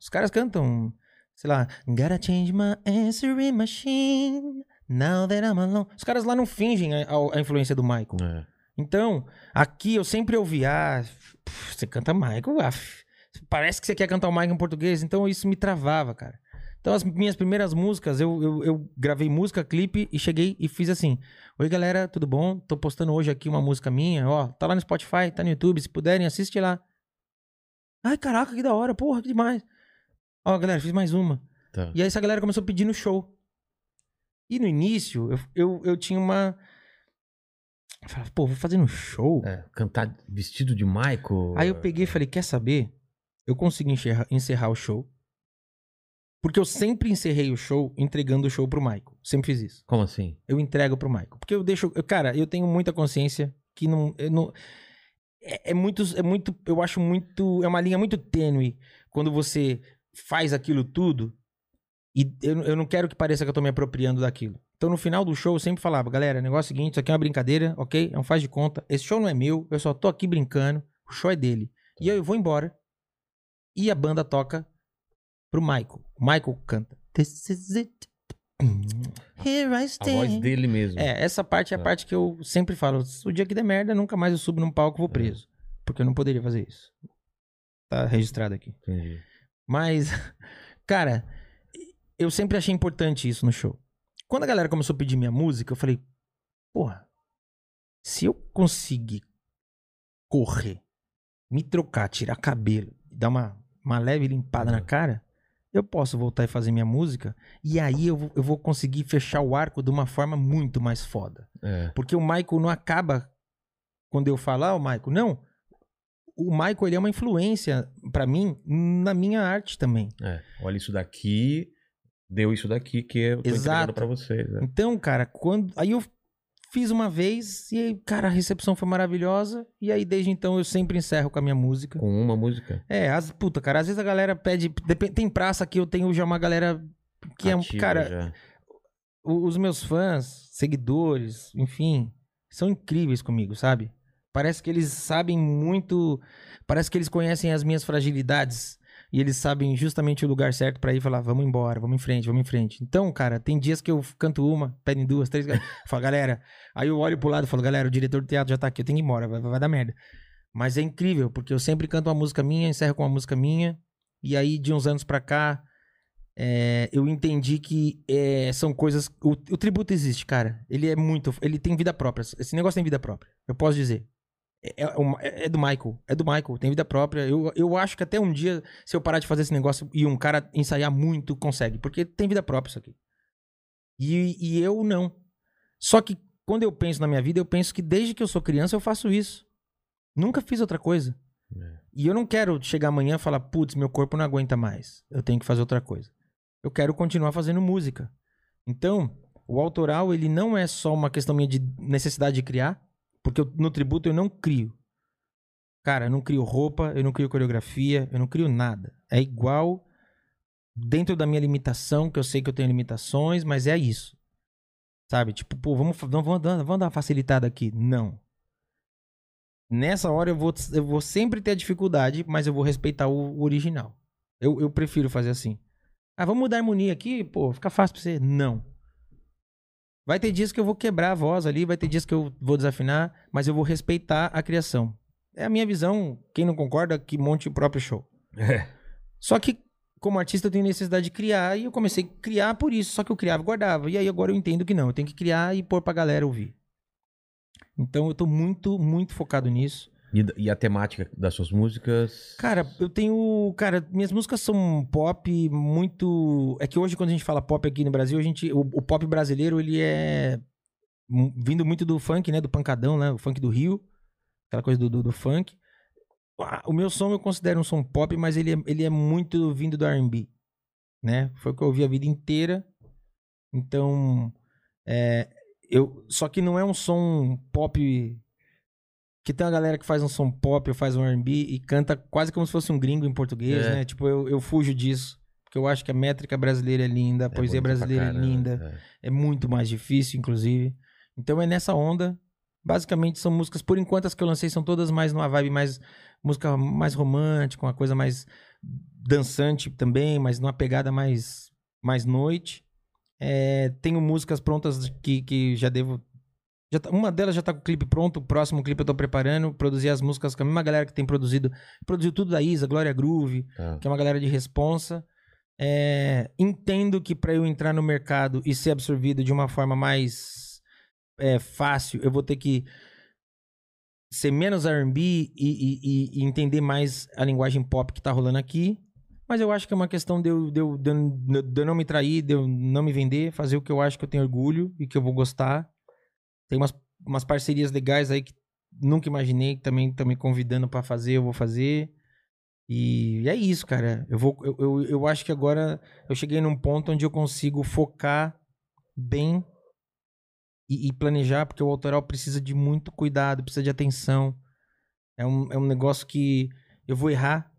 Os caras cantam, sei lá, Gotta change my answering machine. Now that I'm alone. Os caras lá não fingem a, a- influência do Michael. É. Então, aqui eu sempre ouvi, ah, pff, você canta Michael, ah, parece que você quer cantar o Michael em português, então isso me travava, cara. Então, as minhas primeiras músicas, eu, eu, eu gravei música, clipe e cheguei e fiz assim: Oi, galera, tudo bom? Tô postando hoje aqui uma música minha, ó, tá lá no Spotify, tá no YouTube, se puderem, assiste lá. Ai, caraca, que da hora, porra, que demais. Ó, galera, fiz mais uma. Tá. E aí essa galera começou no show. E no início, eu, eu, eu tinha uma. Eu falava, pô, vou fazer no show? É, cantar vestido de Michael. Aí eu peguei e falei, quer saber? Eu consigo encerrar, encerrar o show. Porque eu sempre encerrei o show entregando o show pro Michael. Sempre fiz isso. Como assim? Eu entrego pro Michael. Porque eu deixo. eu- cara, eu tenho muita consciência que não. não é, é muito. É muito. Eu acho muito. É uma linha muito tênue quando você faz aquilo tudo. E eu, eu não quero que pareça que eu tô me apropriando daquilo. Então, no final do show, eu sempre falava, galera, negócio é o seguinte, isso aqui é uma brincadeira, ok? É um faz de conta. Esse show não é meu, eu só tô aqui brincando. O show é dele. E aí eu vou embora. E a banda toca pro Michael. O Michael canta. This is it. Here I A stand. voz dele mesmo. É, essa parte é a É. parte que eu sempre falo. Se o dia que der merda, nunca mais eu subo num palco e vou preso. Porque eu não poderia fazer isso. Tá registrado aqui. Entendi. Mas, [LAUGHS] cara, eu sempre achei importante isso no show. Quando a galera começou a pedir minha música, eu falei, porra, se eu conseguir correr, me trocar, tirar cabelo, dar uma, uma leve limpada na cara, eu posso voltar e fazer minha música. E aí eu, vou- eu vou conseguir fechar o arco de uma forma muito mais foda. É. Porque o Michael não acaba quando eu falo, ah, o Michael. Não. O Michael, ele é uma influência pra mim na minha arte também. É. Olha isso daqui, deu isso daqui que eu tô Exato. pra vocês. né? Então, cara, quando. Aí eu fiz uma vez e, aí, cara, a recepção foi maravilhosa. E aí, desde então, eu sempre encerro com a minha música. Com uma música. É, as, puta, cara, às vezes a galera pede. Tem praça que eu tenho já uma galera que é. um ativa Cara, já. os meus fãs, seguidores, enfim, são incríveis comigo, sabe? Parece que eles sabem muito. Parece que eles conhecem as minhas fragilidades. E eles sabem justamente o lugar certo pra ir falar, vamos embora, vamos em frente, vamos em frente. Então, cara, tem dias que eu canto uma, pedem duas, três. eu falo, galera. Aí eu olho pro lado e falo, galera, o diretor do teatro já tá aqui, eu tenho que ir embora, vai, vai dar merda. Mas é incrível, porque eu sempre canto uma música minha, encerro com uma música minha. E aí, de uns anos pra cá, é, eu entendi que é, são coisas. O, o tributo existe, cara. Ele é muito. Ele tem vida própria. Esse negócio tem vida própria. Eu posso dizer. É, é uma- é do Michael. É do Michael. Tem vida própria. Eu, eu acho que até um dia, se eu parar de fazer esse negócio e um cara ensaiar muito, consegue. Porque tem vida própria isso aqui. E, e eu não. Só que quando eu penso na minha vida, eu penso que desde que eu sou criança eu faço isso. Nunca fiz outra coisa. É. E eu não quero chegar amanhã e falar, putz, meu corpo não aguenta mais. Eu tenho que fazer outra coisa. Eu quero continuar fazendo música. Então, o autoral, ele não é só uma questão minha de necessidade de criar, porque eu- no tributo eu não crio. Cara, eu não crio roupa, eu não crio coreografia, eu não crio nada. É igual dentro da minha limitação, que eu sei que eu tenho limitações, mas é isso. Sabe? Tipo, pô, vamos, fa- vamos, dar- vamos dar uma facilitada aqui. Não. Nessa hora eu vou, eu vou sempre ter a dificuldade, mas eu vou respeitar o, o original. Eu, eu prefiro fazer assim. Ah, vamos mudar a harmonia aqui? Pô, fica fácil pra você. Não. Vai ter dias que eu vou quebrar a voz ali, vai ter dias que eu vou desafinar, mas eu vou respeitar a criação. É a minha visão. Quem não concorda, que monte o próprio show. É. Só que, como artista, eu tenho necessidade de criar e eu comecei a criar por isso. Só que eu criava e guardava. E aí agora eu entendo que não. Eu tenho que criar e pôr pra galera ouvir. Então eu tô muito, muito focado nisso. E, e a temática das suas músicas? Cara, eu tenho. Cara, minhas músicas são pop muito. É que hoje, quando a gente fala pop aqui no Brasil, a gente. O, o pop brasileiro, ele é. Vindo muito do funk, né? Do pancadão, né? O funk do Rio. Aquela coisa do, do, do funk. O meu som eu considero um som pop, mas ele é, ele é muito vindo do RB. Né? Foi o que eu ouvi a vida inteira. Então. É, eu, só que não é um som pop que tem uma galera que faz um som pop ou faz um R&B e canta quase como se fosse um gringo em português, É. né? Tipo, eu, eu fujo disso. Porque eu acho que a métrica brasileira é linda, a poesia bonito pra brasileira é caramba, linda. é. É muito mais difícil, inclusive. Então é nessa onda. Basicamente são músicas, por enquanto as que eu lancei são todas mais numa vibe mais. música mais romântica, uma coisa mais dançante também, mas numa pegada mais, mais noite. É, tenho músicas prontas que, que já devo. Já tá- uma delas já tá com o clipe pronto, o próximo clipe eu tô preparando. Produzir as músicas com a mesma galera que tem produzido. Produziu tudo da Isa, Glória Groove, Tá. que é uma galera de responsa. É, entendo que pra eu entrar no mercado e ser absorvido de uma forma mais é, fácil, eu vou ter que ser menos R&B e, e- e- entender mais a linguagem pop que tá rolando aqui. Mas eu acho que é uma questão de, eu, de eu- de eu não me trair, de eu não me vender, fazer o que eu acho que eu tenho orgulho e que eu vou gostar. Tem umas, umas parcerias legais aí que nunca imaginei, que também estão me convidando pra fazer, eu vou fazer. E é isso, cara. Eu, vou, eu, eu, eu acho que agora eu cheguei num ponto onde eu consigo focar bem e, e planejar, porque o autoral precisa de muito cuidado, precisa de atenção. É um, é um negócio que eu vou errar,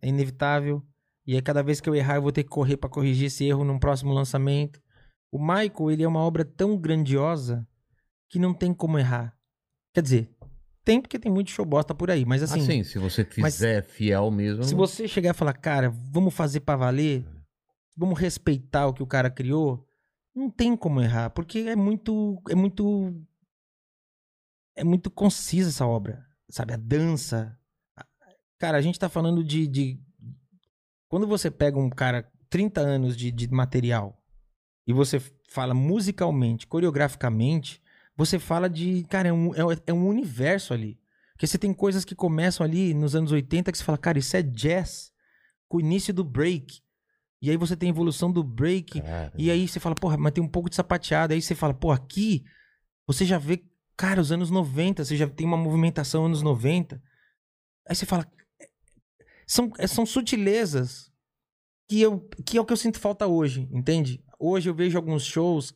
é inevitável. E aí, cada vez que eu errar, eu vou ter que correr pra corrigir esse erro num próximo lançamento. O Michael, ele é uma obra tão grandiosa que não tem como errar. Quer dizer, tem porque tem muito show bosta por aí, mas assim, Assim, se você fizer fiel mesmo. se você chegar e falar, cara, vamos fazer pra valer, vamos respeitar o que o cara criou, não tem como errar, porque é muito, é muito, é muito concisa essa obra, sabe? A dança, cara, a gente tá falando de, de quando você pega um cara 30 anos de, de material e você fala musicalmente, coreograficamente, você fala de, cara, é um, é, é um universo ali. Porque você tem coisas que começam ali nos anos 80 que você fala, cara, isso é jazz. Com o início do break. E aí você tem a evolução do break. E aí você fala, porra, mas tem um pouco de sapateado. Aí você fala, pô, aqui você já vê, cara, os anos 90, você já tem uma movimentação anos 90. Aí você fala, são, são sutilezas que, eu, que é o que eu sinto falta hoje, entende? Hoje eu vejo alguns shows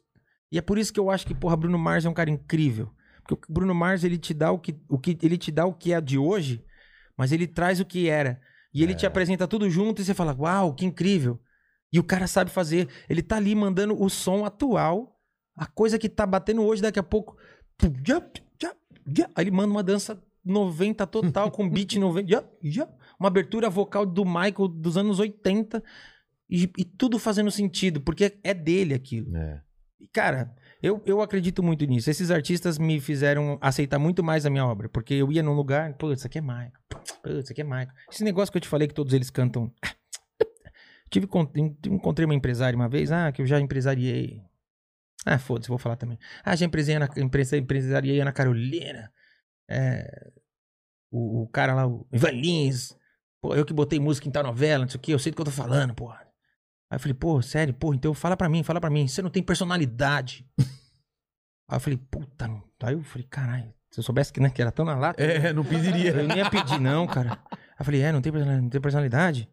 e é por isso que eu acho que, porra, Bruno Mars é um cara incrível. Porque o Bruno Mars, ele te dá o que, o que, ele te dá o que é de hoje, mas ele traz o que era. E ele te apresenta tudo junto e você fala, uau, que incrível. E o cara sabe fazer. Ele tá ali mandando o som atual, a coisa que tá batendo hoje, daqui a pouco. Aí ele manda uma dança 90 total, com [LAUGHS] beat 90. já, já. Uma abertura vocal do Michael dos anos 80. E, e tudo fazendo sentido, porque é dele aquilo. É. Cara, eu, eu acredito muito nisso. Esses artistas me fizeram aceitar muito mais a minha obra. Porque eu ia num lugar, pô, isso aqui é Michael. Pô, isso aqui é Michael. Esse negócio que eu te falei que todos eles cantam. [TSK] Tive, con- encontrei uma empresária uma vez, ah, que eu já empresariei. Ah, foda-se, vou falar também. Ah, já empresariei na, empresa- empresariei Ana Carolina. É, o, o cara lá, o Ivan Lins. Pô, eu que botei música em tal novela, não sei o que, eu sei do que eu tô falando, porra. Aí eu falei, pô, sério, pô, então fala pra mim, fala pra mim, você não tem personalidade. [LAUGHS] Aí eu falei, puta, não. aí eu falei, caralho, se eu soubesse que, né, que era tão na lata, É, não pediria. eu nem ia pedir não, cara. Aí eu falei, é, não tem, não tem personalidade?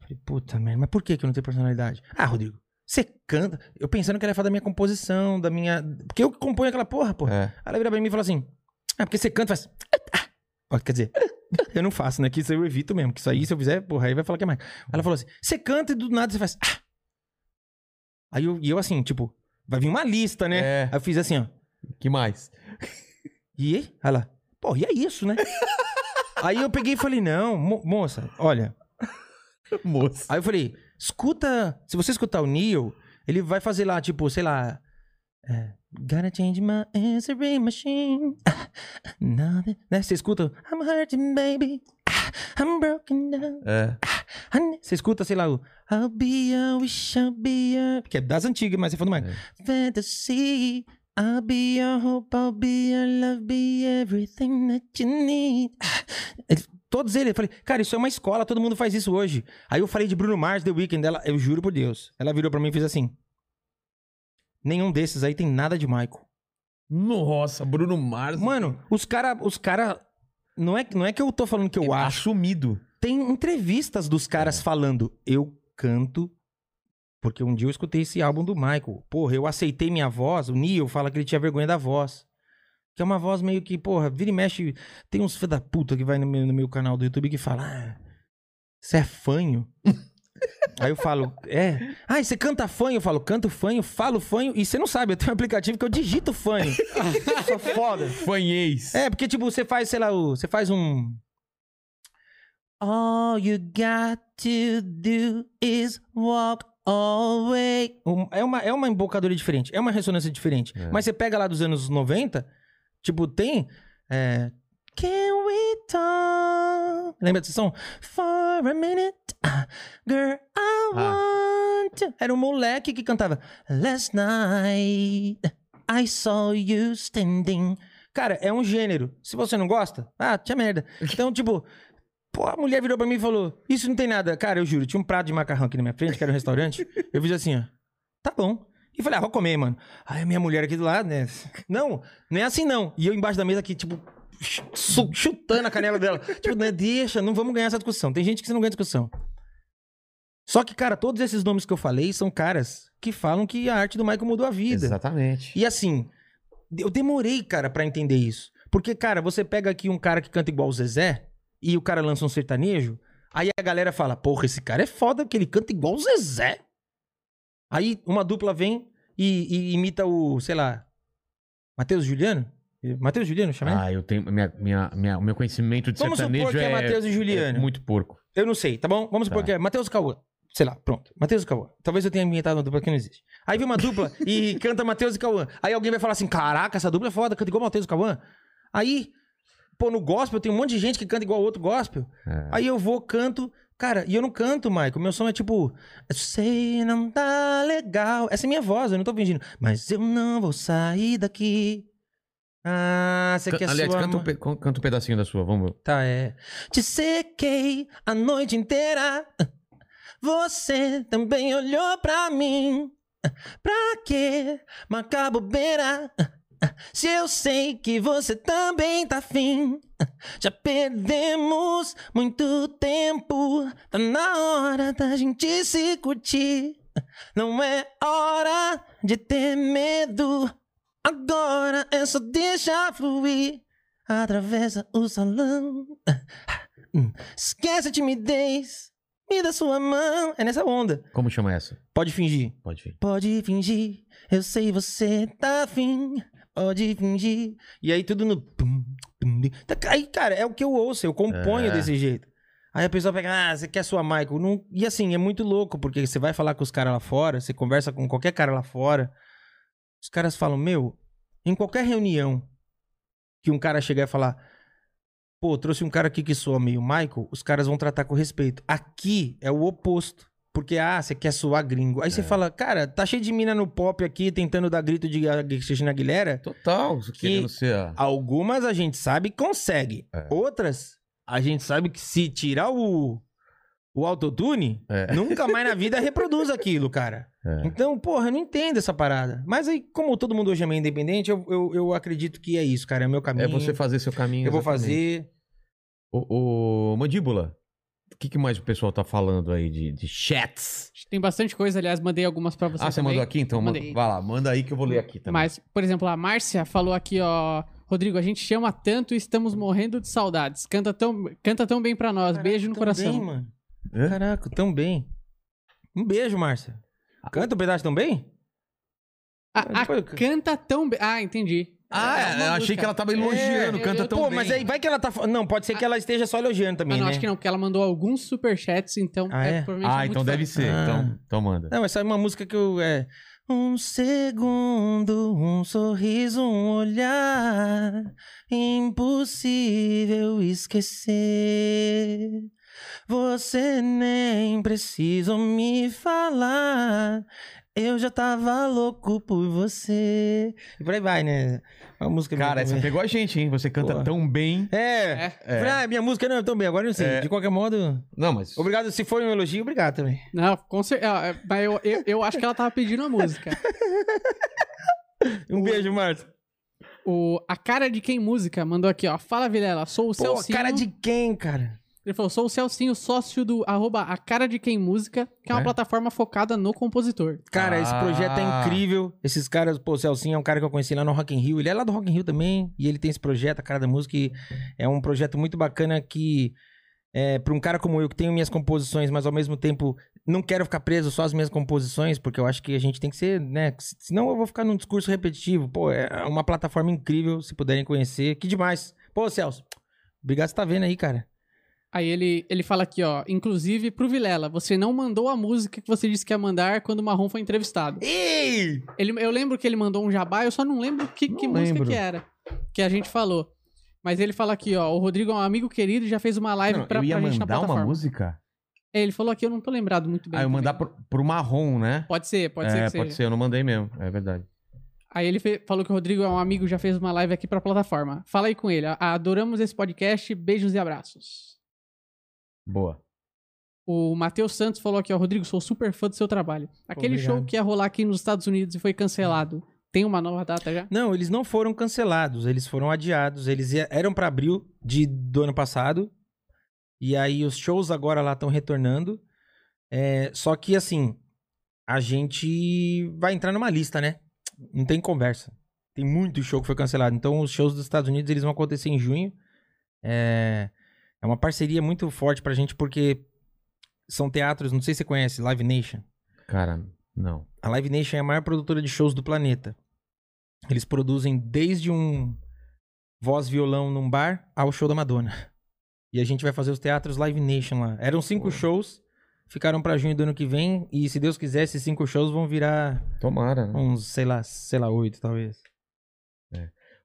Eu falei, puta merda, mas por que que eu não tenho personalidade? Ah, Rodrigo, você canta, eu pensando que ela ia falar da minha composição, da minha... Porque eu que componho aquela porra, porra. É. Aí ela vira pra mim e fala assim: Ah, porque você canta e faz. Ó, Quer dizer, [LAUGHS] eu não faço, né? Que isso eu evito mesmo. Que isso aí, se eu fizer, porra, aí vai falar que é mais. Ela falou assim: você canta e do nada você faz. "Ah". Aí eu, e eu assim, tipo, vai vir uma lista, né? É. Aí eu fiz assim, ó. que mais? E aí? Ela, pô, e é isso, né? [LAUGHS] aí eu peguei e falei: não, mo- moça, olha. Moça. Aí eu falei: escuta, se você escutar o Neil, ele vai fazer lá, tipo, sei lá. É, Gotta change my answering machine. [LAUGHS] Nothing. Né? Você escuta? I'm hurting, baby. I'm broken down. É. Honey. Você escuta, sei lá, o I'll be a wish, I'll be a... Que é das antigas, mas você falando mais. Fantasy. I'll be your hope, I'll be your love, be everything that you need. Ele- todos eles, eu falei, cara, isso é uma escola, todo mundo faz isso hoje. Aí eu falei de Bruno Mars, The Weeknd, ela, eu juro por Deus. Ela virou pra mim e fez assim. Nenhum desses aí tem nada de Michael. Nossa, Bruno Mars. Mano, os cara, os cara não é, não é que eu tô falando que eu é acho. assumido. Tem entrevistas dos caras falando, eu canto porque um dia eu escutei esse álbum do Michael. Porra, eu aceitei minha voz. O Neil fala que ele tinha vergonha da voz. Que é uma voz meio que, porra, vira e mexe. Tem uns filho da puta que vai no meu, no meu canal do YouTube que fala, ah, você é fanho? [LAUGHS] Aí eu falo, é. Ah, você canta fanho? Eu falo, canto fanho, falo fanho. E você não sabe, eu tenho um aplicativo que eu digito fanho. [LAUGHS] Sou foda. Fanhês. É, porque, tipo, você faz, sei lá, o- você faz um. All you got to do is walk always. Um- É uma, é uma embocadura diferente, é uma ressonância diferente. É. Mas você pega lá dos anos 90, tipo, tem. É, Can we talk? Lembra desse som? For a minute, girl, I Ah. want. to-" Era um moleque que cantava. Last night, I saw you standing. Cara, é um gênero. Se você não gosta, ah, tinha merda. Então, tipo, pô, a mulher virou pra mim e falou: Isso não tem nada. Cara, eu juro, tinha um prato de macarrão aqui na minha frente, que era um restaurante. Eu fiz assim, ó. Tá bom. E falei, ah, vou comer, mano. Aí a minha mulher aqui do lado, né? Não, não é assim não. E eu embaixo da mesa aqui, tipo, chutando a canela dela. tipo, né, deixa, não vamos ganhar essa discussão. Tem gente que você não ganha discussão. Só que, cara, todos esses nomes que eu falei são caras que falam que a arte do Michael mudou a vida. Exatamente. E assim, eu demorei, cara, pra entender isso. Porque, cara, você pega aqui um cara que canta igual o Zezé e o cara lança um sertanejo, aí a galera fala, porra, esse cara é foda porque ele canta igual o Zezé. Aí uma dupla vem e, e imita o, sei lá, Matheus Juliano? Matheus Juliano, chama? Ah, eu tenho. Minha, minha, minha- o meu conhecimento de Vamos sertanejo supor que é é, Matheus e Juliano. é muito porco. Eu não sei, tá bom? Vamos supor Tá. que é Matheus Cauã. Sei lá, pronto. Matheus e Cauã. Talvez eu tenha inventado uma dupla que não existe. Aí vem uma dupla e [LAUGHS] canta Matheus e Cauã. Aí alguém vai falar assim: caraca, essa dupla é foda, canta igual Matheus e Cauã. Aí, pô, no gospel tem um monte de gente que canta igual outro gospel. É. Aí eu vou, canto. Cara, e eu não canto, Michael. Meu som é tipo. Eu sei, não tá legal. Essa é minha voz, eu não tô fingindo. Mas eu não vou sair daqui. Ah, você Ca- quer Aliás, sua canta um, ma- pe- con- canta um pedacinho da sua, vamos. Tá, é. Te sequei a noite inteira. Você também olhou pra mim. Pra quê? Marcar bobeira. Se eu sei que você também tá afim. Já perdemos muito tempo. Tá na hora da gente se curtir. Não é hora de ter medo. Agora é só deixar fluir. Atravessa o salão. Hum. Esquece a timidez. Me dá sua mão. É nessa onda. Como chama essa? Pode fingir. Pode vir. Pode fingir. Eu sei você tá afim. Pode fingir. E aí tudo no. Tá- Aí, cara, é o que eu ouço. Eu componho É. desse jeito. Aí a pessoa pega, ah, você quer sua Michael? Não... E assim, é muito louco, porque você vai falar com os caras lá fora, você conversa com qualquer cara lá fora. Os caras falam, meu, em qualquer reunião que um cara chegar e falar, pô, trouxe um cara aqui que soa meio Michael, os caras vão tratar com respeito. Aqui é o oposto. Porque, ah, você quer soar gringo. Aí você fala, cara, tá cheio de mina no pop aqui tentando dar grito de Cristina Aguilera. Total, querendo ser. a- Algumas a gente sabe que consegue. É. Outras, a gente sabe que se tirar o, o autotune, É. [LAUGHS] nunca mais na vida reproduz aquilo, cara. É. Então, porra, eu não entendo essa parada. Mas aí, como todo mundo hoje é meio independente, eu, eu, eu acredito que é isso, cara. É o meu caminho. É você fazer seu caminho. Eu vou exatamente. fazer. O, o Mandíbula, o que, que mais o pessoal tá falando aí de, de chats? Tem bastante coisa, aliás, mandei algumas pra você ah, você também. mandou aqui? Então, manda, Mandei. vai lá, manda aí que eu vou ler aqui também. Mas, por exemplo, a Márcia falou aqui, ó. Rodrigo, a gente chama tanto e estamos morrendo de saudades. Canta tão, canta tão bem pra nós. Beijo no coração. Bem, mano. Hã? Caraca, tão bem. Um beijo, Márcia. Canta um pedaço tão bem? A, a Depois- canta tão bem. Ah, entendi. Ah, É é, uma eu achei música. que ela tava elogiando, É, canta eu- tão Pô, bem. mas aí vai que ela tá. fa- Não, pode ser que ela esteja só elogiando também, ah, não, né? acho que não, porque ela mandou alguns superchats, então Ah, é? provavelmente Ah, muito então fã. deve ser. Ah. Então, então manda. Não, essa é uma música que eu. É. Um segundo, um sorriso, um olhar. Impossível esquecer. Você nem precisa me falar. Eu já tava louco por você. E por aí vai, né? Uma música Cara, essa também. pegou a gente, hein? Você canta Pô. tão bem. É. É. Falei, Ah, minha música não é tão bem, agora eu não sei. É. De qualquer modo, Não, mas. obrigado. Se for um elogio, obrigado também. Não, com certeza. Mas eu, eu, eu acho que ela tava pedindo a música. [LAUGHS] Um beijo, Marta. O, a cara de quem música mandou aqui, ó. Fala, Vilela, sou o Pô, Celcinho. cara de quem, cara? Ele falou, sou o Celcinho, sócio do arroba a cara de quem música, que é uma É? plataforma focada no compositor. Cara, esse projeto é Ah. incrível. Esses caras, pô, o Celcinho é um cara que eu conheci lá no Rock in Rio. Ele é lá do Rock in Rio também. E ele tem esse projeto, a cara da música. E é um projeto muito bacana que, é, pra um cara como eu, que tenho minhas composições, mas ao mesmo tempo não quero ficar preso só às minhas composições, porque eu acho que a gente tem que ser, né? Senão eu vou ficar num discurso repetitivo. Pô, é uma plataforma incrível, se puderem conhecer. Que demais. Pô, Celso, obrigado por você tá vendo aí, cara. Aí ele, ele fala aqui, ó. Inclusive, pro Vilela, você não mandou a música que você disse que ia mandar quando o Marrom foi entrevistado. Ei! Ele, eu lembro que ele mandou um jabá, eu só não lembro que, que Não música lembro. que era. Que a gente falou. Mas ele fala aqui, ó. O Rodrigo é um amigo querido e já fez uma live Não, pra, eu ia pra gente na mandar uma plataforma. música? É, ele falou aqui, eu não tô lembrado muito bem. Ah, eu também. mandar pro, pro marrom, né? Pode ser, pode é, ser que pode seja. ser, eu não mandei mesmo, é verdade. Aí ele falou que o Rodrigo é um amigo já fez uma live aqui pra plataforma. Fala aí com ele. Adoramos esse podcast. Beijos e abraços. Boa. O Matheus Santos falou aqui, ó. Rodrigo, sou super fã do seu trabalho. Aquele Obrigado. show que ia rolar aqui nos Estados Unidos e foi cancelado. Tem uma nova data já? Não, eles não foram cancelados, eles foram adiados. Eles ia- eram pra abril de, do ano passado. E aí os shows agora lá estão retornando. É, só que assim, a gente vai entrar numa lista, né? Não tem conversa. Tem muito show que foi cancelado. Então os shows dos Estados Unidos eles vão acontecer em junho. É, é uma parceria muito forte pra gente porque são teatros, não sei se você conhece, Live Nation. Cara, não. A Live Nation é a maior produtora de shows do planeta. Eles produzem desde um voz violão num bar ao show da Madonna. [LAUGHS] E a gente vai fazer os teatros Live Nation lá. Eram cinco shows, ficaram pra junho do ano que vem e se Deus quiser esses cinco shows vão virar Tomara, né? uns, sei lá, sei lá, oito talvez.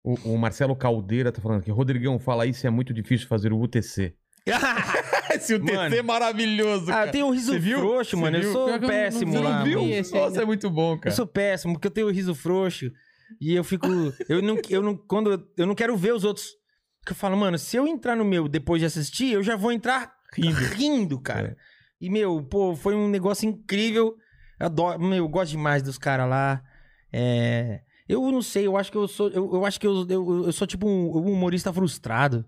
O, o Marcelo Caldeira tá falando aqui. Rodrigão, fala aí se é muito difícil fazer o UTC. [LAUGHS] Esse UTC Mano. é maravilhoso, ah, tem o riso Você viu? frouxo, Você mano. viu? Eu sou eu péssimo não lá. não vi mano. esse Nossa, é muito bom, Eu cara. sou péssimo, porque eu tenho o riso frouxo. E eu fico. [LAUGHS] Eu não, eu não, quando eu, eu não quero ver os outros. Porque eu falo, mano, se eu entrar no meu depois de assistir, eu já vou entrar rindo, rindo cara. E, meu, pô, foi um negócio incrível. Eu adoro, meu, eu gosto demais dos caras lá. É. Eu não sei, eu acho que eu sou. Eu, eu acho que eu, eu, eu sou tipo um, um humorista frustrado.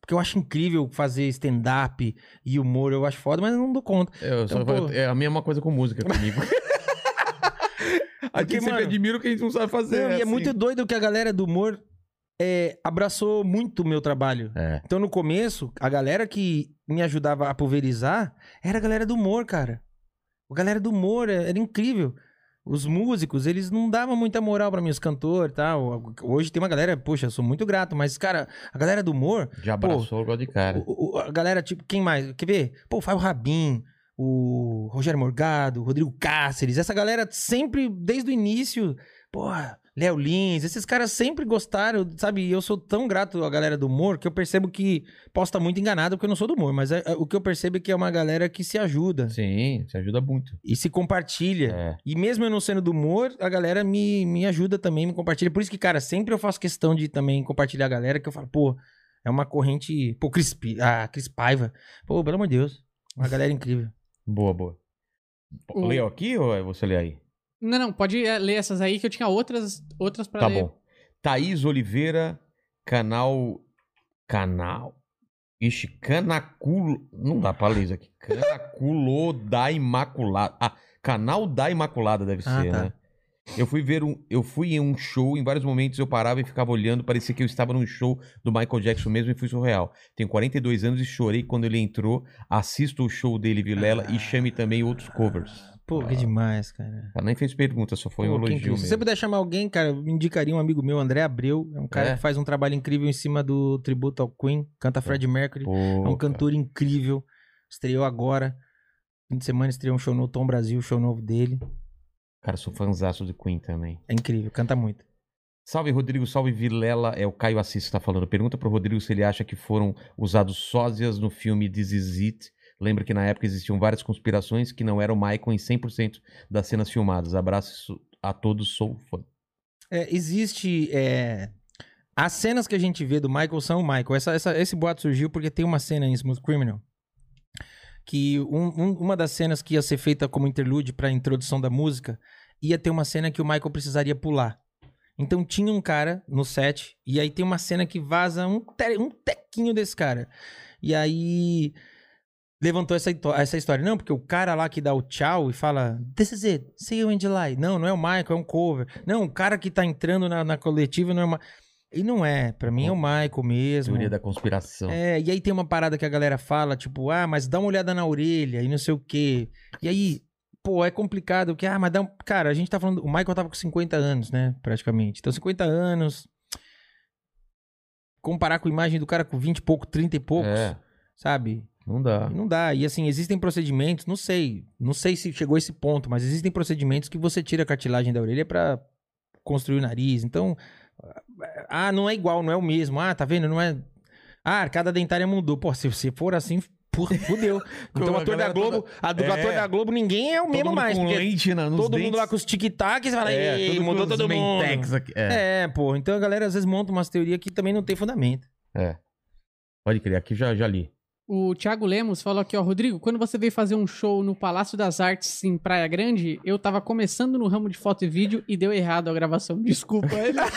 Porque eu acho incrível fazer stand-up e humor, eu acho foda, mas eu não dou conta. Eu só- Então, pô. é a mesma coisa com música comigo. [LAUGHS] a Porque, gente sempre mano, admira o que a gente não sabe fazer. Não, e é assim. muito doido que a galera do humor é, abraçou muito o meu trabalho. É. Então, no começo, a galera que me ajudava a pulverizar era a galera do humor, cara. A galera do humor é- era incrível. Os músicos, eles não davam muita moral pra mim, os cantores e tal. Hoje tem uma galera, poxa, eu sou muito grato, mas, cara, a galera do humor, Já abraçou o God de cara. o- o- a galera, tipo, quem mais? Quer ver? Pô, o Fábio Rabin, o Rogério Morgado, o Rodrigo Cáceres, essa galera sempre, desde o início, porra, Léo Lins, esses caras sempre gostaram, sabe? Eu sou tão grato à galera do humor que eu percebo que posso estar muito enganado porque eu não sou do humor, mas é- é- o que eu percebo é que é uma galera que se ajuda Sim, te ajuda muito. e se compartilha. É. E mesmo eu não sendo do humor, a galera me, me ajuda também, me compartilha. Por isso que, cara, sempre eu faço questão de também compartilhar a galera, que eu falo, pô, é uma corrente. Pô, Cris, Pi- a Cris Paiva. Pô, pelo amor de Deus. Uma galera incrível. Boa, boa. O- Leio aqui ou você lê aí? Não, não, pode é, ler essas aí que eu tinha outras, outras pra Tá ler. bom. Thaís Oliveira, canal. Canal. Ixi, Canaculo. Não dá pra ler isso aqui. Canaculo da Imaculada. Ah, canal da Imaculada deve Ah, ser, tá. né? Eu fui ver um. Eu fui em um show, em vários momentos eu parava e ficava olhando, parecia que eu estava num show do Michael Jackson mesmo e fui surreal. Tenho 42 anos e chorei quando ele entrou. Assisto o show dele, Vilela, e chame também outros covers. Pô, que demais, cara. Ela nem fez pergunta, só foi um Pô, que elogio incrível. Se mesmo. você puder chamar alguém, cara, eu indicaria um amigo meu, André Abreu. É um cara É? que faz um trabalho incrível em cima do tributo ao Queen. Canta Fred Mercury. Pô, É um cara. cantor incrível. Estreou agora. Fim de semana estreou um show no Tom Brasil, show novo dele. Cara, sou fãzaço do Queen também. É incrível, canta muito. Salve Rodrigo, salve Vilela. É o Caio Assis que tá falando. Pergunta pro Rodrigo se ele acha que foram usados sósias no filme This Is It. Lembra que na época existiam várias conspirações que não eram Michael em 100% das cenas filmadas. Abraço a todos, sou fã. É, existe. é, As cenas que a gente vê do Michael são o Michael. Essa, essa- esse boato surgiu porque tem uma cena em Smooth Criminal. Que um- um- uma das cenas que ia ser feita como interlude pra introdução da música ia ter uma cena que o Michael precisaria pular. Então tinha um cara no set, e aí tem uma cena que vaza um, te- um tequinho desse cara. E aí levantou essa, essa história. Não, porque o cara lá que dá o tchau e fala This is it, see you in July. Não, não é o Michael, é um cover. Não, o cara que tá entrando na, na coletiva não é uma... E não é, pra mim é o Michael mesmo. Teoria da conspiração. É, e aí tem uma parada que a galera fala, tipo, ah, mas dá uma olhada na orelha e não sei o quê. E aí, pô, é complicado, porque, ah, mas dá um... Cara, a gente tá falando, o Michael tava com 50 anos, né, praticamente. Então, 50 anos, comparar com a imagem do cara com 20 e pouco, 30 e poucos, É. sabe? Não dá. Não dá. E assim, existem procedimentos, não sei, não sei se chegou a esse ponto, mas existem procedimentos que você tira a cartilagem da orelha pra construir o nariz. Então, ah, não é igual, não é o mesmo. Ah, tá vendo? Não é. Ah, cada dentária mudou. Pô, se você for assim, porra, fudeu. [LAUGHS] Então, A o ator da Globo, a do É. ator da Globo, ninguém é o Todo mesmo mundo mais. com lente na, todo mundo dentes. lá com os tic-tacs, fala, É, ei, tudo mudou todo mundo. É, É, pô. Então a galera às vezes monta umas teorias que também não tem fundamento. é. Pode crer, aqui já, já li. O Thiago Lemos falou aqui, ó, Rodrigo, quando você veio fazer um show no Palácio das Artes em Praia Grande, eu tava começando no ramo de foto e vídeo e deu errado a gravação. [LAUGHS] Desculpa. Ele... [LAUGHS]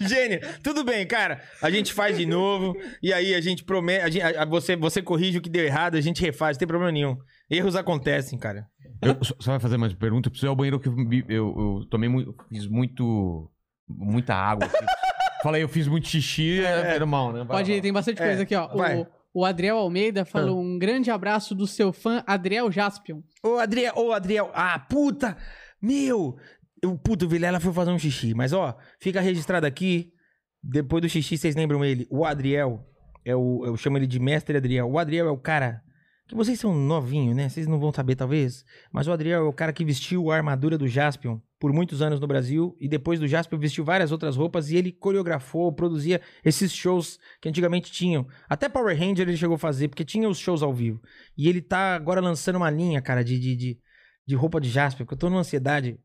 Gênio, tudo bem, cara. A gente faz de novo. E aí a gente promete. a gente- a- a- você, você corrige o que deu errado, a gente refaz, não tem problema nenhum. Erros acontecem, cara. Eu, só vai fazer mais uma pergunta? Eu preciso ir ao banheiro que eu, me- eu, eu tomei muito. Fiz muito. Muita água. aqui. [LAUGHS] Falei, eu fiz muito xixi, é, é normal, né? Vai Pode ir, tem bastante É, coisa aqui, ó. vai. O, o Adriel Almeida falou um grande abraço do seu fã Adriel Jaspion. Ô, Adriel, ô, Adriel. Ah, puta! Meu! O puto o Vilela foi fazer um xixi. Mas, ó, fica registrado aqui. Depois do xixi, vocês lembram ele? O Adriel. É o, eu chamo ele de Mestre Adriel. O Adriel é o cara. Que vocês são novinhos, né? Vocês não vão saber, talvez. Mas o Adriel é o cara que vestiu a armadura do Jaspion por muitos anos no Brasil. E depois do Jaspion vestiu várias outras roupas. E ele coreografou, produzia esses shows que antigamente tinham. Até Power Ranger ele chegou a fazer, porque tinha os shows ao vivo. E ele tá agora lançando uma linha, cara, de, de, de, de roupa de Jasper, porque eu tô numa ansiedade.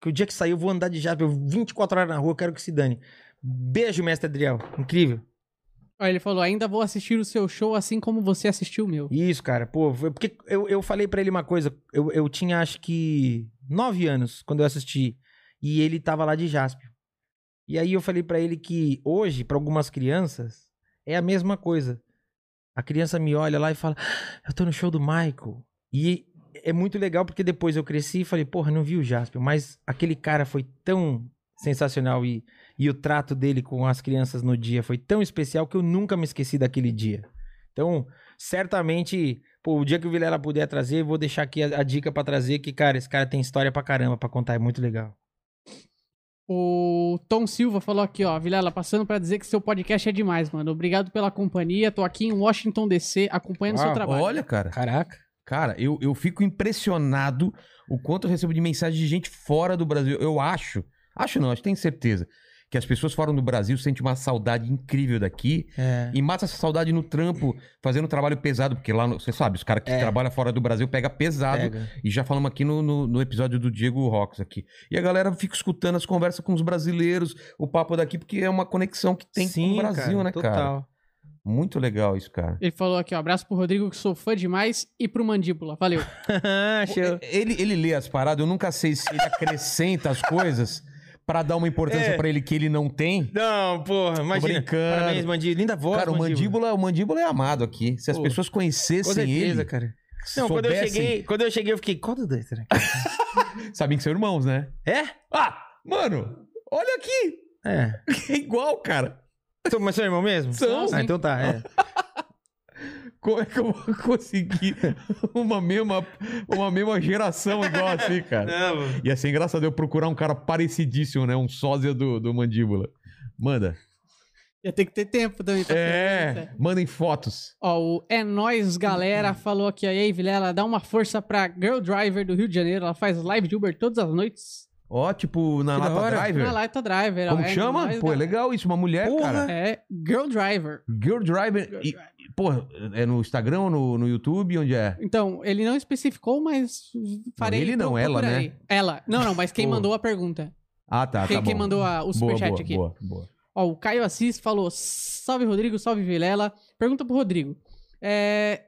Que o dia que sair eu vou andar de Jasper 24 horas na rua, quero que se dane. Beijo, mestre Adriel. Incrível. Ó, ele falou, ainda vou assistir o seu show assim como você assistiu o meu. Isso, cara. Pô, porque eu, eu falei pra ele uma coisa. Eu, eu tinha, acho que, nove anos quando eu assisti. E ele tava lá de Jasper. E aí eu falei pra ele que hoje, pra algumas crianças, é a mesma coisa. A criança me olha lá e fala: "Ah, Eu tô no show do Michael. E é muito legal porque depois eu cresci e falei: Porra, não vi o Jasper. Mas aquele cara foi tão sensacional e, e o trato dele com as crianças no dia foi tão especial que eu nunca me esqueci daquele dia. Então, certamente, pô, o dia que o Vilela puder trazer, eu vou deixar aqui a, a dica pra trazer que, cara, esse cara tem história pra caramba pra contar, é muito legal. O Tom Silva falou aqui, ó, Vilela, passando pra dizer que seu podcast é demais, mano. Obrigado pela companhia. Tô aqui em Washington DC acompanhando Uau, seu trabalho. Olha, cara. Caraca. Cara, eu, eu fico impressionado o quanto eu recebo de mensagem de gente fora do Brasil. Eu acho, acho não, acho que tenho certeza, que as pessoas fora do Brasil sentem uma saudade incrível daqui É. e mata essa saudade no trampo, fazendo trabalho pesado, porque lá, no- você sabe, os caras que É. trabalham fora do Brasil pega pesado. Pega. E já falamos aqui no, no, no episódio do Diego Rox aqui. E a galera fica escutando as conversas com os brasileiros, o papo daqui, porque é uma conexão que tem com o Brasil, né, cara? total. Muito legal isso, cara. Ele falou aqui, ó, abraço pro Rodrigo, que sou fã demais, e pro Mandíbula. Valeu. [LAUGHS] Ele, ele lê as paradas, eu nunca sei se ele acrescenta as coisas pra dar uma importância É. pra ele que ele não tem. Não, porra, imagina. brincando. Parabéns, Mandíbula. Linda voz, Cara, o mandíbula, o mandíbula é amado aqui. Se as Pô, pessoas Com conhecessem certeza, ele, cara. Não, quando eu, soubessem- cheguei, quando eu cheguei, eu fiquei, qual dos dois será que [LAUGHS] sabem que são irmãos, né? é? Ah, mano, olha aqui. É. [LAUGHS] É igual, cara. Mas são irmão mesmo? São. Ah, então tá, é. [LAUGHS] Como é que eu vou [LAUGHS] conseguir uma mesma, uma mesma geração igual assim, cara? Não, Ia ser engraçado eu procurar um cara parecidíssimo, né? Um sósia do, do mandíbula. Manda. Ia ter que ter tempo também pra É, fazer isso, mandem fotos. Ó, o É Nóis Galera falou aqui, ó, e aí, Vilela, dá uma força pra Girl Driver do Rio de Janeiro. Ela faz live de Uber todas as noites. Ó, tipo, na Lata hora. Driver. Na Lata Driver. ó, Como é chama? Pô, é legal isso, uma mulher, Porra. cara. É Girl Driver. Girl Driver. E, porra, é no Instagram, ou no, no YouTube, onde é? Então, ele não especificou, mas farei. ele não, ela, procurarei. Ela. Não, não, mas quem Pô. mandou a pergunta. Ah, tá, quem, tá quem mandou a- o boa, superchat boa, aqui. boa, boa. Ó, o Caio Assis falou: Salve Rodrigo, salve Vilela. Pergunta pro Rodrigo. É.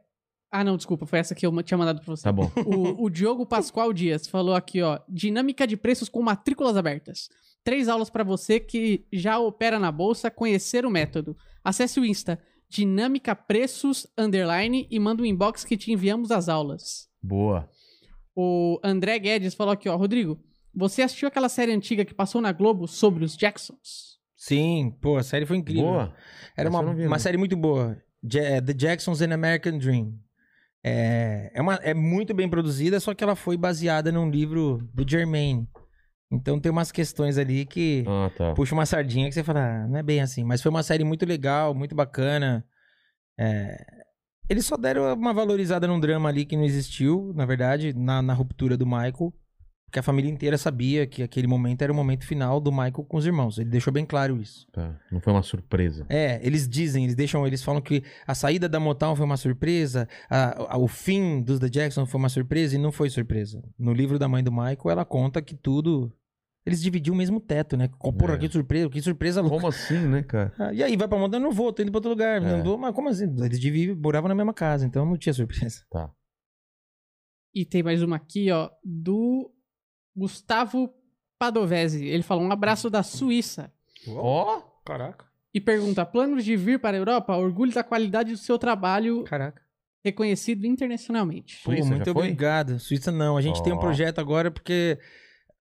Ah, não, desculpa, foi essa que eu tinha mandado pra você. Tá bom. O, o Diogo Pascoal Dias falou aqui, ó. Dinâmica de preços com matrículas abertas. Três aulas pra você que já opera na bolsa conhecer o método. Acesse o Insta Dinâmica Preços Underline e manda um inbox que te enviamos as aulas. Boa. O André Guedes falou aqui, ó. Rodrigo, você assistiu aquela série antiga que passou na Globo sobre os Jacksons? Sim, pô, a série foi incrível. Boa. Era Essa uma, vi, uma série muito boa. Ja- é, The Jacksons and American Dream. É, é, uma, é muito bem produzida, só que ela foi baseada num livro do Germain. Então tem umas questões ali que Ah, tá. puxa uma sardinha que você fala, ah, não é bem assim. Mas foi uma série muito legal, muito bacana. É, Eles só deram uma valorizada num drama ali que não existiu, na verdade, na, na ruptura do Michael. Porque a família inteira sabia que aquele momento era o momento final do Michael com os irmãos. Ele deixou bem claro isso. Tá. Não foi uma surpresa. É, eles dizem, eles deixam, eles falam que a saída da Motown foi uma surpresa, a- a- o fim dos The Jackson foi uma surpresa e não foi surpresa. No livro da mãe do Michael, ela conta que tudo. Eles dividiam o mesmo teto, né? Porra, É. que surpresa, que surpresa louca. Como assim, né, cara? Ah, E aí, vai pra Motown? Eu não vou, tô indo pra outro lugar. É. Não vou, mas como assim? Eles dividiam, moravam na mesma casa, então não tinha surpresa. Tá. E tem mais uma aqui, ó, do Gustavo Padovese. Ele falou um abraço da Suíça. Ó! Caraca. E pergunta: planos de vir para a Europa? Orgulho da qualidade do seu trabalho Caraca. reconhecido internacionalmente. Pô, Suíça, muito já foi? obrigado. Suíça não. A gente tem um projeto agora porque,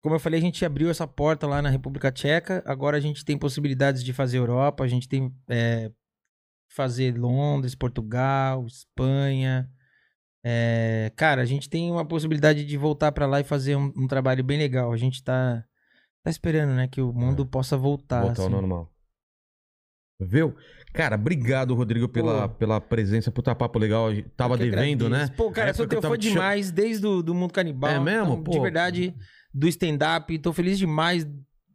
como eu falei, a gente abriu essa porta lá na República Tcheca. Agora a gente tem possibilidades de fazer Europa. A gente tem é, fazer Londres, Portugal, Espanha. É, cara, a gente tem uma possibilidade de voltar pra lá e fazer um, um trabalho bem legal. A gente tá, tá esperando, né, que o mundo possa voltar. Voltar ao assim. normal. Viu? Cara, obrigado, Rodrigo, pela, Pô. pela presença. Puta papo legal. Tava devendo, agradeço. né? Pô, cara, eu sou teu eu fã demais desde o do Mundo Canibal. É mesmo? Então, de Pô. verdade, do stand-up. Tô feliz demais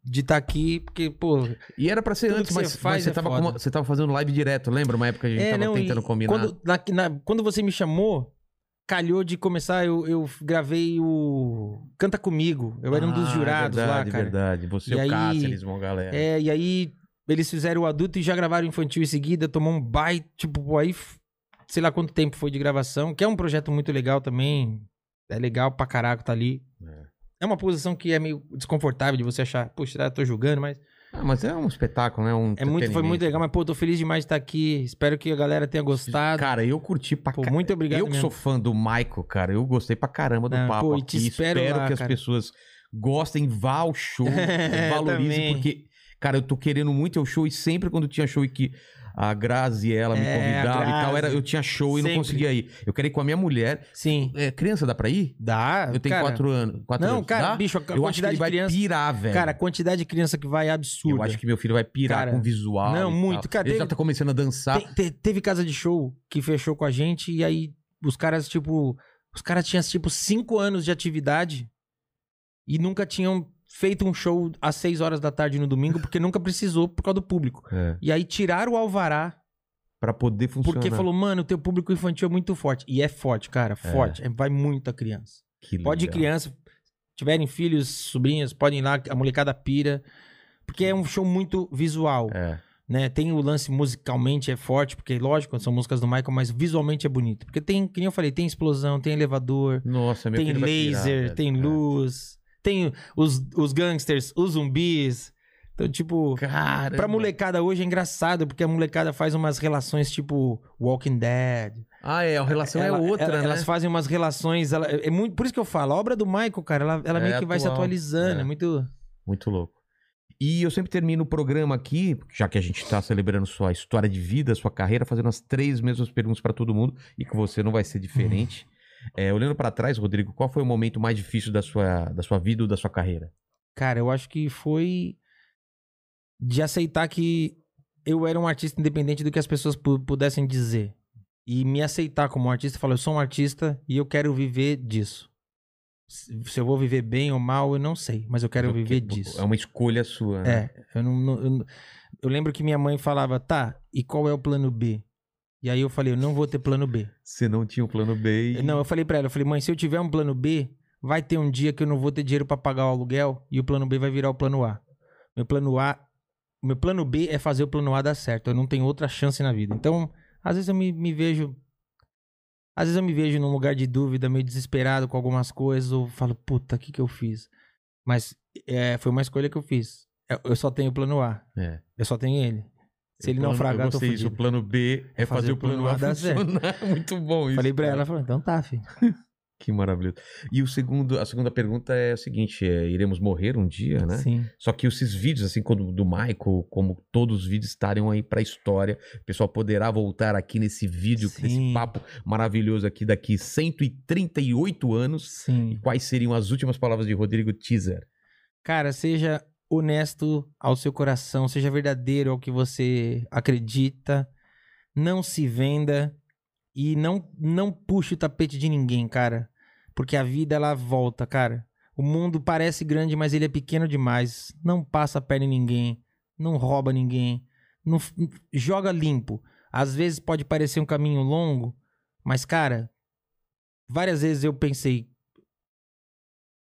de estar aqui, porque, pô... E era pra ser antes, mas, você mas faz você, é tava com você tava fazendo live direto, lembra? Uma época que a gente É, tava não, tentando combinar. Quando, na- na- quando você me chamou, calhou de começar, eu, eu gravei o Canta Comigo. Eu era um dos Ah, jurados verdade, lá, cara. verdade. Você E o aí- Cáceres, uma galera. É, e aí eles fizeram o adulto e já gravaram o infantil em seguida, tomou um baita, tipo, pô, aí, sei lá quanto tempo foi de gravação, que é um projeto muito legal também. É legal pra caraca tá ali. É. É uma posição que é meio desconfortável de você achar, puxa, eu tô julgando, mas Ah, mas é um espetáculo, né? Um é muito, foi muito legal. Mas, pô, tô feliz demais de estar aqui. Espero que a galera tenha gostado. Cara, eu curti pra caramba. muito obrigado Eu que mesmo. sou fã do Michael, cara, eu gostei pra caramba do papo pô, aqui. te espero lá, que as cara. pessoas gostem, vá ao show, [LAUGHS] valorizem, porque, cara, eu tô querendo muito ao show e sempre quando tinha show e que a Grazi ela me É, convidava e tal, era, eu tinha show e não Sempre. conseguia ir. Eu queria ir com a minha mulher. Sim. É, criança, dá pra ir? Dá. Eu tenho cara, quatro anos. Quatro Não, anos. cara, Dá? bicho, a Eu acho que quantidade ele de vai criança. pirar, velho. Cara, a quantidade de criança que vai é absurda. eu acho que meu filho vai pirar Cara, com visual. não, muito. Cara, ele já teve- tá começando a dançar. Te- te- teve casa de show que fechou com a gente e aí os caras, tipo. Os caras tinham, tipo, cinco anos de atividade e nunca tinham feito um show às seis horas da tarde no domingo porque nunca precisou por causa do público. É, E aí tiraram o alvará pra poder funcionar. porque falou, mano, o teu público infantil é muito forte. E é forte, cara, forte. É, vai muita criança. Que Pode ir criança, tiverem filhos, sobrinhas, podem ir lá, a molecada pira. Porque é um show muito visual, É. né? Tem o lance musicalmente é forte, porque lógico, são músicas do Michael, mas visualmente é bonito. Porque tem, que nem eu falei, tem explosão, tem elevador, Nossa, meu tem pirar, laser, tem É. luz, tem os, os gangsters, os zumbis. Então, tipo, Cara. pra molecada hoje é engraçado, porque a molecada faz umas relações tipo Walking Dead. Ah, é, a relação Ela- é outra, ela- né? Elas fazem umas relações. ela- é muito, por isso que eu falo, a obra do Michael, cara, ela, ela É meio que vai se atual, atualizando. é. É muito. Muito louco. E eu sempre termino o programa aqui, já que a gente tá celebrando sua história de vida, sua carreira, fazendo as três mesmas perguntas pra todo mundo e que você não vai ser diferente. [LAUGHS] É, olhando pra trás, Rodrigo, qual foi o momento mais difícil da sua, da sua vida ou da sua carreira? Cara, eu acho que foi de aceitar que eu era um artista independente do que as pessoas pu- pudessem dizer. E me aceitar como um artista, falar, eu sou um artista e eu quero viver disso. Se eu vou viver bem ou mal, eu não sei, mas eu quero Porque, viver pô, disso. É uma escolha sua, né? É, eu não, não- eu, eu lembro que minha mãe falava, tá, e qual é o plano B? E aí eu falei, eu não vou ter plano B. Você não tinha o plano B e... Não, eu falei pra ela, eu falei, mãe, se eu tiver um plano B, vai ter um dia que eu não vou ter dinheiro pra pagar o aluguel e o plano B vai virar o plano A. Meu plano A, meu plano B é fazer o plano A dar certo. Eu não tenho outra chance na vida. Então, às vezes eu me, me vejo às vezes eu me vejo num lugar de dúvida, meio desesperado com algumas coisas, ou falo, puta, o que que eu fiz? Mas é, foi uma escolha que eu fiz. Eu- Eu só tenho o plano A. É. Eu só tenho ele. Se ele plano- não fragar, eu tô fudido. O plano B é fazer, o plano, A certo. funcionar. [LAUGHS] Muito bom isso. Falei pra ela, ela falou, então tá, filho. [LAUGHS] Que maravilhoso. E o segundo, a segunda pergunta é a seguinte: é, iremos morrer um dia, né? Sim. Só que esses vídeos, assim como o do Michael, como todos os vídeos estarem aí pra história, o pessoal poderá voltar aqui nesse vídeo, Sim. nesse papo maravilhoso aqui daqui 138 anos. E Sim. quais seriam as últimas palavras de Rodrigo Teaser? Cara, seja honesto ao seu coração, seja verdadeiro ao que você acredita, não se venda e não não puxe o tapete de ninguém, cara, porque a vida ela volta, cara. O mundo parece grande, mas ele é pequeno demais. Não passa a perna em ninguém, não rouba ninguém, não joga limpo. Às vezes pode parecer um caminho longo, mas cara, várias vezes eu pensei,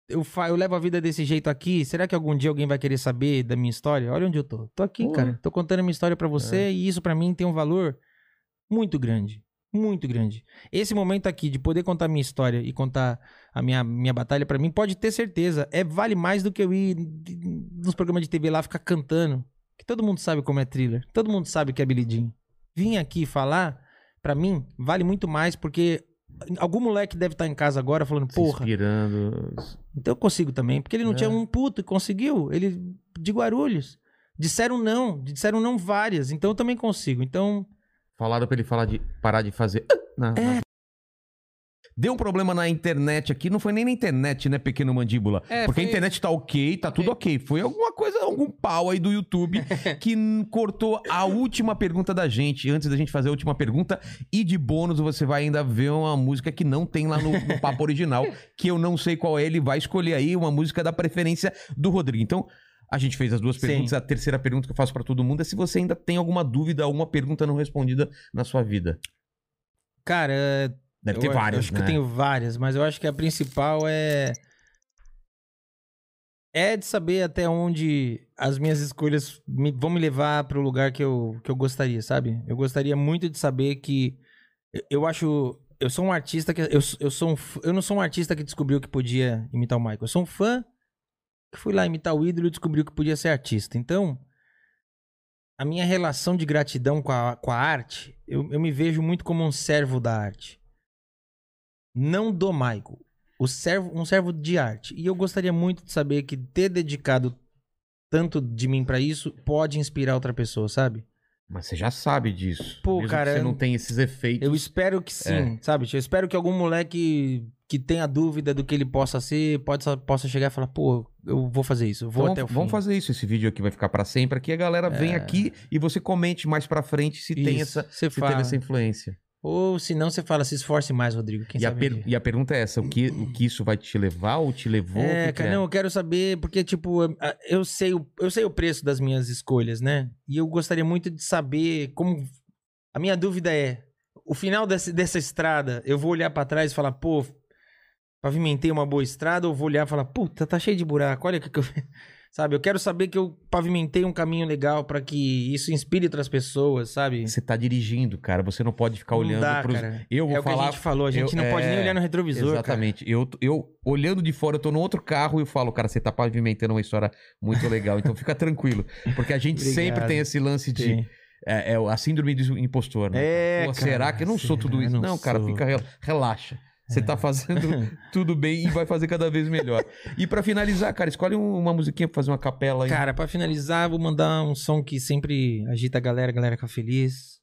eu, fa- eu levo a vida desse jeito aqui, será que algum dia alguém vai querer saber da minha história? Olha onde eu tô. Tô aqui, Porra. cara. Tô contando a minha história pra você e isso pra mim tem um valor muito grande. Muito grande. Esse momento aqui de poder contar a minha história e contar a minha, minha batalha pra mim, pode ter certeza, é vale mais do que eu ir nos programas de TV lá ficar cantando. Que todo mundo sabe como é thriller. Todo mundo sabe que é Billy Jean. Vim aqui falar, pra mim, vale muito mais porque algum moleque deve estar em casa agora falando, Se porra, inspirando. então eu consigo também, porque ele não É. tinha um puto e conseguiu. Ele de Guarulhos. Disseram não, disseram não várias, então eu também consigo. Então, Falaram pra ele falar de parar de fazer. Na- É. na- Deu um problema na internet aqui, não foi nem na internet, né, pequeno mandíbula? É, Porque a foi- internet tá ok, tá tudo ok. Foi alguma coisa, algum pau aí do YouTube [LAUGHS] que cortou a última pergunta da gente. Antes da gente fazer a última pergunta, e de bônus você vai ainda ver uma música que não tem lá no, no papo original, [LAUGHS] que eu não sei qual é. Ele vai escolher aí uma música da preferência do Rodrigo. Então, a gente fez as duas Sim. perguntas. A terceira pergunta que eu faço pra todo mundo é se você ainda tem alguma dúvida, alguma pergunta não respondida na sua vida. cara, Deve eu ter várias, acho né? que eu tenho várias, mas eu acho que a principal é é de saber até onde as minhas escolhas me- vão me levar para o lugar que eu, que eu gostaria, sabe? Eu gostaria muito de saber que eu, eu acho eu sou um artista que eu, eu sou um, eu não sou um artista que descobriu que podia imitar o Michael. Eu sou um fã que fui lá imitar o ídolo e descobriu que podia ser artista. Então, a minha relação de gratidão com a, com a arte, eu, eu me vejo muito como um servo da arte. Não do Michael. O servo, um servo de arte. E eu gostaria muito de saber que ter dedicado tanto de mim pra isso pode inspirar outra pessoa, sabe? Mas você já sabe disso. Pô, Mesmo cara, você não tem esses efeitos. Eu espero que sim, sabe? Eu espero que algum moleque que tenha dúvida do que ele possa ser, pode, possa chegar e falar, pô, eu vou fazer isso, eu vou Então, até o fim. vamos fazer isso. Esse vídeo aqui vai ficar pra sempre. Aqui a galera vem É. aqui e você comente mais pra frente se tem essa, se fala. teve essa influência. Ou se não, você fala, se esforce mais, Rodrigo. Quem E a, per- e a pergunta é essa: o que, o que isso vai te levar ou te levou? É, cara, não, eu quero saber, porque, tipo, eu sei, o, eu sei o preço das minhas escolhas, né? E eu gostaria muito de saber como. A minha dúvida é: o final dessa, dessa estrada, eu vou olhar pra trás e falar, pô, pavimentei uma boa estrada, ou vou olhar e falar, puta, tá cheio de buraco, olha o que, que eu. Sabe, eu quero saber que eu pavimentei um caminho legal pra que isso inspire outras pessoas, sabe? Você tá dirigindo, cara. Você não pode ficar Não olhando dá, pros. cara. Eu vou é o que falar. a gente falou, a gente eu- não pode nem é, olhar no retrovisor, cara. Exatamente. Eu, eu, olhando de fora, eu tô no outro carro e eu falo, cara, você tá pavimentando uma história muito legal. Então fica tranquilo. Porque a gente sempre tem esse lance de. Sim. É, é a síndrome do impostor, né? É, Pô, cara, será que eu não sou tudo isso? Não, não cara. É. fica rel- relaxa. Você tá fazendo [LAUGHS] tudo bem e vai fazer cada vez melhor. E pra finalizar, cara, escolhe um- uma musiquinha pra fazer uma capela aí. Cara, pra finalizar, vou mandar um som que sempre agita a galera, a galera fica feliz,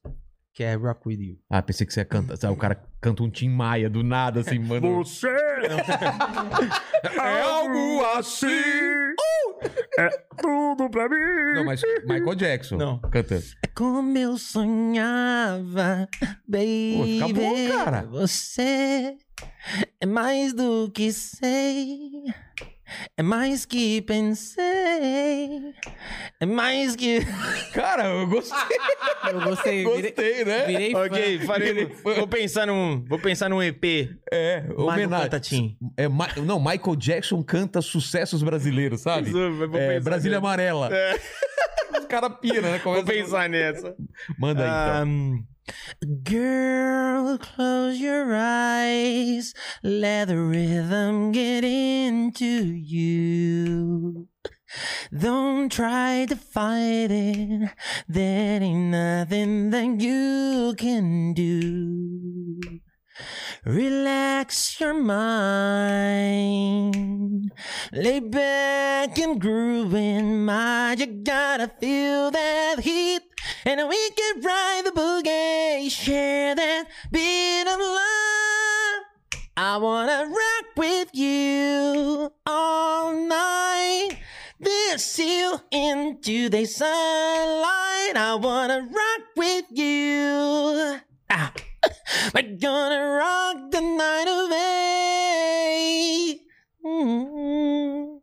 que é Rock With You. Ah, pensei que você ia cantar. Sabe, o cara canta um Tim Maia do nada, assim, [LAUGHS] mano. Você [LAUGHS] é algo assim. É tudo pra mim. Não, mas Michael Jackson. Não. Cantando. É como eu sonhava, baby. Pô, fica bom, cara. Você é mais do que sei, é mais que pensei, é mais que... [LAUGHS] Cara, eu gostei. [LAUGHS] Eu gostei. Virei, Gostei, né? virei fã. ok, farei, vou pensar num, vou pensar num EP. É, homenagem. É, Ma- não, Michael Jackson canta sucessos brasileiros, sabe? É, Brasília Amarela. Os [LAUGHS] caras piram, né? Vou Começa- pensar nessa. Manda aí, então. Um, girl, close your eyes. Let the rhythm get into you. Don't try to fight it. There ain't nothing that you can do. Relax your mind. Lay back and groove in my. You gotta feel that heat. And we can ride the boogie. Share that beat of love. I wanna rock with you all night. This you into the sunlight. I wanna rock with you. Ah. We're gonna rock the night away. Hum.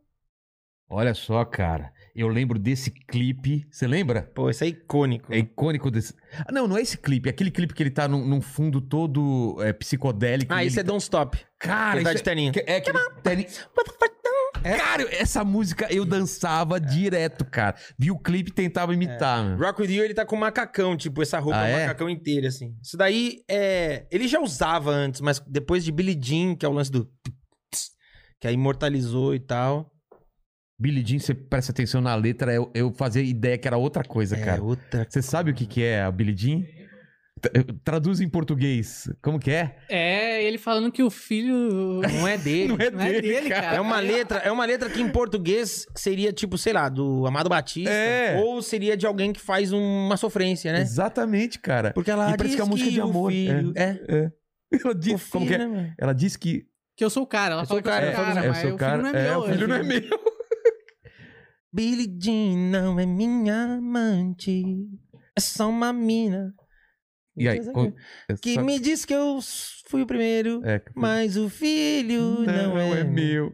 Olha só, cara. Eu lembro desse clipe. Você lembra? Pô, isso é icônico. É icônico desse. Ah, não, não é esse clipe. É aquele clipe que ele tá num, num fundo todo é, psicodélico. Ah, isso é ele... Don't Stop. Cara, Ele tá de terninho. É, é aquele terninho. Cara, essa música eu dançava direto, cara. Vi o clipe e tentava imitar, mano. Rock With You, ele tá com macacão, tipo, essa roupa Ah, é? macacão inteira, assim. Isso daí, é... Ele já usava antes, mas depois de Billie Jean, que é o lance do... Que aí imortalizou e tal. Billie Jean, você presta atenção na letra, eu, eu fazia ideia que era outra coisa, É, cara. outra... Você sabe o que, que é a Billie Jean? Tra- Traduz em português. Como que é? É, ele falando que o filho Não é dele. [LAUGHS] não é dele, cara. É uma letra, é uma letra que em português seria tipo, sei lá, do Amado Batista, É. ou seria de alguém que faz uma sofrência, né? Exatamente, cara. Porque ela E parece diz que é a música de o amor. filho- É, é. [LAUGHS] Ela O diz, como que filho, é? né? Ela disse que Que eu sou o cara. Ela Eu falou sou que o eu sou cara, o cara, é, mas seu o cara, filho não é é, meu. o filho não é meu. Billie Jean não é minha amante, é só uma mina. E aí? Que só- me diz que eu fui o primeiro, É, mas o filho não, é, meu.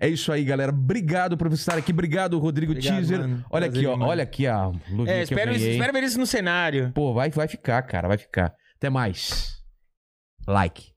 É isso aí, galera. Obrigado por estar aqui. Obrigado, Rodrigo Obrigado, Teaser. mano. Olha Prazer, aqui, ó. mano. Olha aqui a luvinha É, espero, espero ver isso no cenário. Pô, vai, vai ficar, cara. Vai ficar. Até mais. Like.